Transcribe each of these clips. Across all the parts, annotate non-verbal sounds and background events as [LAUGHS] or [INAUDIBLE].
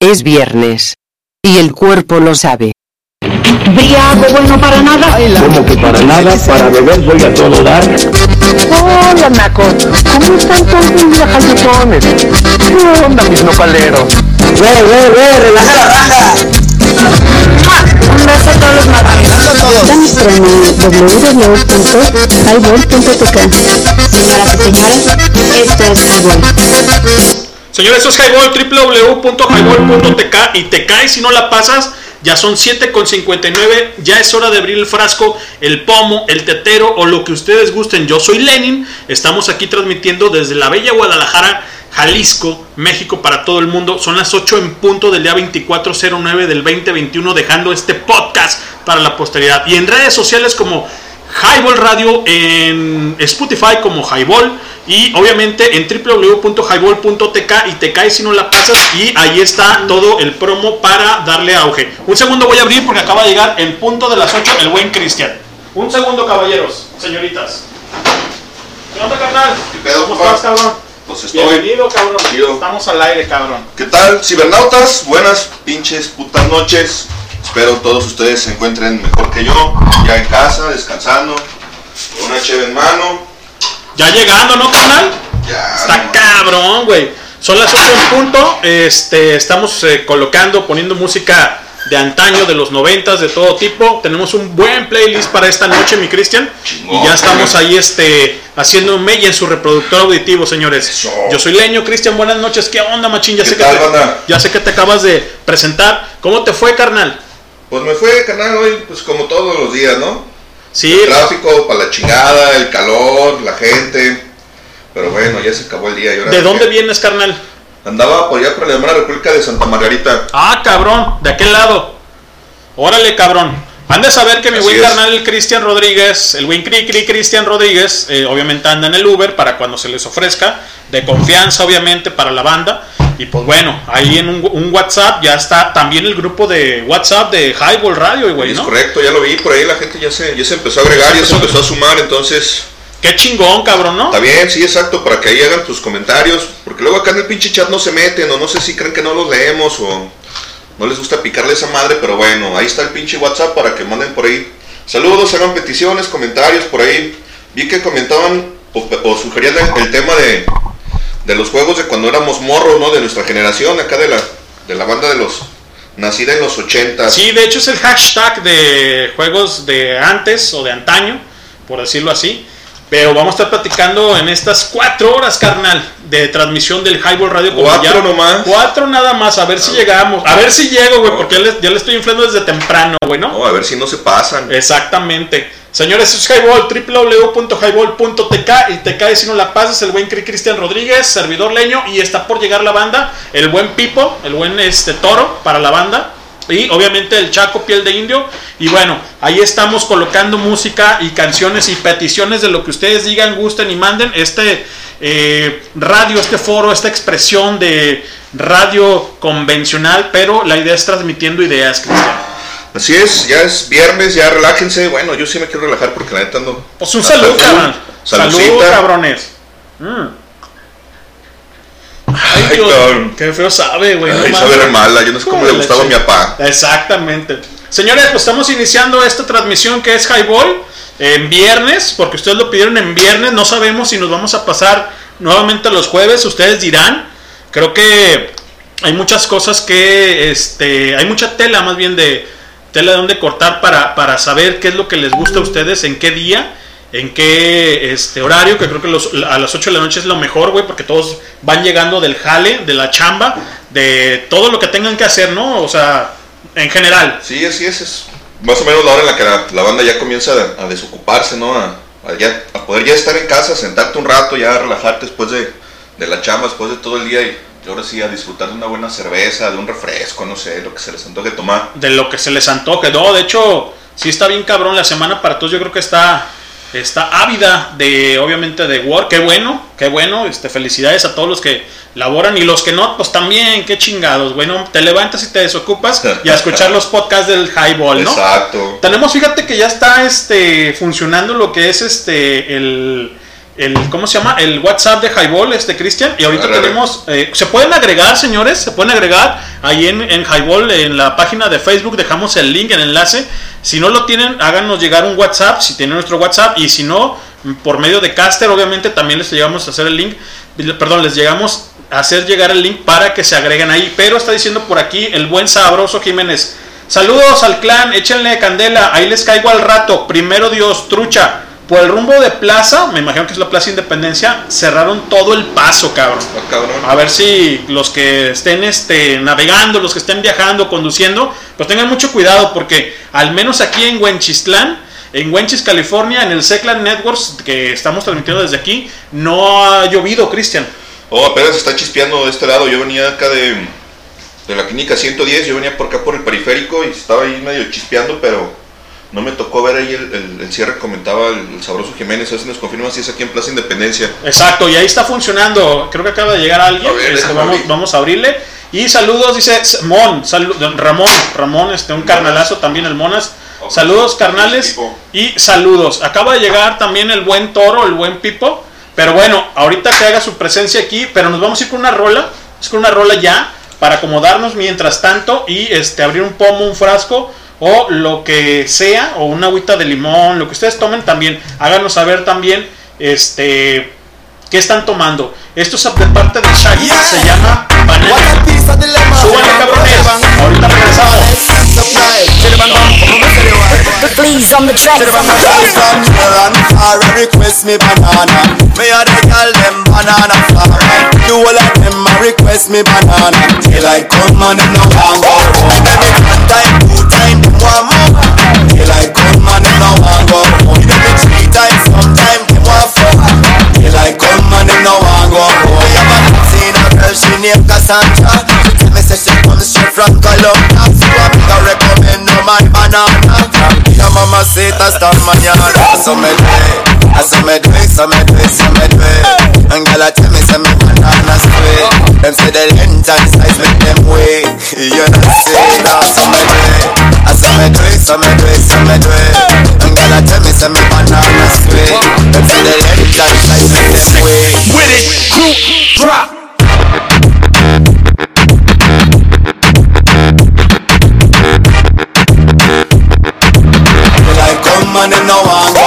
Es viernes. Y el cuerpo lo sabe. Briago, bueno para nada. Como que para nada, para beber voy a todo dar. Hola, Naco. ¿Cómo están todos mis viajantones? ¿Qué onda, mis nopaleros? ¡Ve, ve, ve! ¡Relaja la raja! Un beso a todos los Danos promo www.highball.tk Señoras y señores, esto es Highball. Señores, esto es Highball, www.highball.tk y te caes si no la pasas. Ya son 7.59, ya es hora de abrir el frasco, el pomo, el tetero o lo que ustedes gusten. Yo soy Lenin, estamos aquí transmitiendo desde la bella Guadalajara, Jalisco, México para todo el mundo. Son las 8 en punto del día 2409 del 2021, dejando este podcast para la posteridad. Y en redes sociales como Highball Radio, en Spotify como Highball y obviamente en www.highball.tk y te caes si no la pasas y ahí está todo el promo para darle auge. Un segundo voy a abrir porque acaba de llegar en punto de las 8 el buen Cristian. Un segundo caballeros, señoritas. ¿Qué onda carnal? ¿Qué pedo, ¿Cómo estás cabrón? Pues estoy. Bienvenido cabrón. Chido. Estamos al aire cabrón. ¿Qué tal, cibernautas? Buenas pinches putas noches. Espero todos ustedes se encuentren mejor que yo, ya en casa, descansando, con una cheve en mano. Ya llegando, ¿no carnal? Ya. Está no, cabrón, güey. Son las 8 en punto. Este, estamos eh, colocando, poniendo música de antaño, de los noventas, de todo tipo. Tenemos un buen playlist para esta noche, mi Cristian. Y ya estamos ahí este, haciendo un mella en su reproductor auditivo, señores. Eso. Yo soy Leño, Cristian, buenas noches. ¿Qué onda, machín? Ya ¿Qué sé, que te, ya sé que te acabas de presentar. ¿Cómo te fue, carnal? Pues me fue, canal, hoy, pues como todos los días, ¿no? Sí, El tráfico, para la chingada, el calor, la gente. Pero bueno, ya se acabó el día. y ahora ¿de dónde vienes, carnal? Andaba por allá por la hermana República de Santa Margarita. Ah, cabrón, de aquel lado. Órale, cabrón. Han de saber que mi Así buen es. carnal Cristian Rodríguez, el buen Cri Cri Cristian Rodríguez, eh, obviamente anda en el Uber para cuando se les ofrezca, de confianza obviamente para la banda. Y pues bueno, ahí en un, un WhatsApp ya está también el grupo de WhatsApp de Highball Radio, güey, Es ¿no? correcto, ya lo vi por ahí, la gente ya se, ya se empezó a agregar, ya se empezó a sumar, entonces Qué chingón, cabrón, ¿no? Está bien, sí, exacto, para que ahí hagan tus comentarios, porque luego acá en el pinche chat no se meten, o no sé si creen que no los leemos, o no les gusta picarle esa madre, pero bueno, ahí está el pinche WhatsApp para que manden por ahí. Saludos, hagan peticiones, comentarios por ahí. Vi que comentaban o, sugerían el, el tema de, de los juegos de cuando éramos morros, ¿no? De nuestra generación, acá de la, de la banda de los... Nacida en los 80. Sí, de hecho es el hashtag de juegos de antes o de antaño, por decirlo así. Pero vamos a estar platicando en estas cuatro horas, carnal, de transmisión del Highball Radio. Cuatro nomás. Cuatro nada más, a ver si llegamos. A ver si llego, güey, porque ya le, ya le estoy inflando desde temprano, güey, ¿no? No, a ver si no se pasan. Exactamente. Señores, es Highball, www.highball.tk y te cae si no la pasas, el buen Cri Cristian Rodríguez, servidor leño, y está por llegar la banda, el buen Pipo, el buen este toro para la banda, y obviamente el Chaco Piel de Indio. Y bueno, ahí estamos colocando música y canciones y peticiones de lo que ustedes digan, gusten y manden. Este eh, radio, este foro, esta expresión de radio convencional, pero la idea es transmitiendo ideas, Cristian. Así es, ya es viernes, ya relájense. Bueno, yo sí me quiero relajar porque la neta ando. Pues un saludo, cabrón. Salud, cabrones. Mm. Ay, Dios, qué feo sabe, güey. no Ay, sabe re mala, yo no sé cómo le gustaba a mi papá. Exactamente. Señores, pues estamos iniciando esta transmisión que es Highball en viernes, porque ustedes lo pidieron en viernes. No sabemos si nos vamos a pasar nuevamente los jueves. Ustedes dirán. Creo que hay muchas cosas que, este, hay mucha tela más bien de tela de donde cortar para, para saber qué es lo que les gusta a ustedes, en qué día, en qué este horario, que creo que los- a las 8 de la noche es lo mejor, güey, porque todos van llegando del jale, de la chamba, de todo lo que tengan que hacer, ¿no? O sea, en general. Sí, así es, es más o menos la hora en la que la, la banda ya comienza a, a desocuparse, ¿no? A, a ya- a poder ya estar en casa, sentarte un rato, ya relajarte después de, de la chamba, después de todo el día y, y ahora sí a disfrutar de una buena cerveza, de un refresco, no sé, lo que se les antoje tomar. de lo que se les antoje. No, de hecho, sí está bien cabrón la semana para todos. Yo creo que está, está ávida de, obviamente, de Word. Qué bueno, qué bueno. Este, felicidades a todos los que laboran y los que no, pues también, qué chingados. Bueno, te levantas y te desocupas [LAUGHS] y a escuchar los podcasts del Highball, ¿no? Exacto. Tenemos, fíjate que ya está este, funcionando lo que es este el, el, ¿cómo se llama? El WhatsApp de Highball, este Cristian. Y ahorita Arre, tenemos, eh, se pueden agregar, señores, se pueden agregar ahí en, en Highball, en la página de Facebook, dejamos el link, el enlace. Si no lo tienen, háganos llegar un WhatsApp, si tienen nuestro WhatsApp. Y si no, por medio de Caster, obviamente también les llegamos a hacer el link. Perdón, les llegamos a hacer llegar el link para que se agreguen ahí. Pero está diciendo por aquí el buen sabroso Jiménez. Saludos al clan, échenle candela, ahí les caigo al rato. Primero Dios, trucha. Por el rumbo de plaza, me imagino que es la Plaza Independencia, cerraron todo el paso, cabrón. Ah, cabrón. A ver si los que estén este, navegando, los que estén viajando, conduciendo, pues tengan mucho cuidado porque al menos aquí en Wenchistlán, en Wenchis, California, en el Seclan Networks que estamos transmitiendo desde aquí, no ha llovido, Cristian. Oh, apenas está chispeando de este lado. Yo venía acá de, de la clínica 110, yo venía por acá por el periférico y estaba ahí medio chispeando, pero no me tocó ver ahí el, el- el cierre, comentaba el, el sabroso Jiménez, a ver si nos confirma si es aquí en Plaza Independencia. Exacto, y ahí está funcionando. Creo que acaba de llegar alguien. A ver, este, vamos, a abrirle. Y saludos, dice Mon, salu- Ramón, Ramón, este, un carnalazo también el Monas. Saludos, carnales. Y saludos. Acaba de llegar también el buen toro, el buen Pipo. Pero bueno, ahorita que haga su presencia aquí, pero nos vamos a ir con una rola. Es con una rola ya, para acomodarnos mientras tanto y este abrir un pomo, un frasco o lo que sea, o una agüita de limón, lo que ustedes tomen también. Háganos saber también este qué están tomando. Esto es de parte de Shaggy, se llama Banana. Súbanle cabrones, ahorita regresamos. Please on the track. request me banana. Me a the girl them banana flower. The whole of them a request me banana. Till I come and them no want go home. Every one time, two time, them want more. Till I come and them no want go home. Every three times, sometime them want four. Till I come and them no want go home. Girl she named Cassandra. She tell me say she comes straight from Colombia. So I big a recommend no man banana. Your mama say hasta mañana. So me do it. I so me do it, so me do it, so me do it. And girl I tell me say me banana sweet. Them say the length and size make them wait. [LAUGHS] You know say that so me do it. I so me do it, so me do it, so me do it. And girl I tell me say me banana sweet. Them say the length and size make them wait. With it, crew, drop. Till I come and them no want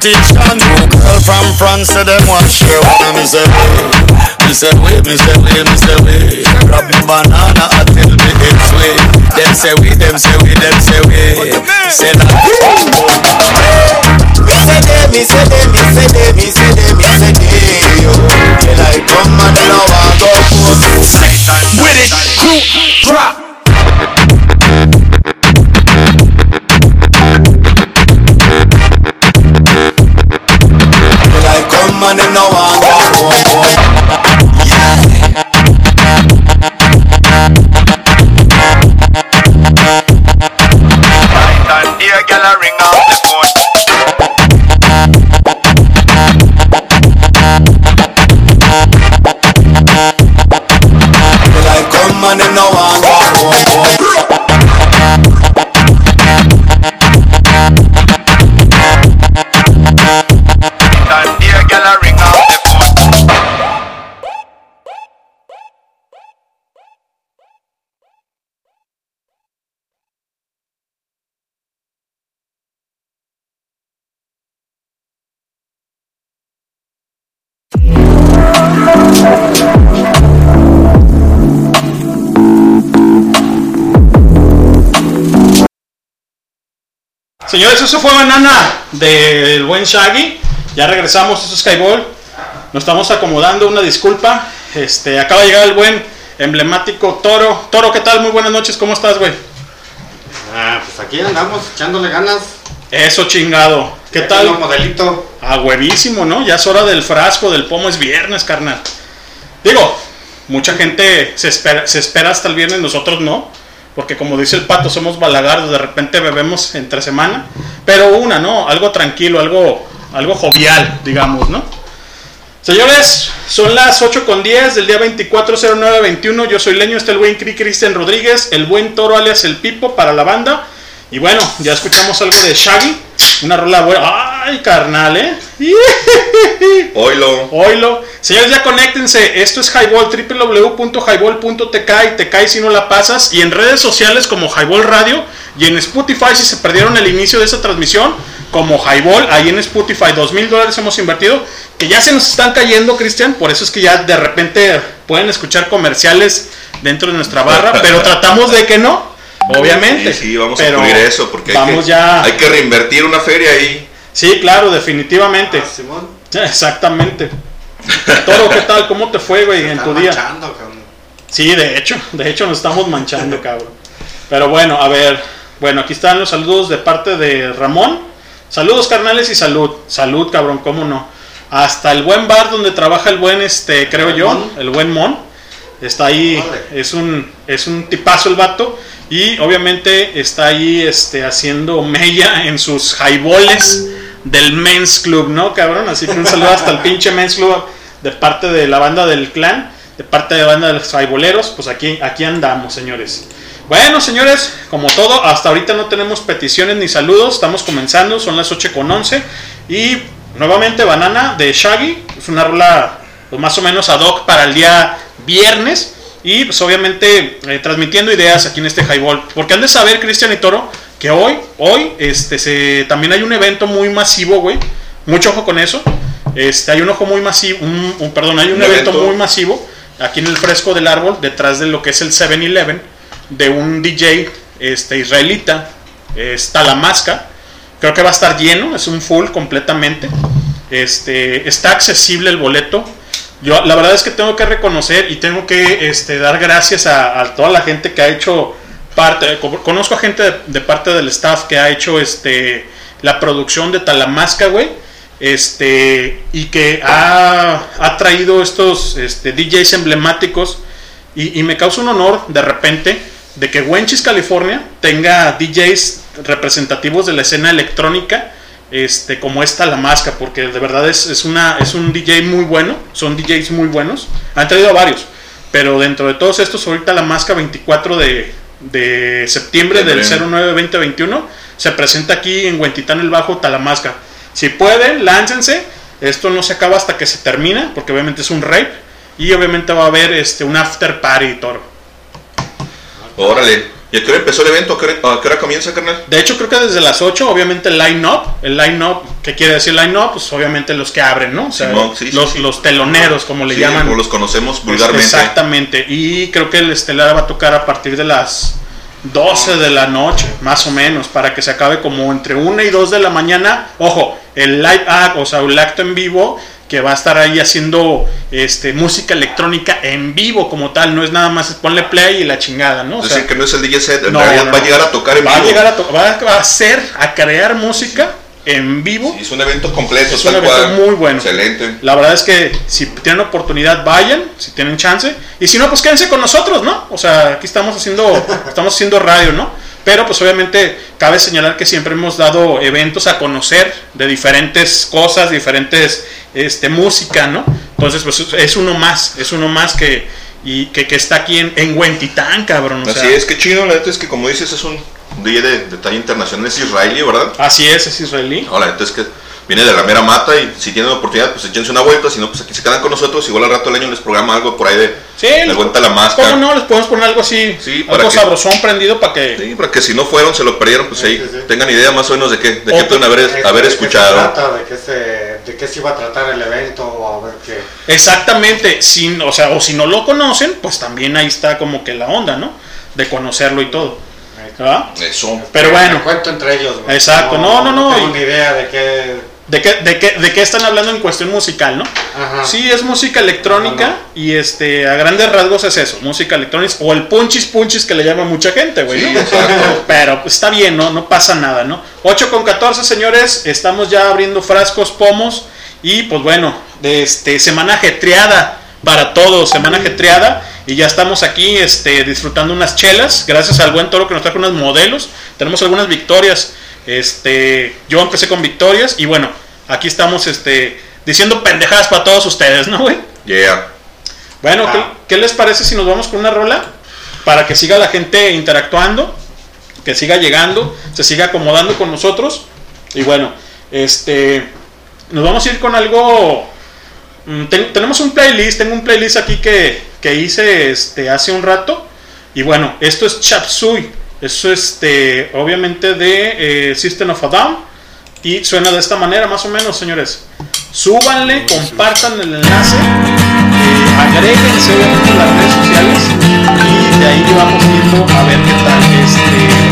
plantation. Girl from France, say them want share one. Me say wait, me say wait, me say wait, me say wait. Grab me banana, I tell me it's way. Them say we, them say we, them say we. Say that. Me say they, me say they, me say they, me say they, me say they, yo. Till I come and them no want go home. With it, crew, drop. Señores, eso fue Banana del buen Shaggy. Ya regresamos, eso es Skyball. Nos estamos acomodando, una disculpa. Este, acaba de llegar el buen emblemático Toro. Toro, ¿qué tal? Muy buenas noches, ¿cómo estás, güey? Ah, pues aquí andamos echándole ganas. Eso chingado. ¿Qué Ya tal? tengo modelito. A huevísimo, ¿no? Ya es hora del frasco, del pomo, es viernes, carnal. Digo, mucha gente se espera, se espera hasta el viernes, nosotros no. Porque como dice el pato, somos balagardos, de repente bebemos entre semana. Pero una, ¿no? Algo tranquilo, algo, algo jovial, digamos, ¿no? Señores, son las 8 con 10 del día 240921. Yo soy Leño, está el buen Cri Cristian Rodríguez, el buen Toro alias el Pipo para la banda. Y bueno, ya escuchamos algo de Shaggy, una rola buena. ¡Ay, carnal, eh! [LAUGHS] Oilo. Oilo. Señores, ya conéctense. Esto es Highball, www.highball.tk y te cae si no la pasas. Y en redes sociales como Highball Radio y en Spotify si se perdieron el inicio de esa transmisión como Highball. Ahí en Spotify, dos mil dólares hemos invertido. Que ya se nos están cayendo, Cristian. Por eso es que ya de repente pueden escuchar comerciales dentro de nuestra barra. pero tratamos de que no. Obviamente. Sí, sí, vamos pero a cubrir eso porque hay vamos que, ya. hay que reinvertir una feria ahí. Sí, claro, definitivamente. Ah, Simón. [LAUGHS] Exactamente. Toro, ¿qué tal? ¿Cómo te fue, güey, en tu día? manchando, cabrón. Sí, de hecho, de hecho nos estamos manchando, cabrón. Pero bueno, a ver, bueno, aquí están los saludos de parte de Ramón. Saludos, carnales, y salud. Salud, cabrón, cómo no. Hasta el buen bar donde trabaja el buen, este, creo yo, Mon. el buen Mon. Está ahí, es un, es un tipazo el vato. Y obviamente está ahí este, haciendo mella en sus highballs del Men's Club, ¿no, cabrón? Así que un saludo hasta el pinche Men's Club de parte de la banda del clan, de parte de la banda de los highboleros. Pues aquí, aquí andamos, señores. Bueno, señores, como todo, hasta ahorita no tenemos peticiones ni saludos. Estamos comenzando, son las 8 con 11. Y nuevamente, Banana de Shaggy. Es una rola pues, más o menos ad hoc para el día viernes. Y pues obviamente eh, transmitiendo ideas aquí en este highball. Porque han de saber, Cristian y Toro, que hoy, hoy, este, se, también hay un evento muy masivo, güey. Mucho ojo con eso. Este, hay un ojo muy masivo, un, un- perdón, hay un, Un evento, evento. muy masivo aquí en el fresco del árbol, detrás de lo que es el 7-Eleven, de un DJ este, israelita, es Talamasca. Creo que va a estar lleno, es un full completamente. Este, está accesible el boleto. Yo la verdad es que tengo que reconocer y tengo que este, dar gracias a, toda la gente que ha hecho parte. co- Conozco a gente de, parte del staff que ha hecho este la producción de Talamasca, güey. Este, y que ha, ha traído estos este, DJs emblemáticos. Y, y me causa un honor de repente de que Wenchis, California, tenga DJs representativos de la escena electrónica este, como esta la masca, porque de verdad es, es, una, es un DJ muy bueno, son DJs muy buenos, han traído a varios, pero dentro de todos estos, ahorita la masca 24 de, de septiembre del 09-2021 se presenta aquí en Huentitán el Bajo, Talamasca. Si pueden, láncense, esto no se acaba hasta que se termina, porque obviamente es un rape, y obviamente va a haber este, un after party y todo. Órale. ¿Y a qué hora empezó el evento? ¿A qué hora, a qué hora comienza, carnal? De hecho, creo que desde las 8, obviamente el line-up. El line-up, ¿qué quiere decir line-up? Pues obviamente los que abren, ¿no? O sea, Simón, sí, sí, los, sí. los teloneros, como le Sí, llaman. como los conocemos vulgarmente. Exactamente. Y creo que el estelar va a tocar a partir de las 12 de la noche, más o menos, para que se acabe como entre 1 y 2 de la mañana. Ojo, el live act, o sea, el acto en vivo, que va a estar ahí haciendo este, música electrónica en vivo como tal. No es nada más ponle play y la chingada, ¿no? O sea, que no es el DJ set, en no, realidad no, va a llegar a tocar en va vivo. A llegar a, to- va a- va a hacer, a crear música en vivo. Sí, es un evento completo, Es un evento cual. muy bueno. Excelente. La verdad es que si tienen oportunidad, vayan, si tienen chance. Y si no, pues quédense con nosotros, ¿no? O sea, aquí estamos haciendo, estamos haciendo radio, ¿no? Pero pues obviamente cabe señalar que siempre hemos dado eventos a conocer de diferentes cosas, diferentes este, música, ¿no? Entonces, pues es uno más, es uno más que, y, que, que está aquí en, en Huentitán, cabrón. o Así sea, es, que chido, la neta es que como dices, es un DJ de, de talla internacional, es israelí, ¿verdad? Así es, es israelí. No, la neta es que viene de la mera mata y si tienen oportunidad, pues échense una vuelta, si no, pues aquí se quedan con nosotros, igual al rato del año les programa algo por ahí de, Sí, de vuelta a la ¿Cómo máscara. no? Les podemos poner algo así, Sí, para algo que- sabrosón prendido para que... Sí, para que si no fueron, se lo perdieron, pues ahí Sí, sí, sí. tengan idea más o menos de qué, de qué pueden haber, Este, haber ¿de qué se escuchado. trata? ¿De qué, se, ¿De qué se iba a tratar el evento? O a ver qué. Exactamente, sin, o sea, o si no lo conocen, pues también ahí está como que la onda, ¿no? De conocerlo y todo. ¿verdad? Eso. Pero bueno. cuento entre ellos. güey. Exacto, no, no, no, tengo y- ni idea de qué. ¿De qué, de, qué, ¿De qué están hablando en cuestión musical, no? Ajá. Sí, es música electrónica y este a grandes rasgos es eso, música electrónica o el punchis punchis que le llama mucha gente, güey. Sí, ¿no? [LAUGHS] Pero pues, está bien, ¿no? No pasa nada, ¿no? 8 con 14, señores, estamos ya abriendo frascos, pomos y pues bueno, de este semana ajetreada para todos, semana ajetreada y ya estamos aquí este disfrutando unas chelas, gracias al buen toro que nos trajo unos modelos, tenemos algunas victorias. Este, yo empecé con victorias y bueno, aquí estamos este diciendo pendejadas para todos ustedes, ¿no, güey? Yeah. Bueno, ¿qué, Ah. qué les parece si nos vamos con una rola? Para que siga la gente interactuando, que siga llegando, se siga acomodando con nosotros. Y bueno, este nos vamos a ir con algo. mm, ten- tenemos un playlist, tengo un playlist aquí que, que hice este, hace un rato. Y bueno, esto es Chapsui. Eso este, obviamente de eh, System of a Down. Y suena de esta manera, más o menos, señores. Súbanle, compartan el enlace, eh, agréguense obviamente en las redes sociales y de ahí vamos viendo a ver qué tal este.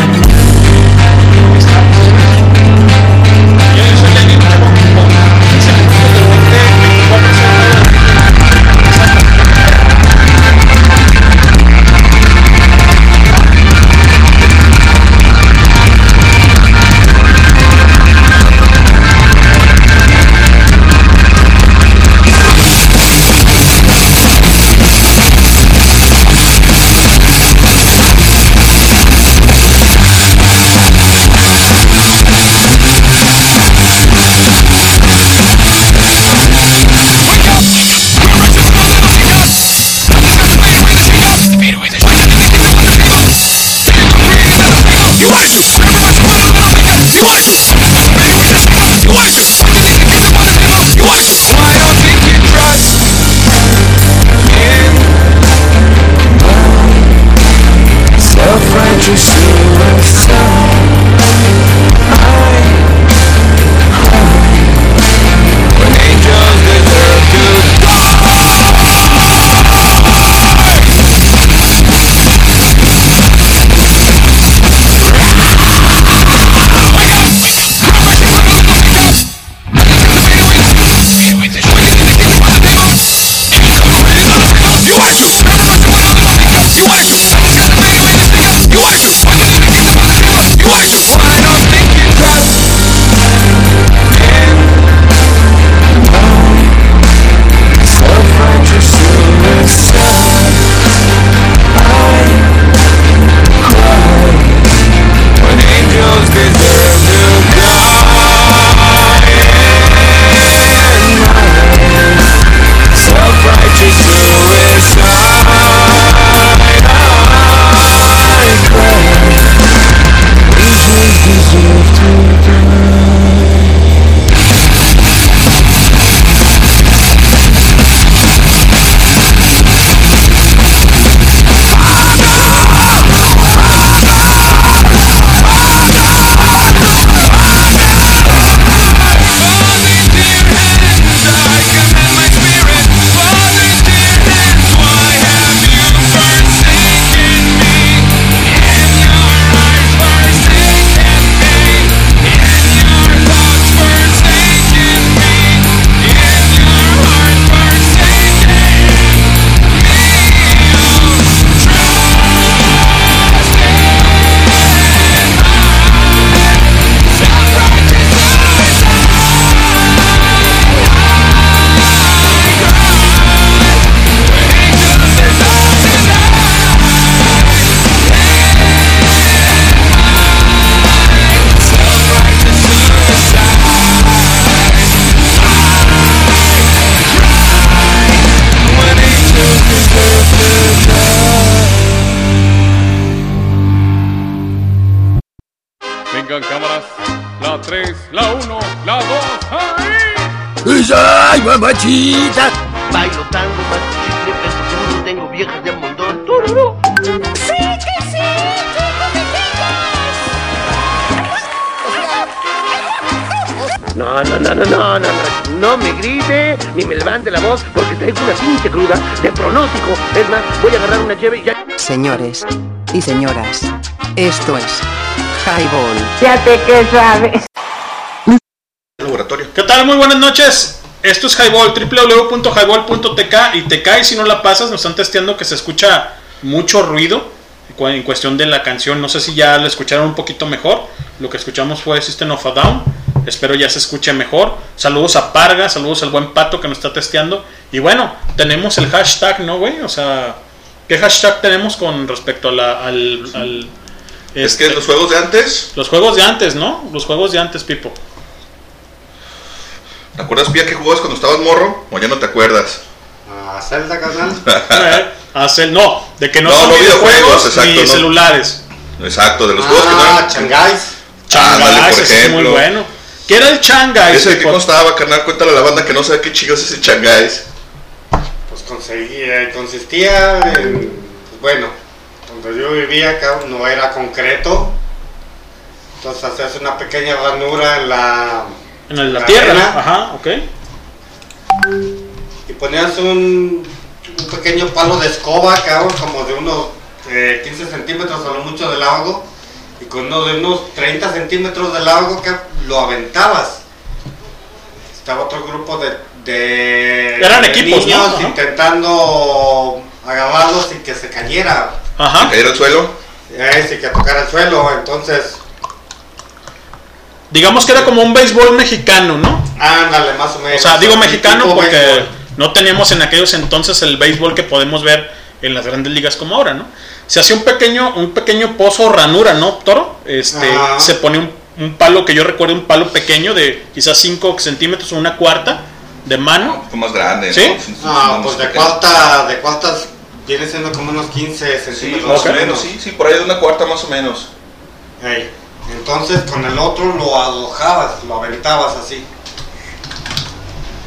Mamachita! Bailo tango, mato chicle, peso duro, tengo viejas de montón. ¡Tururú! ¡Sí, que sí! No, no, no, no, no, no, no, no me grite ni me levante la voz porque traigo una pinche cruda de pronóstico. Es más, voy a agarrar una llave y ya. Señores y señoras, esto es Highball. Ya te que sabes. Laboratorio. ¿Qué tal? Muy buenas noches. Esto es Highball, www.highball.tk y te cae si no la pasas. Nos están testeando que se escucha mucho ruido en cuestión de la canción. No sé si ya la escucharon un poquito mejor. Lo que escuchamos fue System of a Down. Espero ya se escuche mejor. Saludos a Parga, saludos al buen Pato que nos está testeando. Y bueno, tenemos el hashtag, ¿no, güey? O sea, ¿qué hashtag tenemos con respecto a la, al... al- Es este, que los juegos de antes, los juegos de antes, ¿no? Los juegos de antes, Pipo. ¿Te acuerdas, Pía, que jugabas cuando estabas morro? ¿O ya no te acuerdas? A Zelda, carnal. [LAUGHS] Eh, hacer, no, de que no, No, son no videojuegos videojuegos, exacto, ni no. celulares. Exacto, de los juegos que no Ah, eran. Changais. Changai, Ándale, por ese es muy ejemplo. bueno. ¿Qué era el Changai? Ese de qué Pipo? constaba, carnal, cuéntale a la banda que no sabe qué chicos es ese Changais. Pues conseguía, consistía en, pues bueno, donde yo vivía acá no era concreto. Entonces hacías una pequeña ranura en la, En la, La tierra, arena. ajá, ok. y ponías un, un pequeño palo de escoba, cabrón, como de unos eh, 15 centímetros a lo mucho de largo, y con uno de unos 30 centímetros de largo que lo aventabas. Estaba otro grupo de, de, Eran de equipos, ¿no? niños intentando agarrarlos sin que se cayera, Ajá. Caer al suelo. eh, sin que tocara el suelo, entonces, Digamos que era como un béisbol mexicano, ¿no? ándale, más o O menos. sea, digo mexicano porque béisbol. no teníamos en aquellos entonces el béisbol que podemos ver en las grandes ligas como ahora, ¿no? Se hacía un pequeño, un pequeño pozo o ranura, ¿no, Toro? Este, Ajá. se pone un, un palo que yo recuerdo, un palo pequeño de quizás 5 centímetros o una cuarta de mano. Un poco más grande, ¿Sí? ¿no? Ah, pues de cuarta, de cuartas viene siendo como unos 15 Sí, centímetros. más o menos, sí, sí, por ahí de una cuarta más o menos. Ey, Entonces con el otro lo alojabas, lo aventabas así.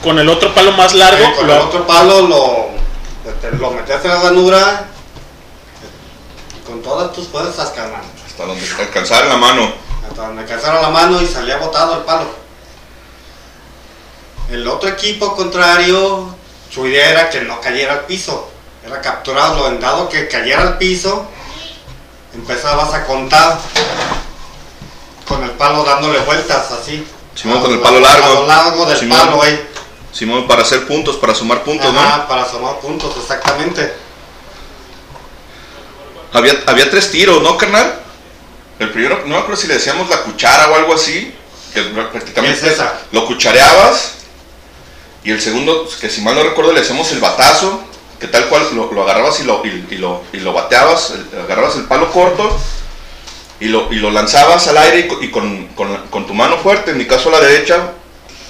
Con el otro palo más largo, Ey, con lo- el otro palo lo metías en la ranura y con todas tus fuerzas, carnal. Hasta donde te alcanzara la mano. Hasta donde alcanzara la mano y salía botado el palo. El otro equipo contrario, su idea era que no cayera al piso. Era capturarlo. En dado que cayera al piso, empezabas a contar con el palo dándole vueltas así. Simón, con el lo- palo largo. Largo del Simón. palo, eh. Simón, para hacer puntos, para sumar puntos, Ajá, para sumar puntos, exactamente. ¿no? Había, había tres tiros, ¿no, carnal? El primero, no me acuerdo si le decíamos la cuchara o algo así, que prácticamente ¿Qué es esa? lo cuchareabas. Y el segundo, que si mal no recuerdo, le decíamos el batazo, que tal cual lo, lo agarrabas y lo, y, y lo, y lo bateabas, el- agarrabas el palo corto y lo, y lo lanzabas al aire y, co- y con, con con tu mano fuerte, en mi caso la derecha,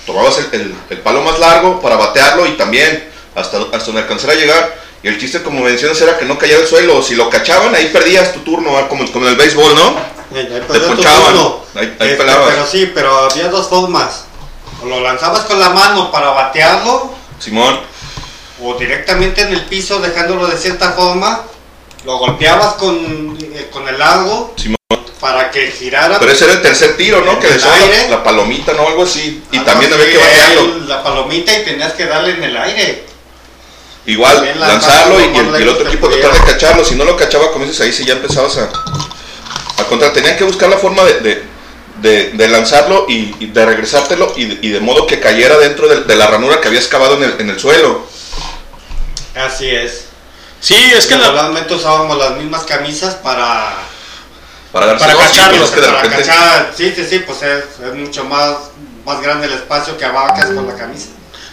tomabas el, el- el palo más largo para batearlo y también hasta, hasta donde alcanzara a llegar. Y el chiste, como mencionas, era que no cayera al suelo. Si lo cachaban, ahí perdías tu turno, ¿va? como, como en el béisbol, ¿no? Ahí Te ponchaban. Ahí, ahí Este, pelabas. pero sí, pero había dos formas. O lo lanzabas con la mano para batearlo, Simón, o directamente en el piso dejándolo de cierta forma, lo golpeabas con, eh, con el largo Simón. Para que girara. Pero ese era el tercer tiro, ¿no? Que aire. la, la palomita, ¿no? Algo así. Y Algo también había así, que batearlo. La palomita y tenías que darle en el aire. Igual, la- lanzarlo y, el, otro equipo tratar de cacharlo. Si no lo cachaba, como dices, ahí sí ya empezabas a, a contra. Tenían que buscar la forma de, de, de- de lanzarlo y, y de regresártelo y de, y de modo que cayera dentro de, de la ranura que había excavado en el, en el suelo. Así es. Sí, es que la, Normalmente usábamos las mismas camisas para, Para, darse Para dos, y cacharlo, es que de para repente- cachar. Sí, sí, sí, pues es, es mucho más, más grande el espacio que abarcas con la camisa.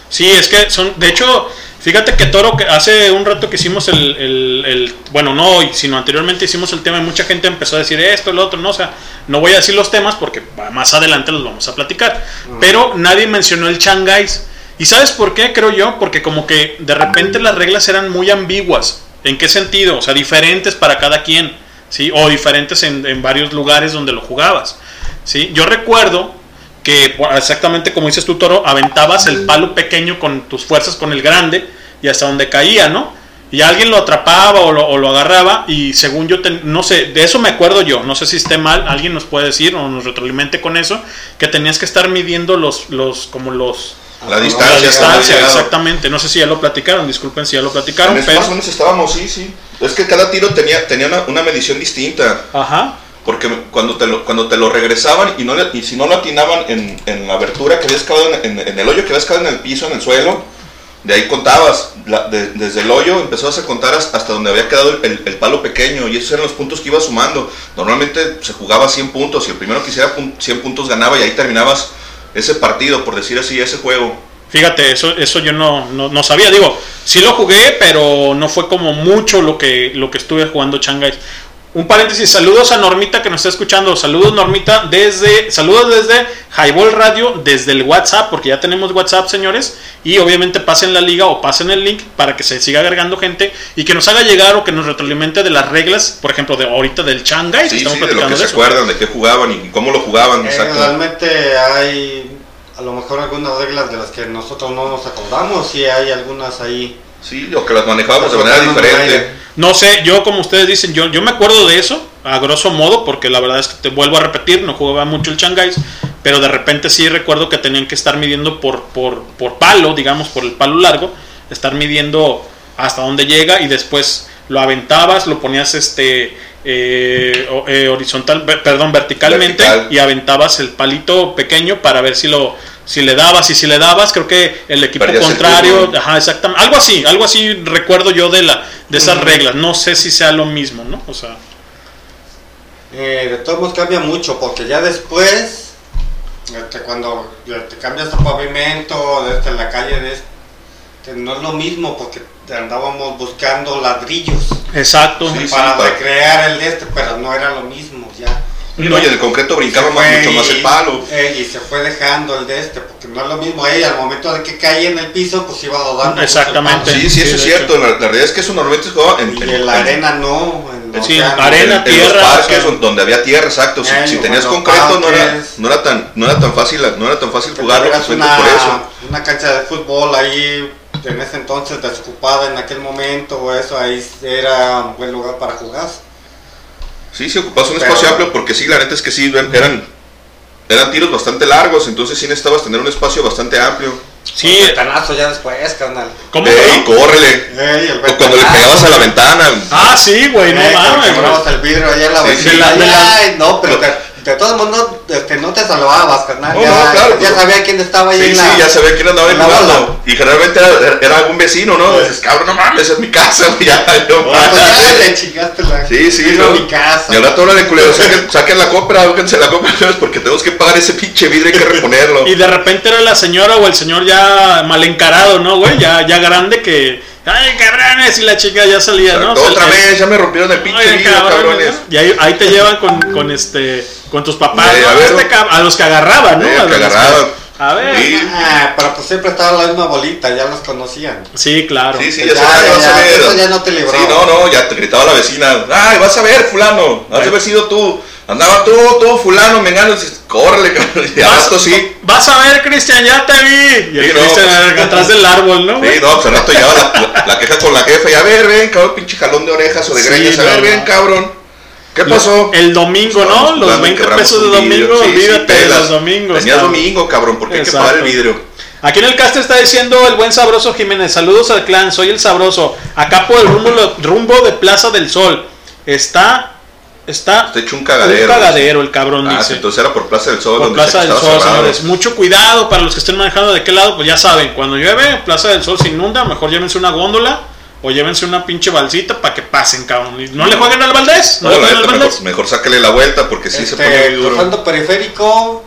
Sí, es que son, de hecho, fíjate que Toro, que hace un rato que hicimos el, el- el- bueno, no hoy, sino anteriormente hicimos el tema y mucha gente empezó a decir esto, lo otro, no, o sea, no voy a decir los temas porque más adelante los vamos a platicar, pero nadie mencionó el Changais. ¿Y sabes por qué? Creo yo, porque como que de repente las reglas eran muy ambiguas. ¿En qué sentido? O sea, diferentes para cada quien, ¿sí? O diferentes en, en varios lugares donde lo jugabas, ¿sí? Yo recuerdo que exactamente como dices tú, Toro, aventabas el palo pequeño con tus fuerzas con el grande y hasta donde caía, ¿no? Y alguien lo atrapaba o lo, lo agarraba y según yo, no sé, de eso me acuerdo yo, no sé si esté mal, alguien nos puede decir o nos retroalimente con eso, que tenías que estar midiendo los, los como los, La La distancia. exactamente. No sé si ya lo platicaron, disculpen si ya lo platicaron, En pero. más o menos estábamos, sí, sí. Es que cada tiro tenía, tenía una, una medición distinta. Ajá. Porque cuando te lo, cuando te lo regresaban y, no le- y si no lo atinaban en, en la abertura que habías cavado en, en- en el hoyo que habías cavado en el piso, en el suelo, de ahí contabas. La- de- desde el hoyo empezabas a contar hasta donde había quedado el, el palo pequeño y esos eran los puntos que ibas sumando. Normalmente se jugaba 100 puntos y el primero que hiciera pun- 100 puntos ganaba y ahí terminabas ese partido, por decir así, ese juego. Fíjate, eso, eso yo no, no, no sabía. Digo, sí lo jugué, pero no fue como mucho lo que, lo que estuve jugando Shanghai. Un paréntesis, saludos a Normita que nos está escuchando. Saludos Normita desde, saludos desde Highball Radio, desde el WhatsApp, porque ya tenemos WhatsApp, señores. Y obviamente pasen la liga o pasen el link para que se siga agregando gente y que nos haga llegar o que nos retroalimente de las reglas, por ejemplo, de ahorita del Shanghai. Sí, estamos sí, de lo platicando que se eso. acuerdan, de qué jugaban y cómo lo jugaban. Eh, exacto. realmente hay a lo mejor algunas reglas de las que nosotros no nos acordamos y hay algunas ahí. Sí, o que las manejábamos de manera diferente. No sé, yo como ustedes dicen, yo, yo me acuerdo de eso, a grosso modo, porque la verdad es que te vuelvo a repetir, no jugaba mucho el Shanghai, pero de repente sí recuerdo que tenían que estar midiendo por, por, por palo, digamos, por el palo largo, estar midiendo hasta dónde llega y después lo aventabas, lo ponías este eh, eh, horizontal, perdón, verticalmente Vertical. y aventabas el palito pequeño para ver si lo si le dabas y si le dabas, creo que el equipo Perdías contrario, ajá, exactamente, algo así, algo así recuerdo yo de la de esas reglas, no sé si sea lo mismo, ¿no? O sea, Eh, de todos modos cambia mucho porque ya después, este, cuando te cambias a pavimento, desde la calle, de este, no es lo mismo porque andábamos buscando ladrillos exacto. Sí, sí, para para- recrear el de este, pero no era lo mismo ya. No, y en el concreto brincaba más, mucho más el palo. eh, y se fue dejando el de este, porque no es lo mismo ahí, al momento de que caía en el piso, pues iba rodando. Exactamente. Sí, sí, Sí, eso es cierto. La, la realidad es que eso normalmente jugaba en, en- Y en la en- arena no. En Sí, océano. arena, en- en tierra, los parques o sea. don- donde había tierra, exacto. Si, Eh, si tenías en los concreto no era, no era tan no era tan fácil no era tan fácil jugarlo una, por eso. una cancha de fútbol ahí en ese entonces desocupada en aquel momento o eso ahí era un buen lugar para jugar Sí, sí ocupabas un Pero- espacio amplio porque sí, la neta es que sí eran eran tiros bastante largos, entonces sí necesitabas tener un espacio bastante amplio. Sí, el ventanazo ya después carnal ¿cómo Ey, córrele. Ey, el O cuando le pegabas a la ventana. Ah, sí, güey, no mames. quebrabas el vidrio allá en la Sí, vecina sí, la- la- Ay, no pero de, de todos modos este, no te salvabas carnal No, ya, no, claro, ya pues, sabía quién estaba ahí Sí, en sí, la ya sabía quién andaba ahí en la jugando. Y generalmente era, era algún vecino, ¿no? Sí. Dices, cabrón, no mames, esa es mi casa, güey, [LAUGHS] ya, no Pues ya le chingaste la Sí, sí, no. mi casa Y al rato, órale, culero, saquen, saquen la compra, búsquense la compra, [LAUGHS] porque tenemos que pagar ese pinche vidrio, hay que reponerlo. [LAUGHS] Y de repente era la señora o el señor ya mal encarado, ¿no, güey? Ya, ya grande que. ¡Ay, cabrones! Y la chica ya salía, ¿no? Otra vez, ya me rompieron el pinche vidrio, cabrones, cabrones. ¿no? Y ahí, ahí te llevan con, con este con tus papás, Sí, ¿no? a ver, Este a los que agarraban, ¿no? Sí, a que los agarraban. A ver. Sí. Ah, pero pues siempre estaba la misma bolita, ya los conocían. Sí, claro. Sí, sí, Ya, ya, ya, ya, eso ya no te libró. Sí, no, no, ya te gritaba la vecina. Ay, vas a ver, fulano, has de haber sido tú. Andaba tú, tú, fulano, me engano. Dices, córrele, cabrón. Y Vas, rato sí. vas a ver, Cristian, ya te vi. Y el Sí, no, Cristian pues- atrás del árbol, ¿no? Sí, no, pues al rato llegaba la, la- queja con la jefa y a ver, ven, cabrón, pinche jalón de orejas o de Sí, greñas. A ver, ven, cabrón. ¿Qué pasó? El domingo, ¿no? Los jugando y 20 quebramos pesos de domingo, olvídate de los domingos. Cabrón. domingo, cabrón, porque hay que Exacto. pagar el vidrio. Aquí en el cast está diciendo el buen sabroso Jiménez. Saludos al clan, soy el sabroso. Acá por el rumbo, rumbo de Plaza del Sol. Está. Está. Está hecho un cagadero. Un cagadero, el cabrón Ah, sí, dice. entonces era por Plaza del Sol. Por donde Plaza se del Sol, cerrado. señores. Mucho cuidado para los que estén manejando de qué lado, pues ya saben, cuando llueve, Plaza del Sol se inunda, mejor llévense una góndola o llévense una pinche balsita para que pasen, cabrón. No le jueguen al Valdés, no, No, le jueguen al Valdés. mejor, mejor sácale la vuelta porque sí se pone Este, muy duro. cruzando periférico,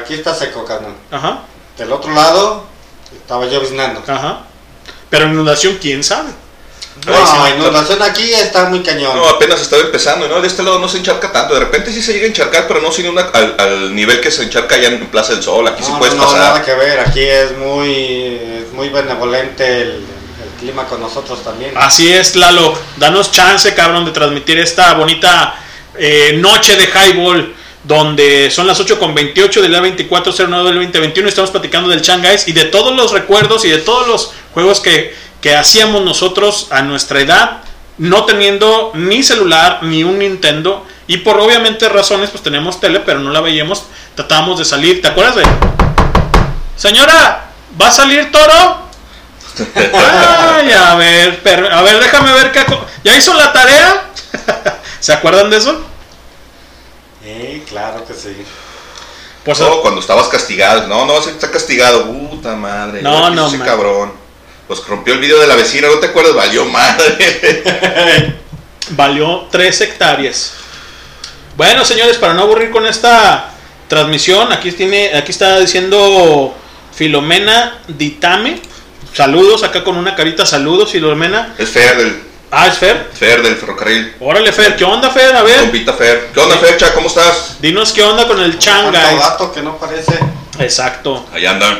aquí está seco, carnal. Ajá, Del otro lado, estaba lloviznando. ajá. Pero inundación, quién sabe. No, inundación aquí está muy cañón. No, apenas estaba empezando, ¿no? De este lado no se encharca tanto. De repente sí se llega a encharcar, pero no se inunda al, al nivel que se encharca allá en Plaza del Sol. Aquí sí no, puedes no, no, pasar. nada que ver. Aquí es muy, es muy benevolente el, el clima con nosotros también. Así es, Lalo. Danos chance, cabrón, de transmitir esta bonita eh, noche de highball. Donde son las 8 con 28 del día 2409 del 2021. Estamos platicando del Shanghai y de todos los recuerdos y de todos los juegos que, que hacíamos nosotros a nuestra edad. No teniendo ni celular ni un Nintendo. Y por obviamente razones, pues tenemos tele, pero no la veíamos. Tratábamos de salir. ¿Te acuerdas de? Señora, ¿va a salir toro? Ay, a ver, a ver, déjame ver qué. ¿Ya hizo la tarea? [LAUGHS] ¿Se acuerdan de eso? Sí, claro que sí. Pues No, cuando estabas castigado. No, no, está castigado. Puta madre. No, ¿qué no, Ese man. cabrón. Pues rompió el video de la vecina, ¿no te acuerdas? Valió madre. [LAUGHS] valió 3 hectáreas. Bueno, señores, para no aburrir con esta transmisión, aquí tiene, aquí está diciendo Filomena Ditame. Saludos, acá con una carita, saludos, Filomena. es Fer del, Ah, es Fer. Fer del ferrocarril. Órale, Fer, ¿qué onda, Fer? A ver, Compita Fer. ¿Qué onda, Fercha? ¿Cómo estás? dinos qué onda con el changa. Gato que no parece. Exacto. Ahí andan.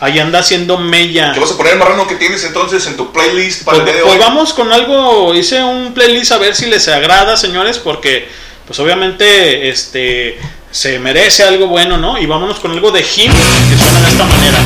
Ahí anda haciendo mella. ¿Qué vas a poner, marrano, que tienes entonces en tu playlist para Pues, el día de pues hoy? vamos con algo, hice un playlist a ver si les agrada, señores, porque pues obviamente este se merece algo bueno, ¿no? Y vámonos con algo de Him que suena de esta manera.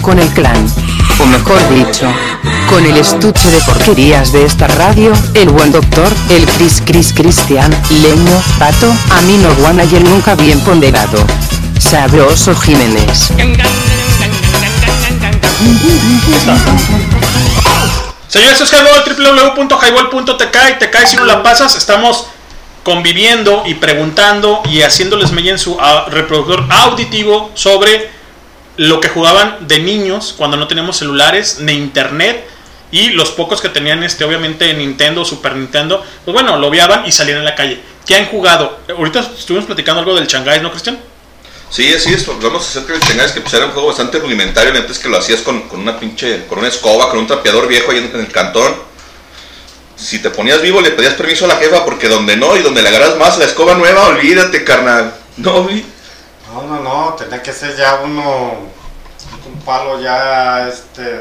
Con el clan. O mejor dicho, con el estuche de porquerías de esta radio, el buen doctor, el Chris Chris Cristian, Leño, Pato, Amino Guana y el nunca bien ponderado. Sabroso Jiménez. Señores, es Highball, www.highball.tk y te caes si no la pasas. Estamos conviviendo y preguntando y haciéndoles media en su ah, reproductor auditivo sobre lo que jugaban de niños cuando no teníamos celulares ni internet y los pocos que tenían este obviamente Nintendo, Super Nintendo, pues bueno, lo viaban y salían a la calle. ¿Qué han jugado? Ahorita estuvimos platicando algo del Shanghai, ¿no, Cristian? Sí, así es, vamos a hacer que el Shanghai que pues era un juego bastante rudimentario, antes que lo hacías con, con una pinche, con una escoba, con un trapeador viejo ahí en, en el cantón. Si te ponías vivo le pedías permiso a la jefa porque donde no y donde le agarras más la escoba nueva, olvídate, carnal. No, vi. Que ser ya uno, un palo ya, este,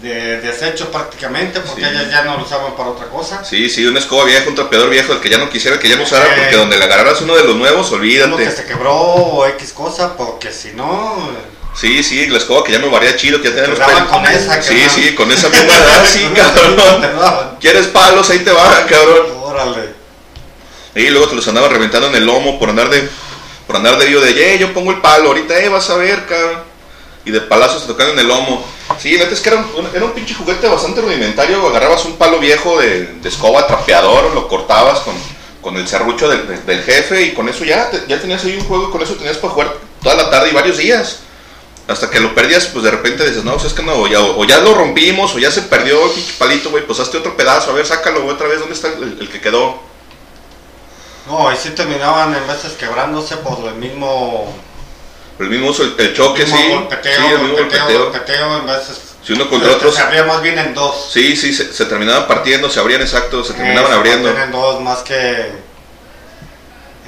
de desecho prácticamente, porque Sí. ellas ya no lo usaban para otra cosa. Sí, sí, una escoba vieja, un trapeador viejo, el que ya no quisiera, que ya no usara, Ok. porque donde le agarraras uno de los nuevos, Uno que olvídate. se quebró o X cosa, porque si no, Sí, sí, la escoba que ya me varía chido, que ya tenía los pelos. con esa, Sí, carnal. sí, con esa misma edad, [LAUGHS] sí, cabrón. ¿Quieres palos? Ahí te va, cabrón. órale. Y luego te los andaba reventando en el lomo por andar de por andar de vivo de, "Eh, yo pongo el palo, ahorita, eh, vas a ver, cabrón." Y de palazos te tocan en el lomo. Sí, neta es que era un, era un pinche juguete bastante rudimentario, agarrabas un palo viejo de, escoba trapeador, lo cortabas con, con el serrucho del, del- jefe y con eso ya, ya tenías ahí un juego y con eso tenías para jugar toda la tarde y varios días. Hasta que lo perdías, pues de repente dices, no, pues es que no, o ya, o ya lo rompimos, o ya se perdió el pinche palito, güey, pues hazte otro pedazo, a ver, sácalo otra vez, ¿dónde está el que quedó? No, y sí terminaban en veces quebrándose por el mismo, El mismo uso, el, el choque, mismo sí. golpeteo, sí, el mismo golpeteo, golpeteo. golpeteo, en veces Si uno contra se- otros. se abría más bien en dos. Sí, sí, se, se terminaban partiendo, se abrían exacto, se terminaban Eh, se abriendo. partían en dos más que,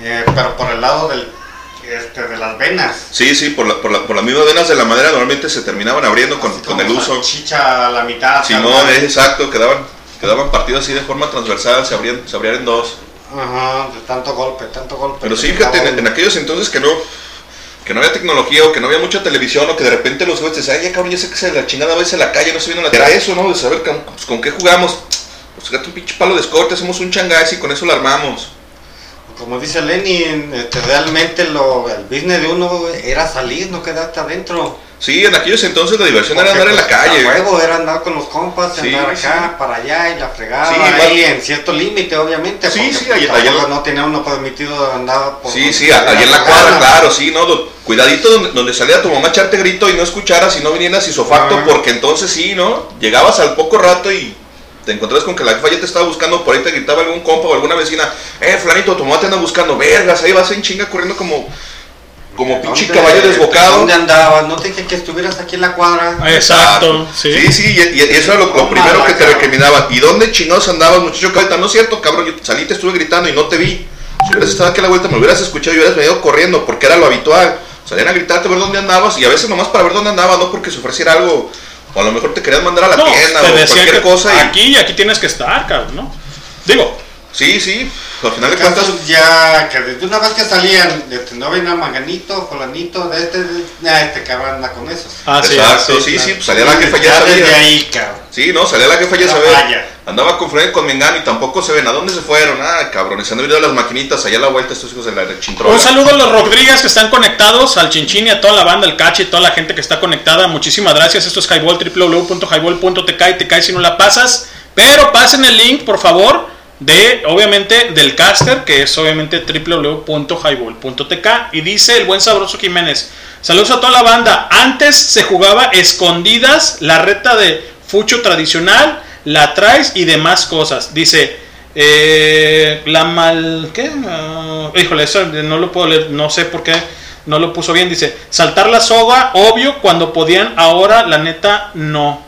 eh, pero por el lado del, este, de las venas. Sí, sí, por, la, por, la- por las mismas venas de la madera normalmente se terminaban abriendo con, con el uso. Chicha a la mitad. Si no, es exacto, quedaban, quedaban partidos así de forma transversal, se abrían, se abrían en dos. Ajá, de tanto golpe, tanto golpe. Pero sí, fíjate, en, aquellos entonces que no, que no había tecnología o que no había mucha televisión o que de repente los jueces decían, ay, ya cabrón, ya sé que se la chingada a veces en la calle, no se viene la Era eso, ¿no? De saber con, pues, con qué jugamos. Pues fíjate un pinche palo de escorte, hacemos un changás y con eso la armamos. Como dice Lenin, este, realmente lo, el business de uno era salir, no quedarte adentro. Sí, en aquellos entonces la diversión era andar en la calle. A huevo era andar con los compas, Sí, andar acá, sí. para allá y la fregada. Sí, ahí igual- en cierto límite, obviamente. Sí, sí, pues, ahí- no tenía uno permitido andar por. Sí, sí, ahí en la cuadra, claro, sí, ¿no? Cuidadito donde, donde salía tu mamá a echarte grito y no escucharas y no vinieras isofacto, Ajá. porque entonces sí, ¿no? Llegabas al poco rato y te encontrabas con que la jefa ya te estaba buscando, por ahí te gritaba algún compa o alguna vecina, eh, flanito, tu mamá te anda buscando, vergas, ahí vas en chinga corriendo como, como pinche ¿Dónde- caballo desbocado. ¿Dónde andabas? No te dije que estuvieras aquí en la cuadra. Exacto, sí. Sí, sí, y, y eso era lo, primero que te recriminaban. ¿Y dónde chingados andabas, muchacho cabeta? No es cierto, cabrón, yo salí, te estuve gritando y no te vi. Si hubieras estado aquí a la vuelta, me hubieras escuchado y hubieras venido corriendo, porque era lo habitual. Salían a gritarte a ver dónde andabas y a veces nomás para ver dónde andabas, no porque se ofreciera algo. O a lo mejor te querían mandar a la No, tienda te o cualquier que cosa. Y, aquí aquí tienes que estar, cabrón, ¿no? Digo, sí, sí, al final de cuentas. Ya que desde una vez que salían, tu no venía Manganito, Fulanito, de este, de, ah, este cabrón anda con esos. Ah, sí, Exacto, sí, sí, sí, pues salía la jefa ya sabía. desde ahí, cabrón. Sí, no, salía la jefa ya sabía. falla. Andaba con Fred con Mengano y tampoco se ven. ¿A dónde se fueron? Ah, cabrones, se han ido las maquinitas allá a la vuelta estos hijos de la chintrola. Un saludo a los Rodríguez que están conectados, al Chinchín y a toda la banda, el Cache y toda la gente que está conectada. Muchísimas gracias. Esto es Highball, www.highball.tk y te caes si no la pasas. Pero pasen el link, por favor, de obviamente del caster, que es obviamente www.highball.tk. Y dice el buen sabroso Jiménez. Saludos a toda la banda. Antes se jugaba escondidas la reta de fucho tradicional, la traes y demás cosas. Dice. Eh, la mal. ¿Qué? Ah, híjole, eso no lo puedo leer, no sé por qué no lo puso bien. Dice: saltar la soga, obvio, cuando podían, ahora la neta no.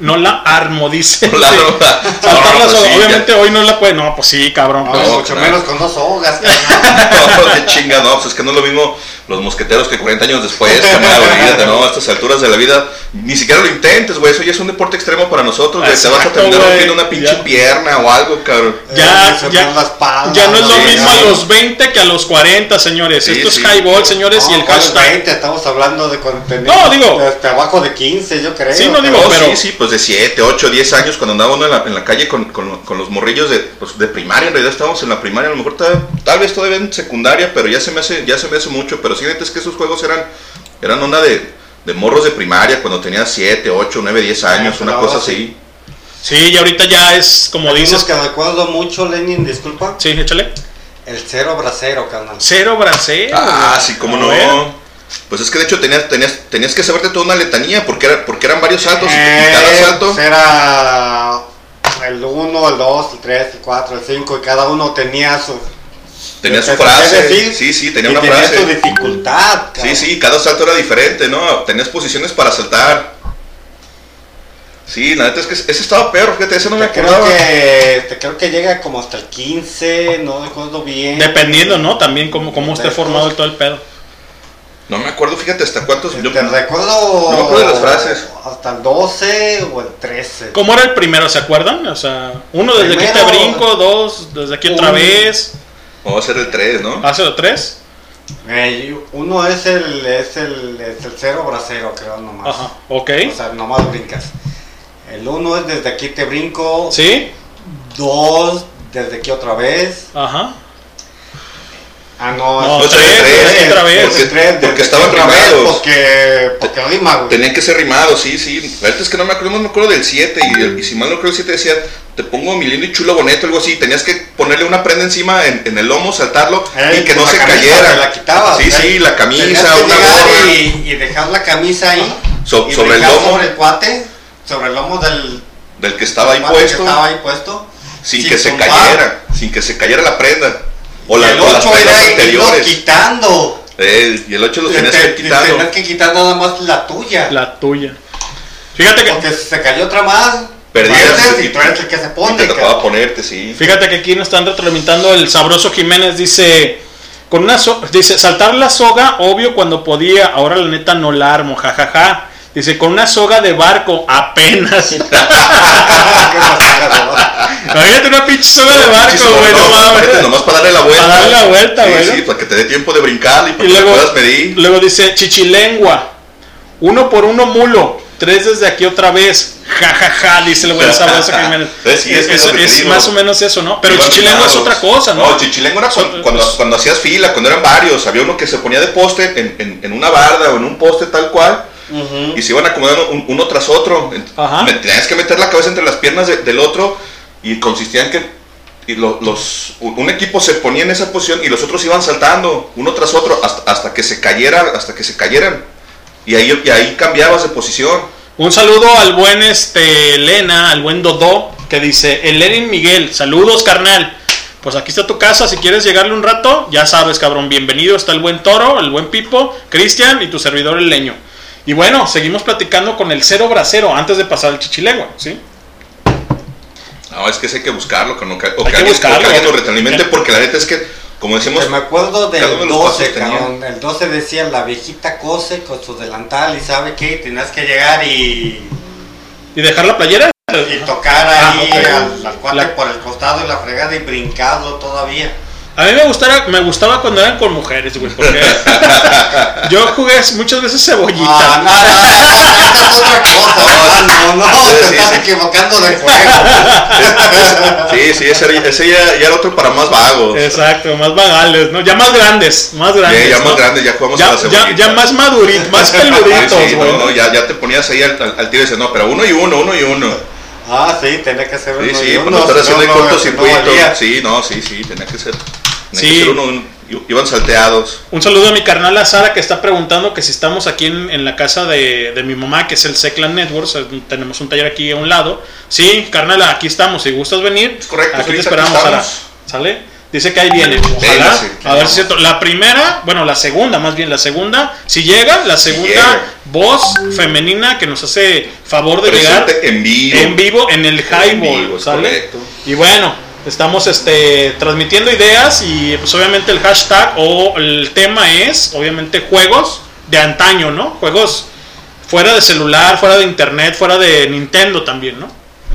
No la armo, dice. No la armo. Saltar No, la pues soga. Obviamente hoy no la puede. No, pues sí, cabrón. No, pues. mucho menos con dos sogas. [LAUGHS] No, qué chinga, no, pues es que no es lo mismo los mosqueteros que 40 años después, [LAUGHS] carnal, olvídate, no, a estas alturas de la vida, ni siquiera lo intentes, güey, eso ya es un deporte extremo para nosotros, güey, te vas a terminar rompiendo una pinche ya. pierna o algo, cabrón. Ya, Se ya, espalda, no es lo sí, mismo a los 20 que a los 40, señores. Sí, Esto es sí. highball, señores, y el ¿cuál hashtag. 20? Estamos hablando de tenía No, digo- este, abajo de 15, yo creo. Sí, no digo, pero- sí, sí, pues de 7, 8, 10 años cuando andaba uno en la, en la calle con, con- con los morrillos de, pues, de primaria, en realidad estábamos en la primaria, a lo mejor tal, tal vez todavía en secundaria, pero ya se me hace, ya se me hace mucho, pero sí, es que esos juegos eran, eran onda de, de morros de primaria cuando tenías 7, 8, 9, 10 años, Ah, una no, cosa sí. así. Sí, y ahorita ya es como dices. que recuerdo mucho, Lenin, disculpa. Sí, échale. El cero bracero, carnal. Cero bracero. Ah, sí, cómo A ver. Pues es que de hecho tenías, tenías, tenías que saberte toda una letanía porque, era, porque eran varios saltos y Eh, cada salto... pues era el 1, el 2, el 3, el 4, el 5 y cada uno tenía su... Tenía su frase, decir, sí, sí, tenía y una tenía frase. su dificultad. Sí, sí, cada salto era diferente, ¿no? Tenías posiciones para saltar. Sí, la neta es que ese estaba perro, fíjate, ese no me Te creo acordaba. que, te creo que llega como hasta el 15, no recuerdo bien. Dependiendo, ¿no? También cómo, cómo esté formado el todo el pedo. No me acuerdo, fíjate, hasta cuántos... Yo, Te recuerdo... no me acuerdo de las frases. Hasta el 12 o el 13. ¿Cómo era el primero? ¿Se acuerdan? O sea, uno desde aquí te brinco, dos desde aquí otra Un- vez. Vamos a hacer el 3, ¿no? ¿Hace los tres? Eh, uno es el, es el, es el cero bracero, creo nomás. Ajá, ok. O sea, nomás brincas. El uno es desde aquí te brinco. ¿Sí? Dos, desde aquí otra vez. Ajá. Ah, no, No, tres, el tres, otra vez. el tres, Porque estaban otra vez, rimados. Porque, porque rima, güey. Tenían que ser rimados, sí, sí. La verdad es que no me acuerdo, no me acuerdo del 7 y, el- y si mal no creo el 7 decía, te pongo mi lindo y chulo boneto, algo así. Tenías que ponerle una prenda encima en, en el lomo, saltarlo Eh, y que no la se cayera. la quitabas, sí, ¿eh? sí, la Tenías camisa, una gorra. y, y dejar la camisa ahí. So- y sobre el lomo Sobre el cuate, sobre el lomo del del que estaba ahí cuate que puesto, estaba ahí puesto. sin, sin que se cayera, sin que se cayera la prenda. O, la, el o las 8 prendas era irlo quitando. Eh, y el 8 los tenías Te- que quitando. Tenías que quitar nada más la tuya. La tuya. Fíjate que, Porque si se cayó otra más, Perdías y- y tú eres el que se Y pone. te tocaba ponerte, sí. fíjate que aquí nos están retroalimentando el sabroso Jiménez. Dice, con una so- dice, saltar la soga, obvio cuando podía, ahora la neta no la armo, jajaja. Dice, con una soga de barco, apenas. [LAUGHS] Imagínate una pinche soga de barco, güey, no mames. nomás para darle la vuelta. Para darle la vuelta, Sí, güey, Sí, ¿no? para que te dé tiempo de brincar y para Y que luego, puedas medir. luego dice chichilengua. Uno por uno mulo. Tres desde aquí otra vez. Ja, ja, ja, dice el buen sabroso Jiménez. [LAUGHS] Sí, es que es que es más o menos eso, ¿no? Pero Iban chichilengua es otra cosa, ¿no? No, chichilengua era cuando, cuando, pues- cuando hacías fila, cuando eran varios. Había uno que se ponía de poste en, en, en una barda o en un poste tal cual. Y se iban acomodando un- uno tras otro. Ajá. me- Tenías que meter la cabeza entre las piernas de- del otro. Y consistía en que y lo- los, un equipo se ponía en esa posición y los otros iban saltando uno tras otro hasta, hasta que se cayera, hasta que se cayeran. Y ahí, y ahí cambiabas de posición. Un saludo al buen este Elena, al buen Dodó, que dice, el Lenin Miguel, saludos carnal. Pues aquí está tu casa, si quieres llegarle un rato, ya sabes, cabrón, bienvenido. Está el buen Toro, el buen Pipo, Cristian y tu servidor el Leño. Y bueno, seguimos platicando con el cero bracero antes de pasar al chichilengua, ¿sí? No, es que ese hay que buscarlo, que no- o que, Hay que alguien, o buscarlo. que alguien lo retroalimente, porque la neta es que, como decimos, Que me acuerdo del de los pasos 12, tenía- cabrón. El 12 decía la viejita cose con su delantal y sabe qué, tenías que llegar y, ¿Y dejar la playera? y tocar Ah, ahí ok. al, al cuate La- por el costado y la fregada y brincarlo todavía. A mí me gustaba, me gustaba cuando eran con mujeres, güey, porque yo jugué muchas veces cebollita. Ah, no, no, no, es otra cosa. No, no, Sí, te sí, estás equivocando de juego. Sí, sí, ese, era- ese ya, ya era otro para más vagos. Exacto, más vagales, ¿no? Ya más grandes, más grandes. ya, ya más ¿no? grandes, ya jugamos ya, a la ya, cebollita. ya más maduritos, más peluditos, Sí, sí, güey. no, no, ya, ya te ponías ahí al, al, al tiro y dices, no, pero uno y uno, uno y uno. Ah, sí, tenía que ser Sí, uno sí, y uno, cuando estás si haciendo el no, no, cortocircuito. no sí, no, sí, sí, tenía que ser. Sí. uno, i- iban salteados. Un saludo a mi carnal a Sara que está preguntando que si estamos aquí en, en la casa de, de mi mamá, que es el Seclan Networks. eh, Tenemos un taller aquí a un lado. Sí, carnal, aquí estamos. Si gustas venir, correcto, aquí te esperamos, Sara. ¿Sale? Dice que ahí viene. Ojalá. A ver si es cierto. La primera, bueno, la segunda, más bien la segunda, si llega, la segunda llega. voz femenina que nos hace favor de Presente llegar en vivo. en vivo en el highball, ¿sale? correcto. Y bueno, estamos este transmitiendo ideas y pues obviamente el hashtag o el tema es obviamente juegos de antaño, ¿no? Juegos fuera de celular, fuera de internet, fuera de Nintendo también, ¿no?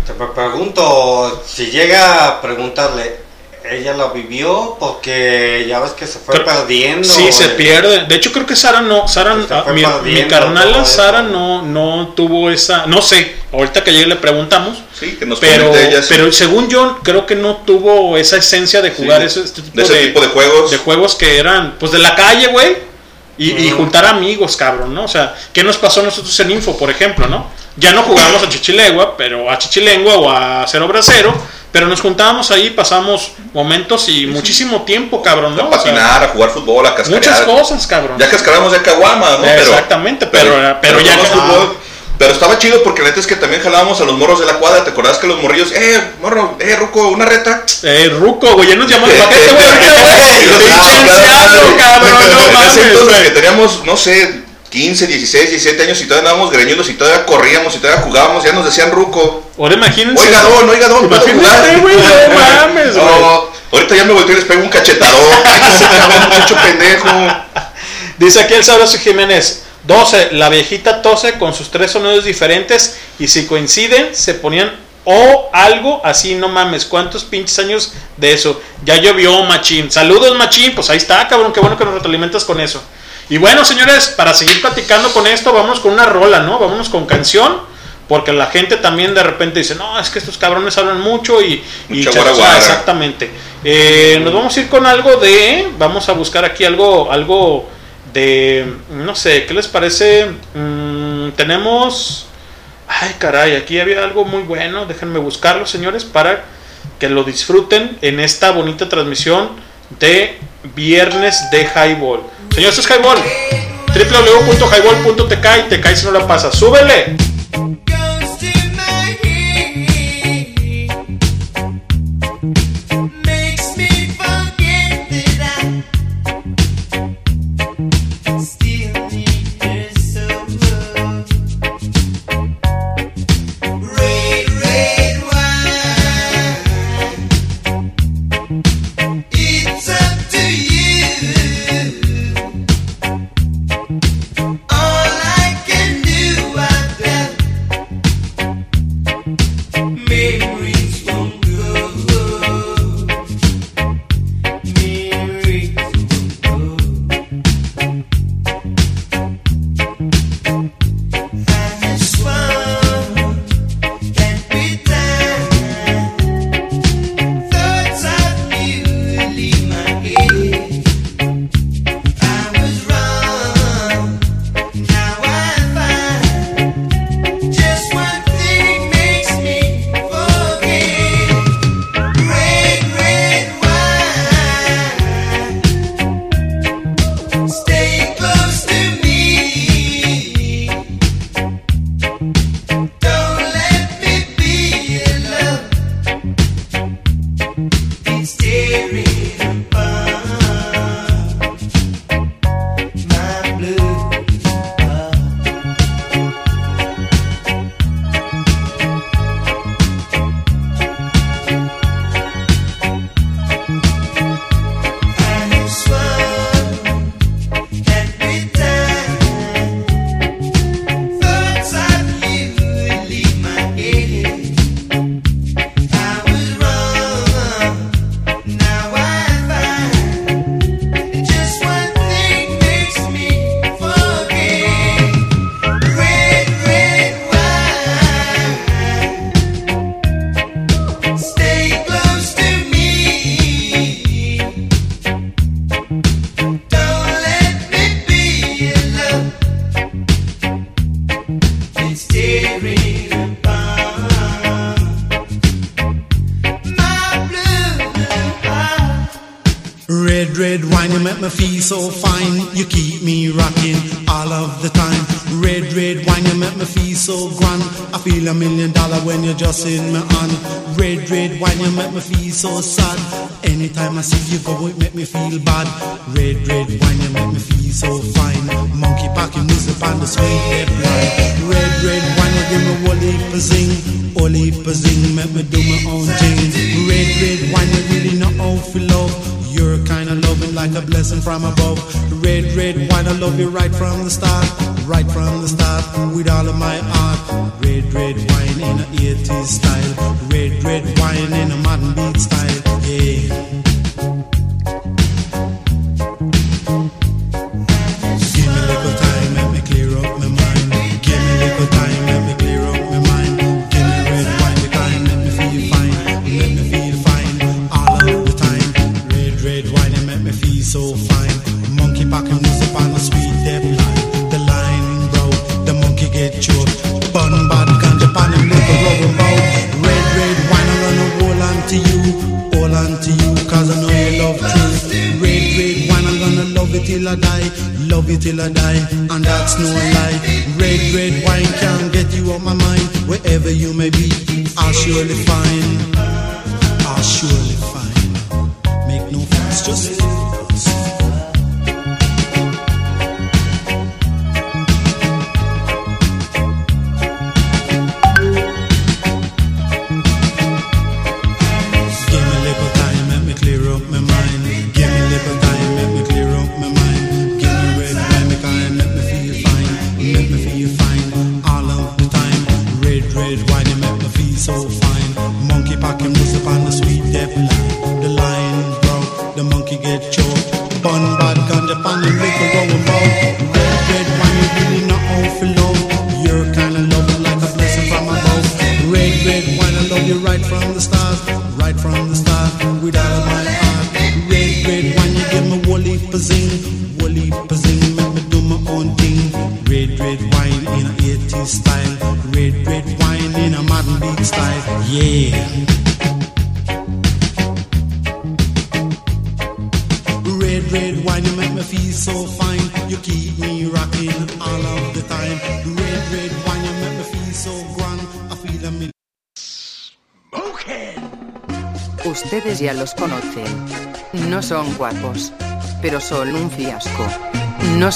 Te pregunto, si llega a preguntarle, ¿ella lo vivió? Porque ya ves que se fue Pero- perdiendo. Sí, se pierde. De hecho, creo que Sara no. Sara, Se ah, fue mi, mi carnala. Sara no, no tuvo esa. No sé. Ahorita que llegue le preguntamos. Sí, que nos Pero, ella, sí. pero según yo, creo que no tuvo esa esencia de jugar Sí, ese, este tipo de ese tipo de juegos. de juegos que eran, pues de la calle, güey. Y, y juntar amigos, cabrón, ¿no? O sea, ¿qué nos pasó a nosotros en Info, por ejemplo, ¿no? Ya no jugábamos a Chichilegua, pero a Chichilengua o a Cero Bracero, pero nos juntábamos ahí, pasamos momentos y muchísimo tiempo, cabrón, ¿no? A O sea, patinar, a jugar fútbol, a cascarear. muchas cosas, cabrón. Ya cascaramos de caguama, ¿no? Pero, Exactamente, pero, pero, ya que- fútbol. Pero estaba chido porque la neta es que también jalábamos a los morros de la cuadra. ¿Te acordás que los morrillos, eh, morro, eh, ruco, una reta? Eh, Ruco, güey, ya nos llamamos [LAUGHS] para este güey, ahorita, [LAUGHS] [LAUGHS] güey. Pinche cabrón, no mames, que teníamos, no sé, 15, 16, 17 años y todavía andábamos greñudos y todavía corríamos y todavía jugábamos, ya nos decían ruco. Ahora imagínense. Oiga, don, oiga, don, ¿puedo jugar? güey, [LAUGHS] no mames, güey. No, ahorita ya me volteo y les pego un cachetadón. [LAUGHS] Cállese, cabrón, muchacho pendejo. Dice aquí el sabroso Jiménez. 12. La viejita tose con sus tres sonidos diferentes y si coinciden se ponían o algo así, no mames. ¿Cuántos pinches años de eso? Ya llovió, machín. Saludos, machín. Pues ahí está, cabrón. Qué bueno que nos retroalimentas con eso. Y bueno, señores, para seguir platicando con esto, vámonos con una rola, ¿no? Vámonos con canción. Porque la gente también de repente dice, no, es que estos cabrones hablan mucho y... y guara guara. Exactamente. Eh, nos vamos a ir con algo de... Vamos a buscar aquí algo, algo de... No sé, ¿qué les parece? Mm, tenemos... Ay, caray, aquí había algo muy bueno. Déjenme buscarlo, señores, para que lo disfruten en esta bonita transmisión de Viernes de Highball. Señor, esto es Highball. www.highball.tk y te caes si no la pasas. ¡Súbele!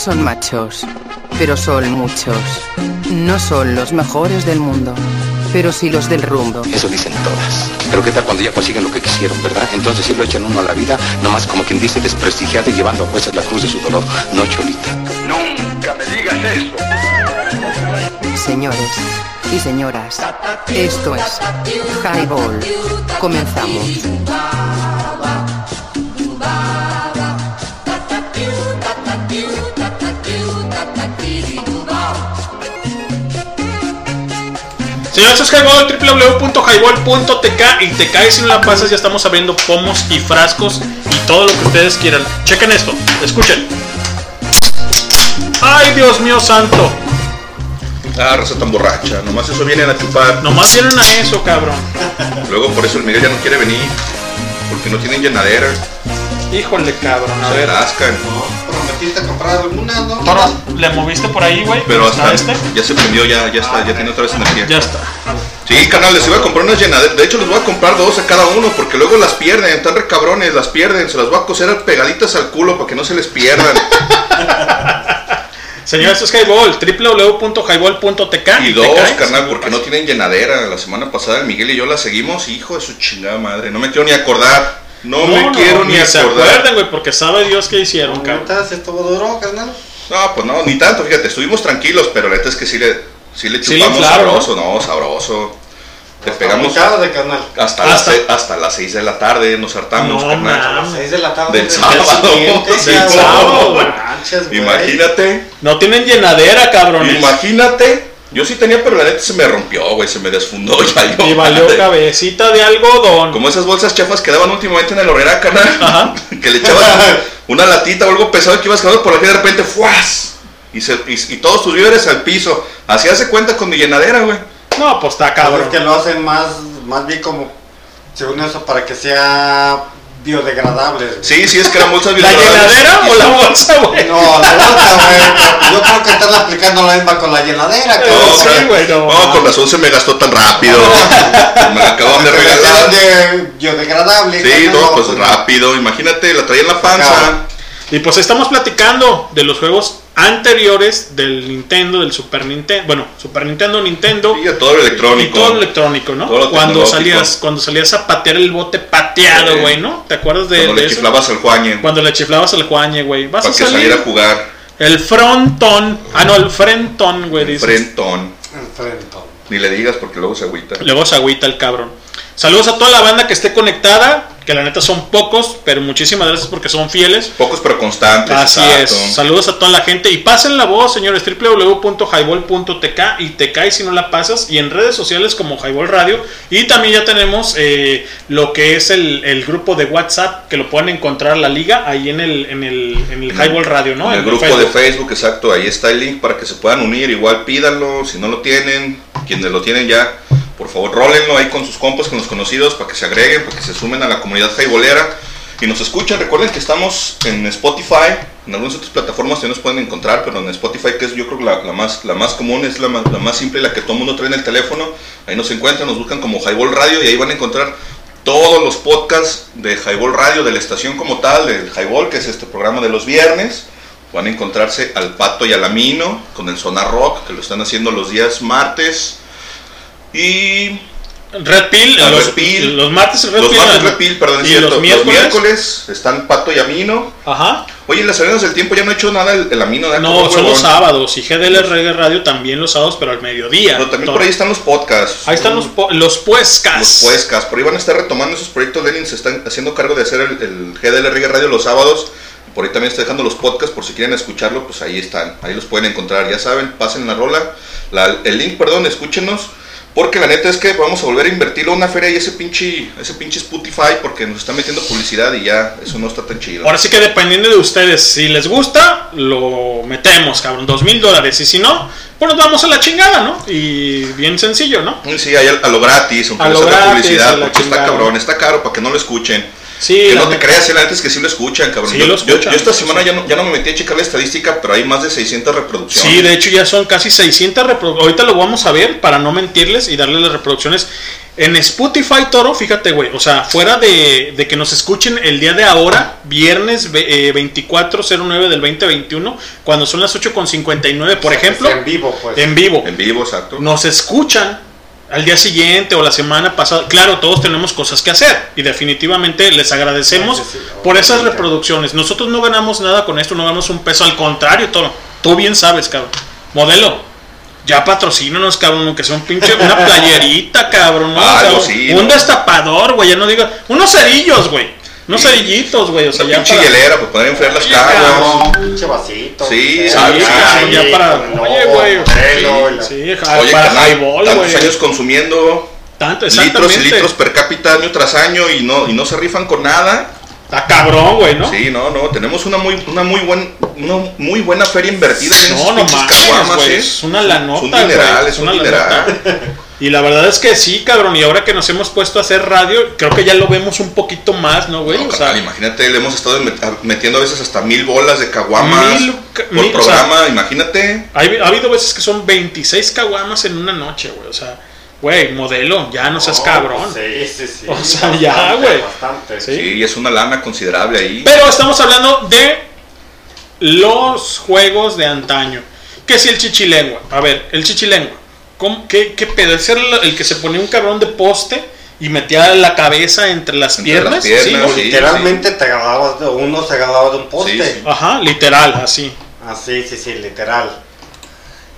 Son machos, pero son muchos. No son los mejores del mundo, pero sí los del rumbo. Eso dicen todas. Pero qué tal cuando ya consiguen lo que quisieron, ¿verdad? Entonces sí lo echan uno a la vida, nomás como quien dice desprestigiado y llevando a jueces la cruz de su dolor. No, Cholita. Nunca me digas eso. Señores y señoras, esto es Highball. Comenzamos. Señores, esto es Highball, www.highball.tk y te caes si no la pasas, ya estamos abriendo pomos y frascos y todo lo que ustedes quieran. Chequen esto, escuchen. Ay, Dios mío santo. Ah, raza tan borracha. Nomás eso vienen a chupar. Nomás vienen a eso, cabrón. Luego por eso el Miguel ya no quiere venir. Porque no tienen llenadera. Híjole, cabrón, a Se ver. atascan. Prometiste comprar alguna, ¿no? Toro, ¿le moviste por ahí, güey? Pero ¿Está hasta este? ya se prendió, ya, ya está, ya tiene otra vez energía. Ya está. Sí, canal, les iba a comprar unas llenaderas. De hecho, les voy a comprar dos a cada uno porque luego las pierden. Están re cabrones, las pierden. Se las voy a coser pegaditas al culo para que no se les pierdan. [LAUGHS] Señores, esto es Highball, www.highball.tk Y dos, caes. carnal, porque no tienen llenadera. La semana pasada el Miguel y yo la seguimos. Hijo de su chingada madre. No me quiero ni acordar. No, me quiero ni, se acordar. acuerdan, güey, porque sabe Dios qué hicieron, cabrón. ¿Neta se estuvo duro, carnal? No, pues no, ni tanto, fíjate, estuvimos tranquilos, pero la neta es que sí le, sí le Sí, chupamos claro, sabroso, no, sabroso. Te pegamos Pegamos de carnal. hasta, Las, hasta las 6 de la tarde, nos hartamos, No, carnal. A las 6 de la tarde. Del sábado. Del sábado. Manches. Imagínate, No tienen llenadera, cabrones. imagínate. Yo sí tenía, pero la neta se me rompió, güey, se me desfundó [LAUGHS] y valió. Y valió madre. cabecita de algodón. Como esas bolsas chafas que daban últimamente en el horrera, carnal. Ajá. [LAUGHS] que le echabas [LAUGHS] una latita o algo pesado que ibas cagando por aquí de repente, ¡fuas! Y, se, y, y todos tus víveres al piso. Así hace cuenta con mi llenadera, güey. No, pues está Cabrón. cabrón. Es que lo hacen más, más bien como, según eso, para que sea biodegradables. güey. Sí, sí, es que eran bolsas ¿La biodegradables. llenadera o la bolsa, güey? No, la bolsa, güey. Yo creo que están aplicando la misma con la llenadera, cabrón. No, Sí, güey, no. no, con razón se me gastó tan rápido. me la acaban de regalar. de biodegradable. Sí, no, pues pues, rápido. Imagínate, la traía en la panza. Acaba. Y pues estamos platicando de los juegos anteriores del Nintendo, del Super Nintendo, bueno, Super Nintendo, Nintendo Y todo lo y electrónico. todo lo electrónico, ¿no? Todo lo cuando salías, cuando salías a patear el bote pateado, Sí. güey, ¿no? ¿Te acuerdas de, Cuando de le eso? chiflabas al Juañe Cuando le chiflabas al Juañe, güey. Vas para a que salir saliera a jugar. el frontón, ah no, el frentón, güey, dices. Frentón. enfrento. Ni le digas porque luego se agüita. Luego se agüita el cabrón. Saludos a toda la banda que esté conectada, que la neta son pocos, pero muchísimas gracias porque son fieles. Pocos pero constantes. Así exacto. es. Saludos a toda la gente y pasen la voz, señores. www.highball.tk y te cae si no la pasas. Y en redes sociales como Highball Radio. Y también ya tenemos eh, lo que es el, el grupo de WhatsApp que lo pueden encontrar la liga ahí en el, en el, en el Highball Radio, ¿no? En el En grupo Facebook. de Facebook, exacto, ahí está el link para que se puedan unir, igual pídanlo, si no lo tienen, quienes lo tienen ya, por favor rólenlo ahí con sus compas, con los conocidos, para que se agreguen, para que se sumen a la comunidad jaibolera y nos escuchen. Recuerden que estamos en Spotify, en algunas otras plataformas que nos pueden encontrar, pero en Spotify, que es yo creo la, la más, la más común, es la más, la más simple, la que todo el mundo trae en el teléfono, ahí nos encuentran, nos buscan como Highball Radio y ahí van a encontrar todos los podcasts de Highball Radio, de la estación como tal, del Highball, que es este programa de los viernes. Van a encontrarse al Pato y al Amino con el Sonar Rock, que lo están haciendo los días martes. Y Red Pill, Ah, los, Red Pill. los martes Red los Pill, martes. Red Pill, perdón, es y cierto. los miércoles, están Pato y Amino. Ajá. Oye, en las arenas del tiempo ya no ha hecho nada el, el Amino. ¿verdad? No, son los sábados y GDL Reggae Radio también los sábados, pero al mediodía. Pero también Todo. por ahí están los podcasts. Ahí están los, po- los puescas. Los puescas, por ahí van a estar retomando esos proyectos. Lenin se están haciendo cargo de hacer el, el GDL Reggae Radio los sábados. Por ahí también está dejando los podcasts, por si quieren escucharlo, pues ahí están. Ahí los pueden encontrar. Ya saben, pasen la rola. La- el link, perdón, escúchenos. Porque la neta es que vamos a volver a invertirlo a una feria y ese pinche, ese pinche Spotify porque nos está metiendo publicidad y ya eso no está tan chido. Ahora sí que dependiendo de ustedes, si les gusta, lo metemos, cabrón, dos mil dólares. Y si no, pues nos vamos a la chingada, ¿no? Y bien sencillo, ¿no? Sí, ahí a, lo gratis, aunque A no sea gratis, publicidad, porque está cabrón, está caro para que no lo escuchen. Sí, que no te creas, la neta es que sí lo escuchan, cabrón. Sí yo, lo escuchan, yo esta semana sí. ya no, ya no me metí a checar la estadística, pero hay más de 600 reproducciones. Sí, de hecho ya son casi 600 reproducciones. Ahorita lo vamos a ver para no mentirles y darles las reproducciones. En Spotify, Toro, fíjate, güey. O sea, fuera de, de que nos escuchen el día de ahora, viernes ve- eh, 2409 del 2021, cuando son las 8.59, por ejemplo. En vivo, pues. En vivo. En vivo, exacto. Nos escuchan al día siguiente o la semana pasada. Claro, todos tenemos cosas que hacer y definitivamente les agradecemos Sí, sí, sí, por esas reproducciones. Nosotros no ganamos nada con esto, no ganamos un peso, al contrario, todo. Tú bien sabes, cabrón. Modelo. Ya patrocínanos, cabrón, aunque sea un pinche, una [LAUGHS] playerita, cabrón. sea, sí, un destapador, güey, ya no diga. Unos cerillos, güey. Unos Sí. cerillitos, güey. O sea, Una ya pinche para- hielera para poder enfriar las Sí, caguas. cabrón. Pinche vasito. Sí, sí, Sí, sí, sí, ya para. Oye, güey. Sí, ja- Oye, para highball, tantos güey. años consumiendo Tanto, litros y exactamente. litros per cápita año tras año y no, y no se rifan con nada. Está cabrón, güey, ¿no? Sí, no, no, tenemos una muy, una muy, buen, una muy buena feria invertida en No, esos no caguamas, güey. ¿eh? Es una lanota, Es un dineral, güey, es un lanota. [LAUGHS] Y la verdad es que sí, cabrón. Y ahora que nos hemos puesto a hacer radio, creo que ya lo vemos un poquito más, ¿no, güey? No, o sea, imagínate, le hemos estado met- metiendo a veces hasta mil bolas de caguamas Mil por mil, o programa, imagínate. hay- ha habido veces que son 26 caguamas en una noche, güey. O sea, güey, modelo, ya no seas No, cabrón. Sí, sí, sí. O sea, ya, güey. Bastante. Sí. Sí, es una lana considerable ahí. Pero estamos hablando de los juegos de antaño. Que si el chichilengua. A ver, el chichilengua. ¿cómo- qué, ¿Qué pedo? ¿Ese era el, el que se ponía un cabrón de poste y metía la cabeza entre las Entre piernas? las piernas, ¿no? sí. Literalmente te agarrabas de uno, se agarraba de un poste. Sí, sí. Ajá, literal, así. Ah, sí, sí, sí, literal.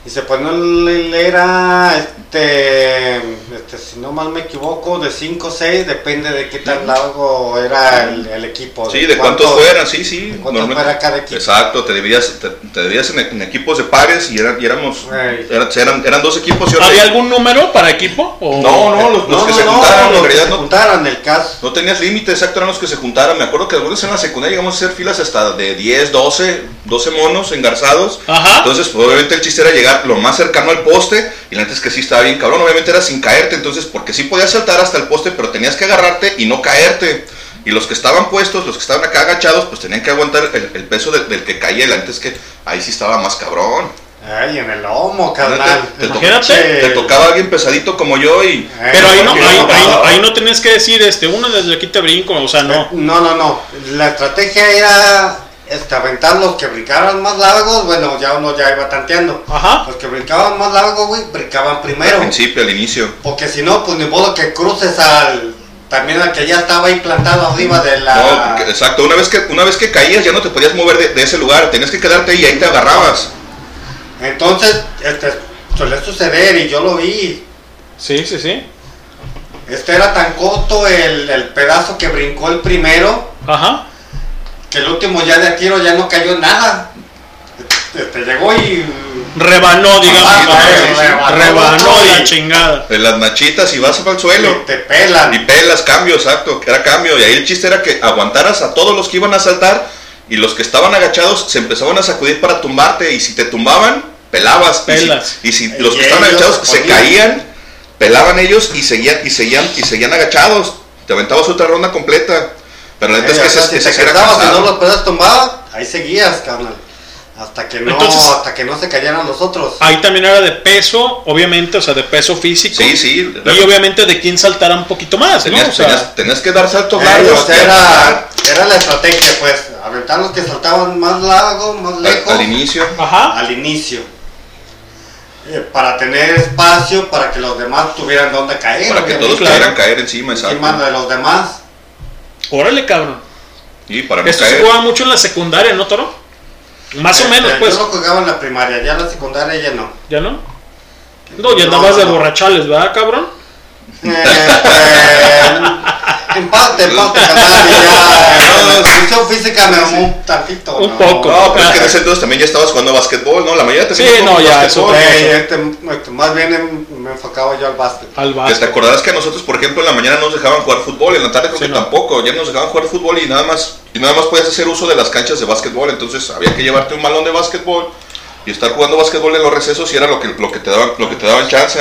Y se ponía el hilera, este, este, si no mal me equivoco, de 5 o 6, depende de qué tan largo era el, el equipo. Sí, de cuántos fueran, sí, sí. de cuántos fuera cada equipo. Exacto, te dividías, te, te dividías en, en equipos de pares y, eran, y éramos, eran, eran, dos equipos y ahora- ¿Había algún número para equipo? O- No, no, los, los No, que no, se no, juntaron, los que se no, juntaran, el caso. no tenías límite, exacto, eran los que se juntaron. Me acuerdo que algunos en la secundaria llegamos a hacer filas hasta de 10, 12, 12 monos engarzados. Ajá. Entonces, pues, obviamente el chiste era llegar lo más cercano al poste y la neta es que sí estaba bien cabrón. Obviamente era sin caerte, entonces, porque sí podías saltar hasta el poste, pero tenías que agarrarte y no caerte. Y los que estaban puestos, los que estaban acá agachados, pues tenían que aguantar el, el peso de- del que caía. Antes que ahí sí estaba más cabrón. Ay, en el lomo, Te, carnal. te to- Imagínate. te tocaba alguien pesadito como yo y... Pero ahí no, ahí, no, ahí- no. ahí no tenías que decir, este, uno desde aquí te brinco, o sea, no. No, no, no. La estrategia era este, aventar los que brincaban más largos. Bueno, ya uno ya iba tanteando. Ajá. Los que brincaban más largos, güey, brincaban Al primero. principio, al inicio. Porque si no, pues ni modo que cruces al. También al que ya estaba ahí plantado arriba de la. No, porque- exacto. Una vez que una vez que caías ya no te podías mover de, de ese lugar. Tenías que quedarte ahí y ahí te agarrabas. Entonces, este, suele suceder y yo lo vi. Sí, sí, sí. Este era tan corto el, el pedazo que brincó el primero Ajá. Que el último ya de tiro ya no cayó nada. Este, llegó y. Rebanó, digamos. Ah, rebanó, Rebanó y- la chingada. De las nachitas y vas al suelo. Te pelan. Y pelas, cambio, exacto. Era cambio. Y ahí el chiste era que aguantaras a todos los que iban a saltar y los que estaban agachados se empezaban a sacudir para tumbarte. Y si te tumbaban, pelabas. Y si- Pelas. Y si, los Y que estaban agachados se caían, pelaban ellos y seguían, y seguían, y seguían agachados. Te aventabas otra ronda completa. Pero la neta es Eh, que o sea, ese, si te quedabas y no los puedas tumbar, ahí seguías, carnal. Hasta que no, Entonces- hasta que no se cayeran los otros. Ahí también era de peso, obviamente, o sea, de peso físico. Sí, sí. Y obviamente de quién saltara un poquito más, ¿no? Tenías, O sea, tenías- tenías que dar saltos Eh, largos. o sea, y era, era la estrategia, pues, aventar los que saltaban más largo, más lejos, al inicio. Ajá. al inicio. Eh, para tener espacio, para que los demás tuvieran donde caer. Para que todos claro. pudieran caer encima, Encima exacto. de los demás. Órale, cabrón. Y para no Esto se jugaba mucho en la secundaria, ¿no, Toro? Más o menos, pues. Yo lo jugaba en la primaria, ya en la secundaria ya no. ¿Ya no? No, ya andabas de borrachales, ¿verdad, cabrón? Eh, [LAUGHS] eh, en parte, en parte, carnal, y ya, [LAUGHS] la condición física me armó un tantito. Un ¿no? poco. No, pero es que en ese entonces también ya estabas jugando básquetbol, ¿no? La mayoría también Sí, no, ya, eso- Eh, este, este, más bien em- me enfocaba yo al básquet. Al Que te básquet. acordarás que a nosotros, por ejemplo, en la mañana nos dejaban jugar fútbol, en la tarde creo Sí, que no. tampoco, ya nos dejaban jugar fútbol y nada más y nada más podías hacer uso de las canchas de básquetbol, entonces había que llevarte un balón de básquetbol y estar jugando básquetbol en los recesos y era lo que lo que te daban lo que te daban chance.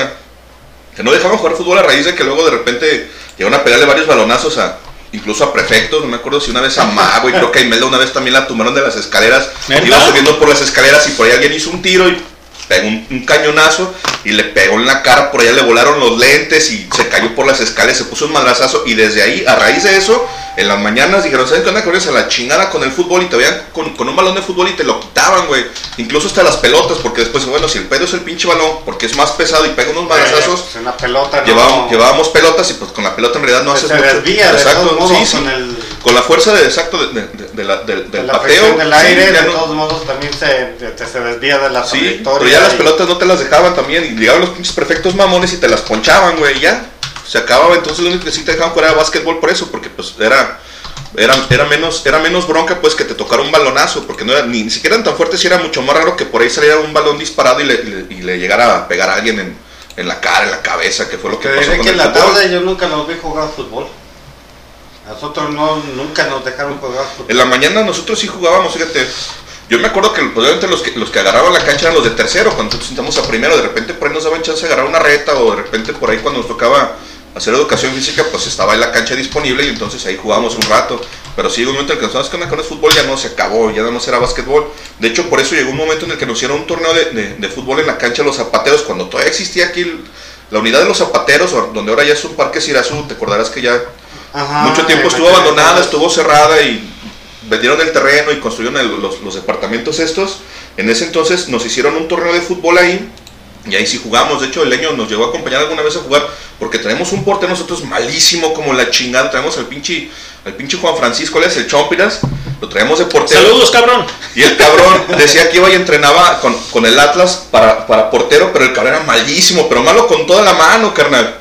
Que no dejaban jugar fútbol a raíz de que luego de repente llegaron a pegarle varios balonazos a incluso a prefectos, no me acuerdo si una vez a Mago y creo que a Imelda una vez también la tumbaron de las escaleras, iba subiendo por las escaleras y por ahí alguien hizo un tiro y pegó un, un cañonazo y le pegó en la cara, por allá le volaron los lentes y se cayó por las escaleras, se puso un madrazazo y desde ahí, a raíz de eso, en las mañanas dijeron, ¿saben qué onda? Que ahora se la chingada con el fútbol y te veían con, con un balón de fútbol y te lo quitaban, güey. Incluso hasta las pelotas, porque después, bueno, si el pedo es el pinche balón, porque es más pesado y pega unos madrazazos, Eh, pues, pelota, no. llevábamos, llevábamos pelotas y pues con la pelota en realidad no Se haces te mucho. desvía, de exacto, todos modos, sí, sí. con el- Con la fuerza de exacto de, de- de- de la- del, la pateo. del aire, sí, de no- todos modos, también se, se desvía de la Sí, trayectoria. pero ya las pelotas no te las dejaban también y llegaban los pinches perfectos mamones y te las ponchaban, güey, ya. Se acababa, entonces lo único que sí te dejaban jugar era básquetbol por eso, porque pues era era, era menos era menos bronca pues que te tocara un balonazo, porque no era ni, ni siquiera eran tan fuertes y era mucho más raro que por ahí saliera un balón disparado y le, y le- y le llegara a pegar a alguien en, en la cara, en la cabeza, que fue lo que pasó con que el en la fútbol. tarde yo nunca los vi jugar fútbol. Nosotros no, nunca nos dejaron jugar. En la mañana nosotros sí jugábamos, fíjate. Yo me acuerdo que pues, los que, los que agarraban la cancha eran los de tercero, cuando nosotros entramos a primero, de repente por ahí nos daban chance de agarrar una reta o de repente por ahí cuando nos tocaba hacer educación física, pues estaba ahí la cancha disponible y entonces ahí jugábamos un rato. Pero sí llegó un momento en el que nos que con el fútbol ya no se acabó, ya no era básquetbol. De hecho, por eso llegó un momento en el que nos hicieron un torneo de, de- fútbol en la cancha de los zapateros, cuando todavía existía aquí la unidad de los zapateros, donde ahora ya es un parque Sirazú, te acordarás que ya Ajá, mucho tiempo estuvo abandonada, estuvo cerrada y vendieron el terreno y construyeron el- los, los departamentos estos. En ese entonces nos hicieron un torneo de fútbol ahí y ahí sí jugamos. De hecho, el leño nos llegó a acompañar alguna vez a jugar porque tenemos un portero nosotros malísimo como la chingada. Traemos al pinche, al pinche Juan Francisco, él es el Chompiras, lo traemos de portero. Saludos, cabrón. Y el cabrón decía que iba y entrenaba con, con el Atlas para, para portero, pero el cabrón era malísimo, pero malo con toda la mano, carnal.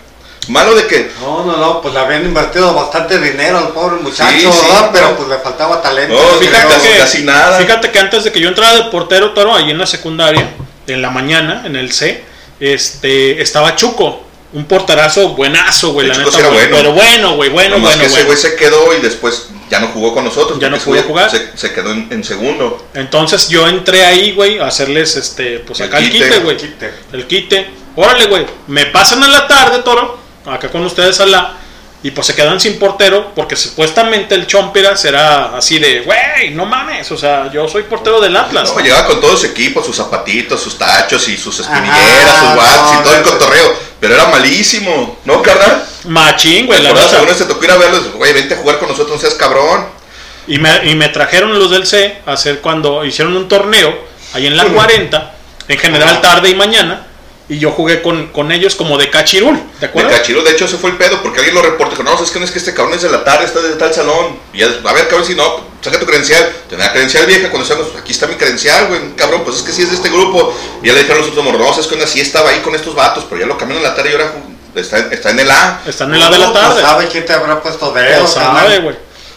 Malo de que No, no, no, pues le habían invertido bastante dinero al pobre muchacho, Sí, sí, ¿verdad? pero pues le faltaba talento. No, Fíjate creo. que, casi nada. fíjate que antes de que yo entrara de portero toro, ahí en la secundaria, en la mañana, en el C, este, estaba Chuco. Un porterazo buenazo, güey, El la Chuco neta. era güey. bueno. Pero bueno, güey, bueno, Nomás bueno, que ese güey se quedó y después ya no jugó con nosotros. Ya no pudo jugar. Se, se quedó en, en segundo. Entonces yo entré ahí, güey, a hacerles este, pues El acá el quite, güey. El quite. Órale, güey. Me pasan a la tarde, toro, acá con ustedes a la. y pues se quedan sin portero porque supuestamente el Chompera será así de, güey, no mames, o sea, yo soy portero del Atlas. No, llegaba con todo su equipo, sus zapatitos, sus tachos y sus espinilleras, sus guantes no, y todo el cotorreo. Pero era malísimo, ¿no, carnal? Machín, güey, la neta. algunos te tocó ir a verlos, güey, vente a jugar con nosotros, no seas cabrón. Y me, y me trajeron los del C a hacer cuando hicieron un torneo ahí en la 40, en general tarde y mañana, y yo jugué con, con ellos como de cachirul, ¿te De acuerdas? Cachiro, de hecho, ese fue el pedo, porque alguien lo reportó. Dijo, no, es que no es que este cabrón es de la tarde, está de tal salón. Y ya, a ver, cabrón, si no, saca tu credencial. Tenía credencial vieja cuando decíamos, aquí está mi credencial, güey, cabrón, pues es que sí es de este grupo. Y ya le dijeron a los otros morros, no, es que así estaba ahí con estos vatos, pero ya lo cambiaron en la tarde y ahora está, está en el A. Está en el A de la tarde. ¿Sabe quién te habrá puesto dedo? Pues sabe, güey.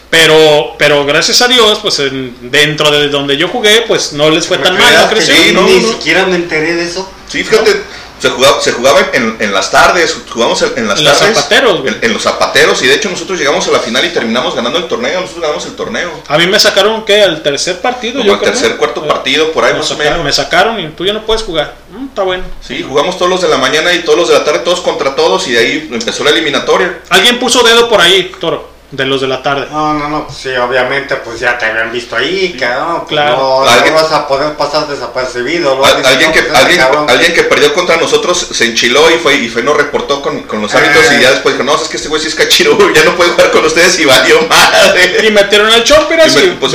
Pero, pero gracias a Dios, pues en- dentro de donde yo jugué, pues no les fue tan mal la creación. Sí, no, Ni no. siquiera me enteré de eso. Sí, fíjate, se jugaba, se jugaba en, en las tardes, jugamos en, en las En los tardes. zapateros, en, en los zapateros, y de hecho nosotros llegamos a la final y terminamos ganando el torneo, nosotros ganamos el torneo. A mí me sacaron, ¿qué? Al tercer partido. Como yo creo. tercer, cuarto partido, por ahí me más o sacaron, menos. Me sacaron y tú ya no puedes jugar. Mm, está bueno. Sí, jugamos todos los de la mañana y todos los de la tarde, todos contra todos, y de ahí empezó la eliminatoria. Alguien puso dedo por ahí, Toro, de los de la tarde. No, no, no, pues sí, obviamente, pues ya te habían visto ahí, cabrón. pues Claro. No, no Alguien- vas a poder pasar desapercibido. luego Al- dices, alguien, no, que, pues, alguien, cabrón. alguien que perdió contra nosotros se enchiló y fue y fue y nos reportó con, con los árbitros Eh. y ya después dijo, no, es que este güey sí es cachiro, [LAUGHS] ya no puede jugar con ustedes y valió madre. Y metieron el Chomper así. Y me- pues,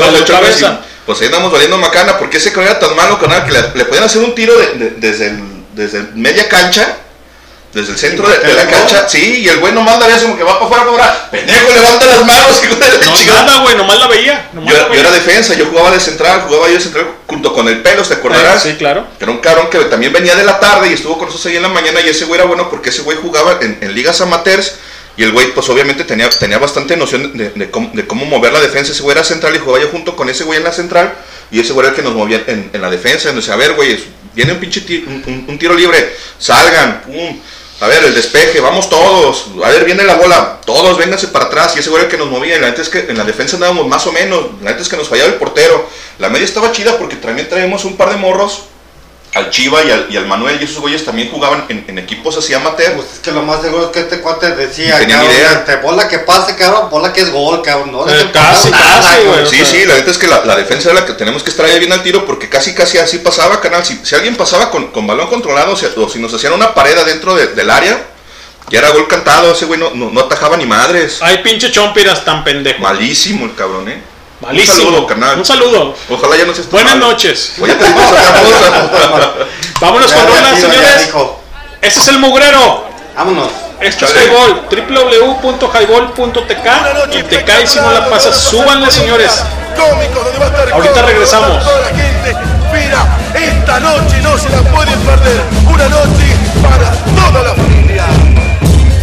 pues ahí andamos valiendo macana, porque ese cabrón era tan malo, canal, que le, le podían hacer un tiro de- de- desde, el, desde media cancha, desde el centro de, de la cancha, sí, y el güey nomás daría como que va para afuera, para afuera, pendejo, levanta las manos, [LAUGHS] hijo de la No, chingada. nada, güey, nomás la veía. nomás Yo, la yo veía. era defensa, yo jugaba de central, jugaba yo de central junto con el pelos, ¿te acordarás? Eh, sí, claro. Era un cabrón que también venía de la tarde y estuvo con nosotros ahí en la mañana y ese güey era bueno porque ese güey jugaba en, en ligas amateurs y el güey pues obviamente tenía, tenía bastante noción de, de cómo, de cómo mover la defensa. Ese güey era central y jugaba yo junto con ese güey en la central y ese güey era el que nos movía en, en la defensa. Nos decía, a ver güey, viene un pinche ti- un, un- un tiro libre, salgan, pum. A ver, el despeje, vamos todos. A ver, viene la bola. Todos, vénganse para atrás. Y ese güey que nos movía. La es que en la defensa andábamos más o menos. La neta es que nos fallaba el portero. La media estaba chida porque también traíamos un par de morros. Al Chiva y al, y al Manuel. Y esos güeyes también jugaban en, en equipos así amateur. Pues es que lo más seguro es que este cuate decía, cabrón, idea. este, bola que pase, cabrón, bola que es gol, cabrón, no Eh, casi, nada, casi, güey. Sí, sí, la neta es que la, la defensa es la que tenemos que estar ahí bien al tiro porque casi casi así pasaba, canal. Si, si alguien pasaba con, con balón controlado o si, o si nos hacían una pared adentro de- del área, ya era gol cantado. Ese güey no, no, no atajaba ni madres. Hay pinche Chompiras tan pendejo. Malísimo el cabrón, eh. Malísimo. Un saludo, carnal. Un saludo. Ojalá ya no seas Buenas malo. noches. O ya te digo. [LAUGHS] Vámonos Ya, con ya señores. Este es el mugrero. Vámonos. Esto es Chale. Highball, www.highball.tk y te cae si no la pasas, súbanle señores. Ahorita regresamos. Mira, esta noche no se la pueden perder. Una noche para toda la familia.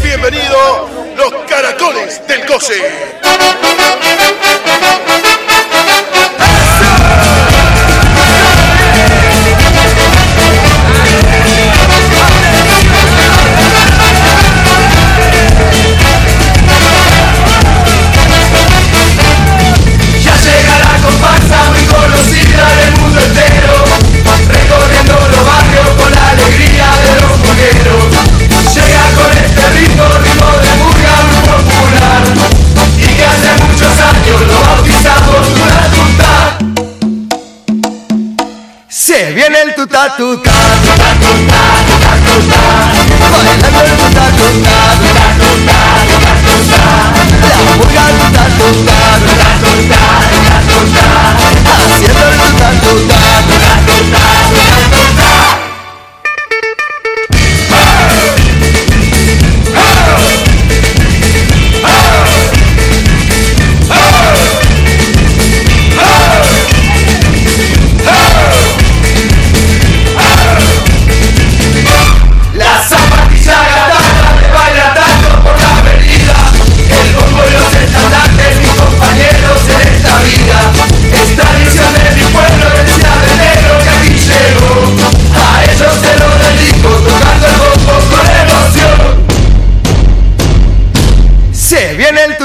Bienvenido, los caracoles del Cose. Se viene el tuta tuta, tuta tuta, tuta tuta, bailando el tuta tuta, tuta tuta, tuta tuta, la tuta, tuta tuta,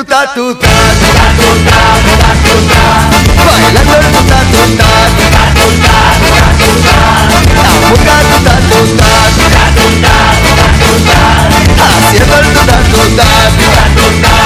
viene el tuta tuta, tuta tuta, tuta tuta Bailando el tuta tuta, tuta tuta, tuta tuta La murga tuta tuta, tuta tuta, tuta tuta Haciendo el tuta tuta, tuta tuta, La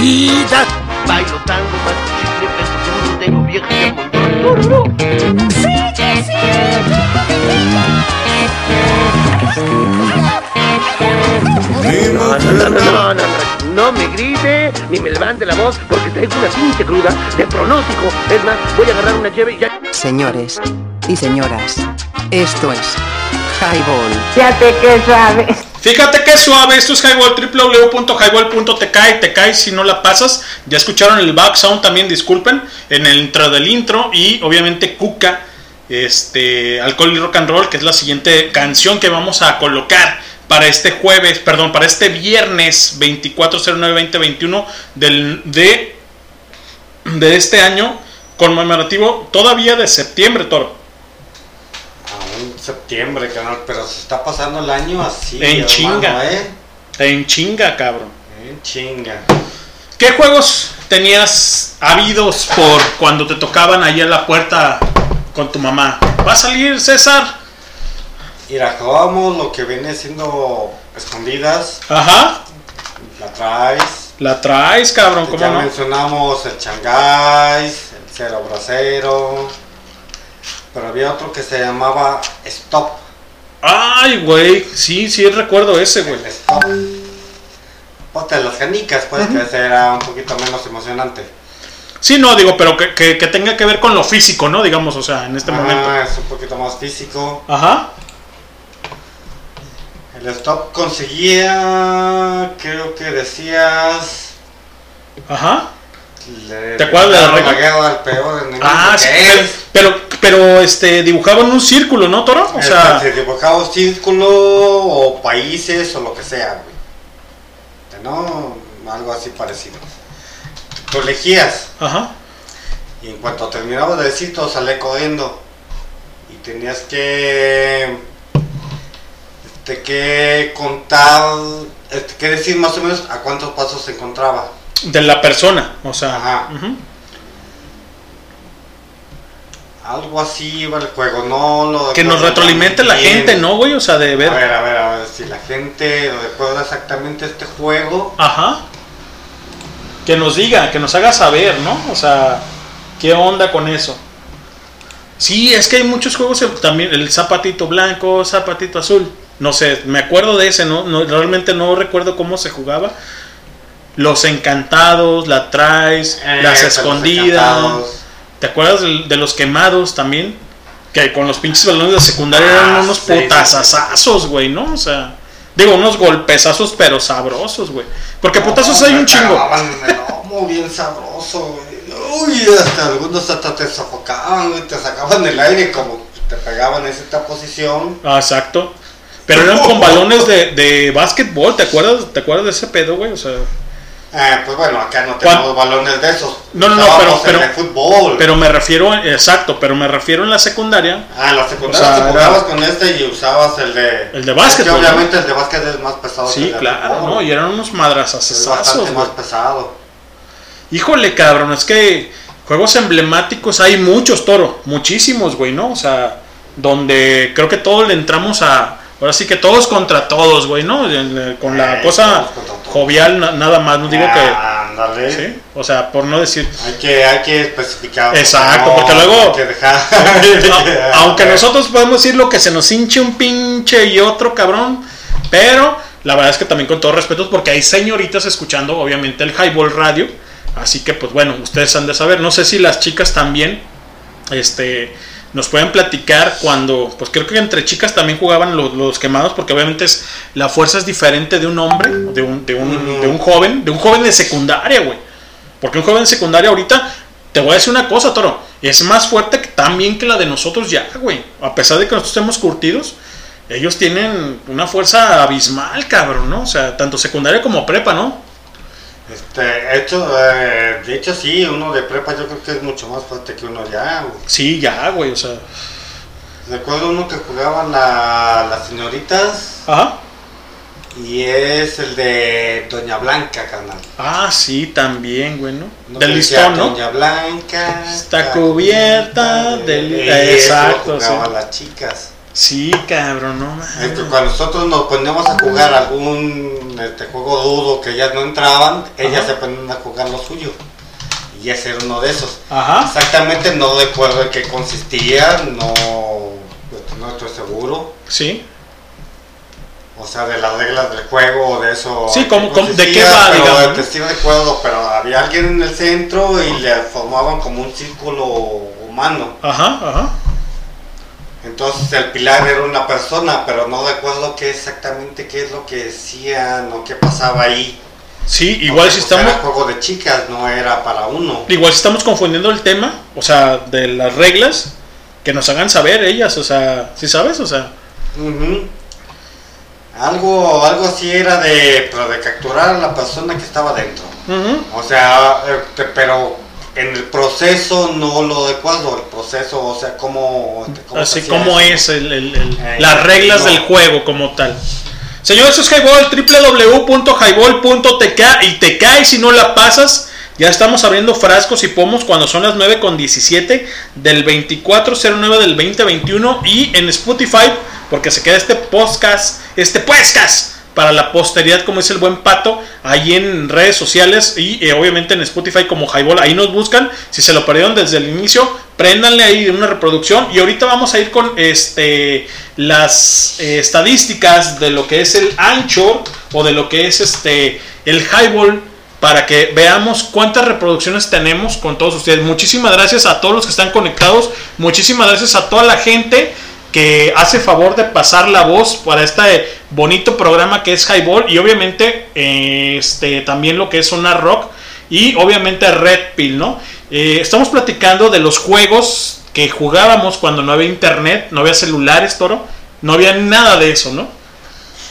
¡Ay, mamachita! Bailo tango, vieja y a montón. Sí, que sí. No, no, no, no, no, no, no me grite ni me levante la voz porque traigo una pinche cruda de pronóstico. Es más, voy a agarrar una cheve y ya. Señores y señoras, esto es Highball. Fíjate que suave. Fíjate que suave, esto es Highball, www.highball.tk y te cae si no la pasas. Ya escucharon el back sound también, disculpen, en el intro del intro y obviamente Cuca, este, Alcohol y Rock and Roll, que es la siguiente canción que vamos a colocar para este jueves, perdón, para este viernes 2409-2021 del, de, de este año conmemorativo todavía de septiembre, Toro. Septiembre, canal, pero se está pasando el año así. En hermano, chinga. ¿eh? En chinga, cabrón. En chinga. ¿Qué juegos tenías habidos por cuando te tocaban ahí a la puerta con tu mamá? ¿Va a salir César? Mira, jugábamos lo que viene siendo escondidas. Ajá. La traes. La traes, cabrón, ¿cómo ya no? mencionamos el Changáis, el Cero Bracero. Pero había otro que se llamaba Stop. Ay, güey, sí, sí recuerdo ese, güey. Stop. Ponte las canicas, pues que ese era un poquito menos emocionante. Sí, no, digo, pero que, que- que tenga que ver con lo físico, ¿no? Digamos, o sea, en este Ah, momento. es un poquito más físico. Ajá. El stop conseguía, creo que decías. Ajá. Le- ¿Te acuerdas de la le- regla? peor Ah, sí, pero, pero, pero, este, dibujaban un círculo, ¿no, Toro? O sea, se dibujaba un círculo o países o lo que sea, güey. ¿No? Algo así parecido. Tú elegías. Ajá. Y en cuanto terminabas de decir, todo salía corriendo. Y tenías que. Este, que contar. Este, que decir más o menos a cuántos pasos se encontraba. De la persona, o sea. Ajá. Algo así iba el juego, no lo Que nos retroalimente la gente, ¿no, güey? O sea, de ver. A ver, a ver, a ver, si la gente recuerda exactamente este juego. Ajá. Que nos diga, que nos haga saber, ¿no? O sea, ¿qué onda con eso? Sí, es que hay muchos juegos también, el zapatito blanco, zapatito azul. No sé, me acuerdo de ese, ¿no? no realmente no recuerdo cómo se jugaba. Los encantados, la traes, Eh, las escondidas. ¿Te acuerdas de, los quemados también? Que con los pinches balones de secundaria Ah, eran unos sí, putazazazos, güey, ¿no? O sea, digo, unos golpezazos, pero sabrosos, güey. Porque putazos hay un chingo. Lomo bien sabroso, güey. Uy, hasta algunos hasta te sofocaban, güey, te sacaban del aire como te pegaban en esta posición. Ah, exacto. Pero eran con [LAUGHS] balones de, de básquetbol, ¿te acuerdas? ¿Te acuerdas de ese pedo, güey? O sea, Eh, pues bueno, acá no ¿Cuál? tenemos balones de esos. no, no, no, pero, el pero, fútbol. pero me refiero, exacto, pero me refiero en la secundaria. Ah, en la secundaria O sea, te jugabas con este y usabas el de. El de Es ¿no? obviamente el de básquet es más pesado que Sí, el claro. ¿no? Y eran unos Es bastante güey. más pesado. Híjole, cabrón, es que juegos emblemáticos hay muchos, Toro, muchísimos, güey, ¿no? O sea, donde creo que todos le entramos a... Ahora sí que todos contra todos, güey, ¿no? En- Con la Eh, cosa jovial, na- nada más, no digo que... Ándale. Sí, o sea, por no decir... Hay que, hay que especificar. Exacto, porque luego- Hay que dejar. [LAUGHS] [LAUGHS] Aunque nosotros podemos decir lo que se nos hinche un pinche y otro cabrón, pero la verdad es que también con todo respeto, porque hay señoritas escuchando obviamente el Highball Radio, así que pues bueno, ustedes han de saber, no sé si las chicas también, este, nos pueden platicar cuando, pues creo que entre chicas también jugaban los, los quemados, porque obviamente es, la fuerza es diferente de un hombre, de un, de un, de un joven, de un joven de secundaria, güey. Porque un joven de secundaria ahorita, te voy a decir una cosa, Toro, es más fuerte que, también que la de nosotros ya, güey. A pesar de que nosotros estemos curtidos, ellos tienen una fuerza abismal, cabrón, ¿no? O sea, tanto secundaria como prepa, ¿no? Este, hecho, eh, de hecho sí, uno de prepa yo creo que es mucho más fuerte que uno ya, güey. Sí, ya, güey, o sea. Recuerdo uno que jugaban la, las señoritas. Ajá. Y es el de Doña Blanca, canal. Ah, sí, también, güey, ¿no? Del listón, ¿no? Doña Blanca. Está cubierta del Eso Exacto, sí. jugaban las chicas. Sí, cabrón, no mames. Cuando nosotros nos poníamos a jugar algún este, juego dudo que ellas no entraban, ellas Ajá. se ponían a jugar lo suyo. Y ese era uno de esos. Ajá. Exactamente no recuerdo en qué consistía, no, este, no estoy seguro. Sí. O sea, de las reglas del juego o de eso. Sí, ¿cómo- cómo- de qué va, pero, digamos, este, sí recuerdo, pero había alguien en el centro y le formaban como un círculo humano. Ajá, ajá. Entonces el pilar era una persona, pero no recuerdo qué exactamente qué es lo que decían o qué pasaba ahí. Sí, igual Porque, si pues, estamos. Era juego de chicas, no era para uno. Igual si estamos confundiendo el tema, o sea, de las reglas, que nos hagan saber ellas, o sea, ¿sí sabes? O sea. Algo, algo así era de, pero de capturar a la persona que estaba dentro. O sea, este, pero en el proceso no lo recuerdo, el proceso, o sea, cómo... así como es el- el- el- Eh, las reglas no. del juego como tal. Señor, eso es Highball, www.highball.tk y te cae si no la pasas. Ya estamos abriendo frascos y pomos cuando son las 9 con 17 del 2409 del 2021 y en Spotify porque se queda este podcast, este podcast para la posteridad como dice el buen pato ahí en redes sociales y eh, obviamente en Spotify como Highball ahí nos buscan si se lo perdieron desde el inicio préndanle ahí una reproducción y ahorita vamos a ir con este las eh, estadísticas de lo que es el Anchor o de lo que es este el Highball para que veamos cuántas reproducciones tenemos con todos ustedes. Muchísimas gracias a todos los que están conectados. Muchísimas gracias a toda la gente que hace favor de pasar la voz para este bonito programa que es Highball y obviamente este también lo que es Sonar Rock y obviamente Red Pill, ¿no? Eh, estamos platicando de los juegos que jugábamos cuando no había internet, no había celulares, toro, no había nada de eso, ¿no?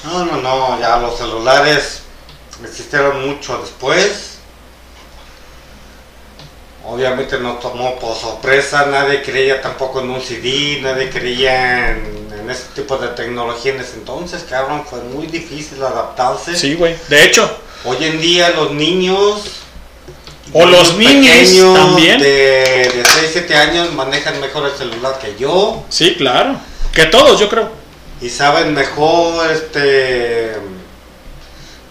No, no, no, ya los celulares existieron mucho después. Obviamente nos tomó por sorpresa, nadie creía tampoco en un CD, nadie creía en, en ese tipo de tecnología en ese entonces, cabrón, fue muy difícil adaptarse. Sí, güey. De hecho, Hoy en día los niños... O los niños también. De, de 6, 7 años manejan mejor el celular que yo. sí, claro. Que todos, yo creo. y saben mejor este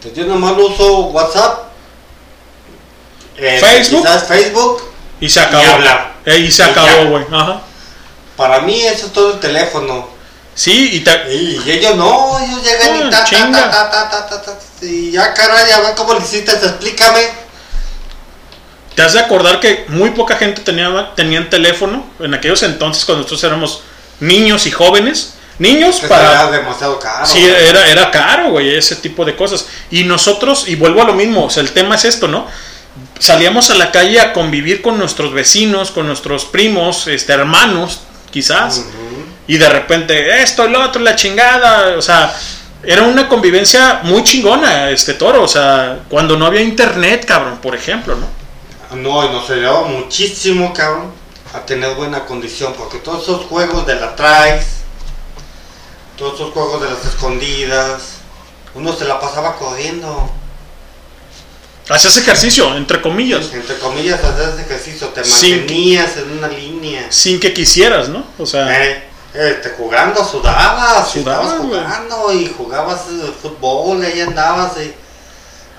pues yo nomás uso WhatsApp eh, Facebook. Y se acabó. Y hablar. Eh, y se Y acabó, güey. Ajá. para mí eso es todo el teléfono Sí, y, ta- y ellos no ellos llegan Ah, y ta, ta, chinga. ta, ta, ta, ta, ta, y ya caray cómo le hiciste explícame te has de acordar que muy poca gente tenía tenían teléfono en aquellos entonces cuando nosotros éramos niños y jóvenes. Niños que para era demasiado caro Sí, era, era caro, güey, ese tipo de cosas. Y nosotros, y vuelvo a lo mismo, o sea, el tema es esto, ¿no? Salíamos a la calle a convivir con nuestros vecinos, con nuestros primos, este, hermanos, quizás, y de repente, esto, lo otro, la chingada, o sea, era una convivencia muy chingona, este toro, o sea, cuando no había internet, cabrón, por ejemplo, ¿no? No, y nos ayudaba muchísimo, cabrón, a tener buena condición, porque todos esos juegos de la traes, todos esos juegos de las escondidas, uno se la pasaba corriendo. Hacías ejercicio, entre comillas, Entre comillas, hacías ejercicio, te mantenías en una línea. sin que quisieras, ¿no? O sea, Eh, este, jugando, sudabas, y Sudabas, estabas jugando y jugabas eh, fútbol, ahí andabas y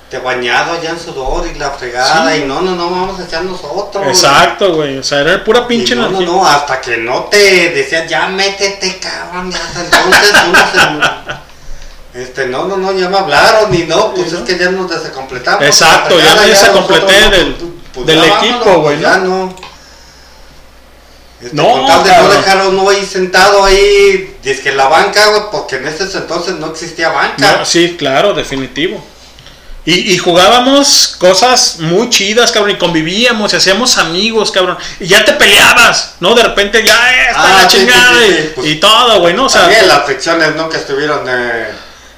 te bañado allá en sudor y la fregada Sí. y no, no, no, vamos a echar nosotros. exacto, güey, o sea, era pura pinche Y no, no, energía. no, hasta que no te decían, ya métete, cabrón, ya hasta entonces [LAUGHS] uno se... Este, no, no, no, ya me hablaron y no, pues es que ya nos desacompletamos. Exacto, la ya fregada, me desacompleté nosotros, del- pues, del ya equipo, güey, Ya ¿no? no. Este, No, con tal de no dejar a uno ahí sentado ahí, dice que la banca, güey, porque en ese entonces no existía banca. No, sí, claro, definitivo. Y, y jugábamos cosas muy chidas, cabrón, y convivíamos y hacíamos amigos, cabrón. Y ya te peleabas, ¿no? De repente ya eh, está Ah, la sí, chingada sí, y, sí, pues, y todo, güey, ¿no? O sea, También las fricciones nunca estuvieron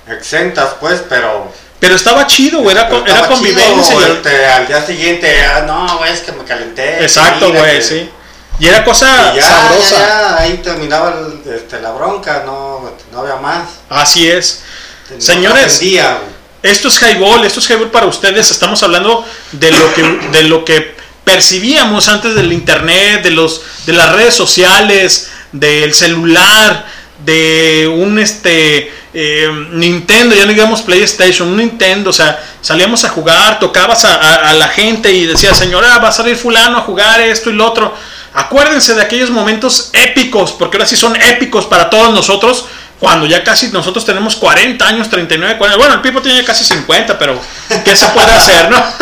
exentas, pues, pero... pero estaba chido, güey, era, con- era convivencia. chido, este, al día siguiente, ah, no, güey, es que me calenté. Exacto, güey, que- sí. Y era cosa y ya, sabrosa. ya, ya, ahí terminaba el- este, la bronca, no, no había más. Así es. No Señores, esto es highball, esto es highball para ustedes. Estamos hablando de lo que, de lo que percibíamos antes del internet, de los, de las redes sociales, del celular, de un este eh, Nintendo, ya no digamos PlayStation, un Nintendo, o sea, salíamos a jugar, tocabas a, a- a la gente y decías, señora, va a salir fulano a jugar esto y lo otro. Acuérdense de aquellos momentos épicos, porque ahora sí son épicos para todos nosotros, cuando ya casi nosotros tenemos 40 años, 39, 40, bueno, el Pipo tiene casi 50, pero ¿qué se puede hacer, no? [LAUGHS]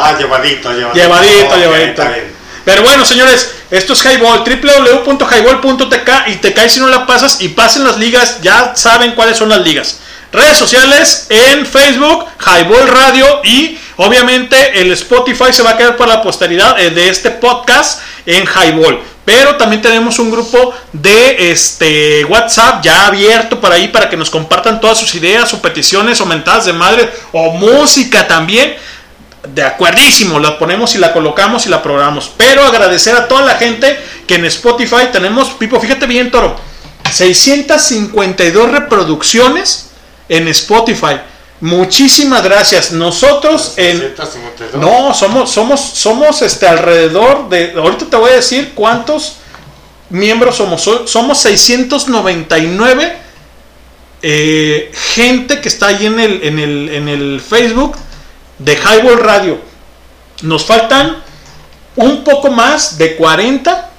Ah, llevadito, llevadito. Llevadito, llevadito. bien. Pero bueno, señores, esto es Highball, www.highball.tk y te caes si no la pasas y pasen las ligas, ya saben cuáles son las ligas. Redes sociales en Facebook, Highball Radio y obviamente el Spotify se va a quedar para la posteridad eh, de este podcast en Highball. Pero también tenemos un grupo de este WhatsApp ya abierto para ahí para que nos compartan todas sus ideas o peticiones o mentadas de madre o música también. De acuerdísimo, la ponemos y la colocamos y la programamos. Pero agradecer a toda la gente que en Spotify tenemos, Pipo, fíjate bien, Toro, 652 reproducciones en Spotify. Muchísimas gracias. Nosotros en 152. no, somos somos somos este alrededor de ahorita te voy a decir cuántos miembros somos. So- Somos 699 eh, gente que está ahí en el en el en el Facebook de Highball Radio. Nos faltan un poco más de 40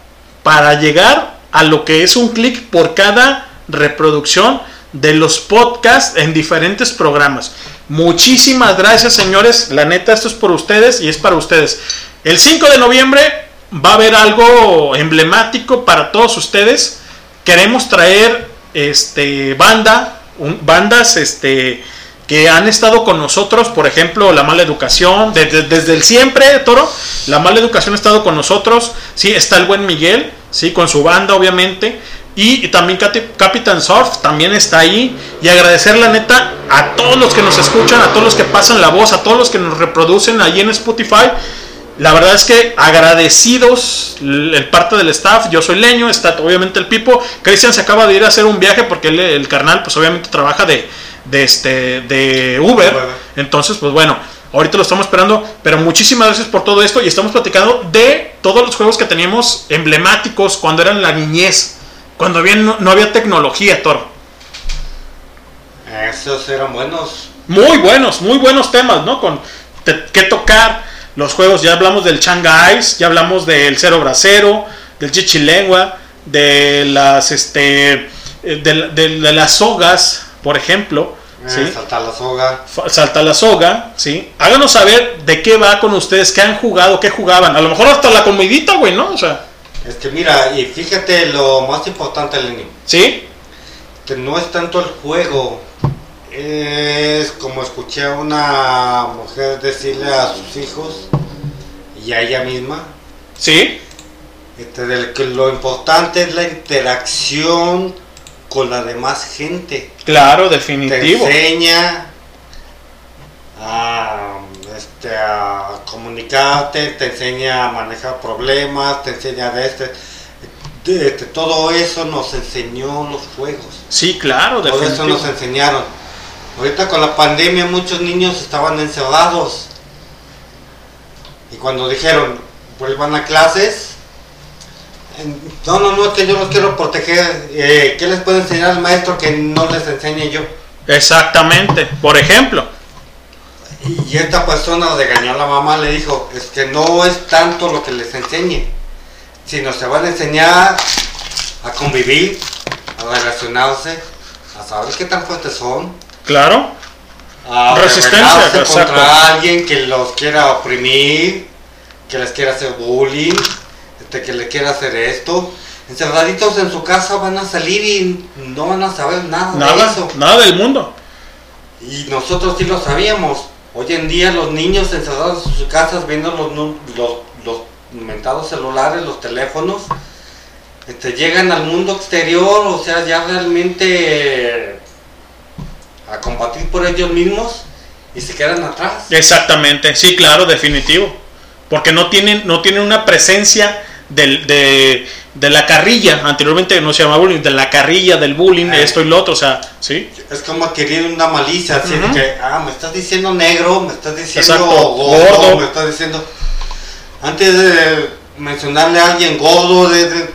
para llegar a lo que es un clic por cada reproducción de los podcasts en diferentes programas. Muchísimas gracias, señores. La neta, esto es por ustedes y es para ustedes. El 5 de noviembre va a haber algo emblemático para todos ustedes. Queremos traer este banda, bandas este que han estado con nosotros, por ejemplo, La Mala Educación, desde, desde el siempre, Toro, La Mala Educación ha estado con nosotros, sí, está el buen Miguel, sí, con su banda, obviamente, y, también Captain Surf también está ahí, y agradecer la neta a todos los que nos escuchan, a todos los que pasan la voz, a todos los que nos reproducen ahí en Spotify, la verdad es que agradecidos el el parte del staff, yo soy Leño, está obviamente el Pipo, Cristian se acaba de ir a hacer un viaje porque él, el carnal pues obviamente trabaja de, de este de Uber, entonces pues bueno, ahorita lo estamos esperando, pero muchísimas gracias por todo esto y estamos platicando de todos los juegos que teníamos emblemáticos cuando eran la niñez, cuando había, no, no había tecnología, Toro. Esos eran buenos. Muy buenos, muy buenos temas, ¿no? Con te- qué tocar los juegos. Ya hablamos del Changa Ice, ya hablamos del Cero Bracero, del Chichilengua, de las este eh, de- de las sogas, por ejemplo. Eh, ¿sí? Saltar la soga. Fa- Salta la soga, ¿sí? Háganos saber de qué va con ustedes, qué han jugado, qué jugaban. A lo mejor hasta la comidita, güey, ¿no? O sea, Es que mira, y fíjate lo más importante, Lenny. ¿sí? Que no es tanto el juego. Es como escuché a una mujer decirle a sus hijos y a ella misma. ¿Sí? Este, del que lo importante es la interacción con la demás gente. Claro, Te definitivo. enseña a, este, a comunicarte, te enseña a manejar problemas, te enseña de este, de este, todo eso nos enseñó los juegos. Sí, claro, Todo eso nos enseñaron. Ahorita con la pandemia muchos niños estaban encerrados. Y cuando dijeron, vuelvan a clases, no, no, no, es que yo los quiero proteger. Eh, ¿Qué les puede enseñar el maestro que no les enseñe yo? Exactamente. Por ejemplo, Y esta persona regañó a la mamá, le dijo, es que no es tanto lo que les enseñe, sino se van a enseñar a convivir, a relacionarse, a saber qué tan fuertes son, claro. a Resistencia, exacto. contra alguien que los quiera oprimir, que les quiera hacer bullying, este, que le quiera hacer esto. Encerraditos en su casa van a salir y no van a saber nada, de Nada, eso. nada del mundo. Y nosotros sí lo sabíamos, Hoy en día los niños encerrados en sus casas viendo los, los, los inventados celulares, los teléfonos, este, llegan al mundo exterior, o sea, ya realmente eh, a combatir por ellos mismos y se quedan atrás. Exactamente, sí, claro, definitivo. Porque no tienen, no tienen una presencia del, de, de la carrilla, anteriormente no se llamaba bullying, de la carrilla del bullying, esto y lo otro, o sea, sí. Es como adquirir una malicia, así de que, ah, me estás diciendo negro, me estás diciendo Exacto, gordo, gordo. me estás diciendo... Antes de mencionarle a alguien gordo, de, de,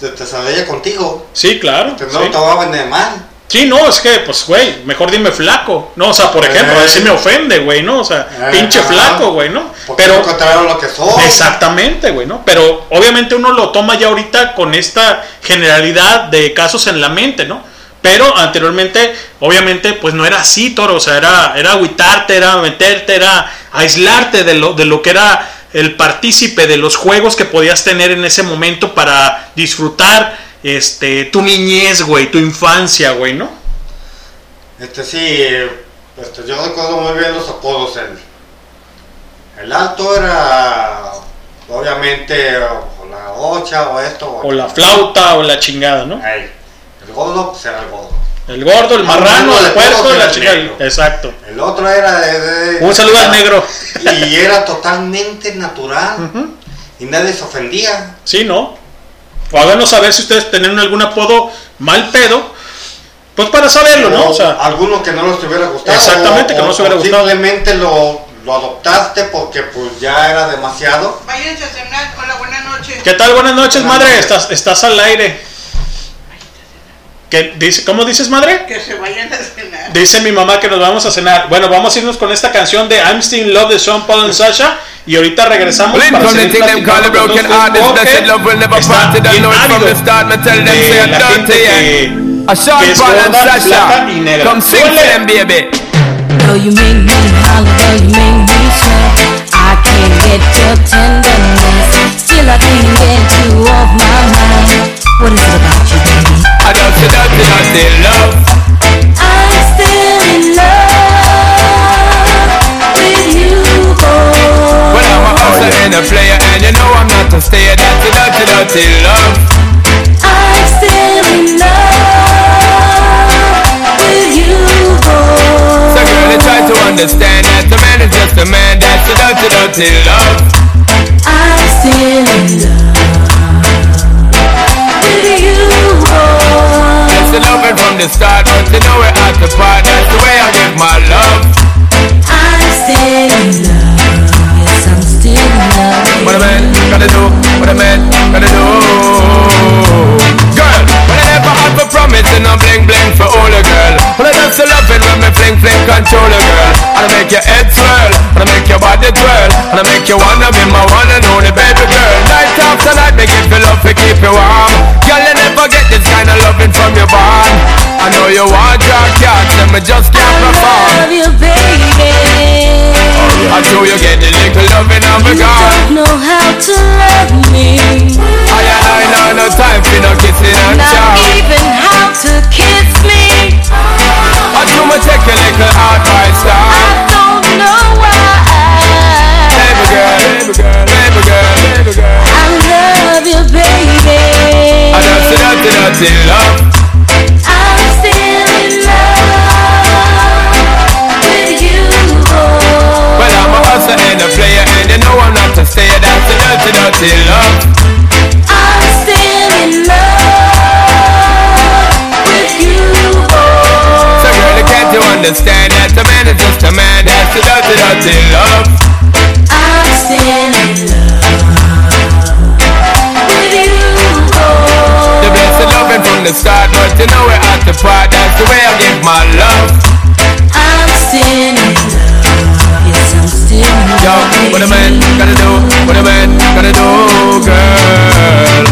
de- te sabía contigo. Sí, claro. Que no sí. lo tomaban de mal. Sí, no, es que, pues, güey, mejor dime flaco. No, o sea, por ejemplo, Eh. me ofende, güey, ¿no? O sea, Eh, pinche ajá. flaco, güey, ¿no? Porque Pero, no lo que son. exactamente, güey, ¿no? Pero obviamente uno lo toma ya ahorita con esta generalidad de casos en la mente, ¿no? Pero anteriormente, obviamente, pues no era así, toro. O sea, era, era agüitarte, era meterte, era aislarte de lo, de lo que era el partícipe de los juegos que podías tener en ese momento para disfrutar este, tu niñez, güey, tu infancia, güey, ¿no? Este sí, este, yo recuerdo muy bien los apodos. El, el alto era, obviamente, o la ocha o esto. O la flauta o la chingada, ¿no? El gordo, pues era el gordo. El gordo, el marrano, el puerco, todos la negro. Exacto. El otro era de... de- Un saludo al negro. Y era totalmente natural. Y nadie se ofendía. Sí, ¿no? O háganos saber si ustedes tienen algún apodo mal pedo. Pues para saberlo, ¿no? O sea, alguno que no les hubiera gustado. Exactamente, que o- no les o hubiera gustado. Simplemente lo, lo adoptaste porque pues ya era demasiado. Váyanse a cenar. Hola, buenas noches. ¿qué tal? Buenas noches, Buenas madre. noches. Estás, estás al aire. ¿Qué dice, ¿Cómo dices, madre? Que se vayan a cenar. Dice mi mamá que nos vamos a cenar. Bueno, vamos a irnos con esta canción de I'm Still in Love de Sean Paul and Sasha. Y ahorita regresamos Blink para seguir platicando con de la gente que, que Sean es Paul and gorda, flaca Sasha. y negra. Come sing to them, baby. Though you make me holler, though you make me sweat, I can't get your tenderness. Still, I can't get you off my mind. What is it about you, baby? I don't say dirty, dirty love. I'm still in love with you, boy. Well, I'm a hustler and a player, and you know I'm not a stayer. Dirty, dirty, dirty love. I'm still in love with you, boy. So, girl, you try to understand that the man is just a man. That's a dirty, dirty love. I'm still in love The from the start, but you know we're at the part. That's the way I give my love. I'm still in love. Yes, I'm still in love. What a man gotta do, what a man gotta do. Girl, when I never have a promise and I'm bling bling for all a girl. Fling fling control a girl. And I make your head swirl, and I make your body twirl, and I make you wanna be my one and only baby girl. Night after night, make it feel love to keep you warm. Girl, you never get this kind of loving from your bond. I know you want your cats, and me just can't perform. Love you, baby. I know you get the little loving a You don't know how to love me. I I know no time for no kissing and Not chow. even how to kiss me. I do my take a little advice I now. don't know why. Baby girl, baby girl, baby girl, baby girl. I love you, baby. I don't see nothing, nothing love. I'm still in love with you. Well, I'm a hustler and a player, and you know I'm not a stayer. That's a dirty, dirty love. I'm still in love understand that the man is just a man? That's a dirty, dirty love. I'm still in love with you, boy. The blessed loving from the start, but you know we're at the part. That's the way I give my love. I'm still in love. Yes, I'm still in Yo, love. what a man gotta do, what a man gotta do, girl.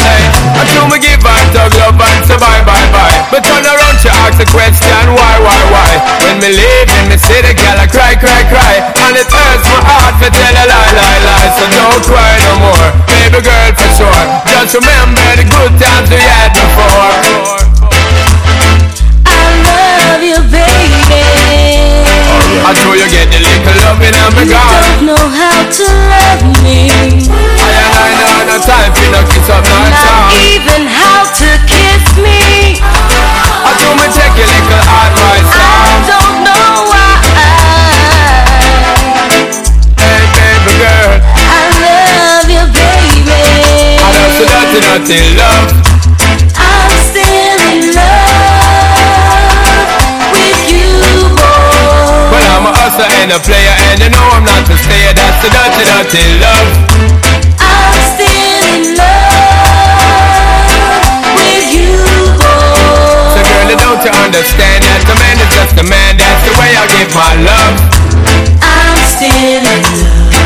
Hey, I do me give her dog love and say bye, bye, bye. But turn around, ask the question, why, why, why? When me leave in me the girl, I cry, cry, cry. And it hurts my heart to tell a lie, lie, lie. So don't cry no more, baby girl, for sure. Just remember the good times we had before. I love you, baby. I I know you get the little loving and me You gone. don't know how to love me. I and I know no time for no kiss up, no Not even how to kiss me. I do me take your little advice, I now. don't know why. Hey, baby girl. I love you, baby. I love so dirty, dirty love. I'm still in love with you, boy. Well, I'm a hustler and a player, and you know I'm not to stay. That's the dirty, dirty love. I'm still in love girl, understand that the man is just a man? That's the way I give my love. I'm still in love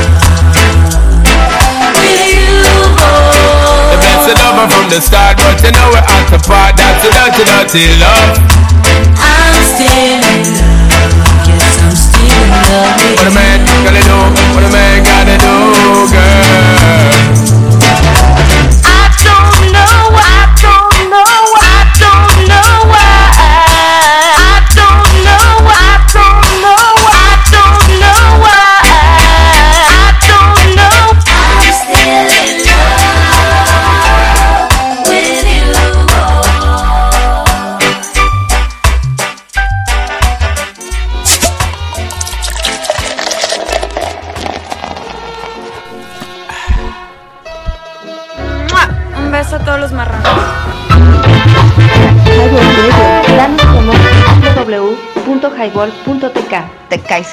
with you, boy. The blessed lover from the start, but you know we're at the part. That's the dirty, dirty love. I'm still in love. Yes, I'm still in love with What a man gotta do, what a man gotta do, girl.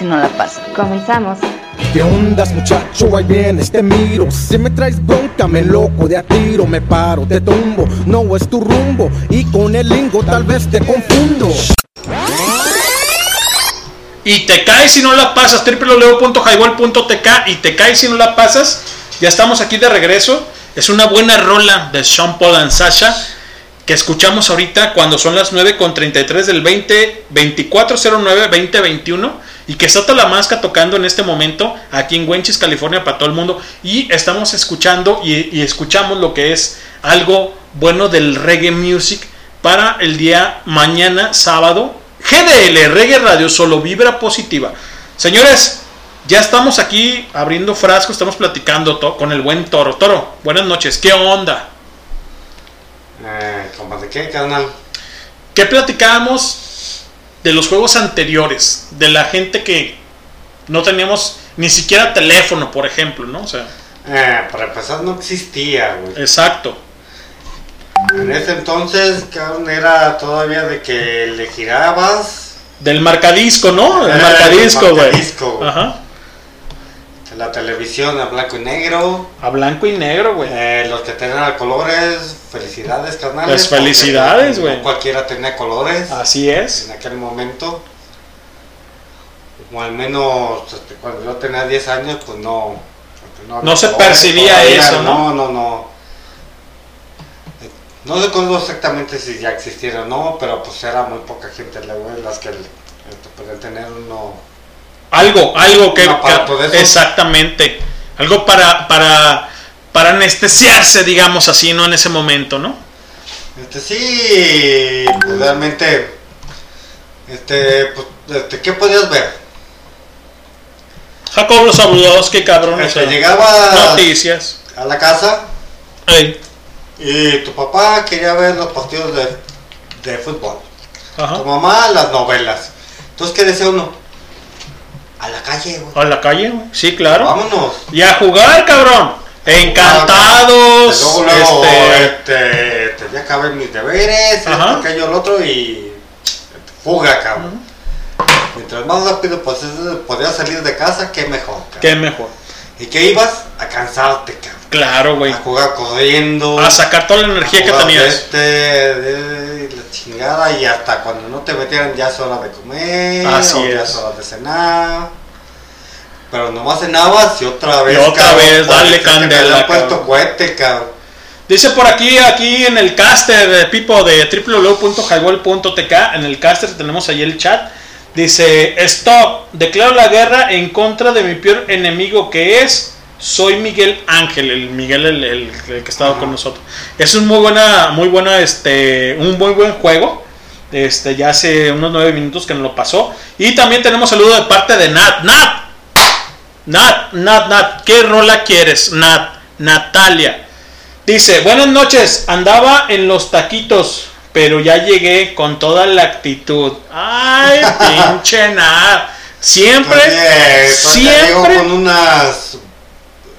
Si no la pasas. Comenzamos. ¿Qué ondas muchacho? Ahí vienes, te miro Si me traes bronca, me loco de a tiro Me paro, te tumbo, no es tu rumbo Y con el lingo tal vez te confundo Y te caes si no la pasas, www.highball.tk y te caes si no la pasas. Ya estamos aquí de regreso. Es una buena rola de Sean Paul and Sasha que escuchamos ahorita cuando son las 9.33 del 20, 2409-2021 y que está Talamasca tocando en este momento aquí en Wenchis, California para todo el mundo y estamos escuchando y, y escuchamos lo que es algo bueno del reggae music para el día mañana sábado GDL, Reggae Radio, solo vibra positiva. Señores, ya estamos aquí abriendo frasco, estamos platicando con el buen Toro. Toro, buenas noches, ¿qué onda? Eh, ¿Cómo de qué, carnal? ¿Qué platicábamos de los juegos anteriores? De la gente que no teníamos ni siquiera teléfono, por ejemplo, ¿no? O sea, Eh, para empezar no existía, güey. exacto. En ese entonces, cabrón, era todavía de que le girabas Del marcadisco, ¿no? El Eh, marcadisco, güey. marcadisco, güey. Ajá. La televisión a blanco y negro. A blanco y negro, güey. Eh, los que tenían a colores, felicidades, carnales. Las felicidades, güey. No cualquiera tenía colores. Así es. En aquel momento. O al menos este, cuando yo tenía 10 años, pues no. No se colores percibía todavía, eso, ¿no? No, no, no. Eh, No recuerdo exactamente si ya existiera o no, pero pues era muy poca gente las que este, podían tener uno. Algo, algo que, exactamente, algo para para para anestesiarse, digamos así, no en ese momento, ¿no? Este sí, pues realmente, este, pues, este, ¿qué podías ver? Jacob Sabudos, qué cabrón. Este, llegaba noticias. a la casa y tu papá quería ver los partidos de, de fútbol. Ajá. Tu mamá las novelas. Entonces, ¿qué decía uno? A la calle, güey. a la calle, güey. sí, claro. Vámonos. Y a jugar, cabrón. Encantados. Luego, luego, este, este, este, ya acabé mis deberes, esto, aquello, lo otro y fuga, cabrón. Mientras más rápido pues, podías salir de casa, qué mejor, cabrón. qué mejor. ¿Y qué ibas? A cansarte, cabrón. Claro, güey. A jugar corriendo. A sacar toda la energía a que tenías. Este, de la chingada y hasta cuando no te metieran ya es hora de comer. Así o ya es. es hora de cenar. Pero nomás cenabas y otra vez. Y otra cabrón, vez, dale que te candela, puesto cohete, cabrón. Dice por aquí, aquí en el caster de Pipo de www.highball.tk, en el caster tenemos ahí el chat. Dice, stop, declaro la guerra en contra de mi peor enemigo que es, soy Miguel Ángel, el Miguel el, el- el que ha estado con nosotros. Es un muy buena, muy buena, este, un muy buen juego Este, ya hace unos nueve minutos que nos lo pasó. Y también tenemos saludo de parte de Nat. Nat, Nat, Nat, Nat, ¿qué rola quieres? Nat, Natalia. Dice, buenas noches, andaba en los taquitos, pero ya llegué con toda la actitud. Ay, [LAUGHS] pinche Nat. Siempre, Siempre. siempre. con unas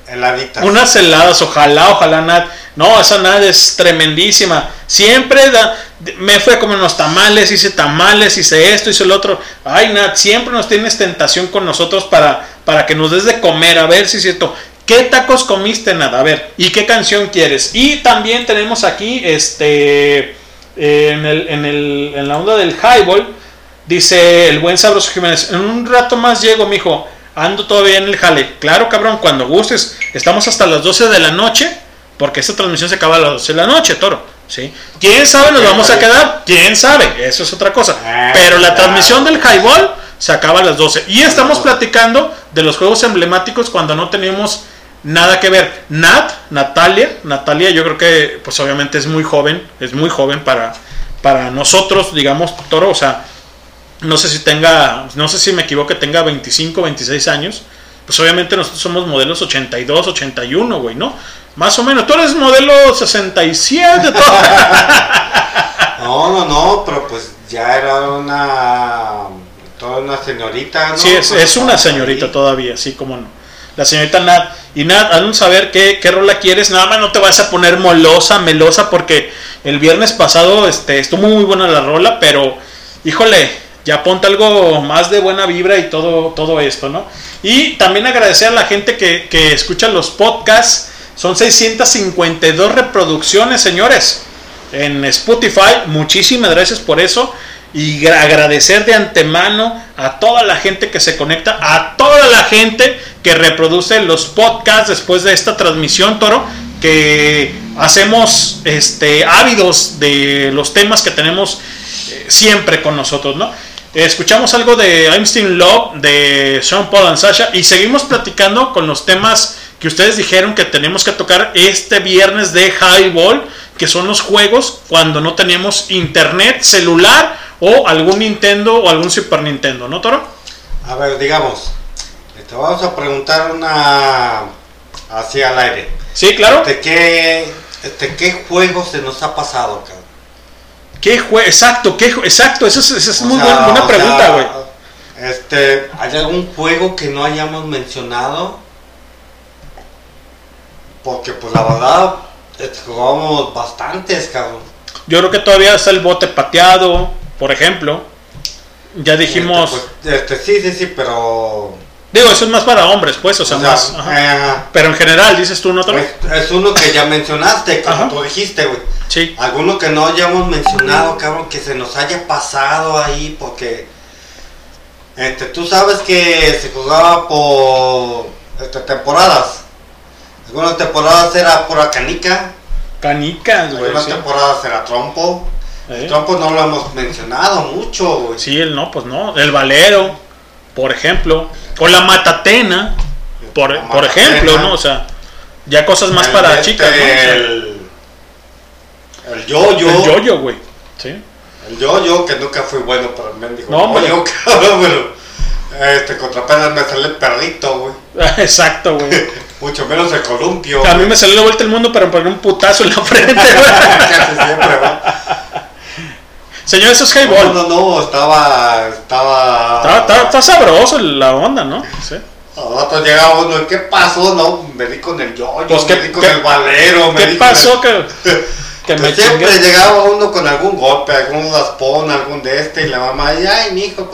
heladitas. Unas heladas, ojalá, ojalá Nat. No, esa Nat es tremendísima. Siempre da, me fue como unos tamales, hice tamales, hice esto, hice el otro. Ay, Nat, siempre nos tienes tentación con nosotros para, para que nos des de comer. A ver si es cierto. ¿Qué tacos comiste, Nat? A ver, ¿y qué canción quieres? Y también tenemos aquí, este, eh, en, el, en, el, en la onda del highball, dice el buen Sabroso Jiménez, en un rato más llego, mijo. Ando todavía en el jale. Claro, cabrón, cuando gustes. Estamos hasta las 12 de la noche. Porque esta transmisión se acaba a las 12 de la noche, toro. ¿sí? ¿Quién sabe? Nos vamos a quedar. ¿Quién sabe? Eso es otra cosa. Pero la transmisión del highball se acaba a las 12. Y estamos platicando de los juegos emblemáticos cuando no teníamos nada que ver. Nat, Natalia, Natalia, yo creo que, pues obviamente es muy joven. Es muy joven para, para nosotros, digamos, toro. O sea, no sé si tenga, no sé si me equivoco, tenga 25, 26 años. Pues obviamente nosotros somos modelos 82, 81, güey, ¿no? Más o menos. Tú eres modelo 67, todo. [LAUGHS] No, no, no, pero pues ya era una. Toda una señorita, ¿no? Sí, es, Pues, es una señorita todavía, sí, como no. La señorita Nat. Y Nat, haznos saber qué, qué rola quieres. Nada más no te vas a poner molosa, melosa, porque el viernes pasado este, estuvo muy buena la rola, pero híjole, ya ponte algo más de buena vibra y todo, todo esto, ¿no? Y también agradecer a la gente que, que escucha los podcasts. Son 652 reproducciones, señores, en Spotify. Muchísimas gracias por eso. Y gra- agradecer de antemano a toda la gente que se conecta, a toda la gente que reproduce los podcasts después de esta transmisión, Toro, que hacemos este, ávidos de los temas que tenemos eh, siempre con nosotros, ¿no? Escuchamos algo de I'm Still Love, de Sean Paul and Sasha, y seguimos platicando con los temas que ustedes dijeron que tenemos que tocar este viernes de Highball, que son los juegos cuando no teníamos internet, celular o algún Nintendo o algún Super Nintendo, ¿no, Toro? A ver, digamos, te vamos a preguntar una así al aire. Sí, claro. ¿De qué, de qué juego se nos ha pasado, cabrón? ¿Qué juego? Exacto, ¿qué Exacto, esa es, esa es O muy sea, buena, pregunta, güey. Este, ¿hay algún juego que no hayamos mencionado? Porque pues la verdad, este, jugábamos bastantes, cabrón. Yo creo que todavía está el bote pateado, por ejemplo. Ya dijimos. Este, este, sí, sí, sí, pero... Digo, eso es más para hombres, pues, o sea, O sea, más. ajá. eh, Pero en general, dices tú, ¿no, Toro? Es, es uno que ya mencionaste, como Ajá. tú dijiste, güey. Sí. Alguno que no hayamos mencionado, cabrón, que se nos haya pasado ahí, porque este, tú sabes que se jugaba por este, temporadas. Algunas temporadas era pura canica, Canicas, güey. algunas Sí. temporadas era trompo. Eh. El trompo no lo hemos mencionado mucho, güey. Sí, el no, pues no. El valero, por ejemplo. O la matatena, por, por matatena. ejemplo, ¿no? O sea, ya cosas más El para este, chicas, ¿no? O sea, El, el yo-yo. el yoyo, güey. Sí. El yo-yo, que nunca fui bueno para el mendigo. No, hombre. yo, [LAUGHS] cabrón, pero. Este, contra penas me sale el perrito, güey. [LAUGHS] Exacto, güey. [LAUGHS] Mucho menos el columpio. A mí me salió la vuelta el mundo para poner un putazo en la [LAUGHS] frente. [LAUGHS] Casi siempre, ¿va? Señor, eso es No, highball. no, no, estaba. Estaba. Está, está- está sabroso la onda, ¿no? Sí. Llegaba uno, ¿qué pasó? No, me di con el yo-yo, Pues, ¿qué- me di con qué- el valero, me ¿Qué di con pasó? el- Que, que me Pues siempre chingué. llegaba uno con algún golpe, algún raspón, algún de este, y la mamá, y, ay, mi hijo,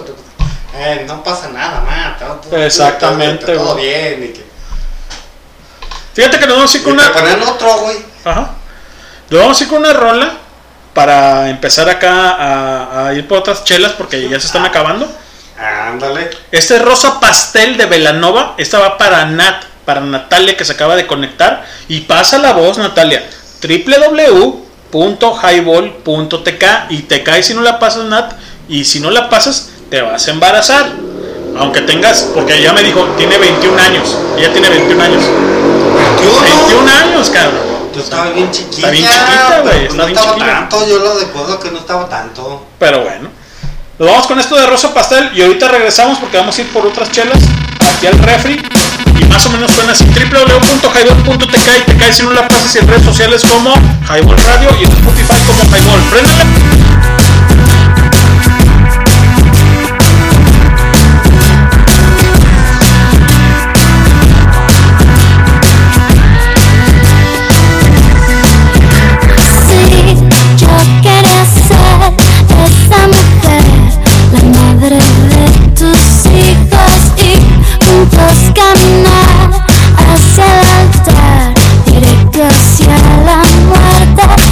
eh, no pasa nada, todo- Exactamente, todo, todo güey. bien. Y que, Fíjate que nos vamos a ir con una. ponían otro, güey. Ajá. Nos vamos a ir con una rola para empezar acá a, a ir por otras chelas porque ya se están acabando. Ándale. Este es Rosa Pastel de Velanova. Esta va para Nat, para Natalia que se acaba de conectar. Y pasa la voz, Natalia. www.highball.tk y te cae si no la pasas, Nat. Y si no la pasas, te vas a embarazar. Aunque tengas, porque ella me dijo, tiene 21 años. Ella tiene 21 años. 21 años, cabrón. Yo estaba bien chiquita. Está bien chiquita, güey, está no bien estaba tanto, yo lo recuerdo que no estaba tanto. Pero bueno. Nos vamos con esto de Rosa Pastel y ahorita regresamos porque vamos a ir por otras chelas aquí al refri. Y más o menos suena así www.highball.tk y te caes no la pasas y en redes sociales como Highball Radio y en Spotify como Highball. Préndale. Esa mujer, la madre de tus hijos y juntos caminar hacia el altar, directo hacia la muerte.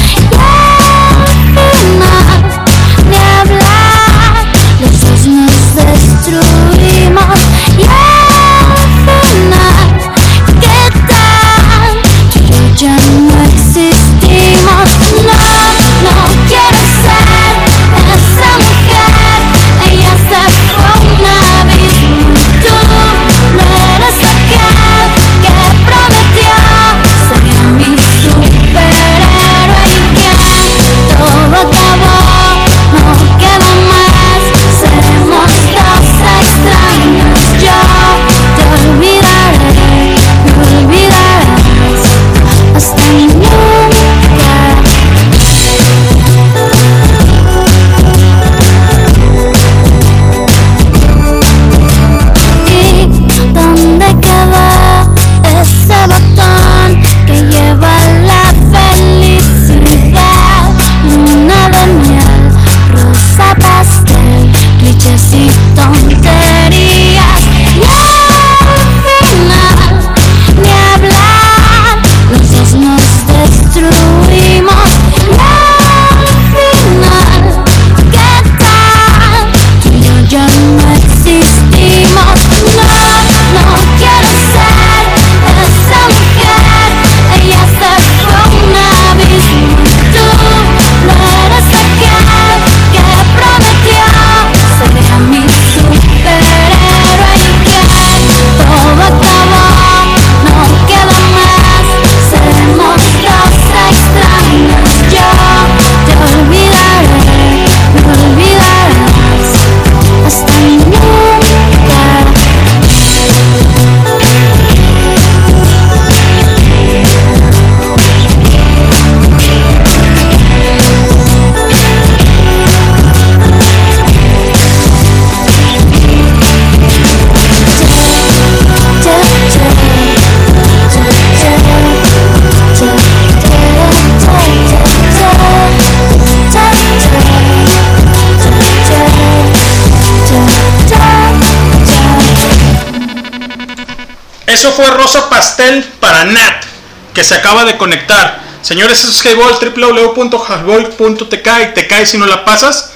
Eso fue Rosa Pastel para Nat, que se acaba de conectar. Señores, eso es Highball, www.highball.tk y te caes si no la pasas.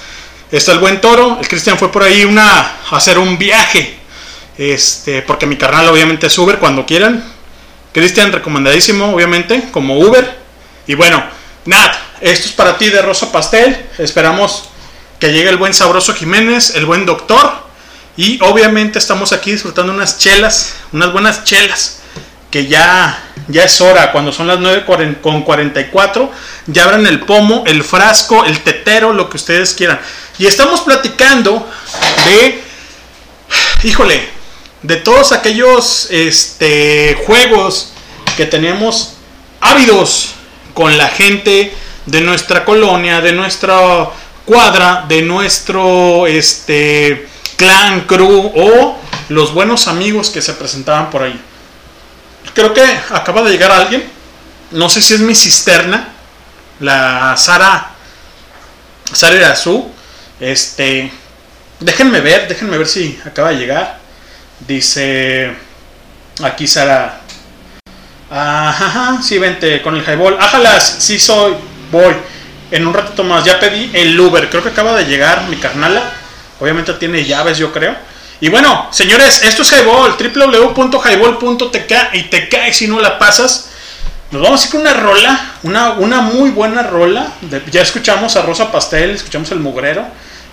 Está el buen toro. El Cristian fue por ahí a hacer un viaje. Este, porque mi carnal obviamente es Uber cuando quieran. Cristian, recomendadísimo, obviamente, como Uber. Y bueno, Nat, esto es para ti de Rosa Pastel. Esperamos que llegue el buen sabroso Jiménez, el buen doctor. Y obviamente estamos aquí disfrutando unas chelas, unas buenas chelas. Que ya, ya es hora, cuando son las 9 con 44. Ya abran el pomo, el frasco, el tetero, lo que ustedes quieran. Y estamos platicando de, híjole, de todos aquellos este, juegos que tenemos ávidos con la gente de nuestra colonia, de nuestra cuadra, de nuestro este, clan, crew o los buenos amigos que se presentaban por ahí. Creo que acaba de llegar alguien, no sé si es mi cisterna, la Sara, Sara Irazú, este, déjenme ver, déjenme ver si acaba de llegar. Dice aquí Sara. Ajá, sí, vente con el highball. Ájalas, sí soy, voy. En un ratito más, ya pedí el Uber. Creo que acaba de llegar mi carnala. Obviamente tiene llaves, yo creo. Y bueno, señores, esto es Highball, www.highball.tk y te cae si no la pasas. Nos vamos a ir con una rola, una, una muy buena rola. Ya escuchamos a Rosa Pastel, escuchamos el mugrero.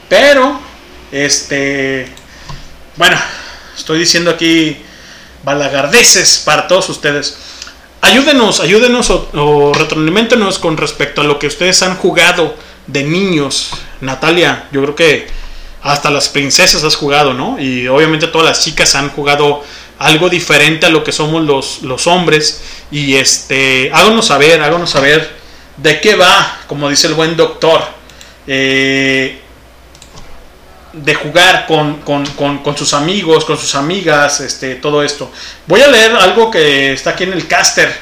Pero, este, bueno, estoy diciendo aquí balagardeces para todos ustedes. ayúdenos, ayúdenos o, o retroaliméntenos con respecto a lo que ustedes han jugado de niños. Natalia, yo creo que hasta las princesas has jugado, ¿no? Y obviamente todas las chicas han jugado algo diferente a lo que somos los, los hombres. Y este, háganos saber, háganos saber de qué va, como dice el buen doctor, eh, de jugar con, con- con- con sus amigos, con sus amigas, este, todo esto. Voy a leer algo que está aquí en el caster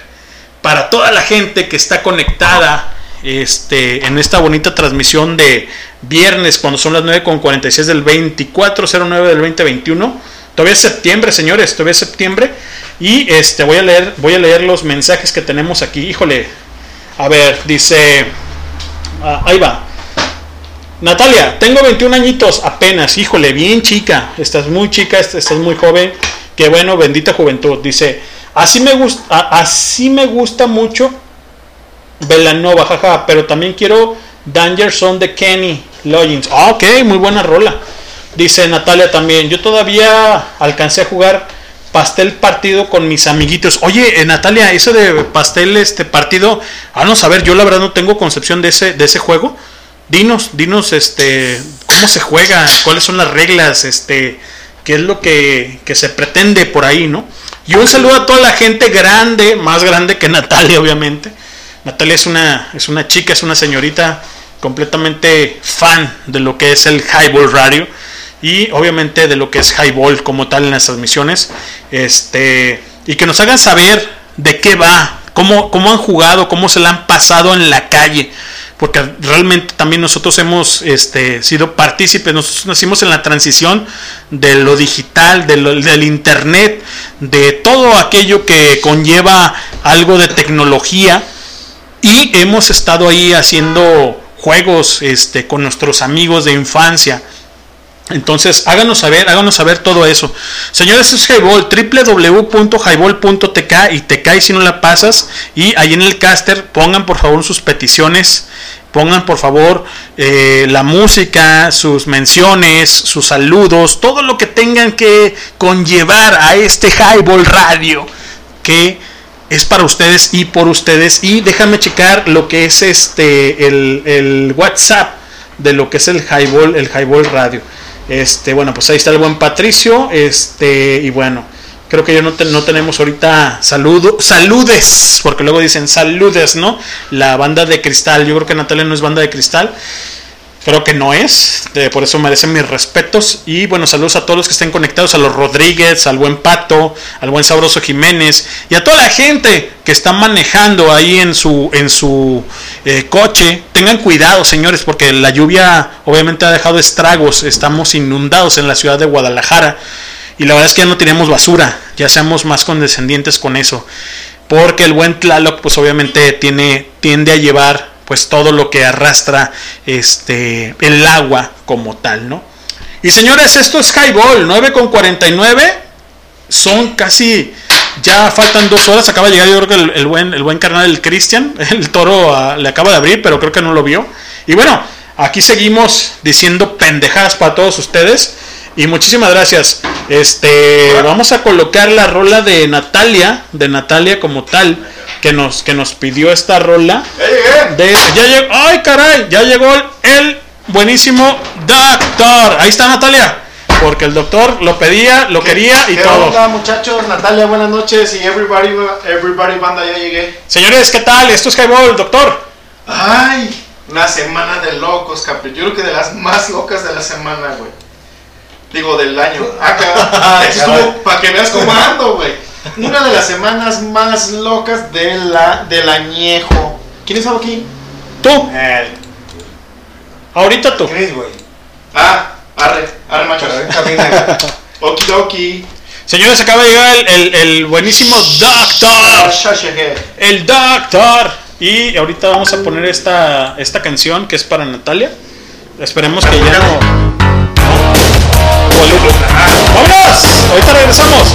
para toda la gente que está conectada este, en esta bonita transmisión de viernes, cuando son las 9.46 del 2409 del 2021. Todavía es septiembre, señores, todavía es septiembre. Y este, voy, a leer, voy a leer los mensajes que tenemos aquí. Híjole, a ver, dice... ah, ahí va. Natalia, tengo 21 añitos apenas, híjole, bien chica, estás muy chica, est- estás muy joven, qué bueno, bendita juventud. Dice, así me gusta, así me gusta mucho Velanova, jaja, pero también quiero Danger Zone de Kenny Loggins. Ah, ok, muy buena rola. Dice Natalia también, yo todavía alcancé a jugar pastel partido con mis amiguitos. Oye, eh, Natalia, eso de pastel este partido, vamos a ver, yo la verdad no tengo concepción de ese de ese juego. Dinos, dinos este cómo se juega, cuáles son las reglas, este qué es lo que, que se pretende por ahí, ¿no? Y un saludo a toda la gente grande, más grande que Natalia, obviamente. Natalia es una, es una chica, es una señorita completamente fan de lo que es el Highball Radio y obviamente de lo que es Highball como tal en las transmisiones. Este, y que nos hagan saber de qué va, cómo, cómo han jugado, cómo se la han pasado en la calle. Porque realmente también nosotros hemos este, sido partícipes, nosotros nacimos en la transición de lo digital, de lo- del internet, de todo aquello que conlleva algo de tecnología y hemos estado ahí haciendo juegos este, con nuestros amigos de infancia. Entonces, háganos saber, háganos saber todo eso. Señores, es Highball, www.highball.tk y te cae si no la pasas. Y ahí en el caster pongan por favor sus peticiones, pongan por favor eh, la música, sus menciones, sus saludos, todo lo que tengan que conllevar a este Highball Radio que es para ustedes y por ustedes. Y déjame checar lo que es este el, el WhatsApp de lo que es el Highball, el Highball Radio. Este, bueno, pues ahí está el buen Patricio. Este, y bueno, creo que ya no, no tenemos ahorita saludo, saludes, porque luego dicen saludes, ¿no? La banda de cristal. Yo creo que Natalia no es banda de cristal. Creo que no es, eh, por eso merecen mis respetos. Y bueno, saludos a todos los que estén conectados, a los Rodríguez, al buen Pato, al buen Sabroso Jiménez y a toda la gente que está manejando ahí en su, en su eh, coche. Tengan cuidado, señores, porque la lluvia obviamente ha dejado estragos. Estamos inundados en la ciudad de Guadalajara y la verdad es que ya no tenemos basura. Ya seamos más condescendientes con eso. Porque el buen Tlaloc, pues obviamente tiene, tiende a llevar pues todo lo que arrastra este el agua como tal, ¿no? Y señores, esto es Highball, 9 con 49. Son casi. Ya faltan dos horas. Acaba de llegar, yo creo que el, el buen, el buen carnal del Cristian. [LAUGHS] El toro ah, le acaba de abrir, pero creo que no lo vio. Y bueno, aquí seguimos diciendo pendejadas para todos ustedes. Y muchísimas gracias. Este, vamos a colocar la rola de Natalia, de Natalia como tal, que nos, que nos pidió esta rola. De, ya llegó, ay caray, ya llegó el, buenísimo doctor. Ahí está Natalia, porque el doctor lo pedía, lo quería y ¿Qué todo. onda, muchachos? Natalia, buenas noches y everybody, everybody banda, ya llegué. Señores, ¿qué tal? Esto es Highball, doctor. Ay, una semana de locos, Capri. Yo creo que de las más locas de la semana, güey. Digo, del año. Acá. [LAUGHS] Eso estuvo para que veas cómo ando, güey. [LAUGHS] Una de las semanas más locas de la, del añejo. ¿Quién es aquí? Tú. Ahorita tú. Chris, güey. Ah, arre, arre, machos. [LAUGHS] Okidoki. Señores, acaba de llegar el, el- el buenísimo doctor. El doctor. Y ahorita vamos a poner esta, esta canción que es para Natalia. Esperemos que ya no. ¡Vámonos! Ahorita regresamos.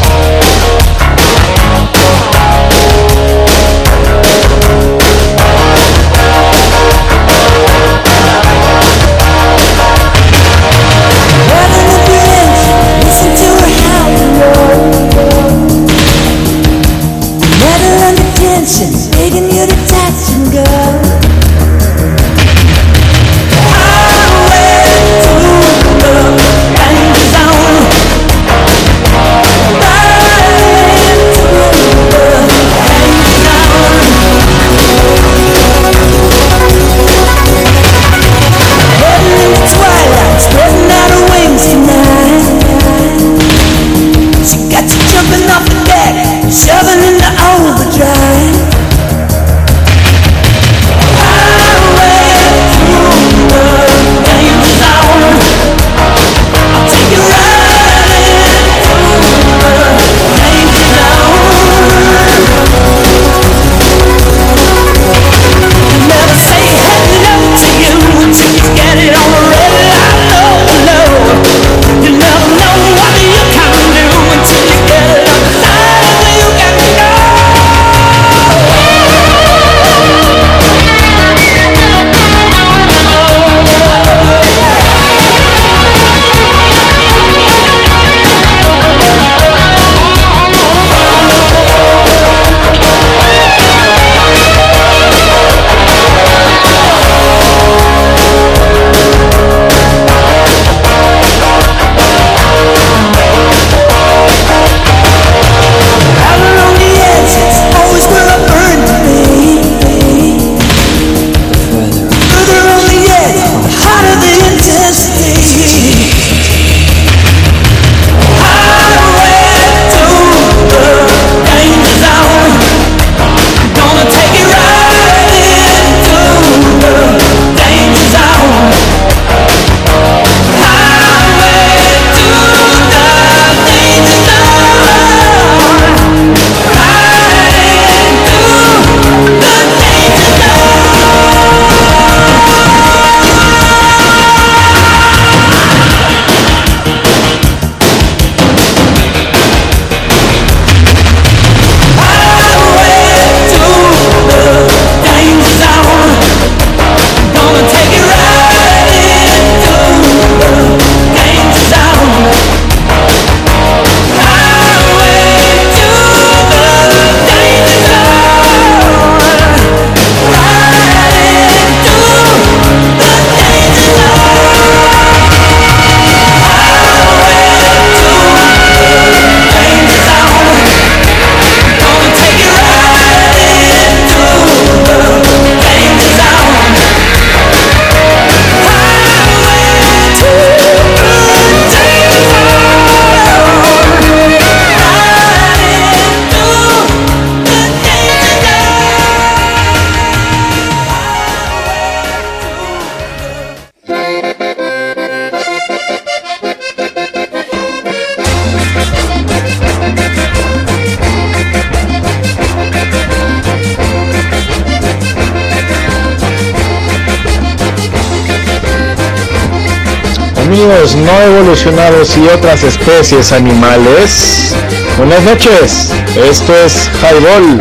No evolucionados y otras especies animales, buenas noches. Esto es Highball.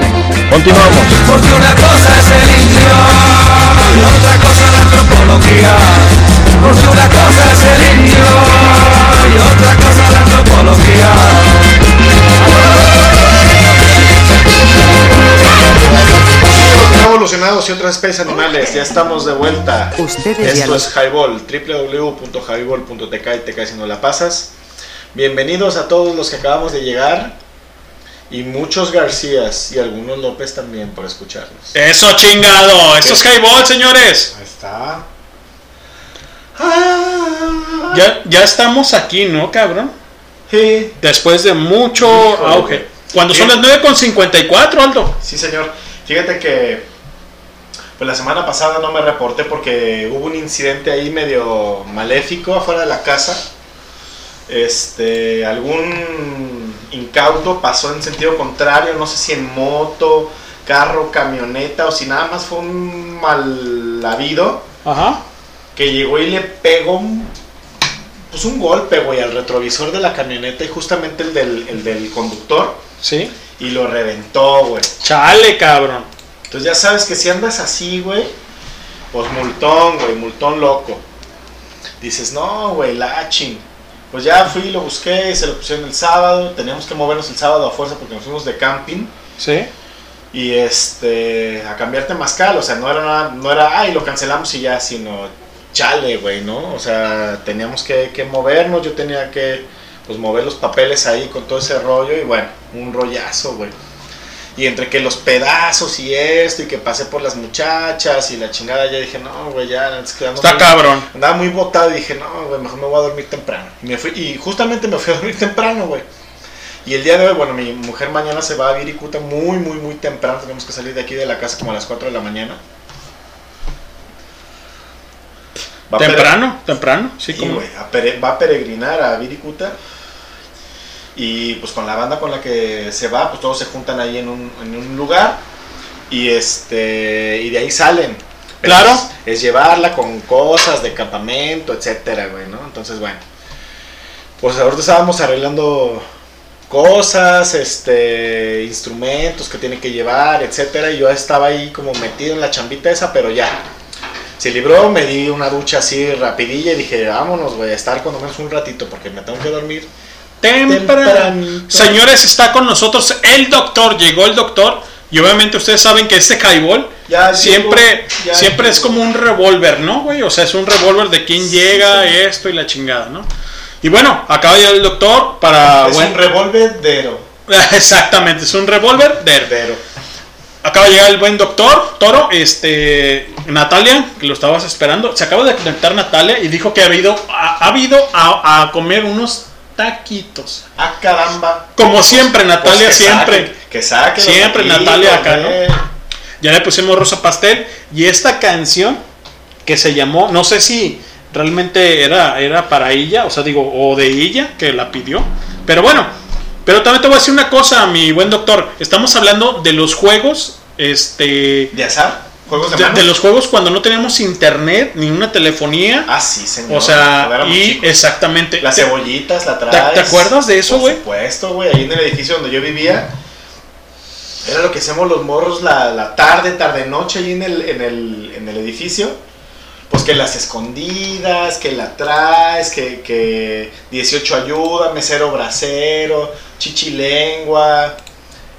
Continuamos. Porque una cosa es el indio y otra cosa la antropología. Porque una cosa es el indio y otra cosa la antropología. No evolucionados y otras especies animales, ya estamos de vuelta. Ustedes ya Esto lo- es Highball, www.highball.tk y te caes si no la pasas. Bienvenidos a todos los que acabamos de llegar y muchos Garcías y algunos López también por escucharnos. Eso chingado, eso es Highball, señores. Ahí está. Ya, ya estamos aquí, ¿no, cabrón? Sí. Después de mucho auge. Cuando son las 9.54, Aldo. Sí, señor. Fíjate que pues la semana pasada no me reporté porque hubo un incidente ahí medio maléfico afuera de la casa. Este, algún incauto pasó en sentido contrario, no sé si en moto, carro, camioneta o si nada más fue un mal habido Ajá. que llegó y le pegó un, pues un golpe, güey, al retrovisor de la camioneta y justamente el del, el del conductor. Sí. Y lo reventó, güey. Chale, cabrón. Entonces ya sabes que si andas así, güey, pues multón, güey, multón loco. Dices, no, güey, la ching. Pues ya fui, lo busqué, se lo pusieron el sábado. Teníamos que movernos el sábado a fuerza porque nos fuimos de camping. Sí. Y este, a cambiar temazcal, o sea, no era nada, no era, ay, lo cancelamos y ya, sino, chale, güey, ¿no? O sea, teníamos que, que movernos, yo tenía que, pues, mover los papeles ahí con todo ese rollo y bueno, un rollazo, güey. Y entre que los pedazos y esto, y que pasé por las muchachas y la chingada, ya dije, no, güey, ya, es que Está muy- cabrón. Andaba muy botado y dije, no, güey, mejor me voy a dormir temprano. Y, me fui, y justamente me fui a dormir [LAUGHS] temprano, güey. Y el día de hoy, bueno, mi mujer mañana se va a Viricuta muy, muy, muy temprano. Tenemos que salir de aquí de la casa como a las 4 de la mañana. Va Temprano, temprano, sí, como. va a peregrinar a Viricuta. Y pues con la banda con la que se va, pues todos se juntan ahí en un, en un lugar. Y este y de ahí salen. Pero Claro. Es, es llevarla con cosas de campamento, etcétera, güey, ¿no? Entonces, bueno. Pues ahorita estábamos arreglando cosas, este, instrumentos que tiene que llevar, etcétera. Y yo estaba ahí como metido en la chambita esa, pero ya. Se libró, me di una ducha así rapidilla y dije, vámonos, voy a estar cuando menos un ratito porque me tengo que dormir. Temprano. Señores, está con nosotros el doctor. Llegó el doctor. Y obviamente ustedes saben que este Ya siempre, llegó, siempre es como un revólver, ¿no, güey? O sea, es un revólver de quién llega, esto y la chingada, ¿no? Y bueno, acaba de llegar el doctor para. es buen- un revolvedero. [LAUGHS] Exactamente, es un revólver de Pero, Acaba de llegar el buen doctor Toro, este Natalia, que lo estabas esperando. Se acaba de conectar Natalia y dijo que ha habido, ha, ha habido a, a comer unos taquitos. ah, caramba. Como siempre, Natalia, Pues que siempre. saquen, que saquen Siempre taquitos, Natalia acá, ¿no? Ya le pusimos Rosa Pastel. Y esta canción que se llamó, no sé si realmente era, era para ella, o sea, digo, o de ella que la pidió. Pero bueno, pero también te voy a decir una cosa, mi buen doctor. Estamos hablando de los juegos, este. ¿De azar? ¿Juegos de de, de los juegos cuando no teníamos internet ni una telefonía. Ah, sí, señor. O sea, y chicos. exactamente. Las cebollitas, la ¿Te, traes. te acuerdas de eso, Por güey? supuesto, güey. Ahí en el edificio donde yo vivía. Era lo que hacíamos los morros la, la tarde, tarde, noche, ahí en el, en, el, en el edificio. Pues que las escondidas, que la traes, que, que 18 ayuda, mesero bracero, chichilengua,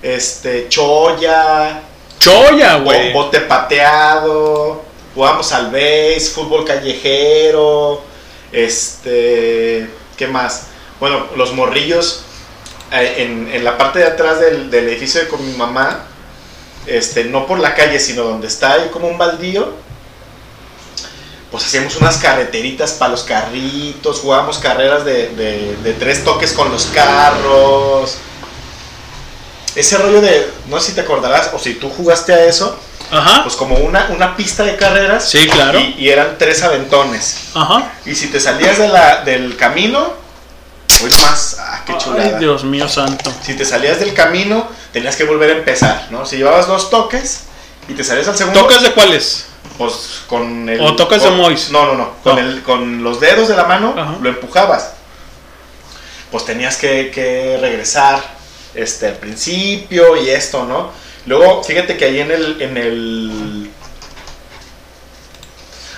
este, choya, Choya, güey. bote pateado, jugamos al base, fútbol callejero, este, ¿qué más? Bueno, los morrillos eh, en, en la parte de atrás del, del edificio de con mi mamá, este, no por la calle, sino donde está ahí como un baldío, pues hacíamos unas carreteritas para los carritos, jugábamos carreras de, de- de tres toques con los carros. Ese rollo de, no sé si te acordarás, o si tú jugaste a eso, Ajá. pues como una, una pista de carreras. Sí, claro. Y, y eran tres aventones. Ajá. Y si te salías de la, del camino, hoy más, ah, qué chulada. Ay, Dios mío santo. Si te salías del camino, tenías que volver a empezar, ¿no? Si llevabas dos toques y te salías al segundo. ¿Tocas de cuáles? Pues con el. ¿O tocas de Mois? No, no, no. Con, No. El, con los dedos de la mano Ajá. lo empujabas. Pues tenías que, que regresar este, al principio y esto, ¿no? Luego, fíjate que ahí en el. En, el,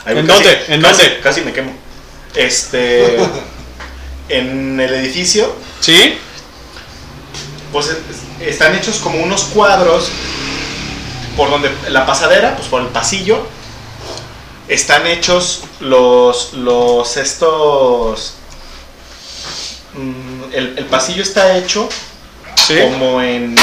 Ahí ¿En casi- dónde? ¿En casi- dónde? Casi me quemo. Este. [LAUGHS] en el edificio, ¿Sí? pues es- están hechos como unos cuadros por donde la pasadera, pues por el pasillo, están hechos los, los estos, mm, el, el pasillo está hecho Sí. como en,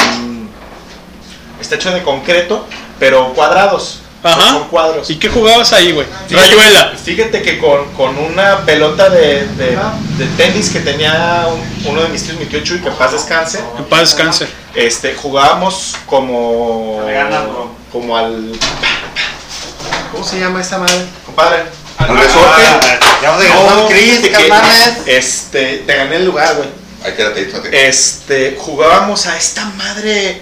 está hecho de concreto, pero cuadrados, Ajá. son cuadros. ¿Y qué jugabas ahí, güey? Fíjate- Rayuela. Fíjate que con, con una pelota de, de- de tenis que tenía un- uno de mis tíos, mi tío Chuy, que en paz descanse, En paz descanse. este, jugábamos como. Como al. ¿Cómo se llama esta madre? Compadre. Al resorte. Ya No, carnales. Este, te gané el lugar, güey. Fíjate. Este, jugábamos a esta madre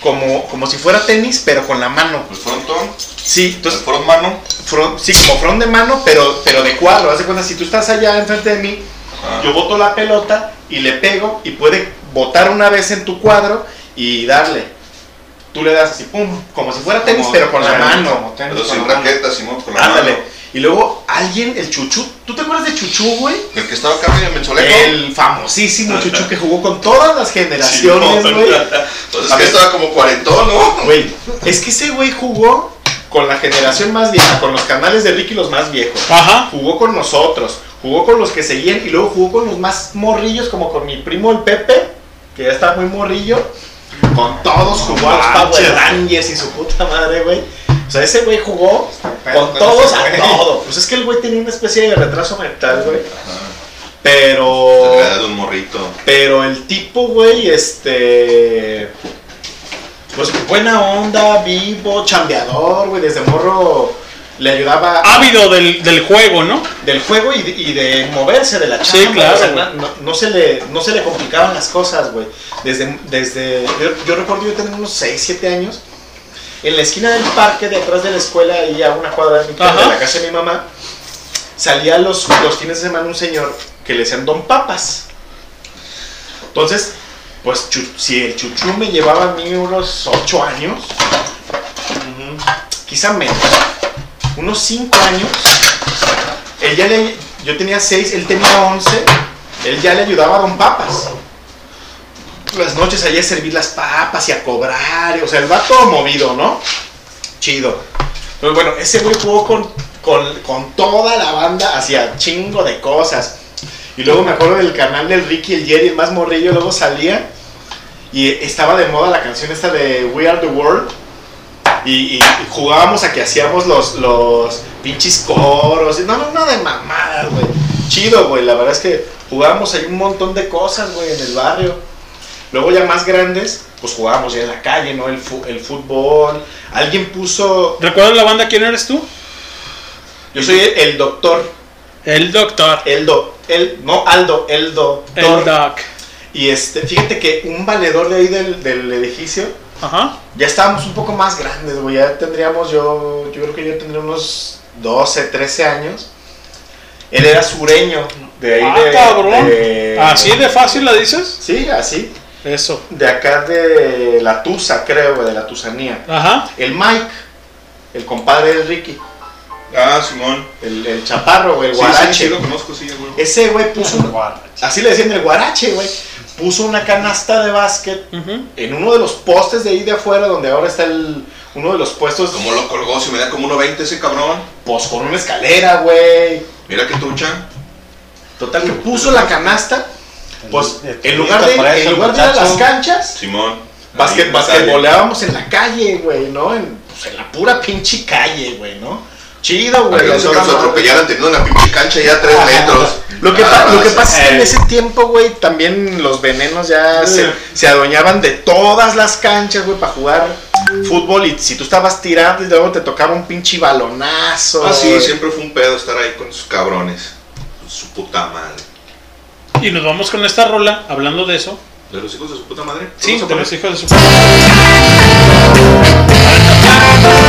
como, como si fuera tenis, pero con la mano. El frontón, Sí, el entonces, front mano. front- sí, como front de mano, pero, pero de cuadro. Haz de cuenta, si tú estás allá enfrente de mí, Ajá. yo boto la pelota y le pego y puede botar una vez en tu cuadro y darle. Tú le das así, pum, como si fuera tenis, Como- pero con la mano. tenis Pero sin raqueta, Simón, con la Ándale. mano. Y luego alguien, el Chuchu, ¿tú te acuerdas de Chuchu, güey? El que estaba acá medio mensolejo. El famosísimo Chuchu que jugó con todas las generaciones, Sí, no, güey. Pues es que estaba como cuarentón, ¿no? Güey, es que ese güey jugó con la generación más vieja, con los canales de Ricky los más viejos. Ajá. Jugó con nosotros, jugó con los que seguían y luego jugó con los más morrillos, como con mi primo el Pepe, que ya está muy morrillo. Con todos jugó a los. Power Rangers y su puta madre, güey. O sea, ese güey jugó con todos a todo. Pues es que el güey tenía una especie de retraso mental, güey. Pero. un morrito. Pero el tipo, güey, este. Pues buena onda, vivo, chambeador, güey. Desde morro le ayudaba. Ávido del, del juego, ¿no? Del juego y de, y de moverse de la chamba. Sí, claro, o sea, no se le, no se le complicaban las cosas, güey. Desde, desde. Yo, yo recuerdo yo tenía unos 6, 7 años. En la esquina del parque, de atrás de la escuela, ahí a una cuadra de, mi casa, de la casa de mi mamá, salía los, los fines de semana un señor que le decían Don Papas. Entonces, pues si el chuchú me llevaba a mí unos 8 años, quizá menos, unos 5 años, él ya le, yo tenía 6, él tenía 11, él ya le ayudaba a Don Papas. Las noches allá a servir las papas y a cobrar, o sea, el va todo movido, ¿no? Chido. Pero bueno, ese güey jugó con, con, con toda la banda hacia chingo de cosas. Y luego me acuerdo del canal del Ricky el Jerry, el más morrillo, luego salía y estaba de moda la canción esta de We Are the World. Y- y jugábamos a que hacíamos los, los pinches coros. No, no, no de mamadas, güey. Chido, güey. La verdad es que jugábamos ahí un montón de cosas, güey, en el barrio. Luego ya más grandes, pues jugábamos ya en la calle, ¿no? El, el fútbol. Alguien puso... ¿Recuerdas la banda quién eres tú? Yo soy el, el doctor. El doctor. El do, el, no Aldo, el doctor. El doc. Y este, fíjate que un valedor de ahí del, del edificio, Ajá. ya estábamos un poco más grandes, güey. Ya tendríamos yo, yo creo que yo tendría unos 12, 13 años. Él era sureño, de ahí Ah, de, cabrón. de- ¿Así de fácil la dices? Sí, así. Eso. De acá de la Tusa, creo, güey, de la Tusanía. Ajá. El Mike, el compadre del Ricky. Ah, Simón. El, el chaparro, güey, el Sí, guarache. sí, sí, lo conozco, sí, güey. Ese güey puso un- así le decían el guarache, güey. Puso una canasta de básquet en uno de los postes de ahí de afuera, donde ahora está el, uno de los puestos. ¿Cómo lo colgó? Si me da como 1.20 ese cabrón. Pues con una escalera, güey. Mira que tucha. Total, que puso la canasta. Pues en lugar de, para en lugar de ir a las canchas, Simón. basquet, Ahí en la basquetboleábamos en la calle, güey, ¿no? En, pues, en la pura pinche calle, güey, ¿no? Chido, güey. nos madre. atropellaran teniendo una pinche cancha ya a 3 metros. Lo que, Ah, pa- lo que pasa es que en Eh. ese tiempo, güey, también los venenos ya se, se adueñaban de todas las canchas, güey, para jugar fútbol. Y si tú estabas tirando y luego te tocaba un pinche balonazo. Ah, sí, siempre fue un pedo estar ahí con sus cabrones. Con su puta madre. Y nos vamos con esta rola, hablando de eso. ¿De los hijos de su puta madre? Sí, ¿Vamos a de los hijos de su What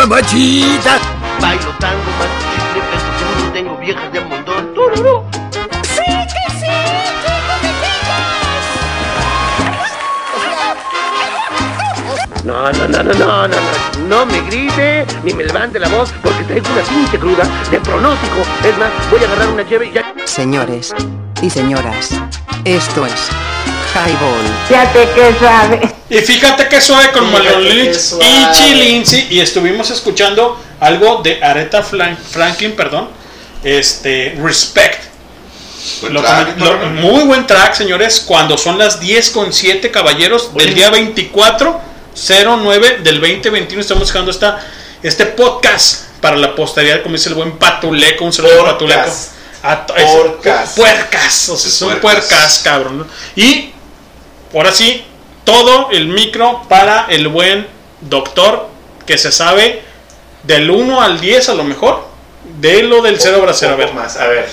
mamachita! Bailo tango, más chicle, peso tengo viejas de montón. ¡Tururú! ¡Sí, que sí! No, no, no, no, no, no, no, no me grite ni me levante la voz porque traigo una pinche cruda de pronóstico. Es más, voy a agarrar una llave y ya. Señores y señoras, esto es Highball. Fíjate que sabe. Y fíjate que suave con Lynch suave. y Chilinzi y estuvimos escuchando algo de Aretha Franklin, perdón, este Respect. Buen Lo track, comen- lo- ¿no? muy buen track, señores, cuando son las 10 con 7 caballeros del día 24 09 del 2021 estamos buscando esta este podcast para la posteridad, como dice el buen Patuleco, un saludo a Patuleco. A es- puercas, o sea, Es son puercas. puercas, cabrón. Y ahora sí, todo el micro para el buen doctor que se sabe del 1 al 10 a lo mejor de lo del cero bracero. A ver, más, a ver.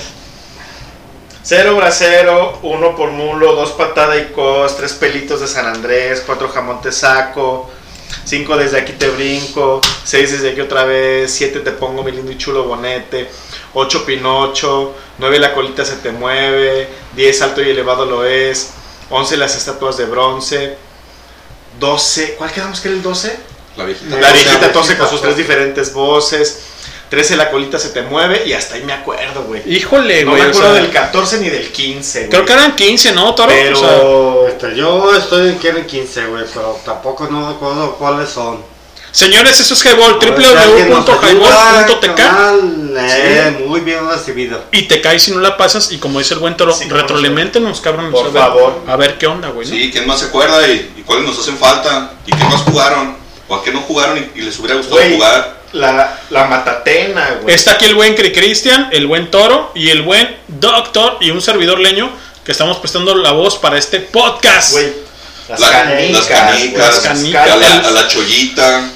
Cero bracero, uno por mulo, dos patada y cos, tres pelitos de San Andrés, cuatro jamón te saco, cinco desde aquí te brinco, seis desde aquí otra vez, siete te pongo mi lindo y chulo bonete, ocho pinocho, nueve la colita se te mueve, diez alto y elevado lo es, once las estatuas de bronce, doce, ¿cuál quedamos que era el doce? La viejita. La viejita tose con sus tres diferentes voces. 13 la colita se te mueve y hasta ahí me acuerdo, güey. Híjole, No güey. me o acuerdo sea, del 14 ni del 15, güey. Creo que eran 15, ¿no, Toro? Pero O sea, Este, yo estoy en que eran 15, güey, pero tampoco no me acuerdo cuáles son. Señores, eso es Highball, ayuda, www.highball.tk canal, eh, Muy bien recibido. y te caes si no la pasas y como dice el buen Toro, Sí, retroalimentenos, cabrón. Por a ver- favor. A ver qué onda, güey. ¿no? Sí, ¿quién más se acuerda y, y cuáles nos hacen falta? ¿Y qué más jugaron? ¿O a qué no jugaron y, y les hubiera gustado Güey. jugar? la, la matatena, güey. Está aquí el buen Cri Cristian, el buen Toro y el buen Doctor y un servidor leño que estamos prestando la voz para este podcast. Güey. Las La- canicas, las canicas, las canicas. a la, a la chollita,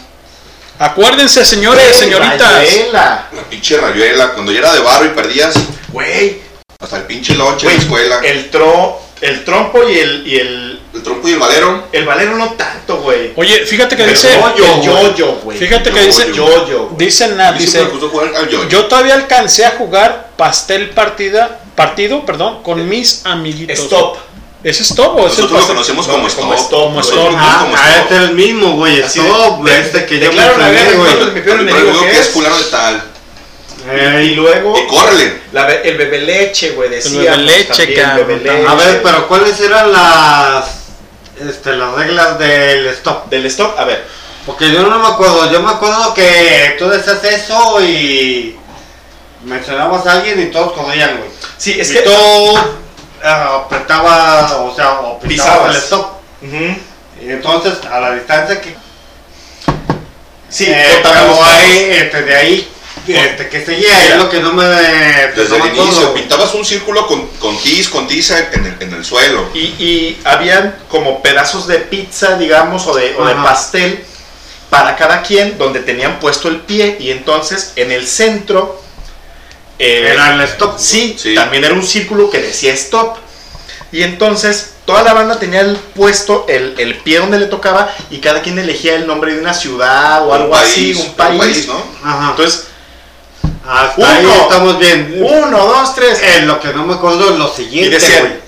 Acuérdense, señores, Güey, señoritas. Rayuela. la pinche rayuela. Cuando ya era de barro y perdías, Güey. hasta el pinche lonche en Güey, la escuela. El, tro, el trompo y el, y el. trompo y el valero. El valero no tanto, güey. Oye, fíjate que El dice. yoyo, el yoyo, güey. Fíjate que Yo- dice. yo- Yoyo. Dice A Nat, mí dice. siempre me gustó jugar al yoyo. Yo todavía alcancé a jugar pastel partida, partido, perdón, con mis amiguitos. Stop. ¿Es stop o es el Nosotros lo pastel? conocemos No, como como stop. stop, como stop. lo Ah, ah, este es el mismo, güey. Así Stop, de- este que yo me la guerra güey. mi peor Pero enemigo luego que es es. fulano de tal. Eh, Y luego. Y córrele. el bebe leche, güey, decía. bebe leche, cabrón. A ver, pero ¿cuáles eran las este, las reglas del stop? Del stop, a ver. Porque yo no me acuerdo, yo me acuerdo que tú decías eso y mencionabas a alguien y todos corrían, güey. Sí, es y que. tú ah, apretabas, o sea, o Pisabas. el stop. Y entonces, a la distancia que... Sí, eh, pero ahí, este, de ahí, este, que seguía, es lo que no me... Desde el inicio, pintabas un círculo con, con tiz, con tiza en el, en el suelo. Y, y habían como pedazos de pizza, digamos, o de, o de pastel para cada quien, donde tenían puesto el pie. Y entonces en el centro. Eh, Era el stop. Sí, Sí. también era un círculo que decía stop. Y entonces toda la banda tenía el puesto el, el pie donde le tocaba y cada quien elegía el nombre de una ciudad o Un algo así, un país. ¿no? Ajá. Entonces, Hasta Uno. ahí estamos bien. uno, dos, tres. Eh, lo que no me acuerdo es lo Y siguiente, decían, güey.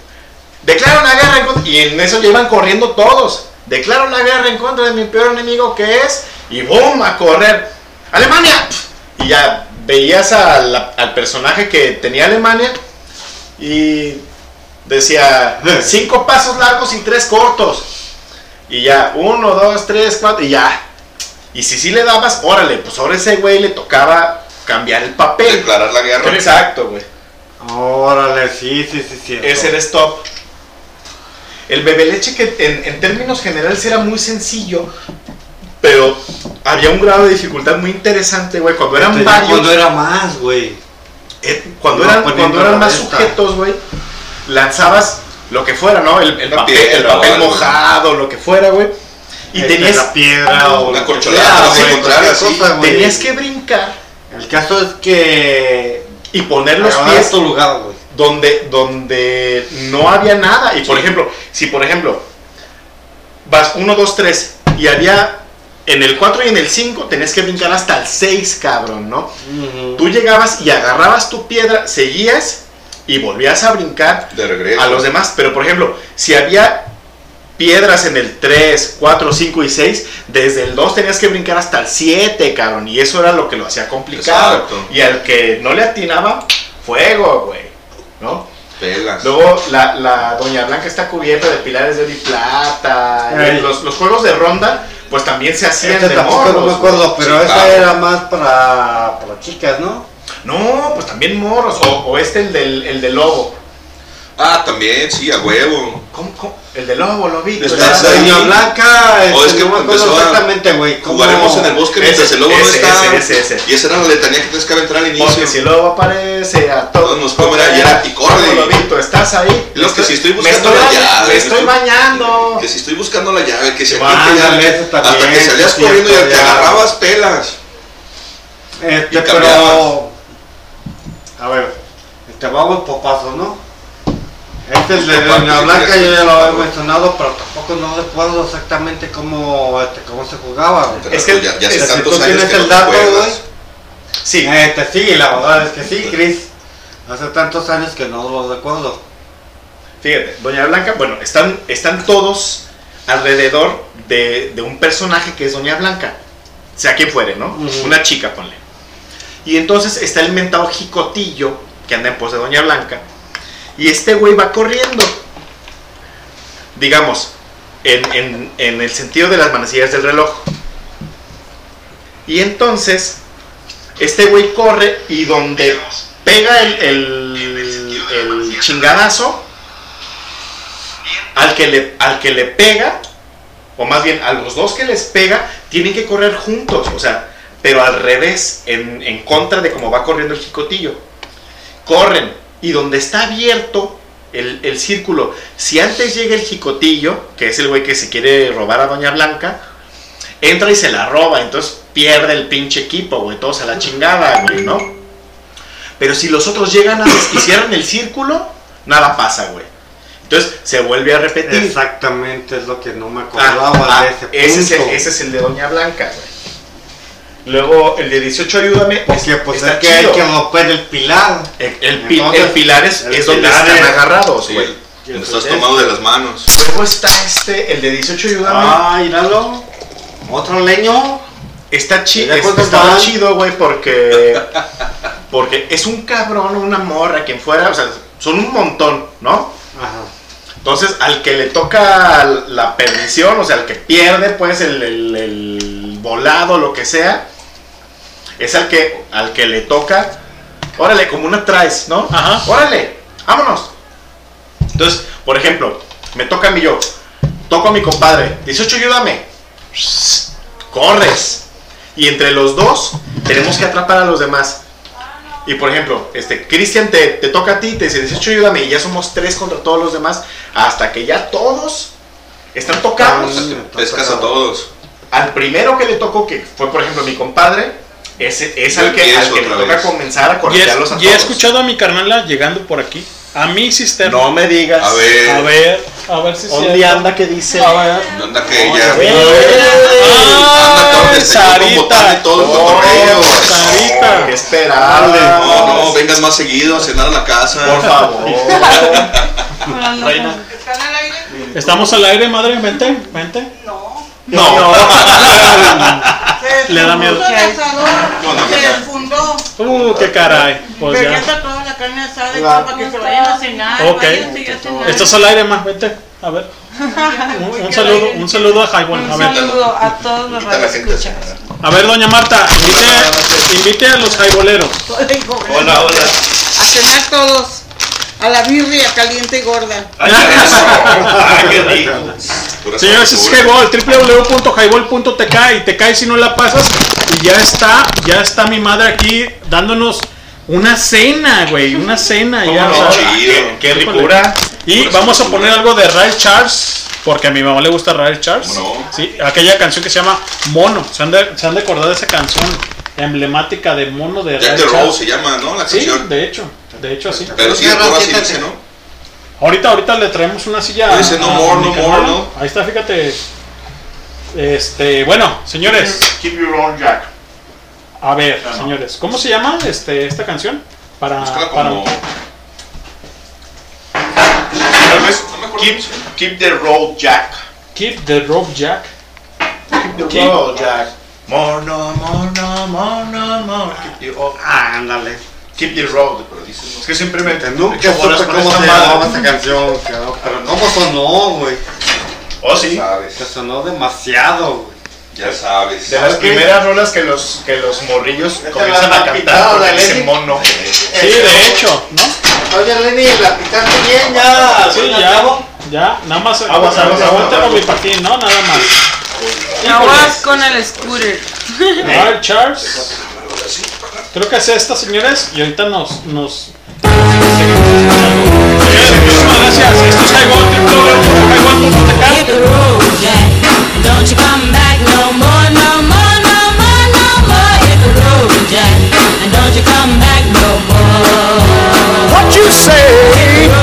declaro una guerra en contra. Y en eso ya iban corriendo todos. Declaro una guerra en contra de mi peor enemigo que es. Y ¡boom! A correr. ¡Alemania! Y ya veías al, al personaje que tenía Alemania. Y decía cinco pasos largos y tres cortos. Y ya, uno, dos, tres, cuatro. Y ya. Y si sí le dabas, órale, pues ahora ese güey le tocaba cambiar el papel. Declarar la guerra. Exacto, güey. Órale, sí, sí, sí, sí. Ese era stop. El bebe leche que en, en términos generales era muy sencillo, pero había un grado de dificultad muy interesante, güey. Cuando eran varios, Cuando era más, güey. eh, cuando No, eran, poniendo cuando eran más esta. sujetos, güey, lanzabas lo que fuera, ¿no? El, el papel, piedra el papel algo. mojado, lo que fuera, güey. Y Este, tenías, la piedra o Una corcholata, güey, encontrar cualquier así. cosa, güey. tenías que brincar El caso es que y poner los pies tu lugar, güey. donde, donde no había nada. Y por ejemplo, si por ejemplo vas 1, 2, 3 y había en el 4 y en el 5 tenías que brincar hasta el 6, cabrón, ¿no? Tú llegabas y agarrabas tu piedra, seguías y volvías a brincar De regreso. a los demás. Pero por ejemplo, si había piedras en el 3, 4, 5 y 6, desde el 2 tenías que brincar hasta el 7, cabrón. Y eso era lo que lo hacía complicado. Exacto. Y al que no le atinaba, fuego, güey. ¿No? Pelas. Luego la, la Doña Blanca está cubierta de pilares de oro y plata. Los, los juegos de ronda, pues también se hacían Este de tampoco no morros, me acuerdo, pero esa era más para, para chicas, ¿no? No, pues también morros. O, o este, el del, el del lobo. Ah, también, sí, a huevo. ¿Cómo, cómo? El del lobo, lobito. Estás ¿verdad? ahí. Doña Blanca, O este, es que no me acuerdo empezó exactamente, güey. Jugaremos en el bosque mientras Ese, el lobo no está. ese, ese, ese. Y esa era la letanía que tienes que aventar al inicio. Porque si el lobo aparece a todos nos comerá y era- y corre. Lobito, estás ahí. Luego que si estoy buscando la llave. Me estoy bañando. Que si estoy buscando la llave, que si aquí que Hasta que salías corriendo y te agarrabas pelas. Este, pero. A ver, este vamos por pasos, ¿no? Este es de Por Doña Blanca, yo ya lo había mencionado, pero tampoco no recuerdo exactamente cómo, este, cómo se jugaba. Pero Es que ya, ya Este, si tantos tú tienes que el no dato, güey. Sí. Este, sí, la verdad es que sí, Chris. Hace tantos años que no lo recuerdo. Fíjate, Doña Blanca, bueno, están, están todos alrededor de, de un personaje que es Doña Blanca. Sea quien fuere, ¿no? Una chica, ponle. Y entonces está el mentado jicotillo que anda en pos de Doña Blanca. Y este güey va corriendo. Digamos, en, en- en el sentido de las manecillas del reloj. Y entonces, este güey corre y donde pega el, el- chingadazo, al que, le, al que le pega, o más bien a los dos que les pega, tienen que correr juntos, o sea, pero al revés, en, en contra de cómo va corriendo el jicotillo. Corren, y donde está abierto el, el círculo, si antes llega el jicotillo, que es el güey que se quiere robar a Doña Blanca, entra y se la roba, entonces pierde el pinche equipo, güey, todos a la chingada, güey, ¿no? Pero si los otros llegan a y cierran el círculo, nada pasa, güey. Entonces se vuelve a repetir. Exactamente, es lo que no me Ah, acordaba ah, de ese punto. ese, es el, ese es el de Doña Blanca, güey. Luego el de 18 ayúdame. Porque pues está es que hay que romper el pilar. El, el pi- Entonces, el pilar es, el es donde pilar están es- agarrados, Sí, güey. donde estás tomado de las manos. Luego está este, el de 18 ayúdame. Ah, míralo. Otro leño. Está chido, ¿De cuántos estaba van? chido, güey, porque [LAUGHS] porque es un cabrón o una morra, quien fuera, o sea, son un montón, ¿no? Ajá. Entonces, al que le toca la perdición, o sea, al que pierde, pues, el, el- el volado, lo que sea, es al que, al que le toca, órale, como una traes, ¿no? Ajá. Órale, vámonos. Entonces, por ejemplo, me toca a mí yo, toco a mi compadre, 18, ayúdame. Corres. Y entre los dos, tenemos que atrapar a los demás. Y por ejemplo, este, Cristian te, te toca a ti, te dice 18, ayúdame, y ya somos tres contra todos los demás, hasta que ya todos están tocados. Pescas a todos. Al primero que le tocó, que fue por ejemplo mi compadre, ese es al que, al que le otra toca comenzar a Y, corretearlos a es- y he todos. escuchado a mi carnala llegando por aquí. A mi cisterna. No me digas. A ver. A ver, a ver si ¿Dónde cierto. anda que dice? A ver. ¿Dónde anda? ¡Ah! Todo desayuno, botán Sarita. y todo el cotorreo. Sarita. ¿Qué esperable? No, no, vengas más seguido a cenar a la casa. Por favor. [LAUGHS] Reina. ¿Están al aire? Estamos al aire, madre. Vente, vente. No. No. Se Le da miedo. el asador. Se desfundó. Uh, qué caray. Pues Pero ya está toda la carne asada para que se vayan a cenar. Ok. váyanse ya a cenar. Estás al aire, más. Vente. A ver. Un, [LAUGHS] un saludo, un saludo a Highball. Un saludo a todos los radioescuchas. A ver, doña Marta, invite, invite a los highboleros. Hola, hola. A cenar todos. A la birria caliente y gorda. Ay, Ah, qué rico. Señores, es. Highball, www.highball.tk y te cae si no la pasas. Y ya está, ya está mi madre aquí dándonos una cena, güey, una cena ya. ¿Cómo o no? sea, chido. Qué, qué ricura. y vamos a poner algo de Ray Charles, porque a mi mamá le gusta Ray Charles. ¿Cómo no? Sí, aquella canción que se llama Mono. Se han de, se han de acordar de esa canción emblemática de Mono de Jack Ray the Rose Charles. se llama, ¿no? La Sí, canción. de hecho, de hecho sí. Pero sí, coro así dice, ¿no? Ahorita, ahorita le traemos una silla. Dice no a more, no more, ¿no? Ahí está, fíjate. Este, bueno, señores. Keep your own jack. A ver, Ah, no. señores, ¿cómo se llama este, esta canción? Para, Búscala para como- Tal vez, keep, keep the road jack. Keep the Rope Jack. Keep the Keep- road jack. More, no, more, no, more, no, more. Keep the, oh, Ah, ándale. Keep the road, pero dices, es que siempre me Nunca supe cómo esta se llamaba esa canción, cabrón, pero cómo sonó, güey. Oh, sí. Que sonó demasiado, güey. Ya sabes. De las primeras rolas que los, que los morrillos comienzan a cantar porque dicen Lenny. mono. Sí, de hecho, ¿no? Oye, Lenny, la picaste bien, ya. Sí, ya, ya, nada más. Aguas, con mi patín, ¿no? Nada más. Aguas con el scooter. [LAUGHS] A ver, Charles. Creo que es esta, señores. Y ahorita nos. nos... You say?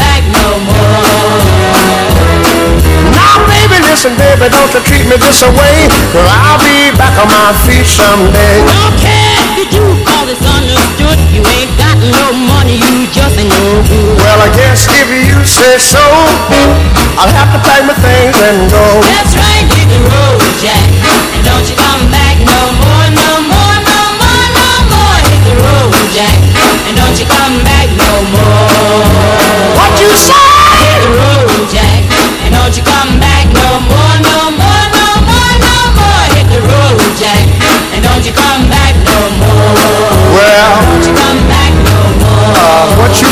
listen, baby, don't you treat me this way. Cause I'll be back on my feet someday. Don't care if you call this understood. You ain't got no money, you just ain't no good. Well, I guess if you say so, I'll have to pack my things and go. That's right,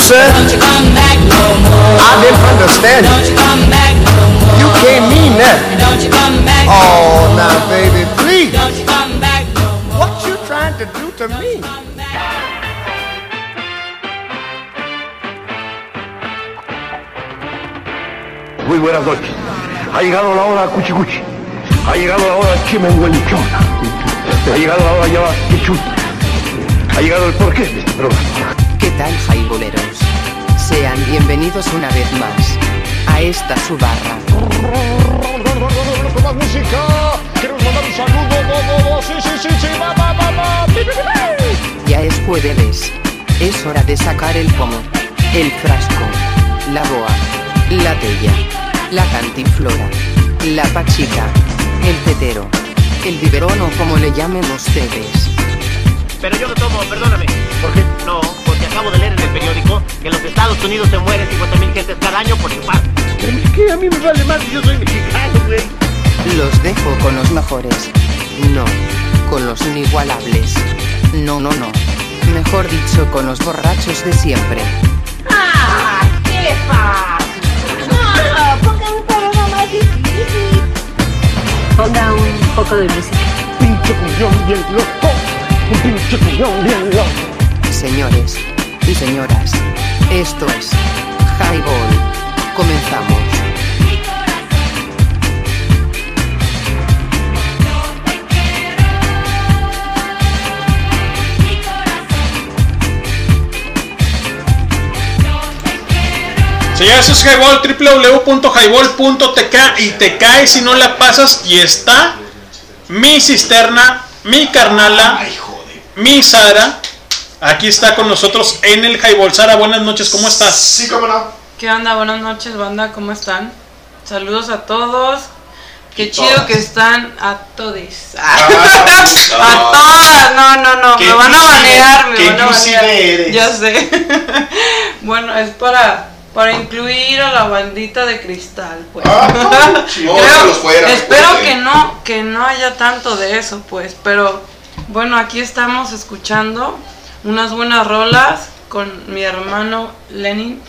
said? Don't you come back no more. I didn't understand Don't you. you come back no more. You can't mean that. Don't you come back no Oh, now, baby, please. Don't you come back no more. What you trying to do to me? Muy buenas noches. Ha llegado la hora cuchicuchi. Ha llegado la hora chimenguelichona. Ha llegado la hora ya quichut. Ha llegado el porqué de este programa. ¿Qué tal, jaiboleros? Sean bienvenidos una vez más a esta su barra. Con más música. Queremos mandar un saludo. Sí, sí, sí, sí. Va, va, va, va. Pi, pi, pi, pi. Ya es jueves. Es hora de sacar el pomo, el frasco, la boa, la tella, la cantinflora, la pachica, el tetero, el biberón o como le llamen ustedes. Pero yo no tomo, perdóname. ¿Por qué? No, porque acabo de leer en el periódico que en los Estados Unidos se mueren 50.000 gentes cada año por chupar. Pero es que a mí me vale más, yo soy mexicano, güey. Los dejo con los mejores. No, con los inigualables. No, no, no. Mejor dicho, con los borrachos de siempre. ¡Ah! ¿Qué pasa? No, ponga un programa más difícil. Ponga un poco de música. Pinche cuñón bien loco. Un pinche cuñón bien loco. Señores y señoras, esto es Highball. Comenzamos. Señores, es Highball, www.highball.tk y te cae si no la pasas y está mi cisterna, mi carnala, mi Sara. Aquí está con nosotros en el Highball. Sara, buenas noches, ¿cómo estás? Sí, cómo no. ¿Qué onda? Buenas noches, banda, ¿cómo están? Saludos a todos. Qué Y chido todas. que están a todes. Ah, [LAUGHS] a todas, no, no, no, me van a banear, me van a banear. eres. Ya sé. [LAUGHS] bueno, es para para incluir a la bandita de cristal, pues. Ah. [LAUGHS] Creo- los fuera, espero que no que no haya tanto de eso, pues, pero Bueno, aquí estamos escuchando unas buenas rolas con mi hermano Lenin,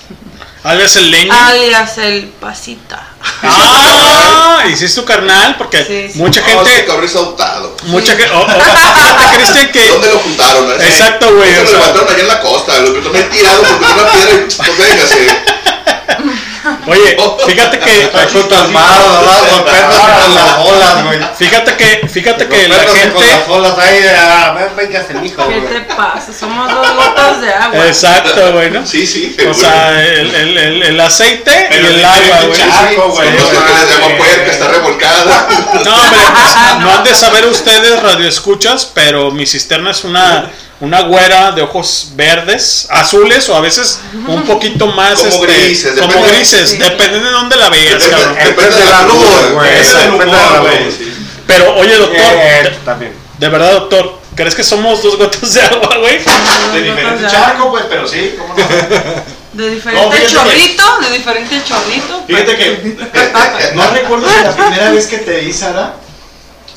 Alias el leño. alias el Pasita. Ah, y sí es tu carnal, porque mucha No, gente. ese cabrón es adoptado. Mucha gente. oh, oh, fíjate, Cristian, que. ¿Dónde lo juntaron? eh? Exacto, güey, Se lo levantaron allá en la costa, lo que tomé tirado porque una piedra y véngase. Oye, [LAUGHS] fíjate que. armado, ¿verdad? Golpeándose con las bolas, güey. Fíjate que, fíjate que la Golpeándose con gente. las bolas ahí, ah, ven, véngase, mijo, ¿Qué te pasa? Somos dos gotas de agua. Exacto, güey, ¿no? Sí, sí. O sea, el, el, el, el aceite Pero y el de agua, güey. charco, Sí, güey. puerca, está revolcada. No, hombre, pues, [LAUGHS] no han de saber ustedes, radioescuchas, pero mi cisterna es una, una güera de ojos verdes, azules o a veces un poquito más. Como este, grises, Como depende- grises, sí. depende de dónde la veas, Depende- cabrón. depende de la luz, güey. Exacto. Depende de la luz, sí. Pero, oye, doctor, Eh, de- también. de verdad, doctor, ¿crees que somos dos gotas de agua, güey? De diferente charco, pues, pero sí, ¿cómo no? De No, diferente que- chorrito, de diferente chorrito. Fíjate que [LAUGHS] no recuerdo si la primera vez que te vi, Sara,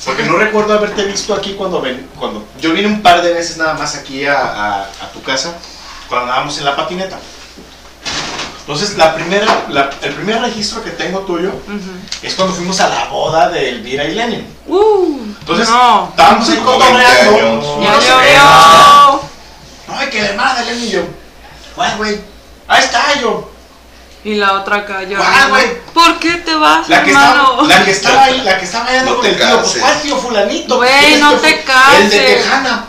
porque no recuerdo haberte visto aquí cuando ven, cuando yo vine un par de veces nada más aquí a, a- a tu casa cuando andábamos en la patineta. Entonces la primera, la- el primer registro que tengo tuyo es cuando fuimos a la boda de Elvira y Lenin. Uh, Entonces no. estábamos ahí Como 20 cotorreando. No llovió. No, ay, que de Lenin y yo. Güey, ahí está yo. Y la otra acá ¿Cuál, llorando. güey? ¿Por qué te vas, La que, hermano? estaba, la que estaba ahí, la que estaba allá No con te el tío, pues. ¿cuál tío fulanito? Güey, ¿Quién es no tío te cases. El de Tejana.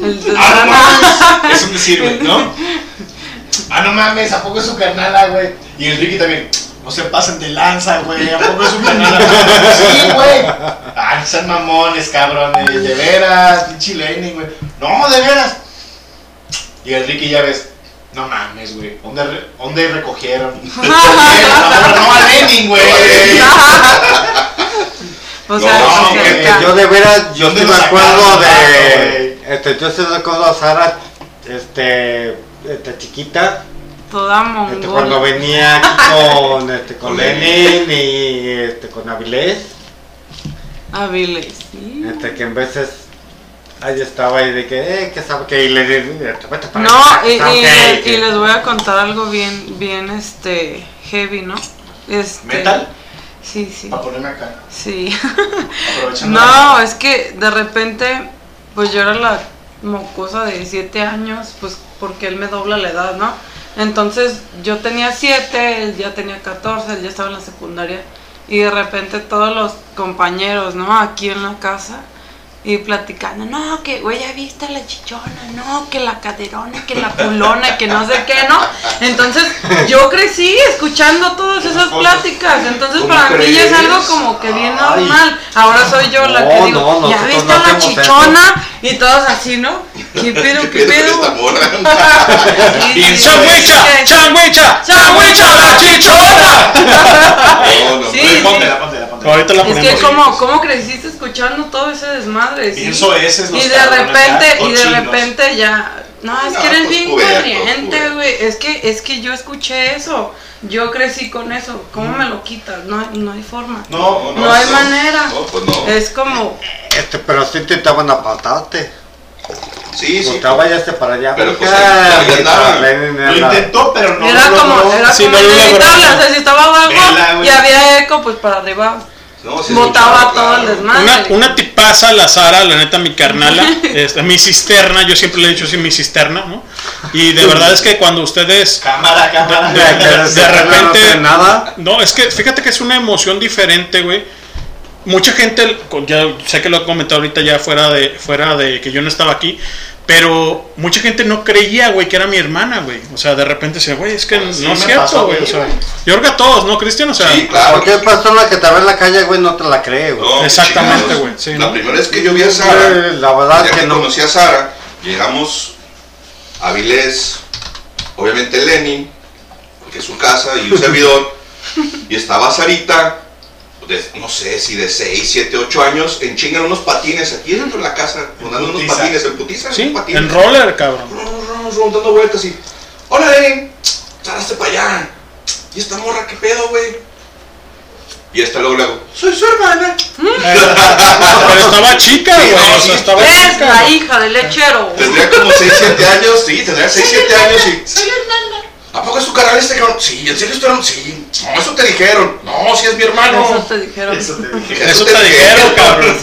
El de Ah, no Tejana. mames. Eso me sirve, ¿no? [LAUGHS] Ah, no mames, ¿a poco es su carnala, güey? Y el Ricky también. No se pasen de lanza, güey. ¿A poco es su carnala? [LAUGHS] sí, güey. Ah, no sean mamones, cabrones. De veras, pinche Lenin, güey. No, de veras. Y el Ricky ya ves. No mames, güey. ¿Dónde, re- ¿Dónde recogieron? no, [LAUGHS] [LAUGHS] no a Lenin, güey. [LAUGHS] O No, sea, no, o sea, acá. yo de veras, yo ¿Dónde sí me acuerdo sacaron, de. Este, yo sí recuerdo a Sara, este, este chiquita, toda este, cuando venía aquí con, este, con Lenin y este, con Avilés, Hábiles, sí. este, que en veces ahí estaba y de que, eh, que sabe que y le No, y, y- qué", y les voy a contar algo bien, bien, este, heavy, ¿no? Este, ¿Metal? Sí, sí. Para ponerme acá. Sí. [LAUGHS] Aprovechando. No, es que de repente, pues yo era la mocosa de 7 años, pues porque él me dobla la edad, ¿no? Entonces yo tenía 7, él ya tenía 14, él ya estaba en la secundaria. Y de repente todos los compañeros, ¿no? Aquí en la casa. Y platicando, no, que güey, ya viste la chichona, no, que la caderona, que la culona, que no sé qué, ¿no? Entonces yo crecí escuchando todas esas pláticas, entonces ¿Cómo para mí ya es algo como que bien Ay. normal. Ahora soy yo la que No, digo, no, ya nosotros viste no la chichona y todos así, ¿no? [LAUGHS] ¿Qué pedo, qué ¿Qué pedo. [LAUGHS] ¡Changuicha la chichona! [LAUGHS] No, no, Sí, no. sí. Ahorita la Es ponemos. que como, ¿cómo creciste escuchando todo ese desmadre? sí? Pienso ese es Y de repente, ya, y de repente ya. No, es No, que eres pues, bien puberto, corriente, güey. Es que, es que yo escuché eso. Yo crecí con eso. ¿Cómo me lo quitas? No, hay- no hay forma. No, No hay manera. No, pues no. Es como. Este, pero sí intentaban apartarte. Sí, sí. Gustavo váyase para allá. Pero, pues, ahí andaba. Lenin Lo intentó, pero no era lo como, era Sí, como no inevitable. O sea, si estaba abajo Vela, y había eco, pues para arriba. No, sí botaba todo el desmadre. Una, una tipaza, la Sara, la neta, mi carnala, [LAUGHS] este, mi cisterna, yo siempre le he dicho así, mi cisterna, ¿no? Y de verdad es que cuando ustedes Cámara, cámara. de, de- de [LAUGHS] repente. No, nada. No, es que fíjate que es una emoción diferente, güey. Mucha gente, ya sé que lo he comentado ahorita ya fuera de, fuera de que yo no estaba aquí, pero mucha gente no creía, güey, que era mi hermana, güey. O sea, de repente decía, güey, es que Sí, no es cierto, güey. O sea, yo creo que a todos, ¿no, Cristian? O sea, Sí, claro. Cualquier persona que te ve en la calle, güey, no te la cree, güey. No, Exactamente, güey, sí, la ¿no? primera vez que yo vi a Sara, la verdad ya que que no. conocí a Sara, llegamos a Vilés, obviamente Lenin, porque es su casa, y un servidor, y estaba Sarita, de, no sé si de 6, 7, 8 años, en chingan unos patines aquí dentro de la casa, dando unos patines, en putiza, sí, unos patines. en roller, cabrón. Dando vueltas y, hola Lenin, salaste para allá. ¿Y esta morra qué pedo, güey? Y esta luego le hago, soy su hermana. Pero estaba chica, güey. o sea, estaba Es chica. la hija del lechero. Tendría como 6, 7 años, sí, tendría 6, 7 años y... Soy hermana. ¿A poco es tu canal este cabrón? Sí, ¿en serio esto Sí, no, eso te dijeron. No, sí es mi hermano. Eso te dijeron. Eso te Eso te dijeron, cabrón.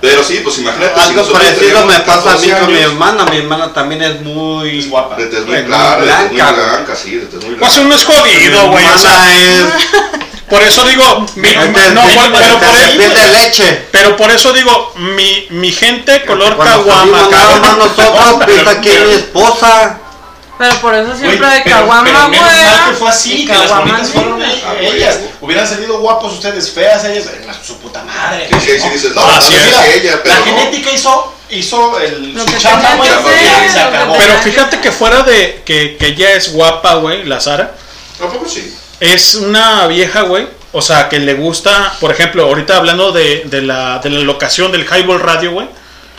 Pero sí, pues imagínate. si Algo parecido me pasa a mí 14 con mi hermana. Mi hermana también es muy. Es guapa. De tez muy muy clara, de tez muy blanca. blanca, sí, de tez muy blanca. Pues uno es jodido, güey. O sea, por eso digo, mi- no, por- pero por piel de eso, leche. pero por eso digo, mi, mi gente color Cuando caguama, cabrón. nosotros, [LAUGHS] piensa aquí mi esposa. Pero por eso siempre Güey, de pero- caguama, pero menos güey. mal que fue así, que las bonitas fueron ellas. Hubieran salido guapos ustedes, feas ellas, eh, su puta madre. Sí, sí, sí, dices, no, Ah, sí sí, es mira, ella, pero La no. genética hizo, hizo el, Lo su que chamba, tenía güey, que y hacer, se lo que acabó. Pero fíjate que fuera de que, que ella es guapa, güey, la Sara, Tampoco sí. es una vieja, güey. O sea, que le gusta, por ejemplo, ahorita hablando de, de la, de la locación del Highball Radio, güey.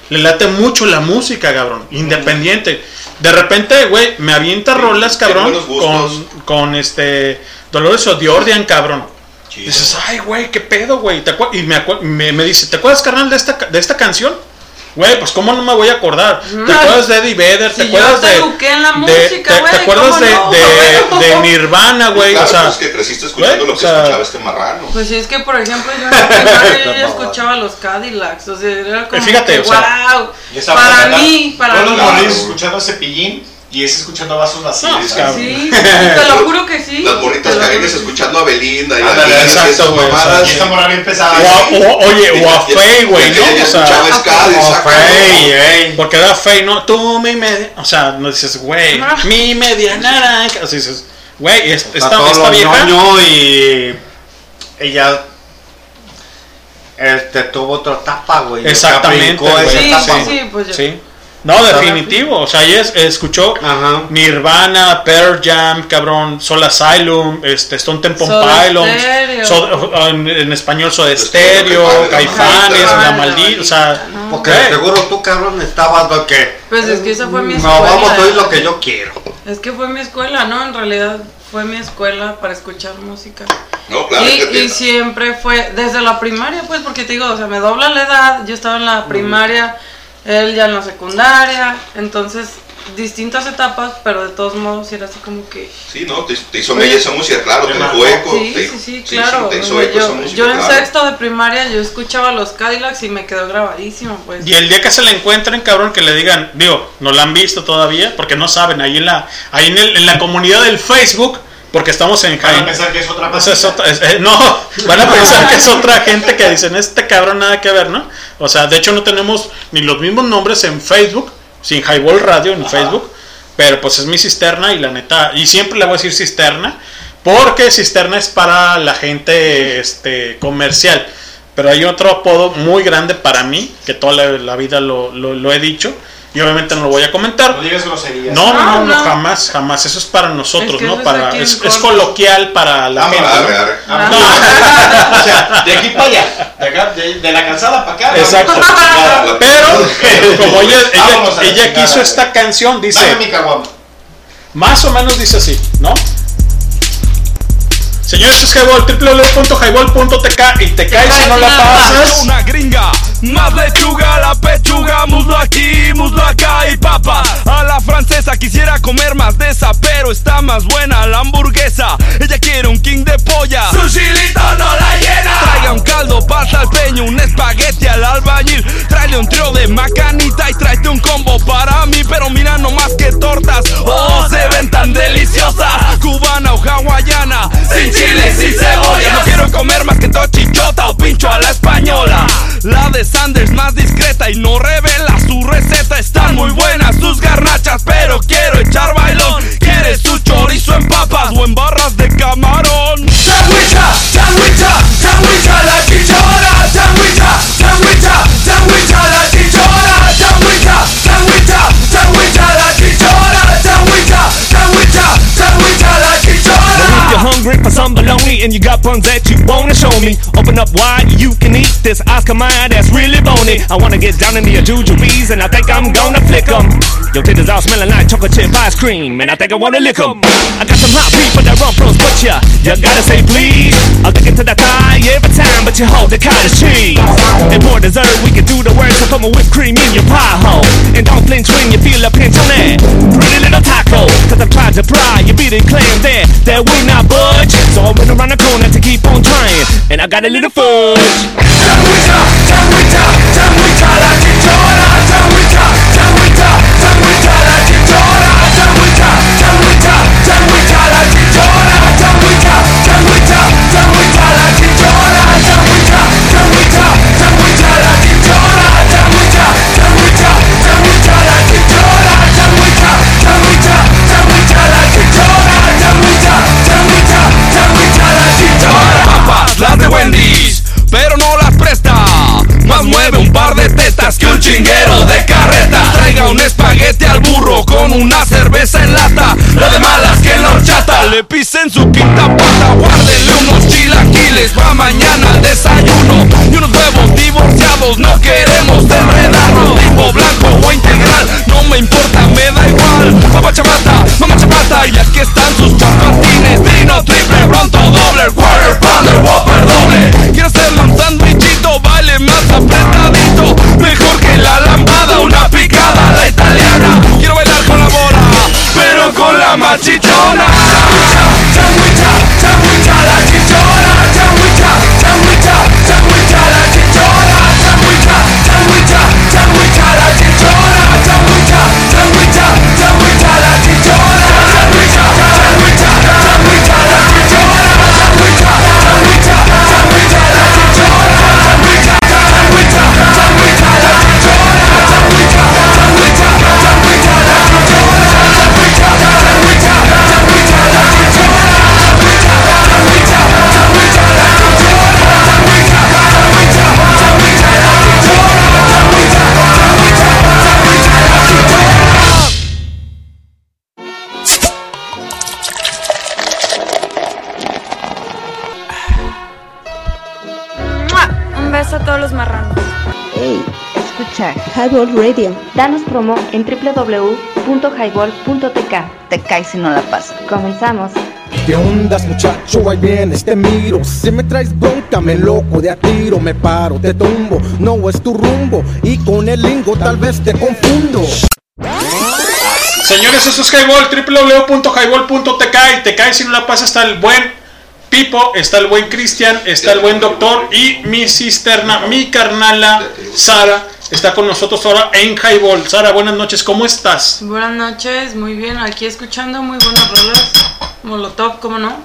Le late mucho la música, cabrón. Independiente. De repente, güey, me avienta rolas, tiene cabrón. Con, con este. Dolores O'Diordian, cabrón. Dices, ay, güey, qué pedo, güey. ¿Te acuer- Y me, me, me dice, ¿te acuerdas, carnal, de esta, de esta canción? Güey, pues cómo no me voy a acordar. ¿Te acuerdas de Eddie Vedder? ¿Te Si yo acuerdas te de, eduqué en la de- música, te, güey, te acuerdas ¿cómo de, no, de, de Nirvana, güey? Claro, o sea, pues que creciste escuchando güey, lo o que sea, escuchaba este marrano. Pues sí, es que por ejemplo yo en la [LAUGHS] primaria yo ya escuchaba los Cadillacs, o sea, era como Fíjate, que, o sea, wow, Y esa para mí, para mí. morrillos escuchando Cepillín y ese escuchando vasos vacíos. No. Sí, [LAUGHS] te lo juro que sí. Las bonitas cariñas escuchando a Belinda y a y exacto, güey, o sea. Y esta morra bien pesada. O o- oye, o a Fey, güey, ¿no? O sea, o. Fey, ey, porque era Fey, ¿no? Tú, mi media. O sea, no dices, güey, mi media naranja. Así dices, güey, es- Está esta, esta vieja. y ella este tuvo otra etapa, güey. Exactamente. Sí, etapa, sí, pues yo. Sí. No, definitivo. O sea, ella es- escuchó Ajá. Nirvana, Pearl Jam, cabrón, Soul Asylum, este, Stone Temple Pilots, Stereo. Soda- en, en español Soda Stereo, Stereo, Caifanes, La Maldita, o sea, Porque güey. seguro tú, cabrón, estabas lo que. Pues es que esa fue mi No, escuela. vamos a oír lo que yo quiero. Es que fue mi escuela, ¿no? En realidad fue mi escuela para escuchar música. No, claro, y, que- y siempre fue, desde la primaria, pues, porque te digo, o sea, me dobla la edad, yo estaba en la primaria, él ya en la secundaria, entonces, distintas etapas, pero de todos modos era así como que... Sí, no, te, te hizo mella esa música, claro, te dejó eco. Sí, te- sí, sí, claro. esa yo, música, yo en claro. sexto de primaria yo escuchaba los Cadillacs y me quedó grabadísimo, pues. Y el día que se la encuentren, cabrón, que le digan, digo, no la han visto todavía, porque no saben, ahí en la, ahí en, el- en la comunidad del Facebook, porque estamos en Van a Jaén. pensar que es otra Esa es pasita. otra- es- eh, no, van a [LAUGHS] pensar que es otra gente que dicen, este cabrón nada que ver, ¿no? O sea, de hecho no tenemos ni los mismos nombres en Facebook, sin Highball Radio en Facebook, pero pues es mi cisterna y la neta, y siempre le voy a decir cisterna, porque cisterna es para la gente este, comercial. Pero hay otro apodo muy grande para mí, que toda la, la vida lo, lo- lo he dicho, y obviamente no lo voy a comentar. No digas groserías. No, no, no, No, no, no. jamás, jamás. Eso es para nosotros, Es que ¿no? Para, es, coloquial para la Ah, gente. Arre, ¿no? arre. Ah, [LAUGHS] o sea, de aquí para allá. De, acá, de, de la calzada para acá. Exacto. [LAUGHS] vamos. Pero, como ella, ella, quiso esta canción, dice, Dame mi caguama. más o menos dice así, ¿no? Señores, es Highball, www.highball.tk y te caes si no la pasas. Una gringa, más lechuga, la pechuga, muslo aquí, muslo acá y papa. A la francesa quisiera comer más de esa, pero está más buena la hamburguesa. Ella quiere un king de polla. Su chilito no la llena. Traiga un caldo, pasta al peño, un espagueti al albañil. Tráele un trío de macanita y tráete un combo para mí. Pero mira no más que tortas, oh, se ven tan deliciosas. Cubana o hawaiana, sin chile, sin cebolla. No quiero comer más que tochichota o pincho a la española. La de Sanders más discreta y no revela su receta. Están muy buenas sus garnachas, pero quiero echar bailón. ¿Quieres su chorizo en papas o en barras de camarón? You're hungry for some me and you got puns that you wanna show me. Open up wide, you can eat this Oscar Mayer that's really bony. I wanna get down into your jujubes and I think I'm gonna flick 'em. Your titties all smelling like chocolate chip ice cream and I think I wanna lick 'em. I got some hot beef, that rum pros, but ya, you gotta say please. I'll get into that thigh every time, but you hold the cottage cheese. And more dessert, we can do the work, so put my whipped cream in your pie hole. And don't flinch when you feel a pinch on that pretty little taco. Cause I've tried to pry, you beat it, claim that, that will not budge. So I went around the corner to keep on trying, and I got a little fudge. Chinguero de carreta. Traiga un espagueti al burro con una cerveza en lata. La de malas que en la horchata le pisen su quinta pata. Guárdenle unos chilaquiles pa' mañana al desayuno. Y unos huevos divorciados, no queremos enredarnos. Tipo blanco o integral, no me importa, me da igual. Papá chapata, mamá chapata, y aquí están sus chapatines. Trino, triple, pronto, doble, quarter pounder, whopper, doble. Quiero hacerle un sandwichito, vale más apretadito. Mejor la lambada, una picada, la italiana. Quiero bailar con la bola, pero con la machichona. Sandwicha, sandwicha, la Highball Radio. Danos promo en www.highball.tk. Te caes si no la pasas. Comenzamos. ¿Qué ondas muchacho? Ahí vienes, te miro Si me traes bronca, me loco de a tiro Me paro, te tumbo, no es tu rumbo Y con el lingo tal vez te confundo Señores, esto es Highball, www.highball.tk y te cae si no la pasa está el buen Pipo, está el buen Cristian, está el buen doctor y mi cisterna, mi carnala Sara está con nosotros ahora en Highball. Sara, buenas noches, ¿cómo estás? Buenas noches, muy bien, aquí escuchando muy buenas rolas. Molotov, ¿cómo no?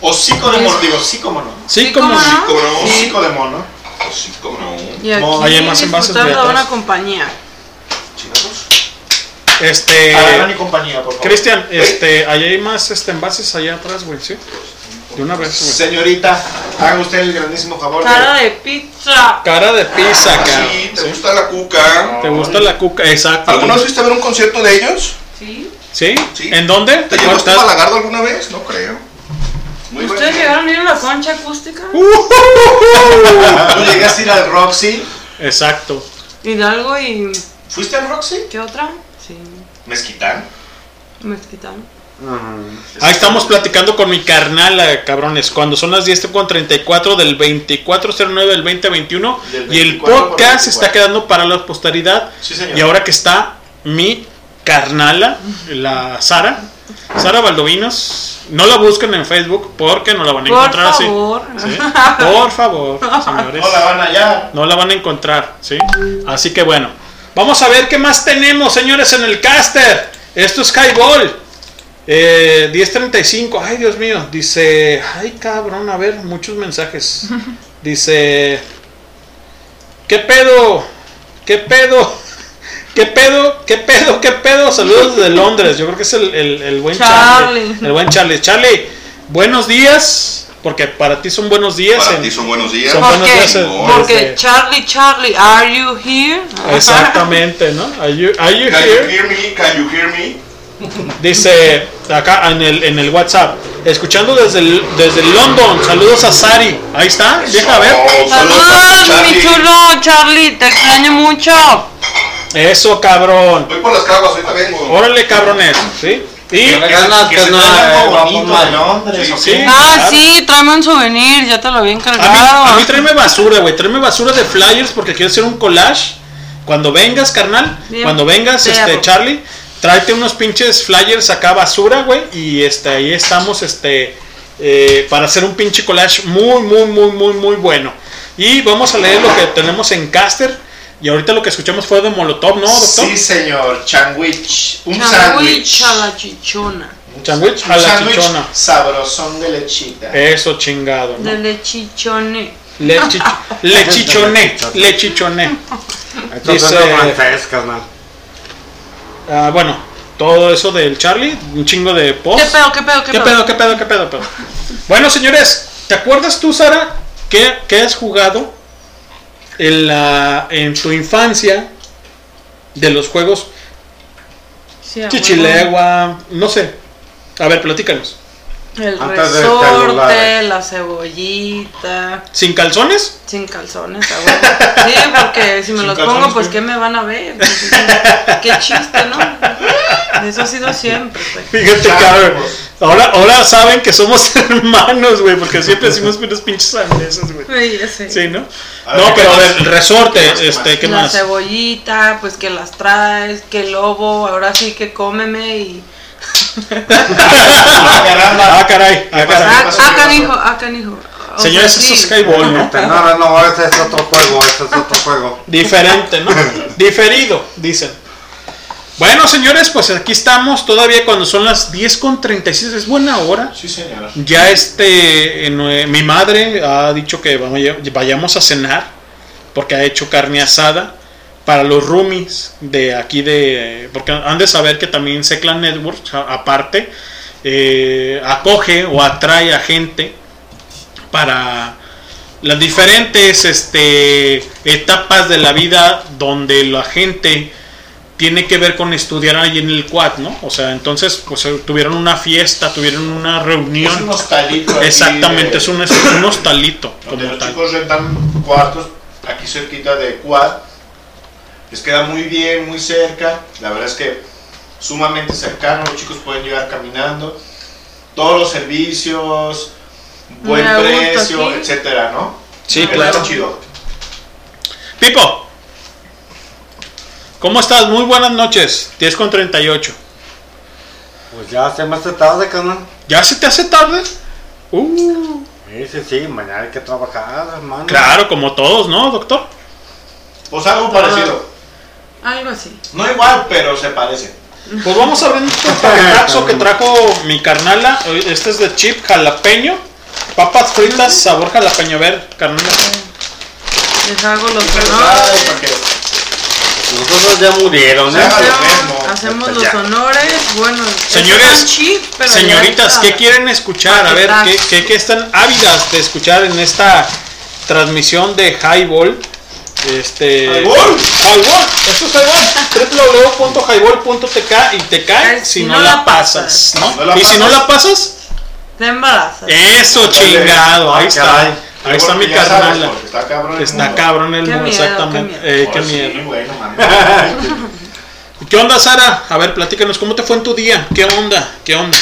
Hocico de mono, digo, sí como no. Sí, como no. sí, como no. Hocico de mono. Hocico no. Y aquí hay más envases de atrás. una compañía. Este. Agarran y compañía, por favor. Cristian, este, ahí hay más este, envases allá atrás, güey, ¿sí? De una vez, güey. Señorita, haga usted el grandísimo favor. Cara de pizza. Cara de pizza, cara. Sí, ¿te gusta la cuca? ¿Te gusta la cuca? Exacto. ¿Alguna vez fuiste a ver un concierto de ellos? Sí. ¿Sí? ¿En dónde? ¿Te llevaste a cuentas? Balagardo alguna vez? No creo. Muy ¿Ustedes bueno. llegaron a ir a la concha acústica? Uh. [LAUGHS] ¿Tú llegaste a ir al Roxy? Exacto. Hidalgo y. ¿Fuiste al Roxy? ¿Qué otra? Sí. Mezquitán. Mezquitán. Ahí estamos platicando con mi carnal, eh, cabrones. Cuando son las 10 con 34 del 2409 del 2021. Del y el 24 por podcast 24. está quedando para la posteridad. Sí, señor. Y ahora que está mi carnala, la Sara. Sara Valdovinos. No la busquen en Facebook porque no la van a Por encontrar así. favor. ¿sí? [LAUGHS] Por favor, señores. No la van allá. No la van a encontrar, ¿sí? Así que bueno, vamos a ver qué más tenemos, señores, en el caster. Esto es Highball. Eh, 10.35, ay Dios mío, dice, ay cabrón, a ver, muchos mensajes. [LAUGHS] Dice, ¿qué pedo? ¿Qué pedo? [LAUGHS] ¿Qué pedo? ¿Qué pedo? ¿Qué pedo? Saludos desde Londres, yo creo que es el, el- el buen Charlie. Charlie. El buen Charlie. Charlie, buenos días, porque para ti son buenos días. Para en- ti son buenos días. Son buenos Porque, días en- porque desde- Charlie, Charlie, are you here? Exactamente, ¿no? Are you, are you Can you hear me? Can you hear me? Dice acá en el, en el WhatsApp, escuchando desde, el- desde London, saludos a Sari. Ahí está, deja ver. Saludos, mi chulo Charlie, te extraño mucho. Eso, cabrón. Voy por las caguas, ahorita vengo. Órale, cabrones, ¿sí? Y Carnal, que algo eh, bonito vamos de mal. Londres, ¿o Sí? Ah, claro. sí, tráeme un souvenir, ya te lo había A mí, encargado. a mí tráeme basura, güey. Tráeme basura de flyers porque quiero hacer un collage. Cuando vengas, carnal. Bien, Cuando vengas, este. Charlie. Tráete unos pinches flyers acá basura, güey. Y este, ahí estamos, este. eh, para hacer un pinche collage muy, muy, muy, muy, muy bueno. Y vamos a leer lo que tenemos en Caster. Y ahorita lo que escuchamos fue de Molotov, ¿no, doctor? Sí, señor. Chanwich. Un Sandwich sándwich. a la chichona. Sandwich a la chichona. sabrosón de lechita. Eso chingado, ¿no? De lechichone. Le, chich- [LAUGHS] le chichoné, le chichoné. Esto Dice- francés, carnal. Ah, bueno, todo eso del Charlie, un chingo de post. ¿Qué pedo, qué pedo, qué, ¿Qué pedo, qué pedo, qué pedo, pedo? Bueno, señores, ¿te acuerdas tú, Sara, que, que has jugado en, la, en tu infancia de los juegos Sí. Chichilegua? No sé. A ver, platícanos. El Antes resorte, la cebollita. ¿Sin calzones? Sin calzones, a huevo. Sí, porque si me los calzones, pongo, pues ¿qué? ¿qué me van a ver? Qué chiste, ¿no? Eso ha sido siempre, pues. Fíjate, cabrón. Ahora, ahora saben que somos [LAUGHS] hermanos, güey, porque siempre decimos unos pinches sandeces, güey. Ya sé. Sí, ¿no? A ver, No, ¿qué pero a más? ver, el resorte, ¿Qué más, qué este, ¿qué la más? cebollita, pues que las traes, que lobo, ahora sí que cómeme y... Ah, caramba. Ah, caray, ah, caray. Ah, pasó? ah, ¿Qué canijo, ah, canijo. O Señores, eso es sí. highball, ¿no? Este, No, no, no, ese es otro juego, ese es otro juego. Diferente, ¿no? Diferido, dicen. Bueno, señores, pues aquí estamos todavía cuando son las 10 con 36, es buena hora. Sí, señora. Ya este, en, eh, mi madre ha dicho que vaya- vayamos a cenar porque ha hecho carne asada para los roomies de aquí de, porque han de saber que también Seclan Networks aparte eh, acoge o atrae a gente para las diferentes este, etapas de la vida donde la gente tiene que ver con estudiar ahí en el quad, ¿no? O sea, entonces, pues eh, tuvieron una fiesta, tuvieron una reunión. Es un hostalito Exactamente, de- es un, es un hostalito. Como los tal. chicos rentan cuartos aquí cerquita de Quad. Les queda muy bien, muy cerca. La verdad es que sumamente cercano. Los chicos pueden llegar caminando. Todos los servicios, buen Me precio, etcétera, ¿no? Sí, Es claro. chido. Pipo, ¿cómo estás? Muy buenas noches. 10 con 38. Pues ya se me hace tarde, carnal. ¿Ya se te hace tarde? Uh, Sí, sí, sí, mañana hay que trabajar, hermano. claro, como todos, ¿no, doctor? Pues algo parecido. Algo así. No igual, pero se parece. Pues vamos a ver un taco que trajo mi carnala. Este es de chip jalapeño. Papas fritas, sabor jalapeño. A ver, carnala. Les hago los honores. Nosotros ya murieron, ¿eh? Hacemos, Pues los honores. Bueno, Señores, pero Señoritas. ¿qué quieren escuchar? A ver, ¿qué, qué, qué están ávidas de escuchar en esta transmisión de Highball? Este. ¿Highball? Highball, esto es Highball. www.highball.tk y te cae si no la pasas, ¿no? No la y si no la pasas, Te embarazas. eso chingado, ahí Ah, está. Ahí está mi porque Está cabrón. el Está mundo. cabrón el Qué mundo, miedo, exactamente. qué miedo. Eh, qué sí, miedo. bueno, man. ¿Qué onda, Sara? A ver, platícanos, ¿cómo te fue en tu día? ¿Qué onda? ¿Qué onda?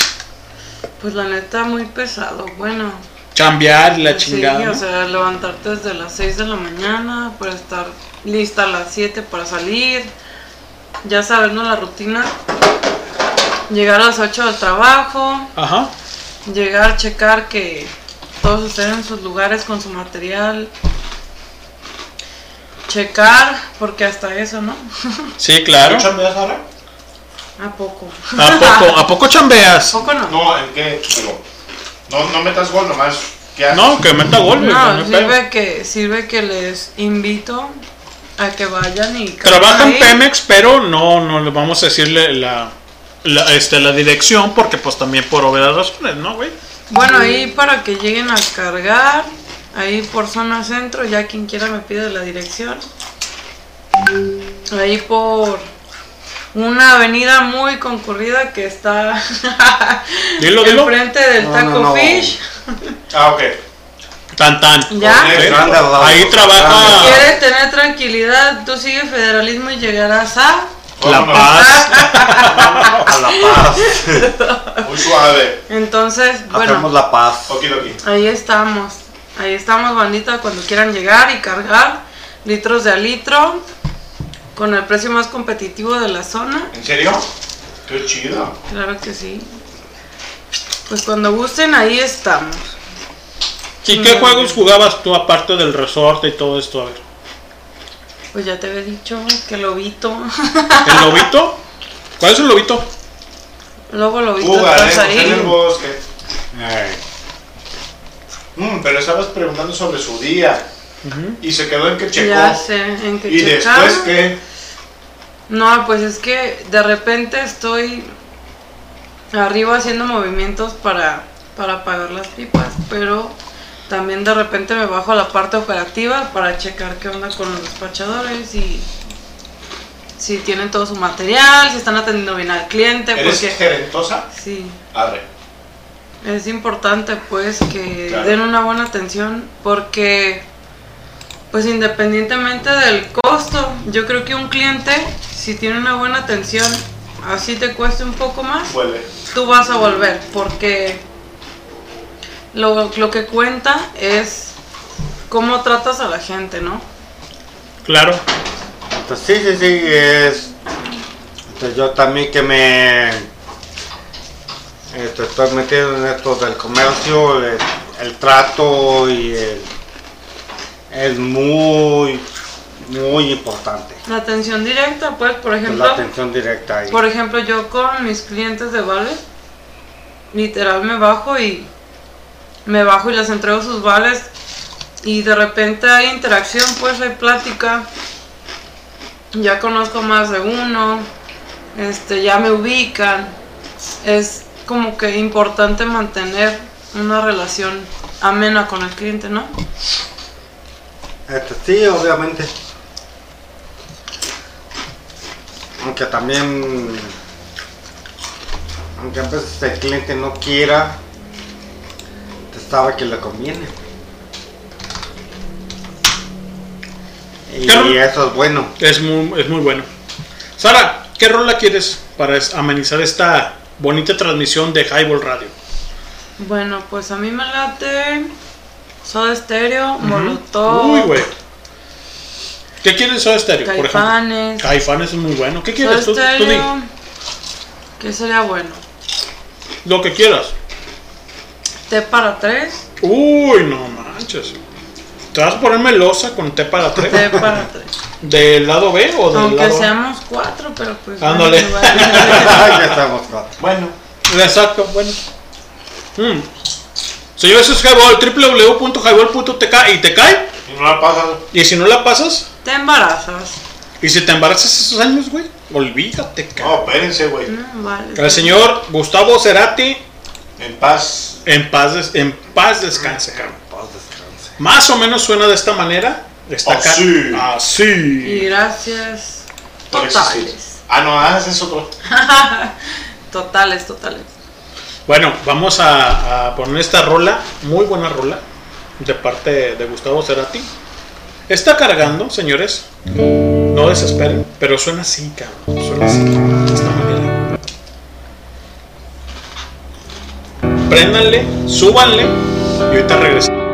Pues la neta, muy pesado. Bueno, Chambear, la sí, chingada. o ¿no? sea, levantarte desde las 6 de la mañana para estar lista a las 7 para salir. Ya sabes, ¿no? La rutina. Llegar a las 8 del trabajo. Ajá. Llegar, checar que todos estén en sus lugares con su material. Checar, porque hasta eso, ¿no? [LAUGHS] Sí, claro. ¿Tú chambeas ahora? ¿A poco? ¿A poco, ¿A poco chambeas? ¿A poco no? No, ¿en qué? Digo, no, no metas gol nomás. ¿Qué haces? No, que meta gol, güey, No, sirve que, sirve que les invito a que vayan y Trabaja en. Pemex, pero no, no le vamos a decirle la, la, este, la dirección porque pues también por obvias razones, ¿no, güey? Bueno, ahí para que lleguen a cargar, ahí por zona centro, ya quien quiera me pide la dirección. Ahí por una avenida muy concurrida que está [LAUGHS] Dilo, dilo. enfrente del No, Taco no, no. Fish. Ah, ok. Tan tan. ¿Ya? Ok. Ahí Si trabaja quieres tener tranquilidad, tú sigue federalismo y llegarás a La Paz. [LAUGHS] A la paz. [LAUGHS] Muy suave. Entonces, Hacemos bueno, la paz. Okidoki. ahí estamos. Ahí estamos, bandita, cuando quieran llegar y cargar litros de a litro con el precio más competitivo de la zona. ¿En serio? Qué chido. Claro que sí. Pues cuando gusten, ahí estamos. ¿Y qué juegos jugabas tú aparte del resorte y todo esto? A ver. Pues ya te había dicho que lobito. ¿El lobito? ¿Cuál es el lobito? Luego lobito estás en el ahí. bosque. Mm, pero estabas preguntando sobre su día. Y se quedó en que checó. Ya sé, en que y checaba. después que. No, pues es que de repente estoy arriba haciendo movimientos para, para apagar las pipas, pero también de repente me bajo a la parte operativa para checar qué onda con los despachadores y si tienen todo su material, si están atendiendo bien al cliente, ¿Eres porque gerentosa? sí, Arre. es importante pues que Claro. den una buena atención porque pues independientemente del costo, yo creo que un cliente si tiene una buena atención, así te cueste un poco más, Vuelve. tú vas a volver porque lo, lo que cuenta es cómo tratas a la gente, ¿no? Claro. Pues sí, sí, sí, es. este, yo también que me. este, estoy metido en esto del comercio, el, el trato y el. Es muy, muy importante. La atención directa, pues, por ejemplo, la atención directa ahí. Por ejemplo, yo con mis clientes de vales, literal me bajo y me bajo y les entrego sus vales y de repente hay interacción, pues hay plática. Ya conozco más de uno, este, ya me ubican. Es como que importante mantener una relación amena con el cliente, ¿no? Este, sí, obviamente. Aunque también, aunque a veces el cliente no quiera, te sabe que le conviene. Y Claro. eso es bueno. Es muy, es muy bueno. Sara, ¿qué rola quieres para amenizar esta bonita transmisión de Highball Radio? Bueno, pues a mí me late Soda Stereo, Molotov. Uy, güey. ¿Qué quieres Soda Stereo, por ejemplo? Caifanes. Caifanes es muy bueno. ¿Qué Soda quieres? Tú, tú di. Stereo. ¿Qué sería bueno? Lo que quieras. Té para tres. Uy, no manches. ¿Te vas a poner melosa con té para tres? Té para tres. [LAUGHS] ¿Del lado B o del Aunque lado A? seamos cuatro, pero pues. Ándale. bueno, [LAUGHS] ya estamos cuatro. Bueno. Exacto, bueno. Mm. Señores, es Highball, www.highball.tk y te cae. Y no la pasas. Y si no la pasas, Te embarazas. y si te embarazas esos años, güey, olvídate, cabrón. No, espérense, güey. No, vale. El señor Gustavo Cerati, En paz. en paz, des- en paz descanse, cabrón. Más o menos suena de esta manera. Está acá. Así. Así. Y gracias. Por eso sí. Totales. Ah, no, ah, ese es otro. [LAUGHS] totales, totales. Bueno, vamos a, a poner esta rola, muy buena rola, de parte de Gustavo Cerati. Está cargando, señores. No desesperen, pero suena así, cabrón. Suena así, de esta manera. Préndanle, súbanle y ahorita regresamos.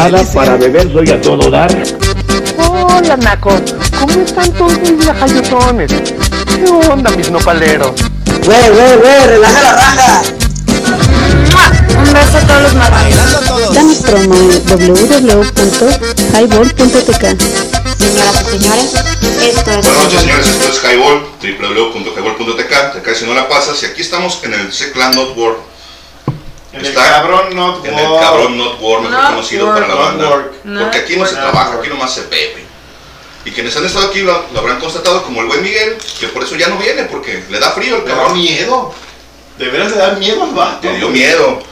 Para nada, para beber soy a todo dar. Hola, Naco. ¿Cómo están todos mis lajayotones? ¿Qué onda, mis nopaleros? Güey, güey, güey, relaja la raja. Un beso a todos los marranos. Danos promo en www.highball.tk. Señoras y señores, esto es... Buenas noches, señores. Esto es Highball, www.highball.tk. Te caes si no la pasas. Y aquí estamos en el C-Clan Not En el cabrón Not En el cabrón Not War, mejor Not conocido War, para la banda. Work. Porque aquí no se trabaja, Work. aquí nomás se bebe. Y quienes han estado aquí lo, lo habrán constatado como el buen Miguel, que por eso ya no viene, porque le da frío el Le da cabrón. miedo. De veras le da miedo al vato. Le dio miedo.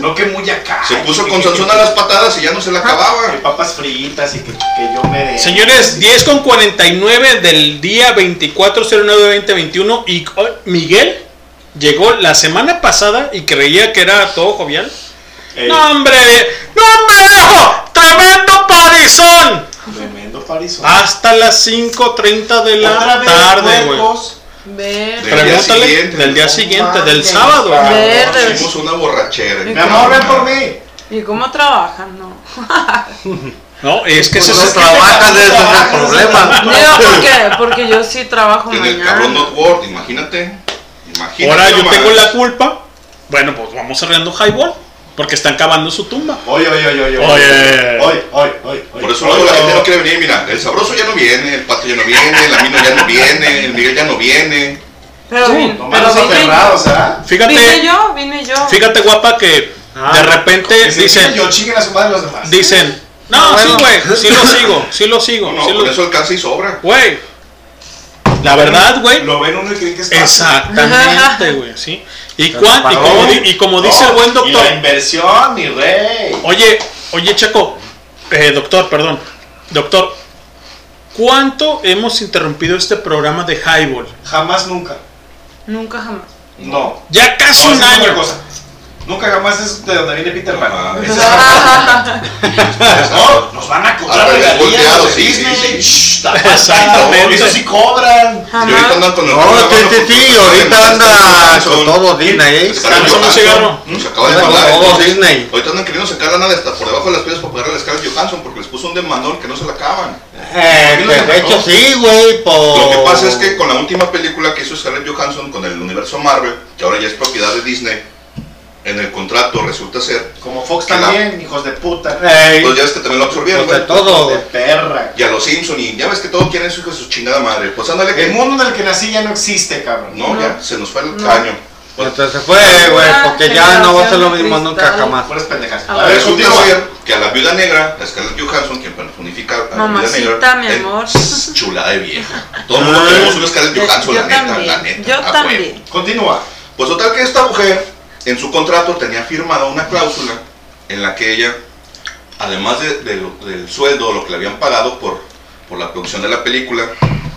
No que muy acá. Se puso con Sansón a las patadas y ya no se la acababa. Que papas fritas y que, que yo me de. Señores, 10 con 49 del día 2409-2021 y oh, Miguel llegó la semana pasada y creía que era todo jovial. Ey. No, hombre, no, hombre, tremendo parizón. Tremendo parizón. Hasta las 5.30 de la tarde, güey. Ver. Del día Pregúntale siguiente. del día siguiente, del sábado. Hicimos una borrachera. Mi amor, ven por mí. ¿Y cómo trabajan? No. [LAUGHS] No, es que Pues ese no es trabajan, [LAUGHS] ese es el problema. Digo, ¿por qué? Porque yo sí trabajo En el cabrón mañana. Not War, imagínate. Imagínate. Ahora yo tengo la culpa. Bueno, pues vamos cerrando Highball. Porque están cavando su tumba. Oye, oye, oye, oye. Oye. Oye, oye, oye. Por eso luego la gente no quiere venir. Mira, el sabroso ya no viene, el pato ya no viene, el amino ya no viene, el Miguel ya no viene. Pero, Nomás pero los vine, aferrados, ¿ah? Fíjate, vine yo, vine yo. fíjate guapa que de repente dicen, yo a su madre los demás. dicen, no, sí, güey, sí lo sigo, sí lo sigo. No, sí lo- eso alcanza y sobra. Güey, la verdad, güey, Lo ven uno y creen que es fácil. exactamente, güey, sí. Y, Se cuán- y, como, di- y como dice el buen Y la doctor, inversión, mi rey. oye, oye, Checo, eh, doctor, perdón, doctor, ¿cuánto hemos interrumpido este programa de Highball? Jamás, nunca. Nunca jamás. No. Ya casi No, un esa es otra año. cosa. Nunca jamás es de donde viene Peter Pan. Ah, es- Ah, No, nos van a cobrar regalías sí, sí, Disney. sí. Exactamente. Eso sí cobran. Y ahorita andan con el No, sí, sí, sí, ahorita anda con todo Disney, ¿eh? Cállate un cigarro. Nos acaba de mandar. todo Disney. Ahorita andan queriendo sacar lana hasta por debajo de las piedras para pagarle a Scarlett Johansson porque les puso un demandón que no se la acaban. Eh, de hecho sí, güey, por... Lo que pasa es que con la última película que hizo Scarlett Johansson con el universo Marvel, que ahora ya es propiedad de Disney, en el contrato resulta ser, Como Fox Que la- también, hijos de puta. Ey, pues ya es que también lo absorbieron, pues de todo. De perra. Y a los Simpson y ya ves que todos quieren su hijo de su chingada madre. Pues ándale El que mundo en el que nací ya no existe, cabrón. no, ya se nos fue el No. caño. Pues, Entonces fue, güey, porque ya no va a ser lo mismo nunca jamás. Puras pendejas. A ver, resulta ser que a la viuda negra, a Scarlett Johansson, quien personifica a la viuda negra, mi es amor. chulada de vieja. Todo el mundo Ah. tenemos una Scarlett Johansson, la neta, también, la neta. yo a huevo. también. Continúa. Pues total que esta mujer en su contrato tenía firmada una cláusula en la que ella, además del sueldo, lo que le habían pagado por, por la producción de la película,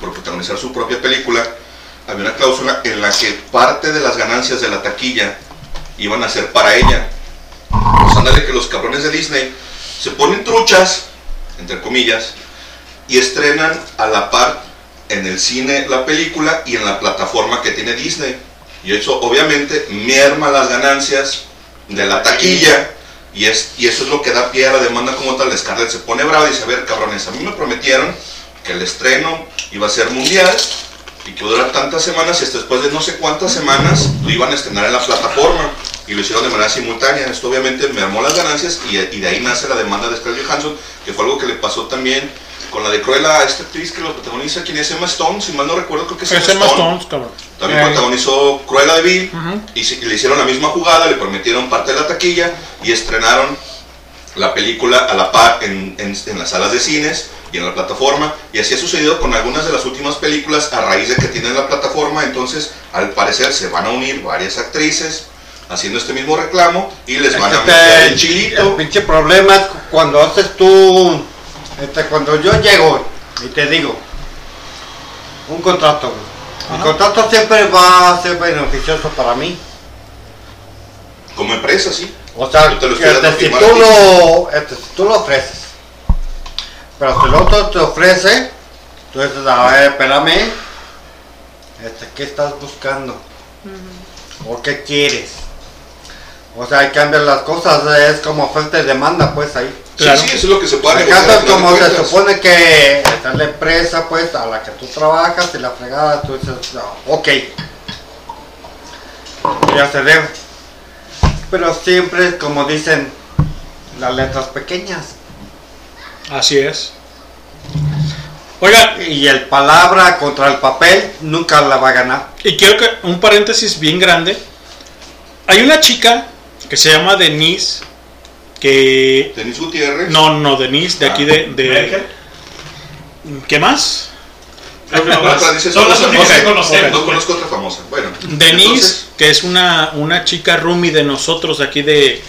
por protagonizar su propia película, había una cláusula en la que parte de las ganancias de la taquilla iban a ser para ella. Pues ándale que los cabrones de Disney se ponen truchas, entre comillas, y estrenan a la par en el cine la película y en la plataforma que tiene Disney. Y eso obviamente merma las ganancias de la taquilla. Y, es, y eso es lo que da pie a la demanda como tal. Scarlett se pone brava y dice, a ver cabrones, a mí me prometieron que el estreno iba a ser mundial y que durar tantas semanas y hasta después de no sé cuántas semanas lo iban a estrenar en la plataforma. Y lo hicieron de manera simultánea. Esto obviamente mermó las ganancias y, y de ahí nace la demanda de Scarlett Johansson, que fue algo que le pasó también con la de Cruella esta actriz que lo protagoniza, quien es Emma Stone, si mal no recuerdo, creo que es, Es Emma Stones, cabrón. también Eh. protagonizó Cruella de Vil y, se- y le hicieron la misma jugada, le prometieron parte de la taquilla y estrenaron la película a la par en, en- en las salas de cines y en la plataforma. Y así ha sucedido con algunas de las últimas películas a raíz de que tienen la plataforma. Entonces, al parecer, se van a unir varias actrices haciendo este mismo reclamo y les van a meter el El chilito. pinche problema es cuando haces tú, este, cuando yo llego y te digo, un contrato, el contrato siempre va a ser beneficioso para mí. Como empresa, sí. O sea, te lo este, si, tú lo, este, si tú lo ofreces, pero si el otro te ofrece, tú dices, a ver, espérame, este, ¿qué estás buscando? ¿O qué quieres? O sea, hay cambian las cosas, es como oferta y demanda, pues ahí. Sí, sí, eso es lo que se final como se cuentas. supone que esta es la empresa, pues, a la que tú trabajas y la fregada, tú dices, no, ok. Ya se debe. Pero siempre, como dicen, las letras pequeñas. Así es. Oiga. Y el palabra contra el papel nunca la va a ganar. Y quiero que un paréntesis bien grande. Hay una chica que se llama Denise que Denise Gutiérrez. no, no Denise de aquí de, de ¿Qué más? No conozco otra famosa. Bueno. Denise, que es una, una chica roomie de nosotros de aquí de,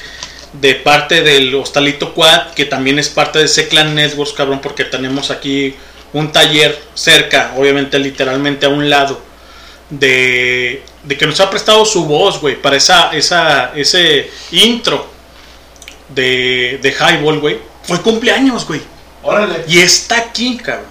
de parte del Hostalito Quad, que también es parte de Seclan Networks, cabrón, porque tenemos aquí un taller cerca, obviamente literalmente a un lado, de, de que nos ha prestado su voz, güey, para esa, esa, ese intro de, de Highball, güey. Fue cumpleaños, güey. Órale. Y está aquí, cabrón.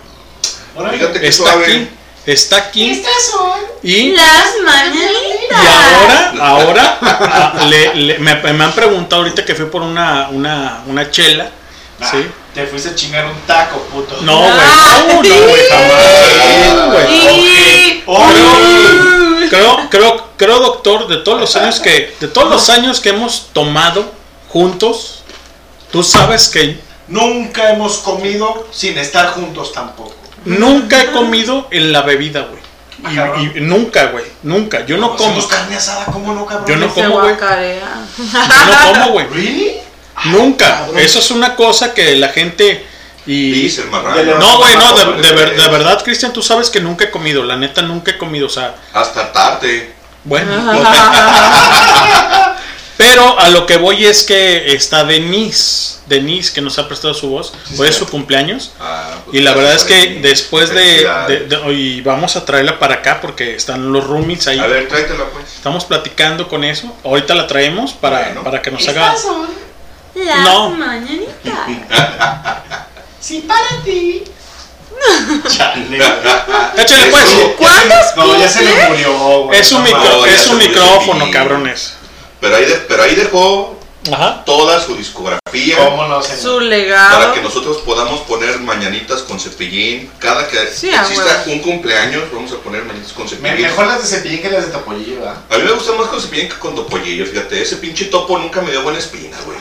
Fíjate que Está suave. aquí. Está aquí. Estas son Y- las mañanitas. Y ahora, ahora, ah, le- le- me, me han preguntado ahorita que fui por una, una, una chela. Ah, ¿sí? Te fuiste a chingar un taco, puto. No, güey, no, no, güey, jamás. güey. Creo, creo, creo, creo, doctor, de todos los años que, de todos los años que hemos tomado juntos, tú sabes que Nunca hemos comido sin estar juntos tampoco. nunca he comido en la bebida, güey. Y, y nunca, güey, nunca. Yo no como. Carne asada, ¿cómo no, cabrón? Yo no como, güey. guacarea. Yo no como, güey. ¿Really? Nunca. Eso es una cosa que la gente. Y... Dice. No, güey, no, de, de ver- de verdad, Cristian, tú sabes que nunca he comido. La neta, nunca he comido. O sea, Hasta tarde. bueno. [LAUGHS] Pero a lo que voy es que está Denise. Denise, que nos ha prestado su voz. Hoy es su cumpleaños. Ah, pues Y la verdad es que después de, de, Felicidades. de- Y vamos a traerla para acá porque están los roomies ahí. A ver, tráetela pues. Estamos platicando con eso. Ahorita la traemos para, para que nos haga. Son las No. mañanitas. [LAUGHS] Sí, para ti. [LAUGHS] Échale pues. ¿Cuántos No, ya se le murió, güey. Es un, micro- no, es un micrófono, cabrones. Pero ahí, de- pero ahí dejó Ajá. toda su discografía. ¿Cómo no? Su Para legado. que nosotros podamos poner mañanitas con cepillín. Cada que Sí, exista un cumpleaños, vamos a poner mañanitas con Me- cepillín. mejor las de cepillín que las de topollillo, ¿verdad? A mí me gusta más con cepillín que con topollillo, fíjate. Ese pinche topo nunca me dio buena espina, güey.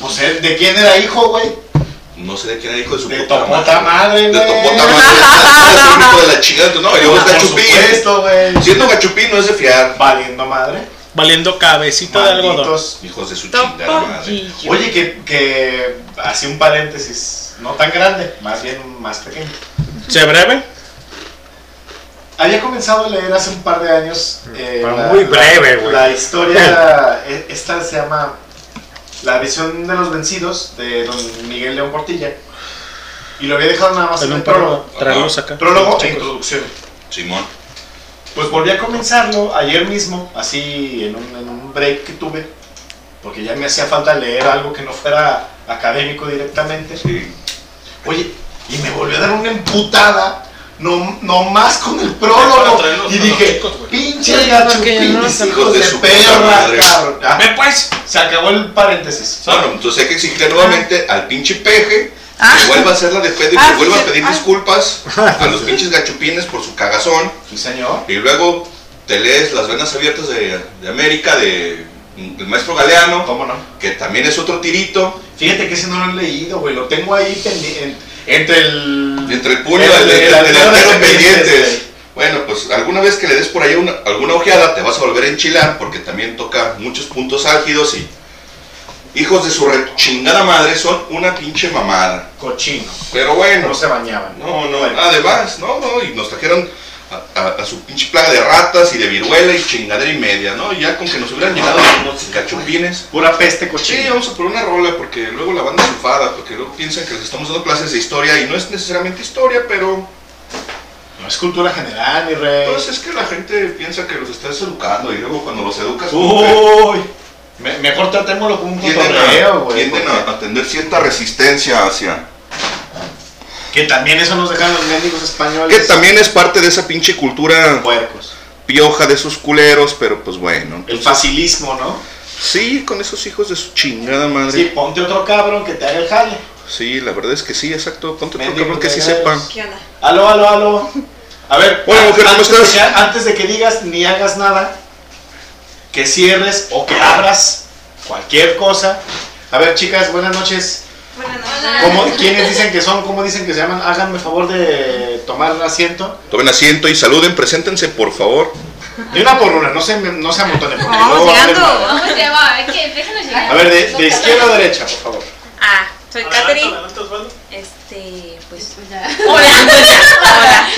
O sea, [LAUGHS] ¿de quién era hijo, güey? No sé de quién era hijo de su De puta topota madre, De topota madre. [LAUGHS] Es un hijo de la chingada. No, y luego es Por gachupín. supuesto, güey. Siendo gachupín no es de fiar. Valiendo madre. Valiendo cabecita de algodón. Hijos de su chingada madre. Oye, que, que así un paréntesis, no tan grande, más bien más pequeño. ¿Se breve? Había comenzado a leer hace un par de años. eh, Pero la- muy breve, güey. La historia, [LAUGHS] eh, esta se llama La visión de los vencidos, de don Miguel León Portilla. Y lo había dejado nada más en En el un prólogo. prólogo. Traerlos acá. Prólogo e introducción. Simón. Pues volví a comenzarlo ayer mismo, así en un, en un break que tuve, porque ya me hacía falta leer algo que no fuera académico directamente. Oye, y me volvió a dar una emputada, no, no más con el prólogo. Y dije, pinche gachupines, hijos de, perra, madre". cabrón. Ah, Ve pues. se acabó el paréntesis. Bueno, entonces hay que exigirle nuevamente al pinche peje Ah. que vuelva a hacer la de pedo y Ah, que vuelva sí, a pedir ah. disculpas a los [LAUGHS] pinches gachupines por su cagazón. Sí, señor. Y luego te lees Las Venas Abiertas de, de América de el maestro Galeano, ¿Cómo no? que también es otro tirito. Fíjate que ese no lo he leído, güey. Lo tengo ahí pendiente. Entre el. Entre el puño El- del el- del el- delantero el- pendientes. Bueno, pues alguna vez que le des por ahí una, alguna ojeada te vas a volver a enchilar porque también toca muchos puntos álgidos y hijos de su re- chingada madre son una pinche mamada. Cochino. Pero bueno, No se bañaban. no, no, Bueno. además, no, no, y nos trajeron a, a- a su pinche plaga de ratas y de viruela y chingadera y media, ¿no? Y ya con que nos hubieran llegado unos cachupines. Pura peste Sí, cochina. vamos a poner una rola porque luego la banda se enfada, porque luego piensan que les estamos dando clases de historia y no es necesariamente historia, pero No es cultura general, mi rey. pues es que la gente piensa que los estás educando y luego cuando los educas Uy. Me- mejor tratémoslo como un cotorreo, güey. tienden porque- a, a tener cierta resistencia hacia... Que también eso nos dejan los médicos españoles. Que también es parte de esa pinche cultura Puercos. pioja de esos culeros, pero pues bueno. El entonces- facilismo, ¿no? Sí, con esos hijos de su chingada madre. Sí, ponte otro cabrón que te haga el jale. Sí, la verdad es que sí, exacto. Ponte otro cabrón que sí sepa. ¿Qué onda? Aló, aló, aló. A ver, Hola, mujer, ¿cómo antes, de estás? que, antes de que digas ni hagas nada, que cierres o que abras cualquier cosa. A ver, chicas, buenas noches. ¿Cómo, ¿Quiénes dicen que son? ¿Cómo dicen que se llaman? Háganme favor de tomar asiento. Tomen asiento y saluden, preséntense, por favor. De una por una, no se, no se amontonen. porque Vamos luego va a haber llegando. Vamos, ya va, es que déjanos llegar. A ver, de, de izquierda a derecha, por favor. Ah, soy Adelante, Katherine. Este, pues. Hola. Hola.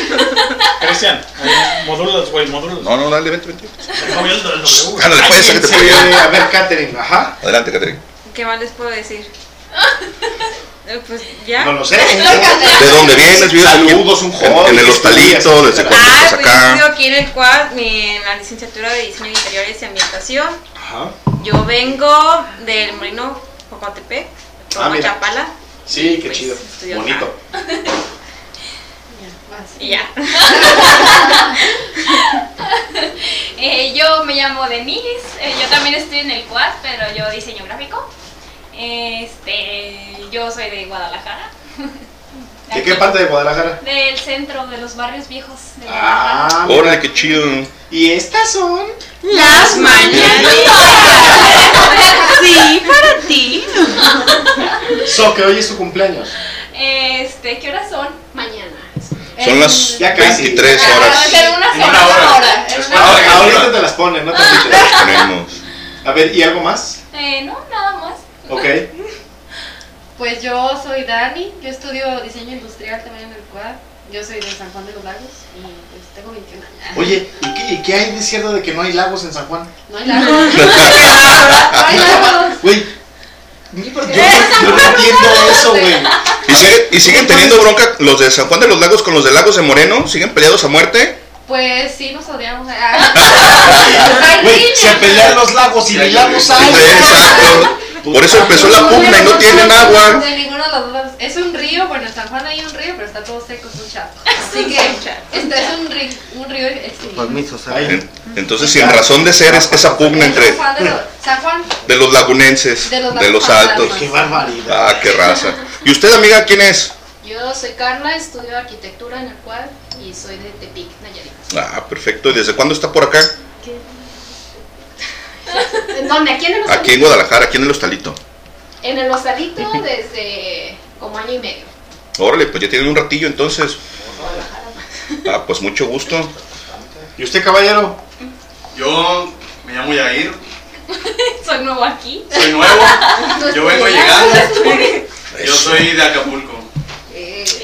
Cristian, eh, modúlalos, güey, modúlalos. No, no, dale, vente, vente. El del W. Ándale, pues, sácate por Sí, allá. a ver, Katherine, ajá. Adelante, Catherine. ¿Qué más les puedo decir? [LAUGHS] Eh, Pues ya. No lo sé. [LAUGHS] ¿De dónde vienes? ¿Vives? Saludos, un En, joven. en el que hostalito, desde cuándo Ah, estás pues yo estudio acá. aquí en el CUAD, mi- en la licenciatura de Diseño de Interiores y Ambientación. Ajá. Yo vengo del Molino Jocotepec, Ah, como mira. Chapala. Sí, qué Pues, chido. Bonito. Y [LAUGHS] ya. [LAUGHS] Eh, yo me llamo Denise, eh, yo también estoy en el CUAD, pero yo diseño gráfico. Este, yo soy de Guadalajara. ¿De qué parte de Guadalajara? Del centro de los barrios viejos de Ah, Guadalajara. Órale, qué chido. Y estas son. Las mañanitas. Sí, para ti. So, que hoy es su cumpleaños. Este, ¿qué horas son? Mañana. Son las Ya casi. 23 Ah, horas. en una En hora. una hora. hora. En una Ahora, hora. ahorita te las ponen, no te. [LAUGHS] Las ponemos. A ver, ¿y algo más? Eh, no, nada más. Ok. [LAUGHS] Pues yo soy Dani, yo estudio diseño industrial también en el CUAD. Yo soy de San Juan de los Lagos y pues tengo 21 años. [LAUGHS] Oye, ¿y qué, y qué hay de cierto de que no hay lagos en San Juan? No hay lagos. [LAUGHS] no hay lagos. Güey, yo, yo no [LAUGHS] entiendo eso, güey. ¿Y, sigue- y siguen teniendo bronca los de San Juan de los Lagos con los de Lagos de Moreno? ¿Siguen peleados a muerte? Pues sí, nos odiamos. Ah. Güey, se pelean los lagos y ni lagos hay. Exacto. Por eso empezó la pugna y no tienen agua. De ninguna de las dos. Es un río, bueno, en San Juan hay un río, pero está todo seco, es un chato. [LAUGHS] Así que este es un río, un río. Permiso, En- Entonces, sin razón de ser, es esa pugna entre San Juan de los, San Juan, de los lagunenses, De los de los altos. Qué barbaridad. Ah, qué raza. ¿Y usted, amiga, quién es? yo soy Carla, estudio arquitectura en el CUAD y soy de Tepic, Nayarit. Ah, perfecto. ¿Y desde cuándo está por acá? ¿En dónde? ¿Aquí en el Aquí en Guadalajara, aquí en el hostalito. En el hostalito desde como año y medio. Órale, pues ya tienen un ratillo entonces. Ah, pues mucho gusto. ¿Y usted, caballero? Yo me llamo Yair, [LAUGHS] Soy nuevo aquí. soy nuevo, yo vengo llegando. Yo soy de Acapulco.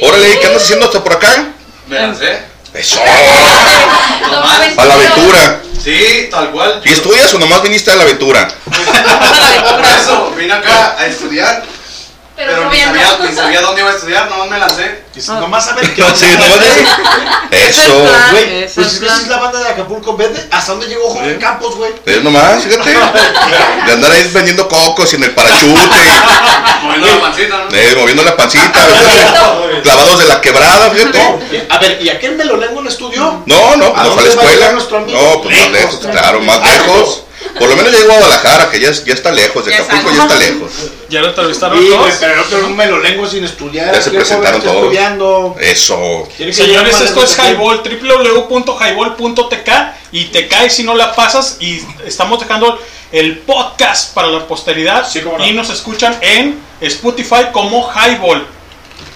Órale, ¿qué andas haciendo hasta por acá? Me lancé. Eso. [LAUGHS] Nomás. A la aventura. Sí, tal cual. ¿Y estudias o nomás viniste a la aventura? [LAUGHS] Por eso vine acá a estudiar. Pero Pero, ni, sabía, ni sabía dónde iba a estudiar, nomás me lancé. Nomás a ver qué Sí, nomás Eso. [LAUGHS] Güey, pues es que es la banda de Acapulco. Vete hasta dónde llegó Jorge Campos, güey. Es nomás, fíjate. [LAUGHS] De andar ahí vendiendo cocos y en el parachute. [LAUGHS] Moviendo la pancita, ¿no? eh, moviendo la pancita. Clavados de la quebrada, fíjate. A ver, ¿y aquel me lo lengo en estudio? No, no, ¿A no fue a la escuela. nuestro amigo? No, pues más lejos, claro, más lejos. Por lo menos ya llegó a Guadalajara, que ya, ya está lejos. De Ya Acapulco ya está lejos. ¿Ya lo entrevistaron Sí, todos? pero no me lo lengo sin estudiar. Ya se presentaron todos. estudiando. Eso. Señores, esto es Highball, www.highball.tk y te cae si no la pasas y estamos dejando el podcast para la posteridad y nos escuchan en Spotify como Highball.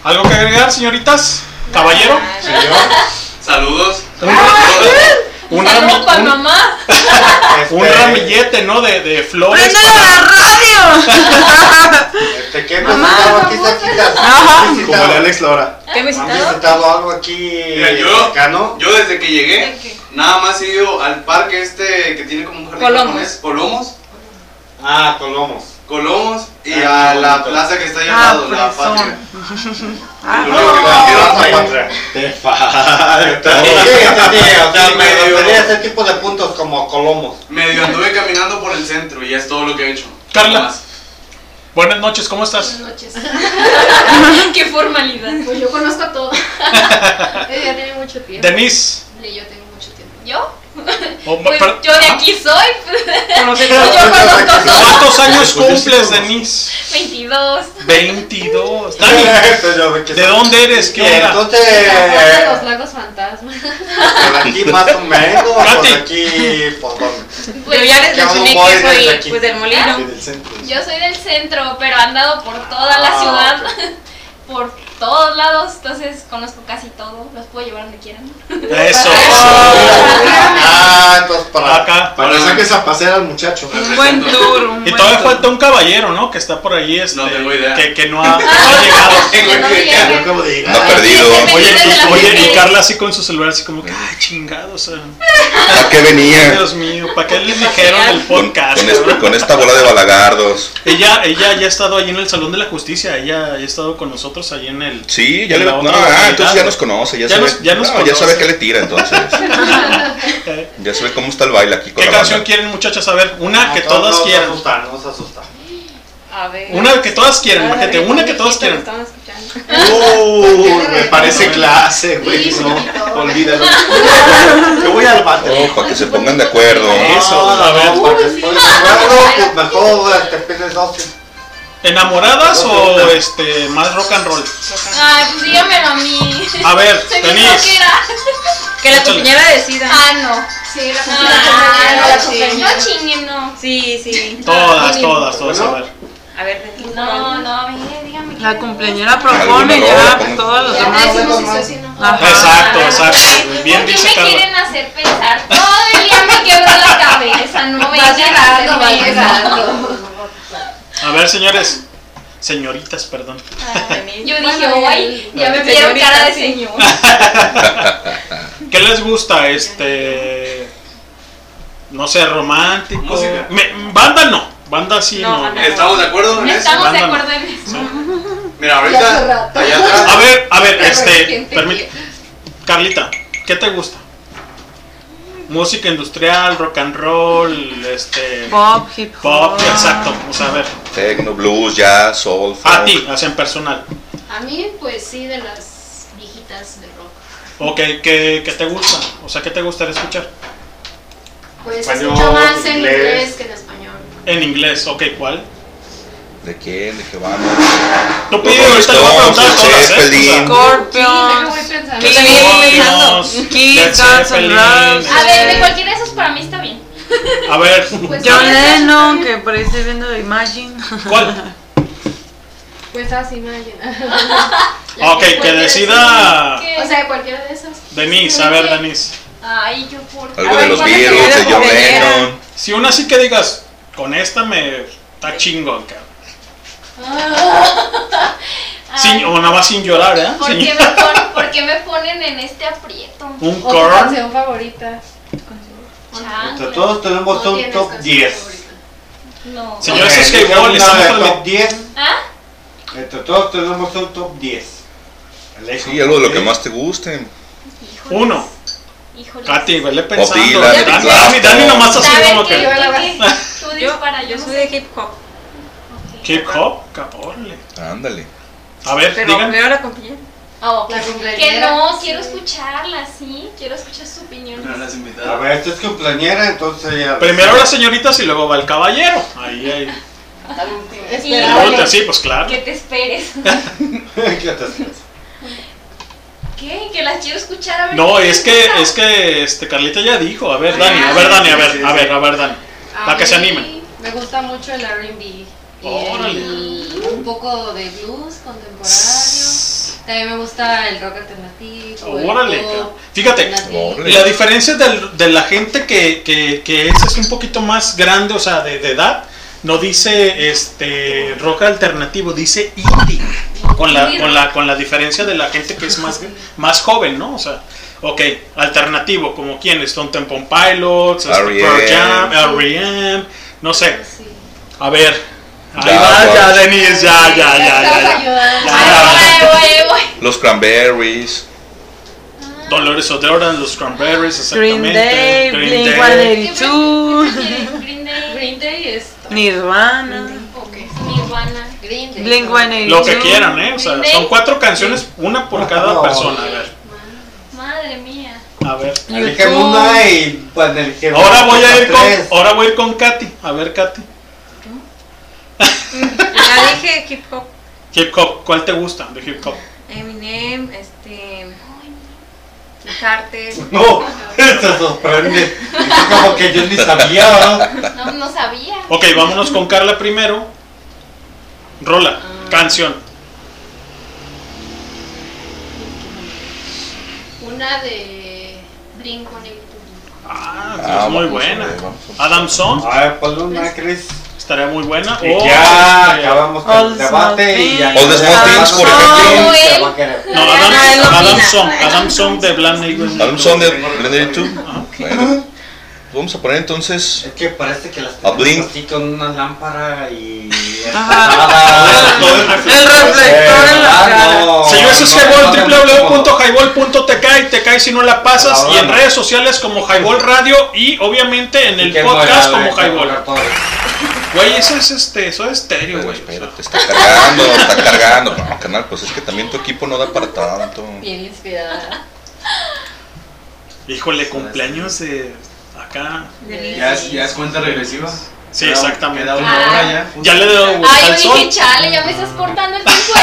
¿Algo que agregar, señoritas? ¿Caballero? Saludos. Un, rami- para un- mamá. [LAUGHS] un ramillete, ¿no? De, de flores. ¡Préndele la radio! Te quedo Mamá, sentado aquí cerquita. Ajá. Aquí Como el Alex Lora. ¿Qué me ¿Han visitado algo aquí Mira, yo, cercano? yo desde que llegué, nada más he ido al parque este que tiene como un jardín Colomos. japonés, Colomos, Ah, Colomos. Colomos y Ah, a la bonito. plaza que está al Ah, la patria. [LAUGHS] Ah, Lo único que me Patria. Te falta. [LAUGHS] Sí, entendí, o sea, Sí, me ese tipo de puntos como Colomos. Medio anduve caminando por el centro y es todo lo que he hecho. Carla. Buenas noches, ¿cómo estás? Buenas noches. [LAUGHS] Qué formalidad. Pues yo conozco a todos. Ella tiene mucho tiempo. Denise. Y yo tengo mucho tiempo. ¿Yo? O- Pues pero- yo de aquí soy. Conoce yo todo. conozco todo. ¿Cuántos años cumples. Denise? 22. 22. Dani, ¿de dónde eres? ¿Qué? Entonces, de los lagos fantasmas. por aquí más o menos, por aquí, por donde. Pues Yo ya les mencioné que soy pues del molino. Sí, del centro. Yo soy del centro, pero he andado por toda la Ah, ciudad. Por todos lados, entonces conozco casi todo. Los puedo llevar donde quieran. Eso. [LAUGHS] Ah, entonces para Acá. Para que saques a pasear al muchacho. Un buen tour, un Y buen todavía tour. falta un caballero, ¿no? Que está por ahí, este, No tengo idea. Que, que no ha, [LAUGHS] no ha llegado. [LAUGHS] Que no Yo llegue. acabo de llegar. Anda perdido. Oye, oye, y. Carla así con su celular, así como que, ay, chingado, o sea, ¿A qué venía? Dios mío, ¿para qué les dijeron el podcast? con este- con esta bola de balagardos. Ella, ella ya ha estado allí en el Salón de la Justicia, ella ya ha estado con nosotros allí en el... Sí, ya le la no, ah, entonces ya nos conoce, ya, Ya sabe, nos- ya nos no, conoce. sabe qué le tira entonces. [LAUGHS] ya sabe cómo está el baile aquí con ¿Qué la canción banda. quieren, muchachas? A ver, una que todas no, quieran. No se asustan, no se asustan. A ver. Una que todas quieran, imagínate, una que todas quieran. Uh, [LAUGHS] me parece clase, güey. No, olvídalo. [LAUGHS] Yo voy al bate. Oh, para que se pongan de acuerdo. Eso, a ver. Para que estés de acuerdo, mejor te pides dos. ¿Enamoradas o este más rock and roll? Ay, pues dígamelo a mí. A ver, [LAUGHS] Soy bien Denise. rockera. Que la Échale. compañera decida. Ah, no. Sí, la Ah, compañera. no, sí. no chinguen, no. Sí, sí. Todas, todas, todas, a ver. A ver, Denise. No, no, a ver, dígame. La cumpleañera Alguna propone ya pongan- todos los Ya demás. decimos si sí o si no. Ajá. Exacto, exacto. Bien ¿Por qué dice me Carla. quieren hacer pensar? Todo el día me quebró la cabeza, no Va vengan a llegando, va llegando. [LAUGHS] A ver, señores. Señoritas, perdón. Yo Bueno, dije, guay, ya me vieron cara de señor. [LAUGHS] ¿Qué les gusta? Este. No sé, romántico. Música. Me- banda no. Banda sí No, no. banda ¿Estamos de acuerdo en eso? Estamos de Banda no. acuerdo en eso. Mira, Ya ahorita, allá atrás. A ver, a ver, este. ¿quién te permite- Carlita, ¿qué te gusta? Música industrial, rock and roll, este. Pop, hip hop. Pop, exacto. O sea, a ver. Tecno, blues, jazz, soul, A funk. ti, así en personal. A mí, pues sí, de las viejitas de rock. ¿O qué, qué, qué te gusta? O sea, ¿qué te gustaría escuchar? Pues Español, escucho más en inglés. inglés que en español. En inglés, ok, ¿cuál? ¿De quién? ¿De qué vamos? Tú Los pide, ahorita le voy a preguntar Stones, todas, ¿eh? Zeppelin. Déjame Scorpions. Led Guns N'. Roses. A ver, de cualquiera de esos para mí está bien. A ver, [LAUGHS] Pues, John Lennon, que por ahí estoy viendo Imagine. ¿cuál? [LAUGHS] Pues así, Imagine. [LAUGHS] Ok, que decida O sea, cualquiera de esas. Denise, a ver, Denise. Ay, yo por Algo de los ¿cuál es tu Beatles, de? John Lennon. Si una sí que digas, con esta me está chingón, cabrón. [LAUGHS] Sin, o nada más sin llorar, ¿eh? ¿por, Sin- qué me pon- [LAUGHS] por qué me ponen en este aprieto? Un O tu corn. canción favorita. Chancla. Entre todos tenemos un top canción 10. favorita. No. Señores, Ok, es que igual estamos top 10. ¿Ah? Entre todos tenemos un top 10. Elige Sí, algo de lo que 10. más te guste. Híjoles. Uno. Híjoles. Katy, vele pensando. Dani, Dani, Dani nomás así ¿Sabe como que. Yo yo Yo soy de hip hop. Hip hop, caporle. Ándale. A ver, Pero digan. primero la. Oh, La que- cumpleañera. que no, Sí. quiero escucharla, sí. Quiero escuchar su opinión. No las A ver, esta es cumpleañera, entonces ya. Primero las señoritas y luego va el caballero. Ahí, ahí. Luego te- sí, pues claro. Que te esperes. [LAUGHS] [LAUGHS] ¿Qué te haces? ¿Qué? Que las quiero escuchar a ver. No, qué es que, es que este Carlita ya dijo. A ver, Dani, a ver, Dani, a sí, ver, sí, a sí. ver, a ver, Dani. A Para que se animen. Me gusta mucho el RB. Y Órale. el- un poco de blues contemporáneo. También me gusta el rock alternativo. el pop. Fíjate, alternativo. La diferencia del- de la gente que, que, que es, es un poquito más grande, o sea, de, de edad, no dice este rock alternativo, dice indie. Con la, con la, con la diferencia de la gente que es más, [LAUGHS] más joven, ¿no? O sea, ok, alternativo, como quién, Stone Temple Pilots, este, R.E.M.. Pearl Jam, R.E.M., no sé. A ver, ahí va, ya, Denise, ya, ya, ya, ya. estás ya. ayudando. Ay, voy, voy, voy. Los Cranberries. Dolores O'Doran, los Cranberries, Green exactamente. Day, Green Blink Day. 182, Green Day. Green Day es. Nirvana. Green Day. Blink no. 182. Lo que quieran, ¿eh? O sea, Green Day. son cuatro canciones, una por cada persona. A ver. Madre mía. A ver. Elegimos una y pues Ahora voy a ir con, ahora voy a ir con Katy. A ver, Katy. Ya dije hip hop. Hip hop, ¿cuál te gusta de hip hop? Eminem, este. Carter. No, te sorprende. Es como que yo ni sabía, ¿no? No, no sabía. Ok, vámonos con Carla primero. Rola, canción. Una de Blink-182. Ah, es muy buena. Adam Song. A ver, ponle una, Chris. Estaría muy buena. Y O, ya acabamos con el debate y ya. All the Small Things, por ejemplo. Se va a querer. No, Adam, Adam Song. Adam Song de Bland Neighbor. Adam Song de Blender 2. Bueno, vamos a poner entonces. Es que parece que las A Blink. así con una lámpara y. El reflector en la cara. Señor, eso es Highball, www.highball.tk y te cae si no la pasas. Y en redes sociales como Highball Radio y obviamente en el podcast como Highball. Güey, eso es este, eso es estéreo, güey. Espérate, está cargando, está cargando. No, canal, pues es que también tu equipo no da para tanto. Bien inspirada. Híjole, cumpleaños de acá. Ya es, ya es cuenta regresiva. Sí, Queda- exactamente. Queda una hora ya. Ya le doy Ay, al yo sol. dije, chale, ya me estás cortando el tiempo de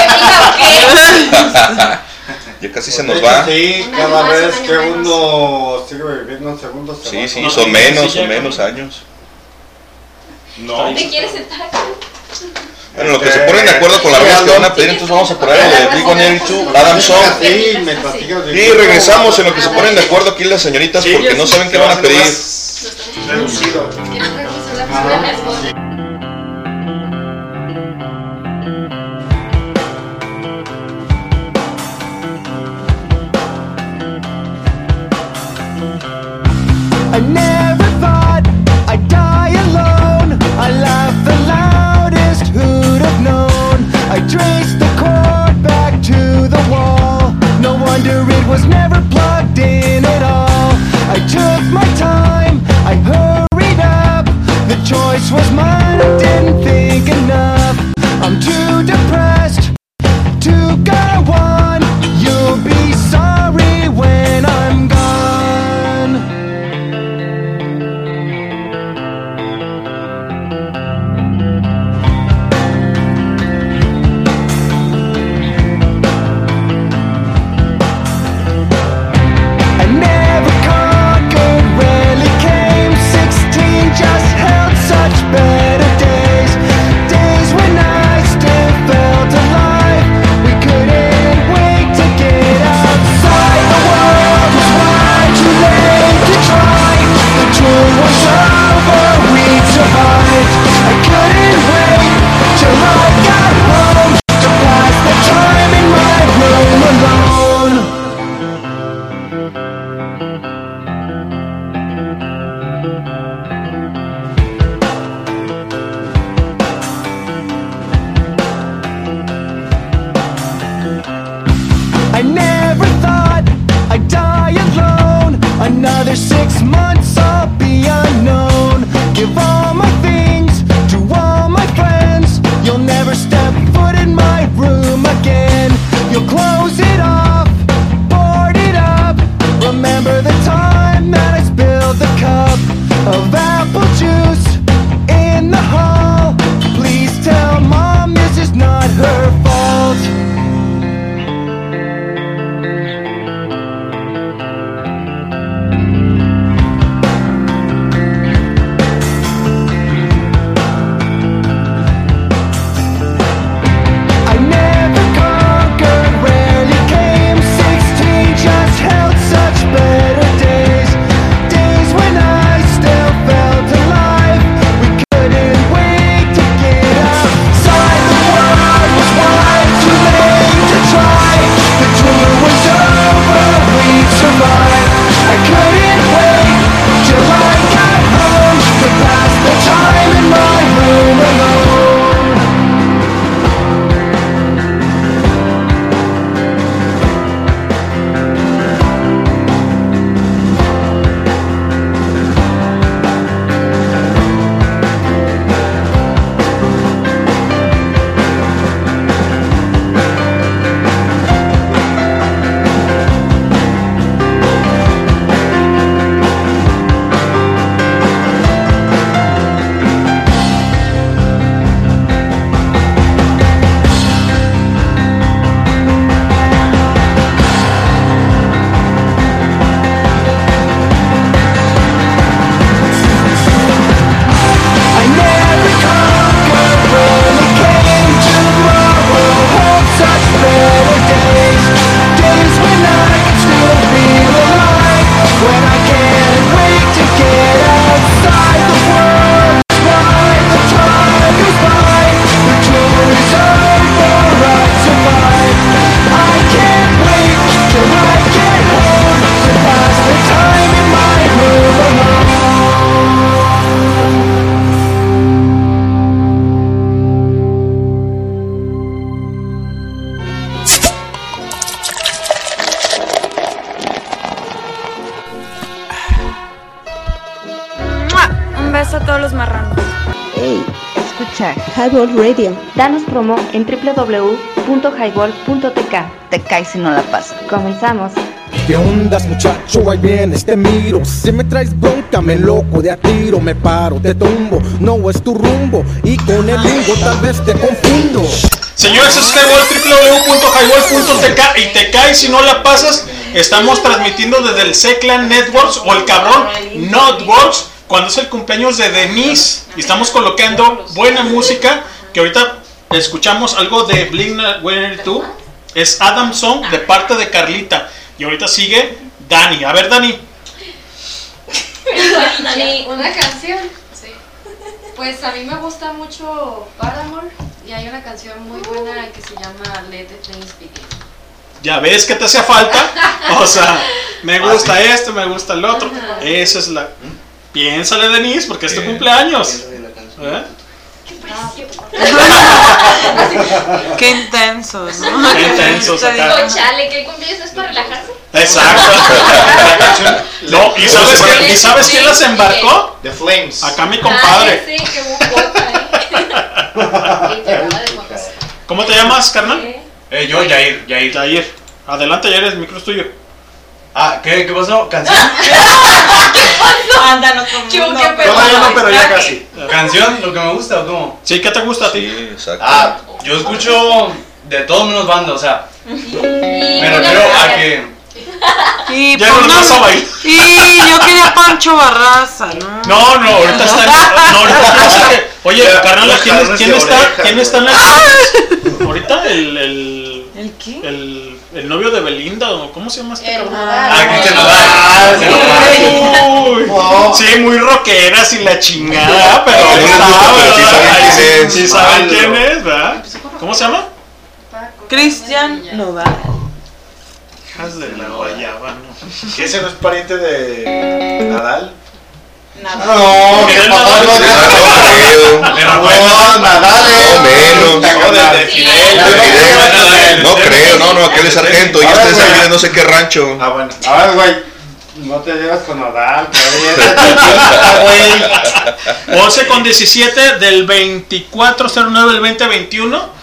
vida, [LAUGHS] Ya casi se nos va. Sí, cada vez que uno sigue viviendo en segundos. se Sí, sí, son menos, son menos años. No. ¿Te quieres sentar acá? Bueno, lo que se ponen de acuerdo con las rolas que van a pedir, entonces vamos a poner lo de Big One Eighty Two, Adam Song. Y regresamos en lo que se ponen de acuerdo aquí las señoritas porque no saben qué van a pedir. Reducido. I took Radio. Danos promo en www.highball.tk. Te caes si no la pasas. Comenzamos. ¿Qué ondas muchacho? Ahí vienes, te miro Si me traes bronca, me loco de a tiro Me paro, te tumbo, no es tu rumbo Y con el lingo tal vez te confundo Señores, es highball, www.highball.tk y te caes si no la pasas. Estamos transmitiendo desde el Seclan Networks o el cabrón Networks cuando es el cumpleaños de Denise. Y estamos colocando buena música que ahorita escuchamos algo de Blink 182. Es Adam Song de parte de Carlita. Y ahorita sigue Dani. A ver, Dani. Dani, una canción. Sí. Pues a mí me gusta mucho Paramore y hay una canción muy buena que se llama Let the Flames Begin. Ya ves que te hacía falta. O sea, me gusta esto, me gusta el otro. Esa es la. Piénsale, Denise, porque es tu cumpleaños. ¿Eh? Qué intensos, ¿no? [LAUGHS] Qué intensos acá. Oh, chale, el cumpleaños no es para relajarse. Exacto. [LAUGHS] no, ¿y sabes, quién, ¿y sabes quién las embarcó? The Flames. Acá mi compadre. Ah, sí, qué [LAUGHS] ¿Cómo te llamas, carnal? Eh, yo, Yair, Yair. Yair. Adelante, Yair, el micro es tuyo. Ah, ¿qué, qué pasó? ¿Canción? Ándanos con Todavía no, pero ya casi. ¿Canción? ¿Lo que me gusta o cómo? Sí, ¿qué te gusta a ti? exacto. Ah, yo escucho de todo menos banda, o sea. Me refiero a que. [LAUGHS] Y Ya no nos vas a bailar. Y yo quería Pancho Barraza, ¿no? No, no, ahorita está. No, ahorita piensa que- Oye, carnal, ¿quién, quién está, ¿quién está en la. Ahorita el. ¿El, ¿El qué? el, el novio de Belinda, o ¿cómo se llama este cabrón? Ah, Cristian Nodal. Uy, No. [LAUGHS] Sí, muy rockeras y la chingada, [LAUGHS] pero No sí saben quién es. Sí saben Malo. quién es, ¿verdad? ¿Cómo se llama? Cristian Nodal. Hijas de la guayaba, ¿no? ¿Que ese no es pariente de Nadal? Nada. No, mi papá Nadal. no No Nadal No, menos. No, creo, no, no, aquel es sargento y este es de no sé qué rancho. Ah, bueno. A ver, güey. No te llevas con Nadal, güey. 11 con 17 del 2409 del 2021.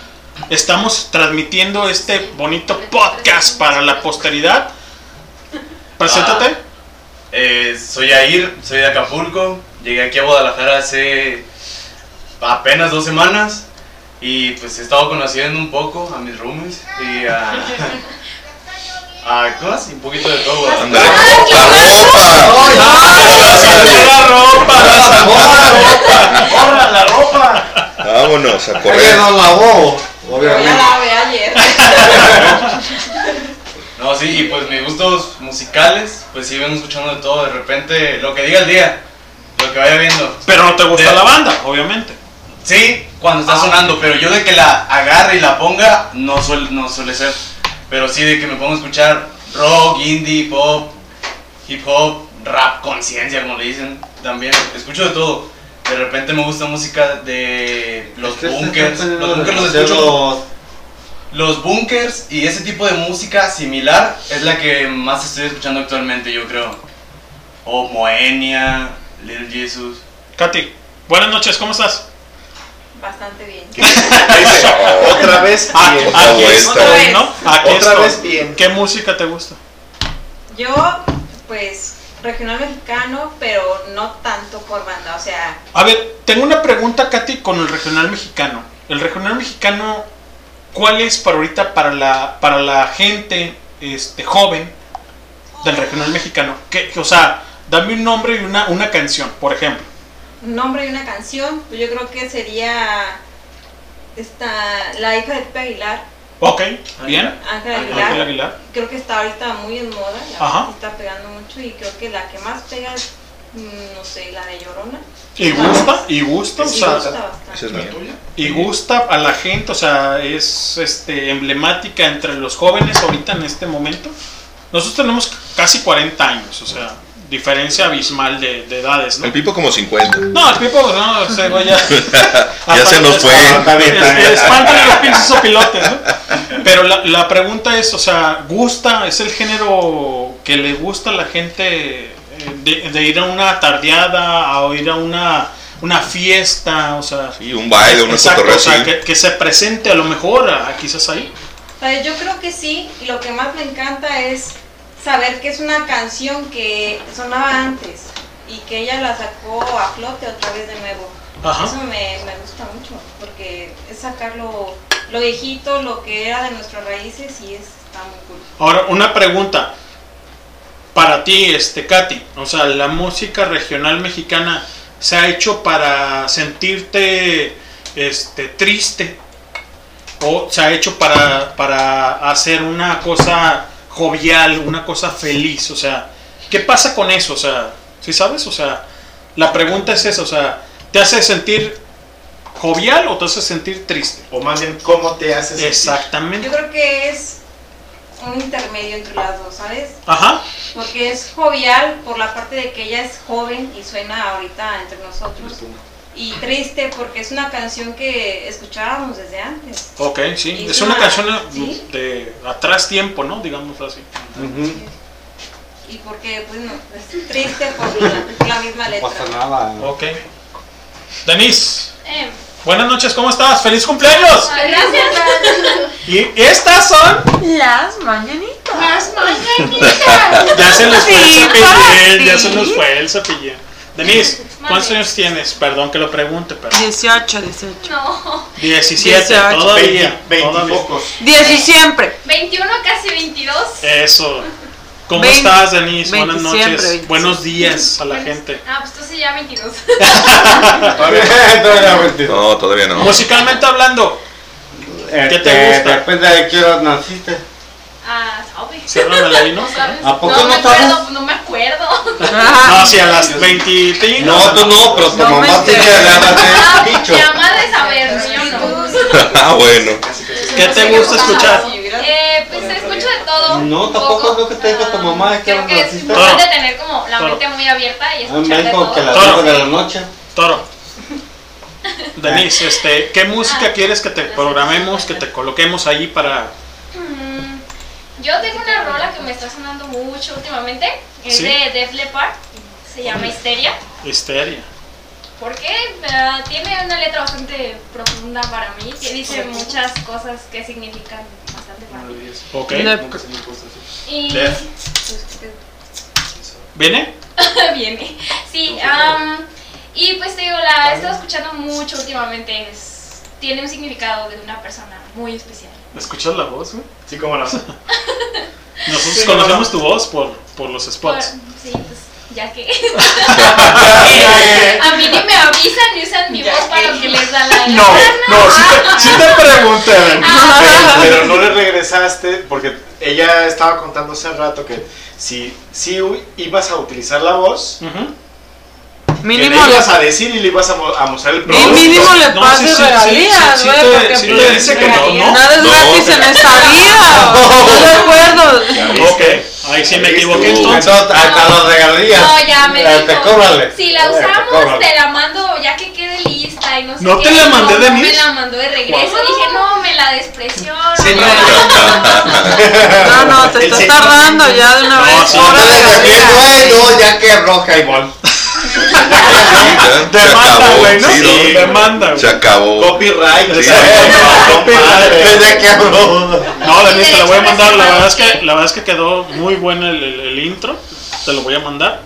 Estamos transmitiendo este bonito podcast para la posteridad. Preséntate. Eh, soy Yair, soy de Acapulco. Llegué aquí a Guadalajara hace apenas dos semanas. Y pues he estado conociendo un poco a mis roomies y a. a cosas y un poquito de todo. Ándale. La ropa, la ropa. ¡Corra la ropa! Vámonos a correr. no Yo obviamente. ya la vi ayer. [LAUGHS] No, sí, y pues mis gustos musicales, pues sí vengo escuchando de todo. De repente, lo que diga el día, lo que vaya viendo. Pero no te gusta De- la banda, obviamente. Sí, cuando está sonando, pero yo de que la agarre y la ponga, no suele, no suele ser. Pero sí de que me pongo a escuchar rock, indie, pop, hip hop, rap, conciencia, como le dicen, también. Escucho de todo. De repente me gusta música de los bunkers. Los bunkers los escucho. Los bunkers y ese tipo de música similar es la que más estoy escuchando actualmente, yo creo. O Moenia, Little Jesus. Katy, buenas noches, ¿cómo estás? Bastante bien. [LAUGHS] Otra vez Ah, bien. aquí Otra estoy. ¿no? Aquí Otra estoy. vez bien. ¿Qué música te gusta? Yo, pues, regional mexicano, pero no tanto por banda. O sea, A ver, tengo una pregunta, Katy, con el regional mexicano. El regional mexicano, ¿cuál es para ahorita para la, para la gente este, joven del regional mexicano? Que, o sea, dame un nombre y una, una canción, por ejemplo. un nombre y una canción, pues yo creo que sería esta, la hija de Pepe Aguilar, Ok, bien. Ángela Ángel Aguilar. Aguilar. Creo que está ahorita muy en moda, la Ajá. está pegando mucho y creo que la que más pega es, mm, no sé, la de Llorona. Y gusta, y gusta, o sea, gusta bastante. Esa es mía. y gusta a la gente, o sea, es este emblemática entre los jóvenes ahorita en este momento. Nosotros tenemos casi 40 años, o sea, diferencia abismal de, de edades, ¿no? El Pipo como 50. No, el Pipo, no, o sea, güey, ya. [LAUGHS] Ya se nos fue. Está bien, está bien. Espantan los pinches sopilotes, ¿no? Pero la, la pregunta es, o sea, ¿gusta? ¿Es el género que le gusta a la gente eh, de, de ir a una tardeada, a ir a una, una fiesta, o sea. Y un baile, una Exacto, o sea, que, que se presente a lo mejor a- quizás ahí. O sea, yo creo que sí, y lo que más me encanta es saber que es una canción que sonaba antes y que ella la sacó a flote otra vez de nuevo. Ajá. Eso me, me gusta mucho, porque es sacar lo, lo viejito, lo que era de nuestras raíces y es, está muy cool. Ahora, una pregunta. Para ti, este, Katy, o sea, la música regional mexicana se ha hecho para sentirte este, triste o se ha hecho para, para hacer una cosa jovial, una cosa feliz, o sea, ¿qué pasa con eso? O sea, ¿sí sabes? O sea, la pregunta es esa, o sea, ¿te hace sentir jovial o te hace sentir triste? O más bien, ¿cómo te hace sentir? Exactamente. Yo creo que es un intermedio entre las dos, ¿sabes? Ajá. Porque es jovial por la parte de que ella es joven y suena ahorita entre nosotros. Y triste porque es una canción que escuchábamos desde antes. Ok, sí. Y Es una canción ¿sí? de atrás tiempo, ¿no? Digamos así. Y porque, pues no, es triste por la, la misma letra. nada. Ok. Denise, Eh, buenas noches, ¿cómo estás? ¡Feliz cumpleaños! gracias. [LAUGHS] Y estas son. Las mañanitas. Las mañanitas. [LAUGHS] Ya se nos fue el cepillín, ya se nos fue el cepillín. Denise, [LAUGHS] ¿cuántos años tienes? Perdón que lo pregunte, pero. 18, 18. No. 17, 18. todavía. 20 todavía. pocos. 10 y siempre. 21, casi 22. Eso. [LAUGHS] ¿Cómo estás, Denise? Buenas 20 noches. siempre, 25. Buenos días a la gente. Ah, pues entonces ya 22. [LAUGHS] No, todavía no. Musicalmente hablando, ¿Qué te Este, gusta? Depende de qué hora naciste. Ah, ahí, ¿no? [LAUGHS] sabes? ¿A poco no, no me acuerdo, no me acuerdo. [LAUGHS] No, si a las 20. No, tú no, pero tu No mamá tiene ganas [LAUGHS] Ah, de bicho. Mi mamá de saber, yo no. ah, bueno. ¿Qué te gusta escuchar? Eh, pues escucho de todo. No, tampoco poco. es lo que te dijo tu mamá. ¿de ¿Qué Creo que es importante tener como la Toro. mente muy abierta y Ah, escuchar de todo. que las Toro. 9 de la noche. Toro. Denise, este, ¿qué música quieres que te programemos, que te coloquemos ahí para... Yo tengo una rola que me está sonando mucho últimamente. Es ¿Sí? de Def Leppard. Se llama Histeria. Histeria? Porque eh, tiene una letra bastante profunda para mí. Que dice muchas cosas que significan bastante para mí. Ok. Y. Def. ¿Viene? [LAUGHS] Viene. Sí, am, y pues te digo, la he estado escuchando mucho últimamente. Es, tiene un significado de una persona muy especial. ¿Escuchas la voz, güey? Sí, cómo no. [LAUGHS] Nosotros Sí, conocemos tu voz por, por los Por- spots. sí, pues ya que. [LAUGHS] A mí ni me avisan ni usan mi voz para lo que les da la No, gana. no, sí te, sí te pregunté, Dani. Ah. pero, pero no le regresaste porque ella estaba contando hace rato que si, si ibas a utilizar la voz, Mínimo que le ibas le- a decir y le ibas a, mo- a mostrar el Y producto. mínimo le No, pases sí, sí, regalías, sí, güey, sí te- porque pues, dice que no, ¿no? nada es No, gratis en esta [LAUGHS] vida. ¿Estás de acuerdo? Ok, ahí sí me equivoqué entonces. Hasta las regalías. No, ya me Eh. Te cóbrale. Si la usamos, te la mando ya que quede lista y no sé ¿No qué. te la mandé, no, no Denise? me la mandó de regreso. Dije, no, me la despreció. No, no, te estás tardando ya de una vez. regalías. bueno, ya quebró Jaibol. Se Demanda, güey, ¿no? sí, ¿no? Demanda, güey. Se acabó. Copyright. Sí. No, Copyright. No, Denise, te lo voy a mandar. La verdad es que, la verdad es que quedó muy bueno el, el- el intro. Te lo voy a mandar.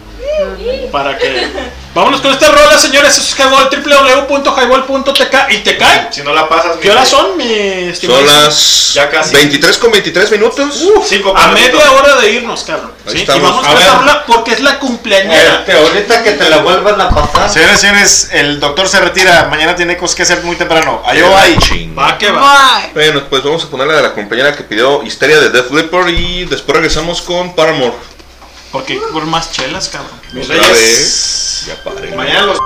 Para que. Vámonos con esta rola, señores. Eso es Highball, www.highball.tk. ¿Y te cae? Si no la pasas, ¿Qué horas son, mi estimado? Son las Ya casi. 23 con 23 minutos. Cinco A minutos. media hora de irnos, cabrón. ¿sí? Y vamos A con ver. esta rola porque es la cumpleañera. Este, ahorita que te la vuelvan a pasar. Señores, señores, el doctor se retira. Mañana tiene cosas que hacer muy temprano. Ayo, bye. Ching. Va que va. Bye. Bueno, pues vamos a ponerle a la compañera que pidió Histeria de Death Leopard y después regresamos con Paramore. Porque por más chelas, cabrón. Mis Otra reyes. vez. Ya paren. Mañana los.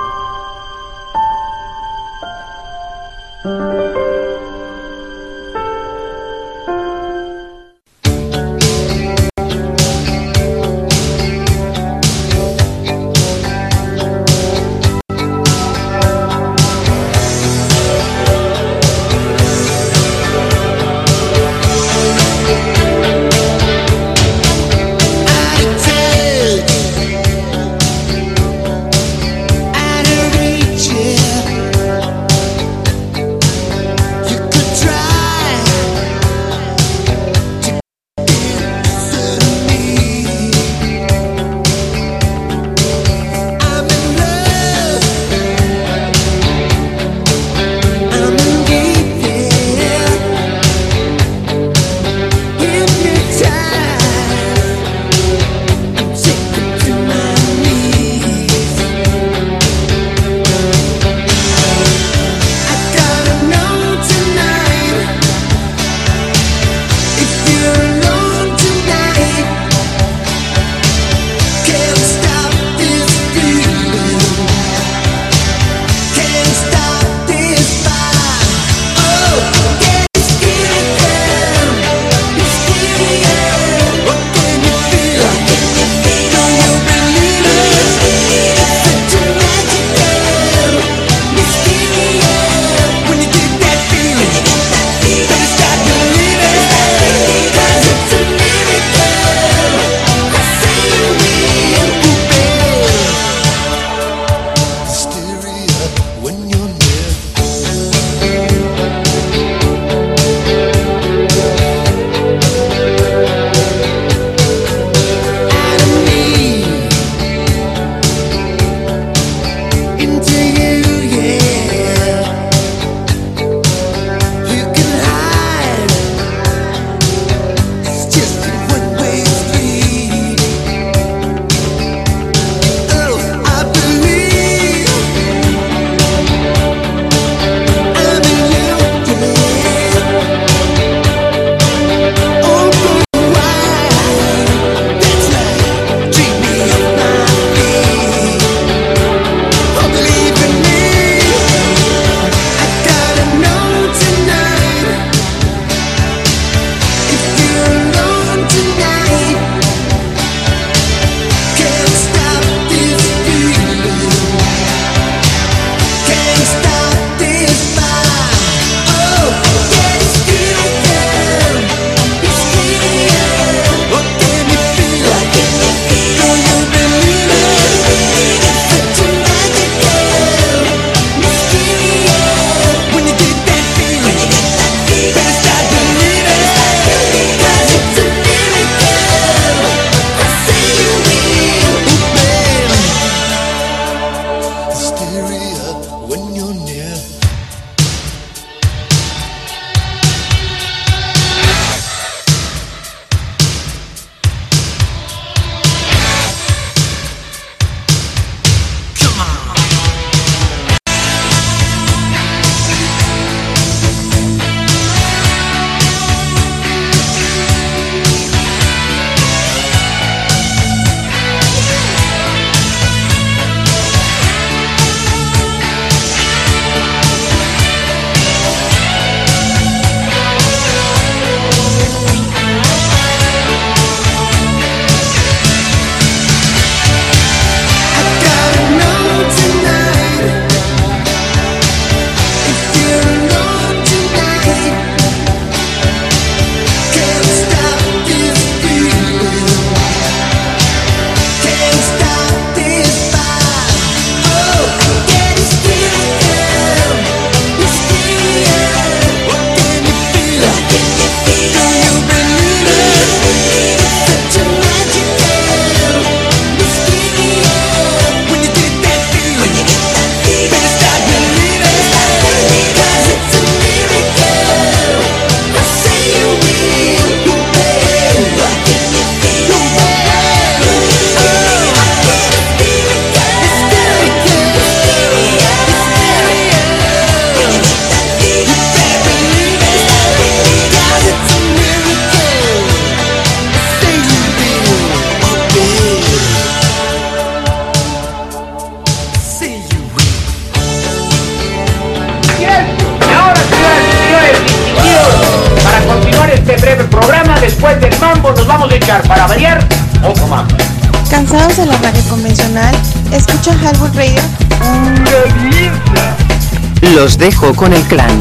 Dejo con el clan,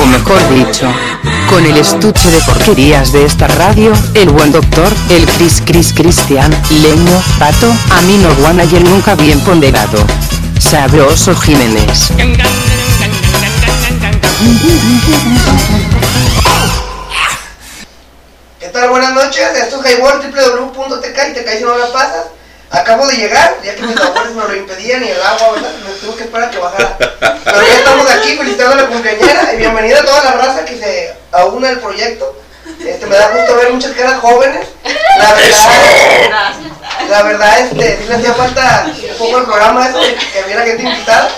o mejor dicho, con el estuche de porquerías de esta radio, el buen doctor, el Cris Cris Cristian, Leño, Pato, Amino Guana y el nunca bien ponderado. Sabroso Jiménez. ¿Qué tal? Buenas noches, esto es Highball, www.tk y te caes si no la pasas. Acabo de llegar, ya que mis labores me lo impedían y el agua, ¿verdad? Me tuve que esperar a que bajara. Pero ya estamos aquí felicitando a la cumpleañera y bienvenida a toda la raza que se aúna al proyecto. Este, me da gusto ver muchas caras jóvenes. La verdad, la verdad, este, sí le hacía falta un poco el programa eso, que hubiera gente invitada.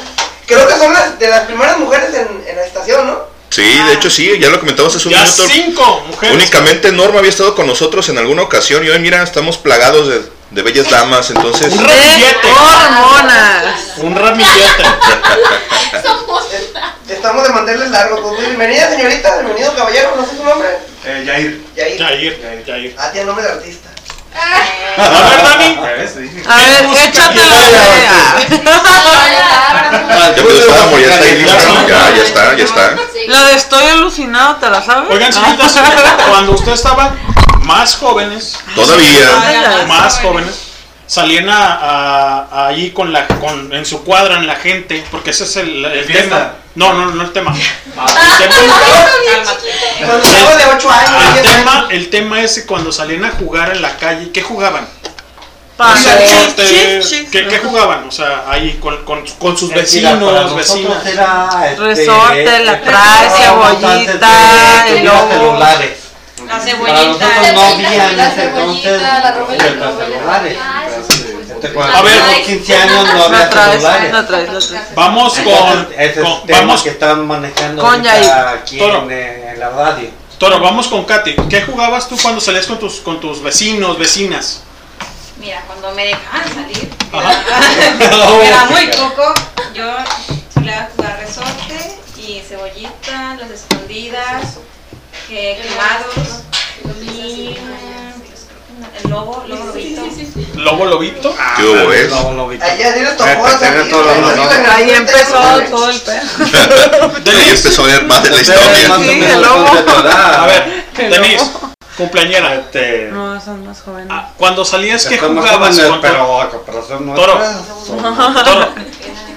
Creo que son las, de las primeras mujeres en, en la estación, ¿no? Sí, de hecho sí, ya lo comentamos hace un Ya minuto. cinco mujeres. Únicamente Norma había estado con nosotros en alguna ocasión y hoy mira, estamos plagados de, de bellas damas, entonces... Un ramillete. Hormonas. Un ramillete. [LAUGHS] Estamos de mantenerles largos. Pues, bienvenida, señorita, bienvenido, caballero, no sé su nombre. Eh, Yair. Yair. Yair, Yair. Ah, tiene nombre de artista. A ver, Dani. A ver, échate la idea. Ya te estamos, ya está ahí ya, ya está, ya está. La de estoy alucinado, ¿te la sabes? Oigan, señoritas, [LAUGHS] cuando ustedes estaban más jóvenes, Todavía. más jóvenes, salían a, a- a ahí con la, con, en su cuadra, en la gente, porque ese es el, tema. No, no, no el tema. Cuando estaba de 8 años, El 10 años. tema, el tema es cuando salían a jugar en la calle, ¿qué jugaban? ¿qué, qué jugaban? O sea, ahí con, con, con sus vecinos, nosotros vecinas. era, este, Resorte, la trae, cebollita, el La Para cebollita. nosotros no había en la ese entonces los celulares. Este, A ver. teníamos 15 años no había traes, celulares. Vamos con, Entonces, ese es el con- tema vamos, que están manejando Con aquí Toro. en, eh, en la radio. Toro, vamos con Katy. ¿Qué jugabas tú cuando salías con tus, con tus vecinos, vecinas? Mira, cuando me dejaban salir, Ajá. [LAUGHS] era muy poco, yo solía jugar resorte y cebollita, las escondidas, que quemados y mm, el lobo, lobo lobito. Lobo Lobito. ¿Qué hubo, ves? Allá tienes tu Eh, joda, tenés aquí, todo lo- aquí, lo- aquí, Ahí empezó todo el pedo. Ahí empezó a ver más de la historia. Sí, el lobo. A ver, [LAUGHS] Denise, lobo. cumpleañera. Este, No, son más jóvenes. Ah, Cuando salías, ¿qué estamos jugabas? jóvenes, con pero a comparación Toro. [LAUGHS]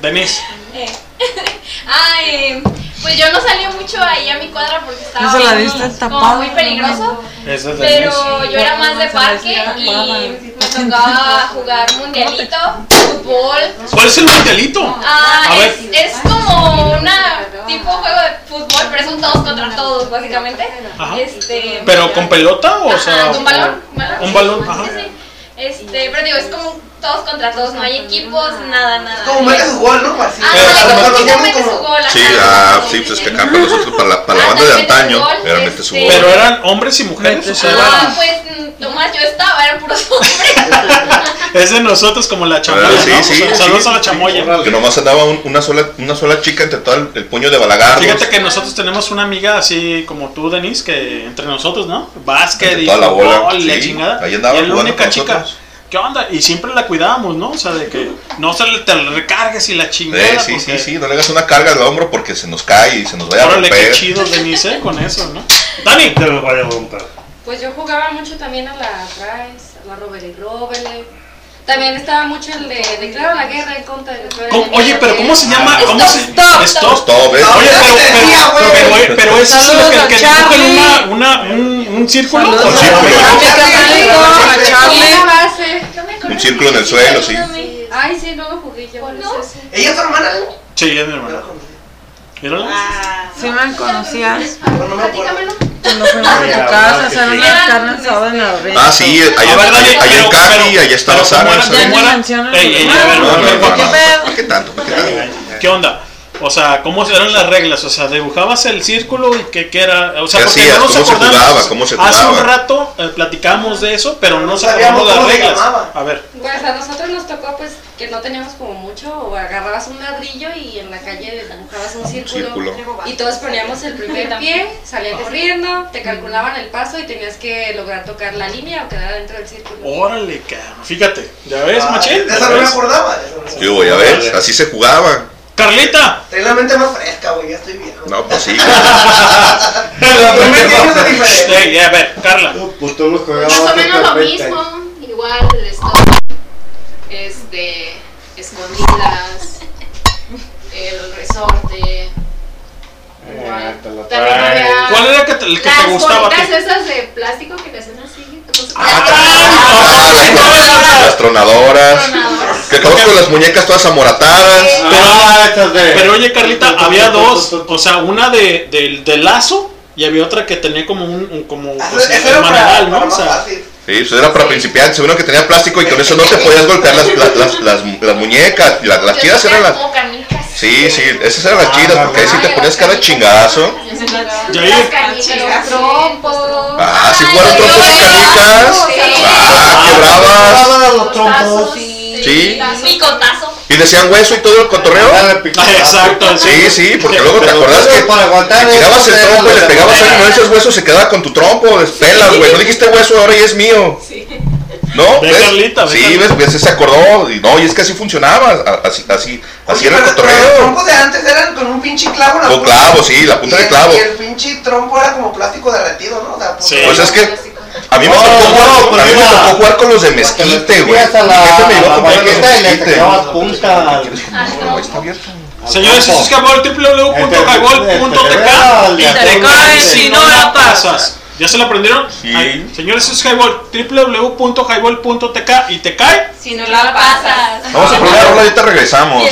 Toro. Denise. Eh. [LAUGHS] Ay, pues yo no salía mucho ahí a mi cuadra porque estaba No se la diste como tapada. muy peligroso. Eso es Pero Denise. yo era más de parque y me tocaba jugar mundialito, fútbol. ¿Cuál es el mundialito? Ah, A es, es como una tipo juego de fútbol, pero son todos contra todos, básicamente. Ajá. Este, ¿Pero con pelota o Ajá, sea? un balón. Un balón, ajá. Sí, sí. Este, pero digo, es como todos contra todos, no hay equipos, nada, nada. Como metes su gol, ¿no? Así. Ah, como- gol. Sí, ah, sí, pues es que acá para nosotros, para la, para la banda de antaño, era mete su gol. Pero eran hombres y mujeres, o sea, Ah, era- pues Tomás, yo estaba, eran puros hombres. [LAUGHS] es de nosotros como la chamoya, Ah, sí, ¿no? sí, Saludos sí, a la chamoya. Que nomás andaba un- una sola una sola chica entre todo el, el puño de balagardos. Fíjate que nosotros tenemos una amiga así como tú, Denise, que entre nosotros, ¿no? Básquet Entre y toda la bola, la chingada. Ahí andaba y es la única chica. ¿Qué onda? Y siempre la cuidábamos, ¿no? O sea, de que no se le, te la recargues y la chingada. Eh, sí, porque- sí, sí, no le hagas una carga al hombro porque se nos cae y se nos vaya a Órale, qué romper. chido, Denise, ¿eh? con eso, ¿no? [LAUGHS] Dani. Te lo vaya a romper. Pues yo jugaba mucho también a la Rice, a la Robele y Robele. También estaba mucho el de declaro la guerra en contra de la ¿Cómo- Oye, pero ¿cómo se llama? ¿Cómo se Stop, Stop. Stop, ¿eh? Oye, pero, pero, güey. pero, pero eso es lo que, a que dibujan Charlie. una, una, un, un círculo. Un círculo en el suelo, sí. Ay, sí, no lo jugué yo. No. ¿Ella es tu hermana? Sí, es mi hermano. ¿Mírala? Sí me conocías. Cuando fuimos a tu casa carnes en río. Ah, sí, allá, en Cali, allá estaba pero Sara. ¿cómo era? ¿sabes? Ya ¿Cómo ni era? mencionas Ey, ey, el a ver, No, no, a ver, no, ¿qué no, pedo? ¿para qué tanto? ¿Para qué tanto? ¿Qué onda? O sea, ¿cómo eran las reglas? O sea, dibujabas el círculo y qué, qué era. O sea, ¿Qué porque hacías? no nos ¿Cómo se acordamos. jugaba? ¿Cómo se Hace un jugaba? rato eh, platicábamos de eso, pero no sabíamos las se reglas. llamaba. A ver. Pues a nosotros nos tocó pues que no teníamos como mucho, o agarrabas un ladrillo y en la calle dibujabas un círculo, círculo. y todos poníamos el primer pie, salían corriendo, te calculaban el paso y tenías que lograr tocar la línea o quedar dentro del círculo. Órale, cabrón. Fíjate, ¿ya ves, Ah, machín? esa ¿Ya no me ves? acordaba. de esa no me Sí, güey, a ver, así se jugaba. Carlita. Tengo la mente más fresca, güey, ya estoy viejo. No, pues sí. Son diferentes. Ey, a ver, Carla. Pues todos los Más o menos lo mismo, igual de stop, este, escondidas, el resorte. ¿Cuál era el que te, el que te las gustaba a ti? bolitas esas de plástico que te hacen así. entonces- Las tronadoras. Que acabas con las muñecas todas amoratadas. Pero, pero oye, Carlita, había dos. O sea, una de, del de lazo y había otra que tenía como un. un- como pues, Eso era para, manual, ¿no? para O sea, fácil. Sí, eso era para principiantes. Uno que tenía plástico y con eso no te podías golpear las, las, las, las, las muñecas. Las, las chidas eran las. Sí, sí, esas eran las chidas porque ahí sí te ponías cada chingazo. Yair. Las canicas, los trompos. Ah, sí jugaron trompos y canicas. Ah, quebrabas. los trompos. Sí. Picotazo. Y decían hueso y todo el cotorreo. Exacto, Sí, sí, porque luego te acordás que para aguantar te tirabas el trompo y le pegabas ahí, no esos huesos se quedaba con tu trompo, despelas, güey. No dijiste hueso, ahora ya es mío. ¿No? Ve, ¿Ves? Carlita, ve, Sí, Carlita. ves, pues se acordó. Y no, y es que así funcionaba. Así, así, así Oye, era el pero Los cotorreo. trompos de antes eran con un pinche clavo la Con clavo, sí, la punta Y de el- clavo. Y el pinche trompo era como plástico derretido, ¿no? Sí. Pues es que a mí me tocó no, a mí me tocó jugar con los de Te mezquite, güey. a Mi jefe me la, llevó a a la comprar los de mezquite. está abierto. Señores, eso es Highball, www.highball.tk y te caes si no la pasas. ¿Ya se lo aprendieron? Sí. Ahí. Señores, es Highball, www.highball.tk y te cae. Si no la pasas. Vamos a rola y ahorita regresamos.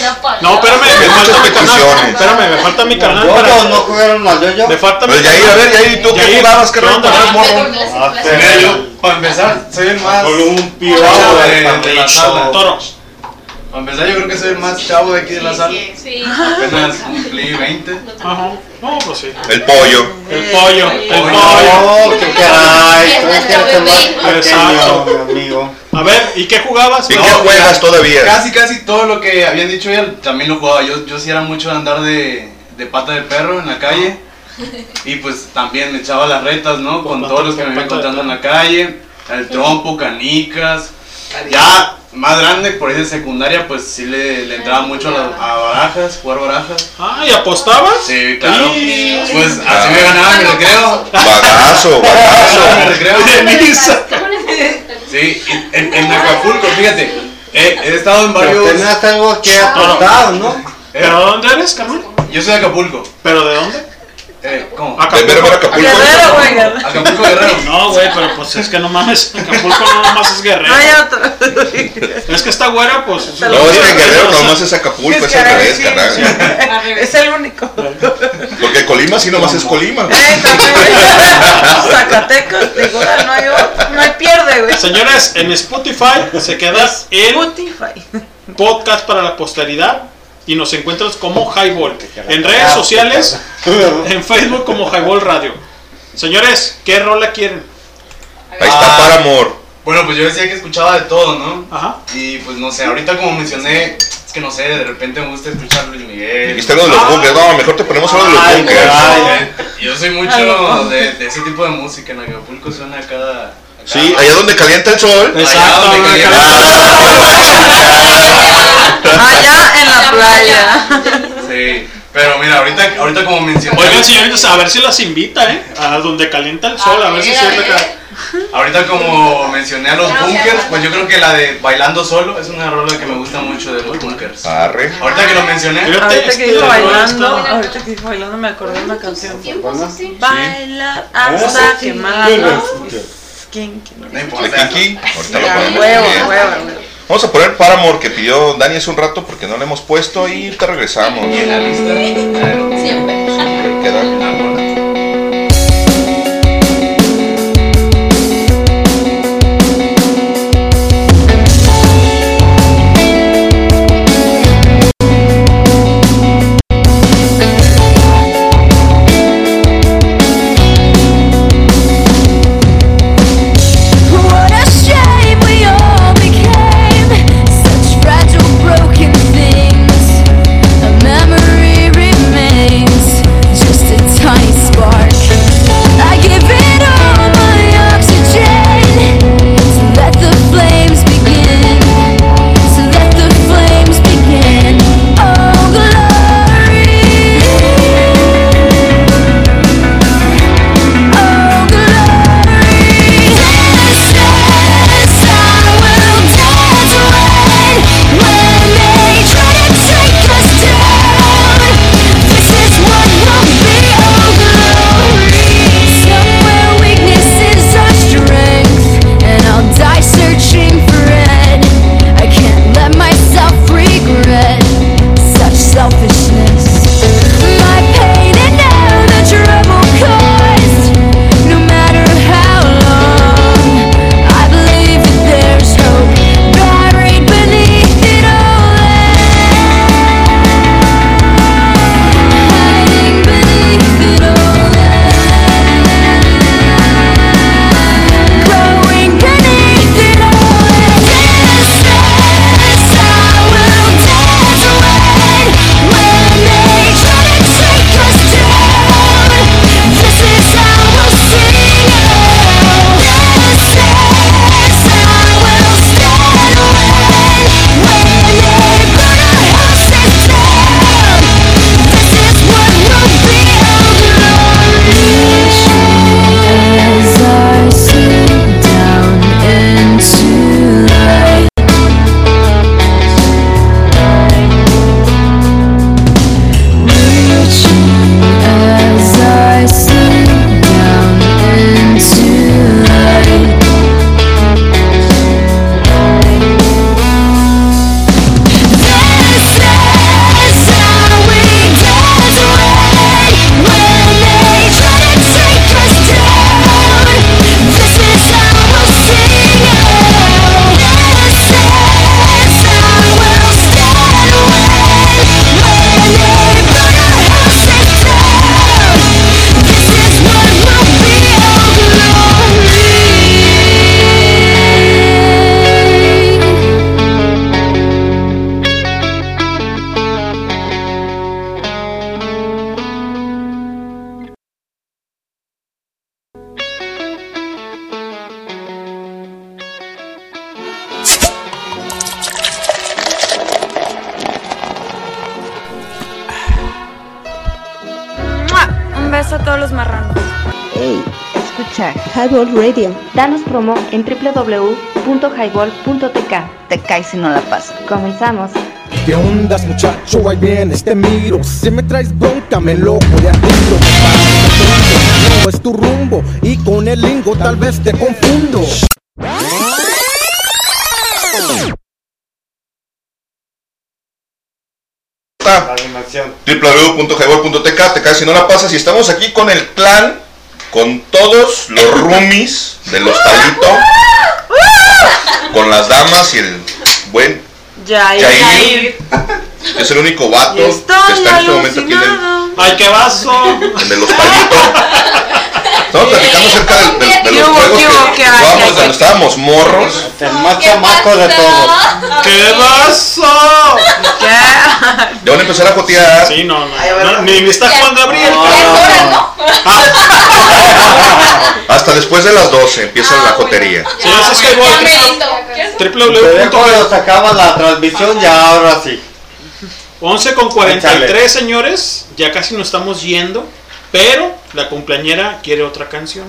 No, espérame, me falta mi canal. Espérame, me falta mi canal para. no, no jugaron al yo-yo. Me falta mi Pues Yair, a ver, Yair, ¿tú qué jugabas, ¿qué carnal? onda? Cuando eras morro. Ah, Mira, yo, para empezar, soy el más de, el de la sala. Toro. Para empezar, yo creo que soy el más chavo de aquí de la sala. Sí. Apenas cumplí 20. Ajá. No, pues sí. El pollo. El pollo, el pollo. Oh, qué caray. Exacto. amigo. A ver, ¿y qué jugabas? ¿Y qué juegas todavía? Casi, casi todo lo que habían dicho ya también lo jugaba. Yo, yo sí era mucho de andar de, de pata de perro en la calle. [LAUGHS] Y pues también me echaba las retas, ¿no? Con Con todos los que me iba pata de encontrando en la calle. El trompo, canicas. Ya más grande, por ahí de secundaria, pues sí le, le entraba mucho a, las- a barajas, jugar barajas. Ah, ¿y apostabas? Sí, claro. Sí. Pues así me ganaba mi recreo. Bagazo, Mi bagazo. recreo. De misa. Sí, y en, en Acapulco, fíjate. He, he estado en Pero varios. tenías algo que aportar, ¿no? ¿Pero dónde eres, Carmen? Yo soy de Acapulco. ¿Pero de dónde? Eh, ¿Cómo? Acapulco. Guerrero, güey. Acapulco Guerrero. [LAUGHS] No, güey, pero pues es que no mames. Acapulco no nomás es guerrero. No hay otro. [LAUGHS] Es que está güera, pues. No, es que Guerrero nomás es Acapulco, es al revés, carnal. [LAUGHS] Es el único. Porque Colima sí nomás es Colima. Eh, también. Zacatecas, igual, no hay otro. No hay pierde, güey. Señores, en Spotify se queda el Spotify. podcast para la posteridad y nos encuentras como Highball. En redes sociales, [LAUGHS] en Facebook como Highball Radio. Señores, ¿qué rola quieren? Ahí está Paramore. Bueno, pues yo decía que escuchaba de todo, ¿no? Ajá. Y pues no sé, ahorita como mencioné, es que no sé, de repente me gusta escuchar Luis Miguel. Dijiste lo de los bunkers. No, mejor te ponemos algo de los Ay, bunkers. Yo soy mucho de, de ese tipo de música. En Acapulco suena cada. Sí, allá donde calienta el sol. Exacto, donde donde [LAUGHS] Allá en la playa. Sí, pero mira, ahorita, ahorita como mencioné. Oigan, señoritas, a ver si las invita, ¿eh? A donde calienta el sol, a ver si cierto que. Ahorita como mencioné a los bunkers, pues yo creo que la de Bailando Solo es una rola que me gusta mucho de los bunkers. Arre. Ahorita que lo mencioné. Ahorita que dijo bailando, ahorita que dijo bailando me acordé de una canción. sí. Bailar hasta quemarnos. ¿Quién? quién? No ¿De importa. Kinky? Ahorita lo ponemos. Huevo, bien. huevo, huevo. Vamos a poner Paramore que pidió Dani hace un rato porque no le hemos puesto y te regresamos. Y en la lista. Siempre. Ahí queda. Radio. Danos promo en www.highball.tk. Te caes si no la pasas. Comenzamos. ¿Qué ondas muchacho? Ahí vienes, te miro Si me traes bronca, me loco de a tiro Me paro, te tumbo, No es tu rumbo Y con el lingo tal vez te confundo www.highball.tk te caes si no la pasas y estamos aquí con el clan con todos los roomies del hostalito con las damas y el buen Jair. Jair, que es el único vato que está en este momento aquí en el, ¡Ay, qué vaso! en el hostalito estamos platicando acerca del- del- de, ¿Qué los hubo, juegos qué hubo, que jugábamos cuando estábamos morros El más chamaco de todos. ¡Qué vaso! ya van a empezar a jotear Sí, no, no. no, ni, está Juan Gabriel. hasta después de las 12 empieza la jotería Señores, es que Todavía cuando se acaba la transmisión, ya ahora sí. 11 con 43, Échale. señores. Ya casi nos estamos yendo. Pero la cumpleañera quiere otra canción.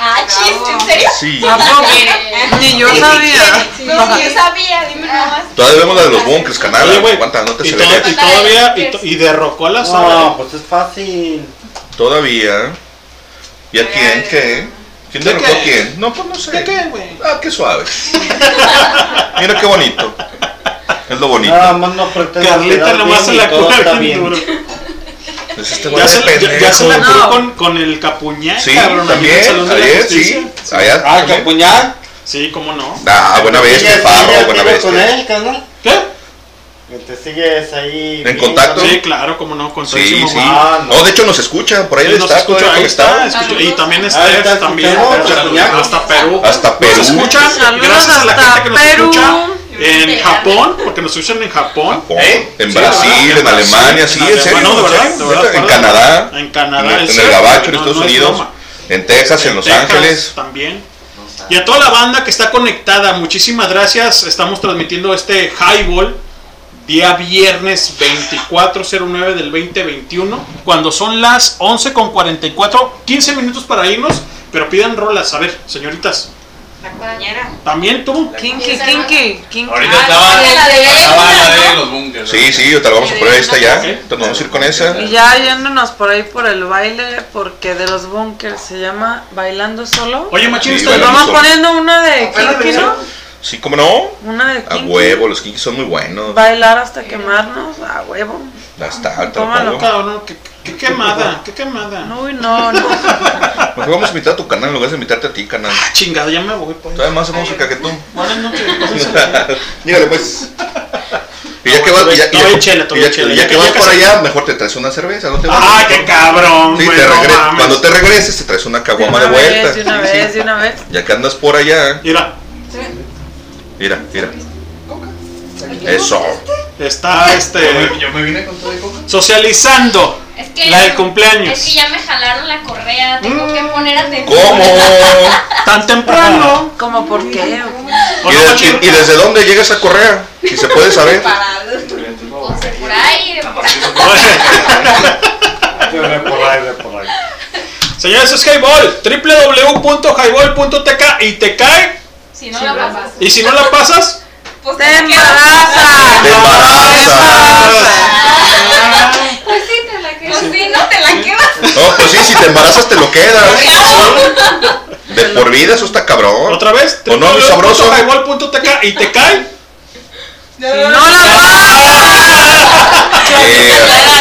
Ah, chiste, ¿en serio? Sí. Ni yo sabía. No, yo sabía, dime nomás. todavía vemos la de los bunkers canal Oye, güey, aguanta no te Y, to- y todavía. Y, to- y derrocó la sala. No, pues es fácil. Todavía. ¿Y a quién? ¿Qué? ¿Quién ¿De derrocó a quién? No, pues no sé. ¿De qué, güey? Ah, qué suave. [LAUGHS] Mira qué bonito. Es lo bonito. Nada más no pretendo Carlita nomás se la cura bien duro. Pues este Ya se, ya- ya se la con, con el capuñá, Sí, cabrón. también. Ayer, sí. Allá. Ah, también. Sí, cómo no. Ah, buena bestia, ¿Sigues- Farro, sigues buena activo con él, carnal? ¿Qué? Te sigues ahí. ¿En contacto? ¿no? Sí, claro, cómo no, con Sí, sí. Ah, no. No, de hecho nos escucha, por ahí Él está escucha, ahí está, escucha, y también Ah, Steph, está también, escuchando, hasta, Perú. Hasta Perú. Nos escuchan, gracias a la gente que nos Perú. escucha en Japón, porque nos escuchan en Japón. Japón, ¿Eh? en Sí, Brasil, en Alemania, sí, en serio. no, de verdad, de verdad, en Canadá, En Canadá, en, el- en el Gabacho, en no, Estados no es Unidos, broma. en Texas, en Los Texas Ángeles. También. Y a toda la banda que está conectada, muchísimas gracias. Estamos transmitiendo este Highball día viernes 2409 del 2021, cuando son las 11 con 44, 15 minutos para irnos, pero pidan rolas. A ver, señoritas, La también tú. Kinky, kinky, kinky. Ahorita Ah, estaba, la de estaba la de los bunkers. Sí, sí, te la vamos a poner está ya. Entonces vamos a ir con esa. Y ya yéndonos por ahí por el baile, porque de los bunkers se llama Bailando Solo. Oye, machín, Sí, Vamos solo. poniendo una de Kinky, ¿no? Sí, cómo no. Una de A Kinky. huevo, los kinkies son muy buenos. Bailar hasta quemarnos, a huevo. Ya está, te lo Tómalo. Cabrón, qué, qué quemada, qué quemada. Uy, no, no. [LAUGHS] Mejor vamos a invitar a tu canal en lugar de invitarte a ti, canal. Ah, chingado, ya me voy. Pues. Todavía más música que tú. Buenas noches. [LAUGHS] Dígale pues. Y ya que vas, y ya, que vas se- allá, mejor te traes una cerveza, ¿no te vas? ¡Ay, qué cabrón! Sí, te no cuando te regreses te traes una De caguama una de vuelta. vez, de una Sí, sí. vez, de una vez. Ya que andas por allá, Mira, mira, mira. Eso. está este Yo me vine con todo de coca. socializando Es que, la del cumpleaños. es que ya me jalaron la correa, tengo que poner atención. ¿Cómo? [LAUGHS] Tan temprano. ¿Cómo por qué? ¿O ¿Y, no, de- machín? y- y desde dónde llega esa correa? Si se puede saber. Por ahí, por ahí. [LAUGHS] De por ahí, de por ahí. Señores, es Highball. www.highball.tk y te cae. Si no la pasas, Y si no la pasas, pues ¡Te te embarazas! Te embarazas. Pues sí, te la quedas. Pues sí, no te la quedas. No, pues sí, si te embarazas te lo quedas. De por vida, eso está cabrón. otra vez. ¿O no, sabroso? www.highball.tk y te cae. ¡No la Eh,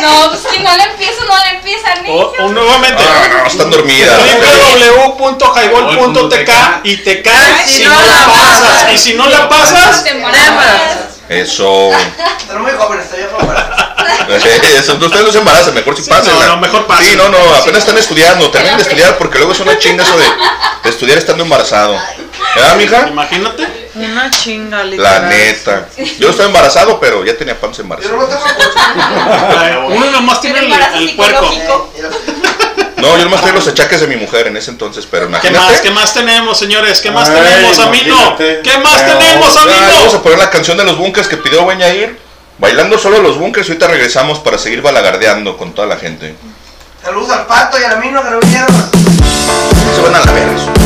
No, pues si no le empiezo, no le empiezan O, o nuevamente. ah, no, están dormidas. www.highball.tk y te cae si no la pasas. Y si no la pasas, Te embarazas. Eso. Pero muy jóvenes, todavía. [LAUGHS] Eso, ustedes no se embarazan, mejor si Sí, pasen. no, no, mejor pasen. Sí, no, no, apenas están estudiando, terminen de estudiar porque luego es una chinga eso de, de estudiar estando embarazado. ¿Verdad, mija? imagínate. Una chinga, La literal. neta. Yo estaba embarazado, pero ya tenía panza embarazada. no tengo [LAUGHS] Uno nomás tiene El el, puerco. No, yo nomás tenía los achaques de mi mujer en ese entonces, pero ¿Qué más? imagínate. ¿Qué más tenemos, señores? ¿Qué más Ay, tenemos, Amino? imagínate. ¿Qué más Pero- tenemos, Ah, vamos a poner la canción de los bunkers que pidió Buen Yair. Bailando solo los bunkers, ahorita regresamos para seguir balagardeando con toda la gente. Saludos al pato y a la mino que no vinieron. Se van a la verga.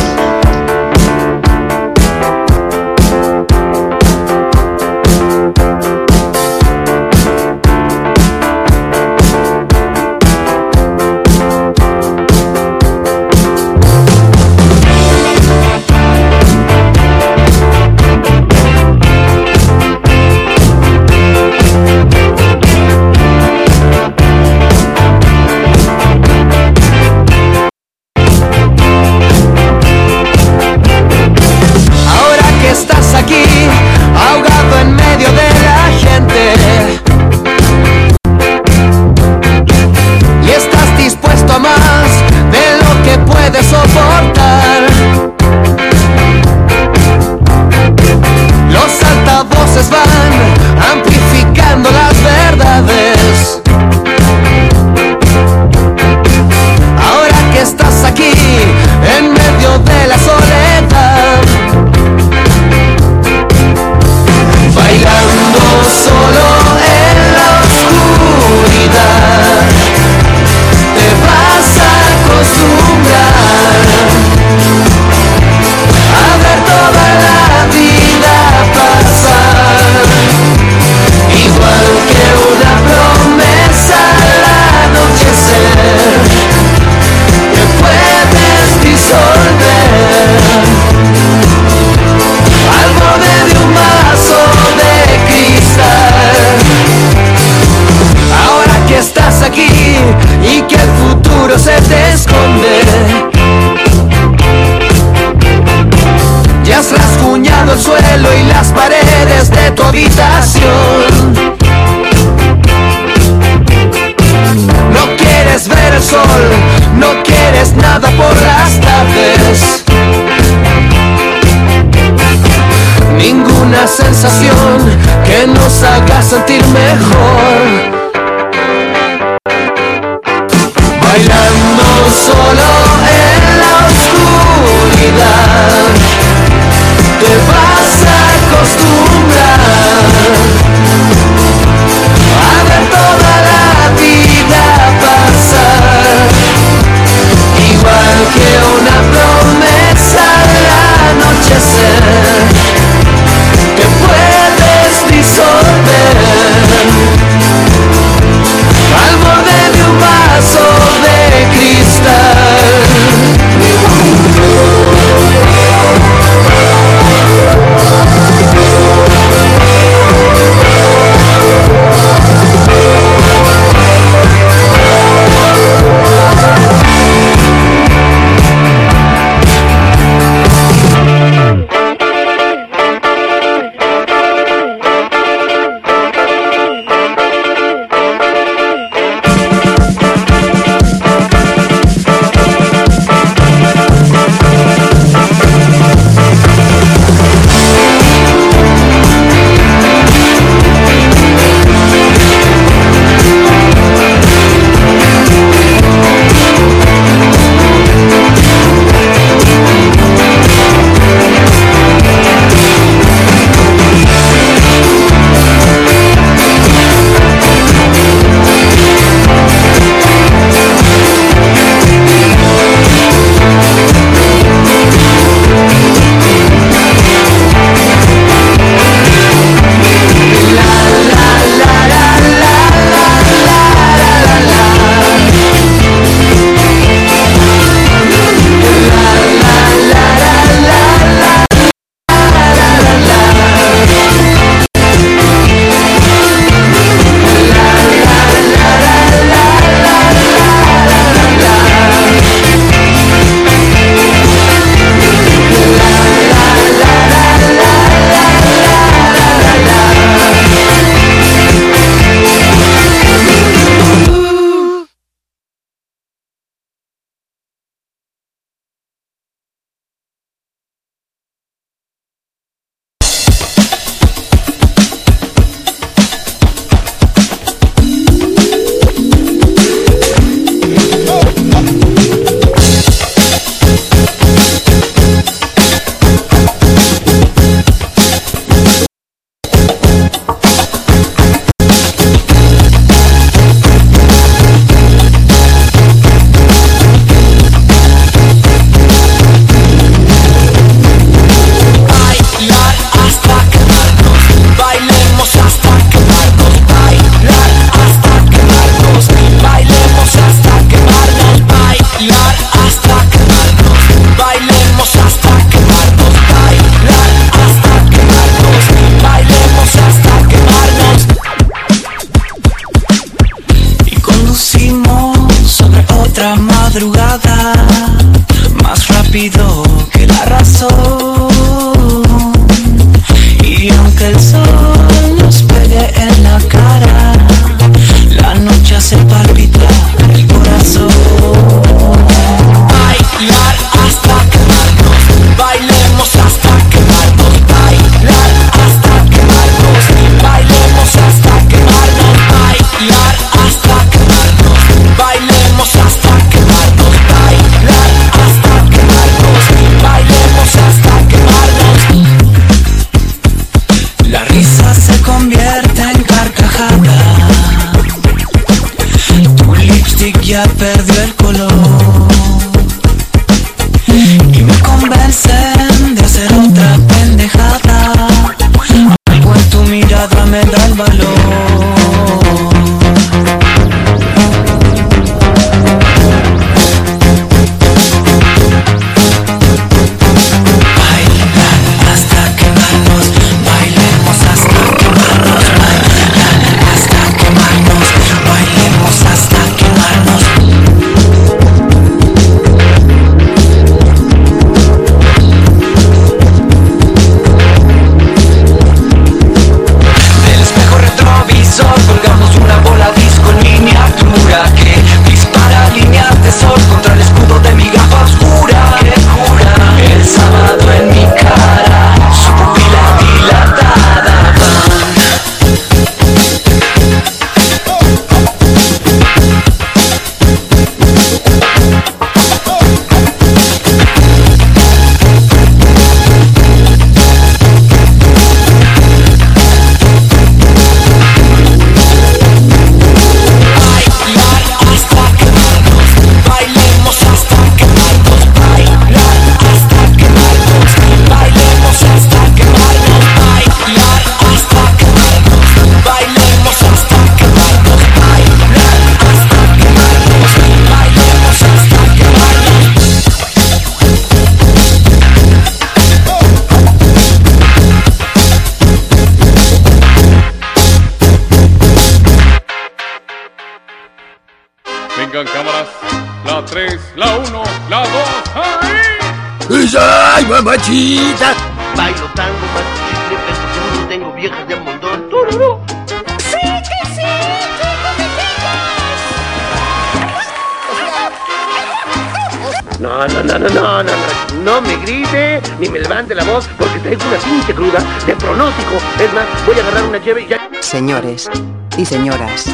Señores y señoras,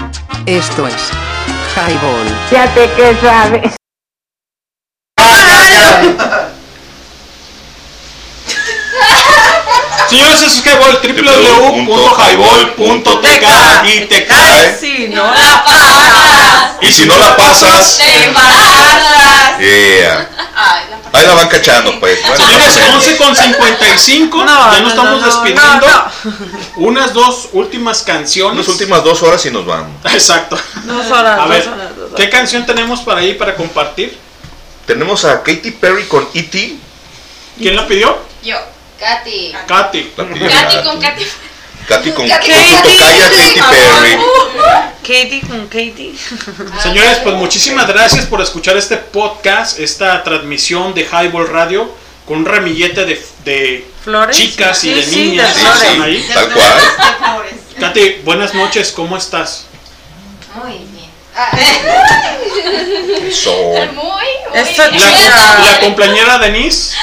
esto es Highball. Fíjate que sabe. [LAUGHS] Señores, eso es Highball, www.highball.tk y te cae. Si no la pasas. Y si no la pasas, Te embarazas. yeah. Ahí la van cachando, pues. Bueno, Señores, más o menos. 11 con 55, No, ya no, nos estamos no, no, despidiendo. Unas dos últimas canciones. Las últimas dos horas y nos vamos. [LAUGHS] Exacto. Dos horas, A dos horas, dos horas. ¿qué canción tenemos para ahí para compartir? Tenemos a Katy Perry con E.T. ¿Quién la pidió? Yo, Katy. Katy. La [LAUGHS] pidió Katy con Katy. Katy con, con Katy. su tocaya Katy Perry. Katie con Katie. Señores, pues muchísimas gracias por escuchar este podcast, esta transmisión de Highball Radio con un ramillete de, de Flores. chicas y Sí, de sí, niñas están ahí. Tal cual. Katy, buenas noches, ¿cómo estás? Muy bien. [LAUGHS] Eso. Muy, muy Esta bien. La, la compañera Denise.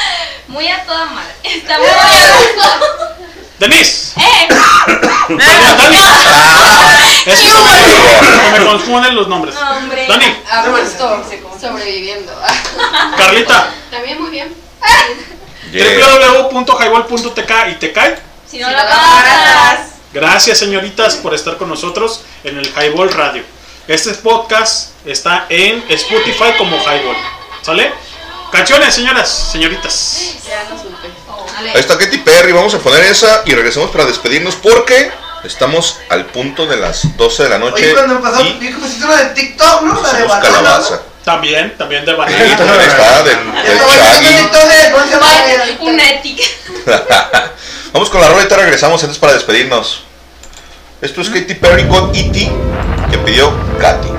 Muy a toda madre. Está muy a gusto. Denise. ¡Eh! Dani, Dani. Ah. Es me, me confunden los nombres. Hombre. Dani, A gusto. Sobreviviendo. Carlita. También muy bien. www.highball.tk y te cae. Si no la pasas. Gracias, señoritas, por estar con nosotros en el Highball Radio. Este podcast está en Spotify como Highball. ¿Sale? Canciones, señoras, señoritas. Ya no supe. Ahí está Katy Perry. Vamos a poner esa y regresamos para despedirnos porque estamos al punto de las 12 de la noche. Oye, cuando pasó, y una de TikTok, ¿no? La de calabaza. También, también de también está de. [LAUGHS] Vamos con la roleta, regresamos antes para despedirnos. Esto es Katy Perry con E.T. que pidió Katy.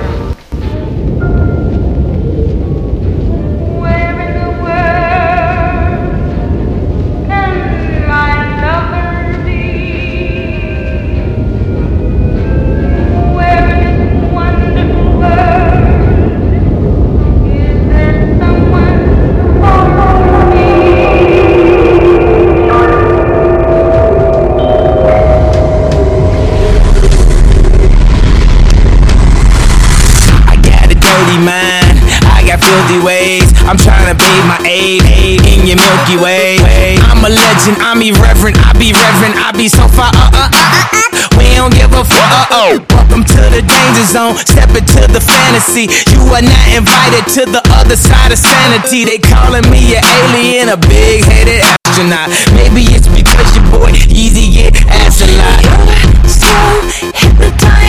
Oh. Welcome to the danger zone. Step into the fantasy. You are not invited to the other side of sanity. They calling me an alien, a big headed astronaut. Maybe it's because your boy Easy get ass a lot. So hypnotizing.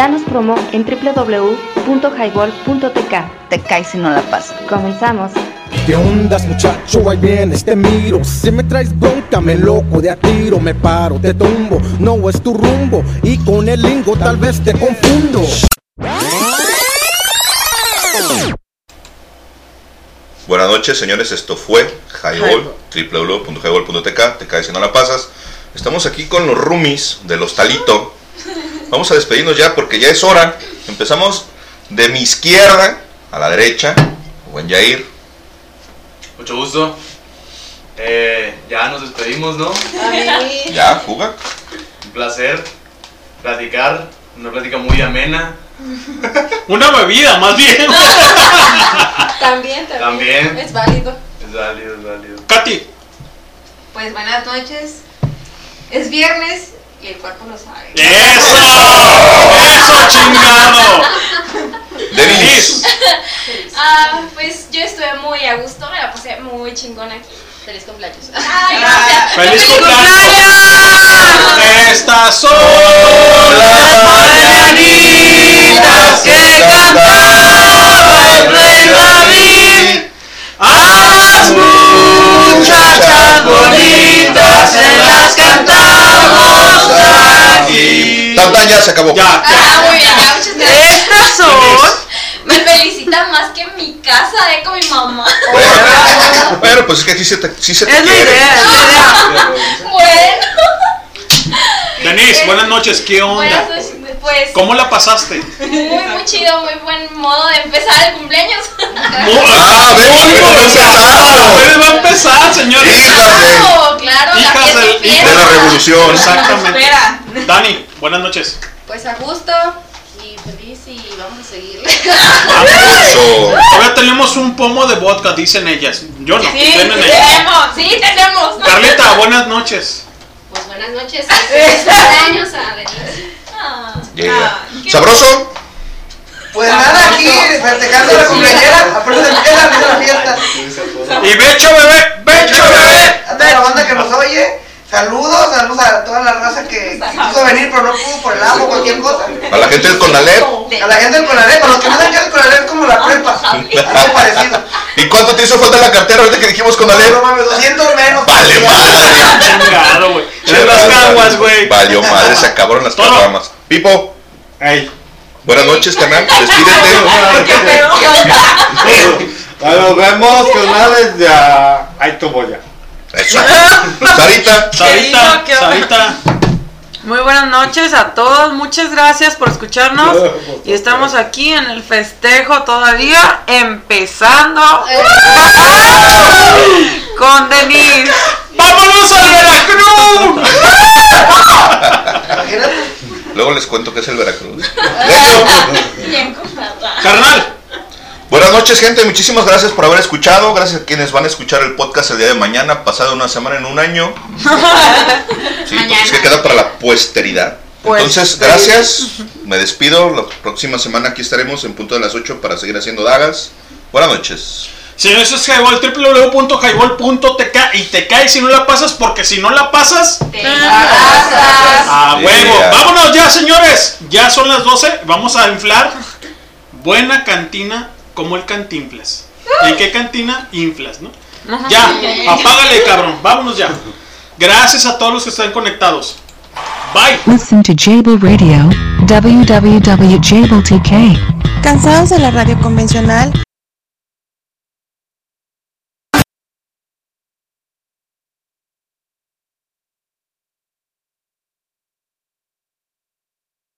Danos promo en www.highball.tk. Te caes si no la pasas. Comenzamos. ¿Qué ondas muchacho? Ahí vienes, te miro Si me traes bronca, me loco de a tiro Me paro, te tumbo, no es tu rumbo Y con el lingo tal vez te confundo Buenas noches, señores. Esto fue Highball, www.highball.tk. Te caes si no la pasas. Estamos aquí con los roomies del hostalito. Vamos a despedirnos ya porque ya es hora. Empezamos de mi izquierda a la derecha. Buen Jair. Mucho gusto. Eh, ya nos despedimos, ¿no? Ya, juga. Un placer platicar, una plática muy amena. Una bebida, más bien. También, también. También. Es válido. Es válido, es válido. Katy. Pues buenas noches. Es viernes y el cuerpo lo sabe. ¡Eso! ¡Eso, chingado! Denis. [LAUGHS] Ah, pues yo estuve muy a gusto, me la pasé muy chingón aquí. Feliz cumpleaños. Ay, [LAUGHS] gracias. ¡Feliz cumpleaños! Estas son las mañanitas que cantaba el rey David. A las muchachas bonitas se las cantamos aquí. Tan, tan, ya se acabó. Ya, Ah, muy bien, ya, muchas gracias. Estas son. Me felicitan más que en mi casa, eh, con mi mamá. Bueno, [LAUGHS] pues es que aquí sí, te, sí se te Es la quiere. idea, es la idea. Bueno. Denise, [LAUGHS] buenas noches, ¿qué onda? Buenas noches, pues. ¿Cómo la pasaste? Muy, muy chido, muy buen modo de empezar el cumpleaños. Ah, ve, apenas va empezando. Apenas va a empezar, señores. Claro, claro, la Hijas fiesta De fiesta. la revolución. Exactamente. Espera. Dani, buenas noches. Pues a gusto y feliz y vamos a seguirle. [LAUGHS] Ahora tenemos un pomo de vodka, dicen ellas. Yo no, Sí, ellas. tenemos, sí, tenemos. Carlita, buenas noches. Pues buenas noches cumpleaños a Denise. Ah, Yeah. ¿Sabroso? Pues nada, aquí festejando la cumpleañera, aparte de la fiesta. Y becho, bebé, becho, bebé. A toda la banda que nos oye, saludos, saludos a toda la raza que quiso venir pero no pudo por el agua o cualquier cosa. A la gente del Conalep. A la gente del Conalep, a los que no saben que el Conalep es como la prepa, [LAUGHS] algo parecido. ¿Y cuánto te hizo falta la cartera ahorita que dijimos Conalep? No mames, 200 menos. Vale, madre. Chingado, güey. En las caguas, güey. Valió madre, se acabaron las caguamas. Pipo, Ey. buenas noches, canal. Despídete. [LAUGHS] [LAUGHS] Nos vemos, canales de Ahí tu voy ya. Eso. [LAUGHS] Sarita. Sarita, ¿Qué onda? Sarita. Muy buenas noches a todos, muchas gracias por escucharnos y estamos aquí en el festejo todavía empezando con Denise. ¡Vámonos al Veracruz! Luego les cuento qué es el Veracruz. [LAUGHS] Bien comprada. Carnal, Buenas noches, gente. Muchísimas gracias por haber escuchado. Gracias a quienes van a escuchar el podcast el día de mañana, pasado una semana en un año. [LAUGHS] Sí, porque es que queda para la posteridad. Entonces, gracias. [LAUGHS] Me despido. La próxima semana aquí estaremos en punto de las 8 para seguir haciendo dagas. Buenas noches. señores, eso es Highball, www.highball.tk y te caes si no la pasas porque si no la pasas, a Sí, huevo. ya. Vámonos ya, señores. Ya son las 12. Vamos a inflar. Buena cantina como el Cantinflas. ¿En qué cantina? Inflas, ¿no? Ya, apágale, cabrón. Vámonos ya. Gracias a todos los que están conectados. Bye. Listen to Jable Radio, www.jabletk. ¿Cansados de la radio convencional?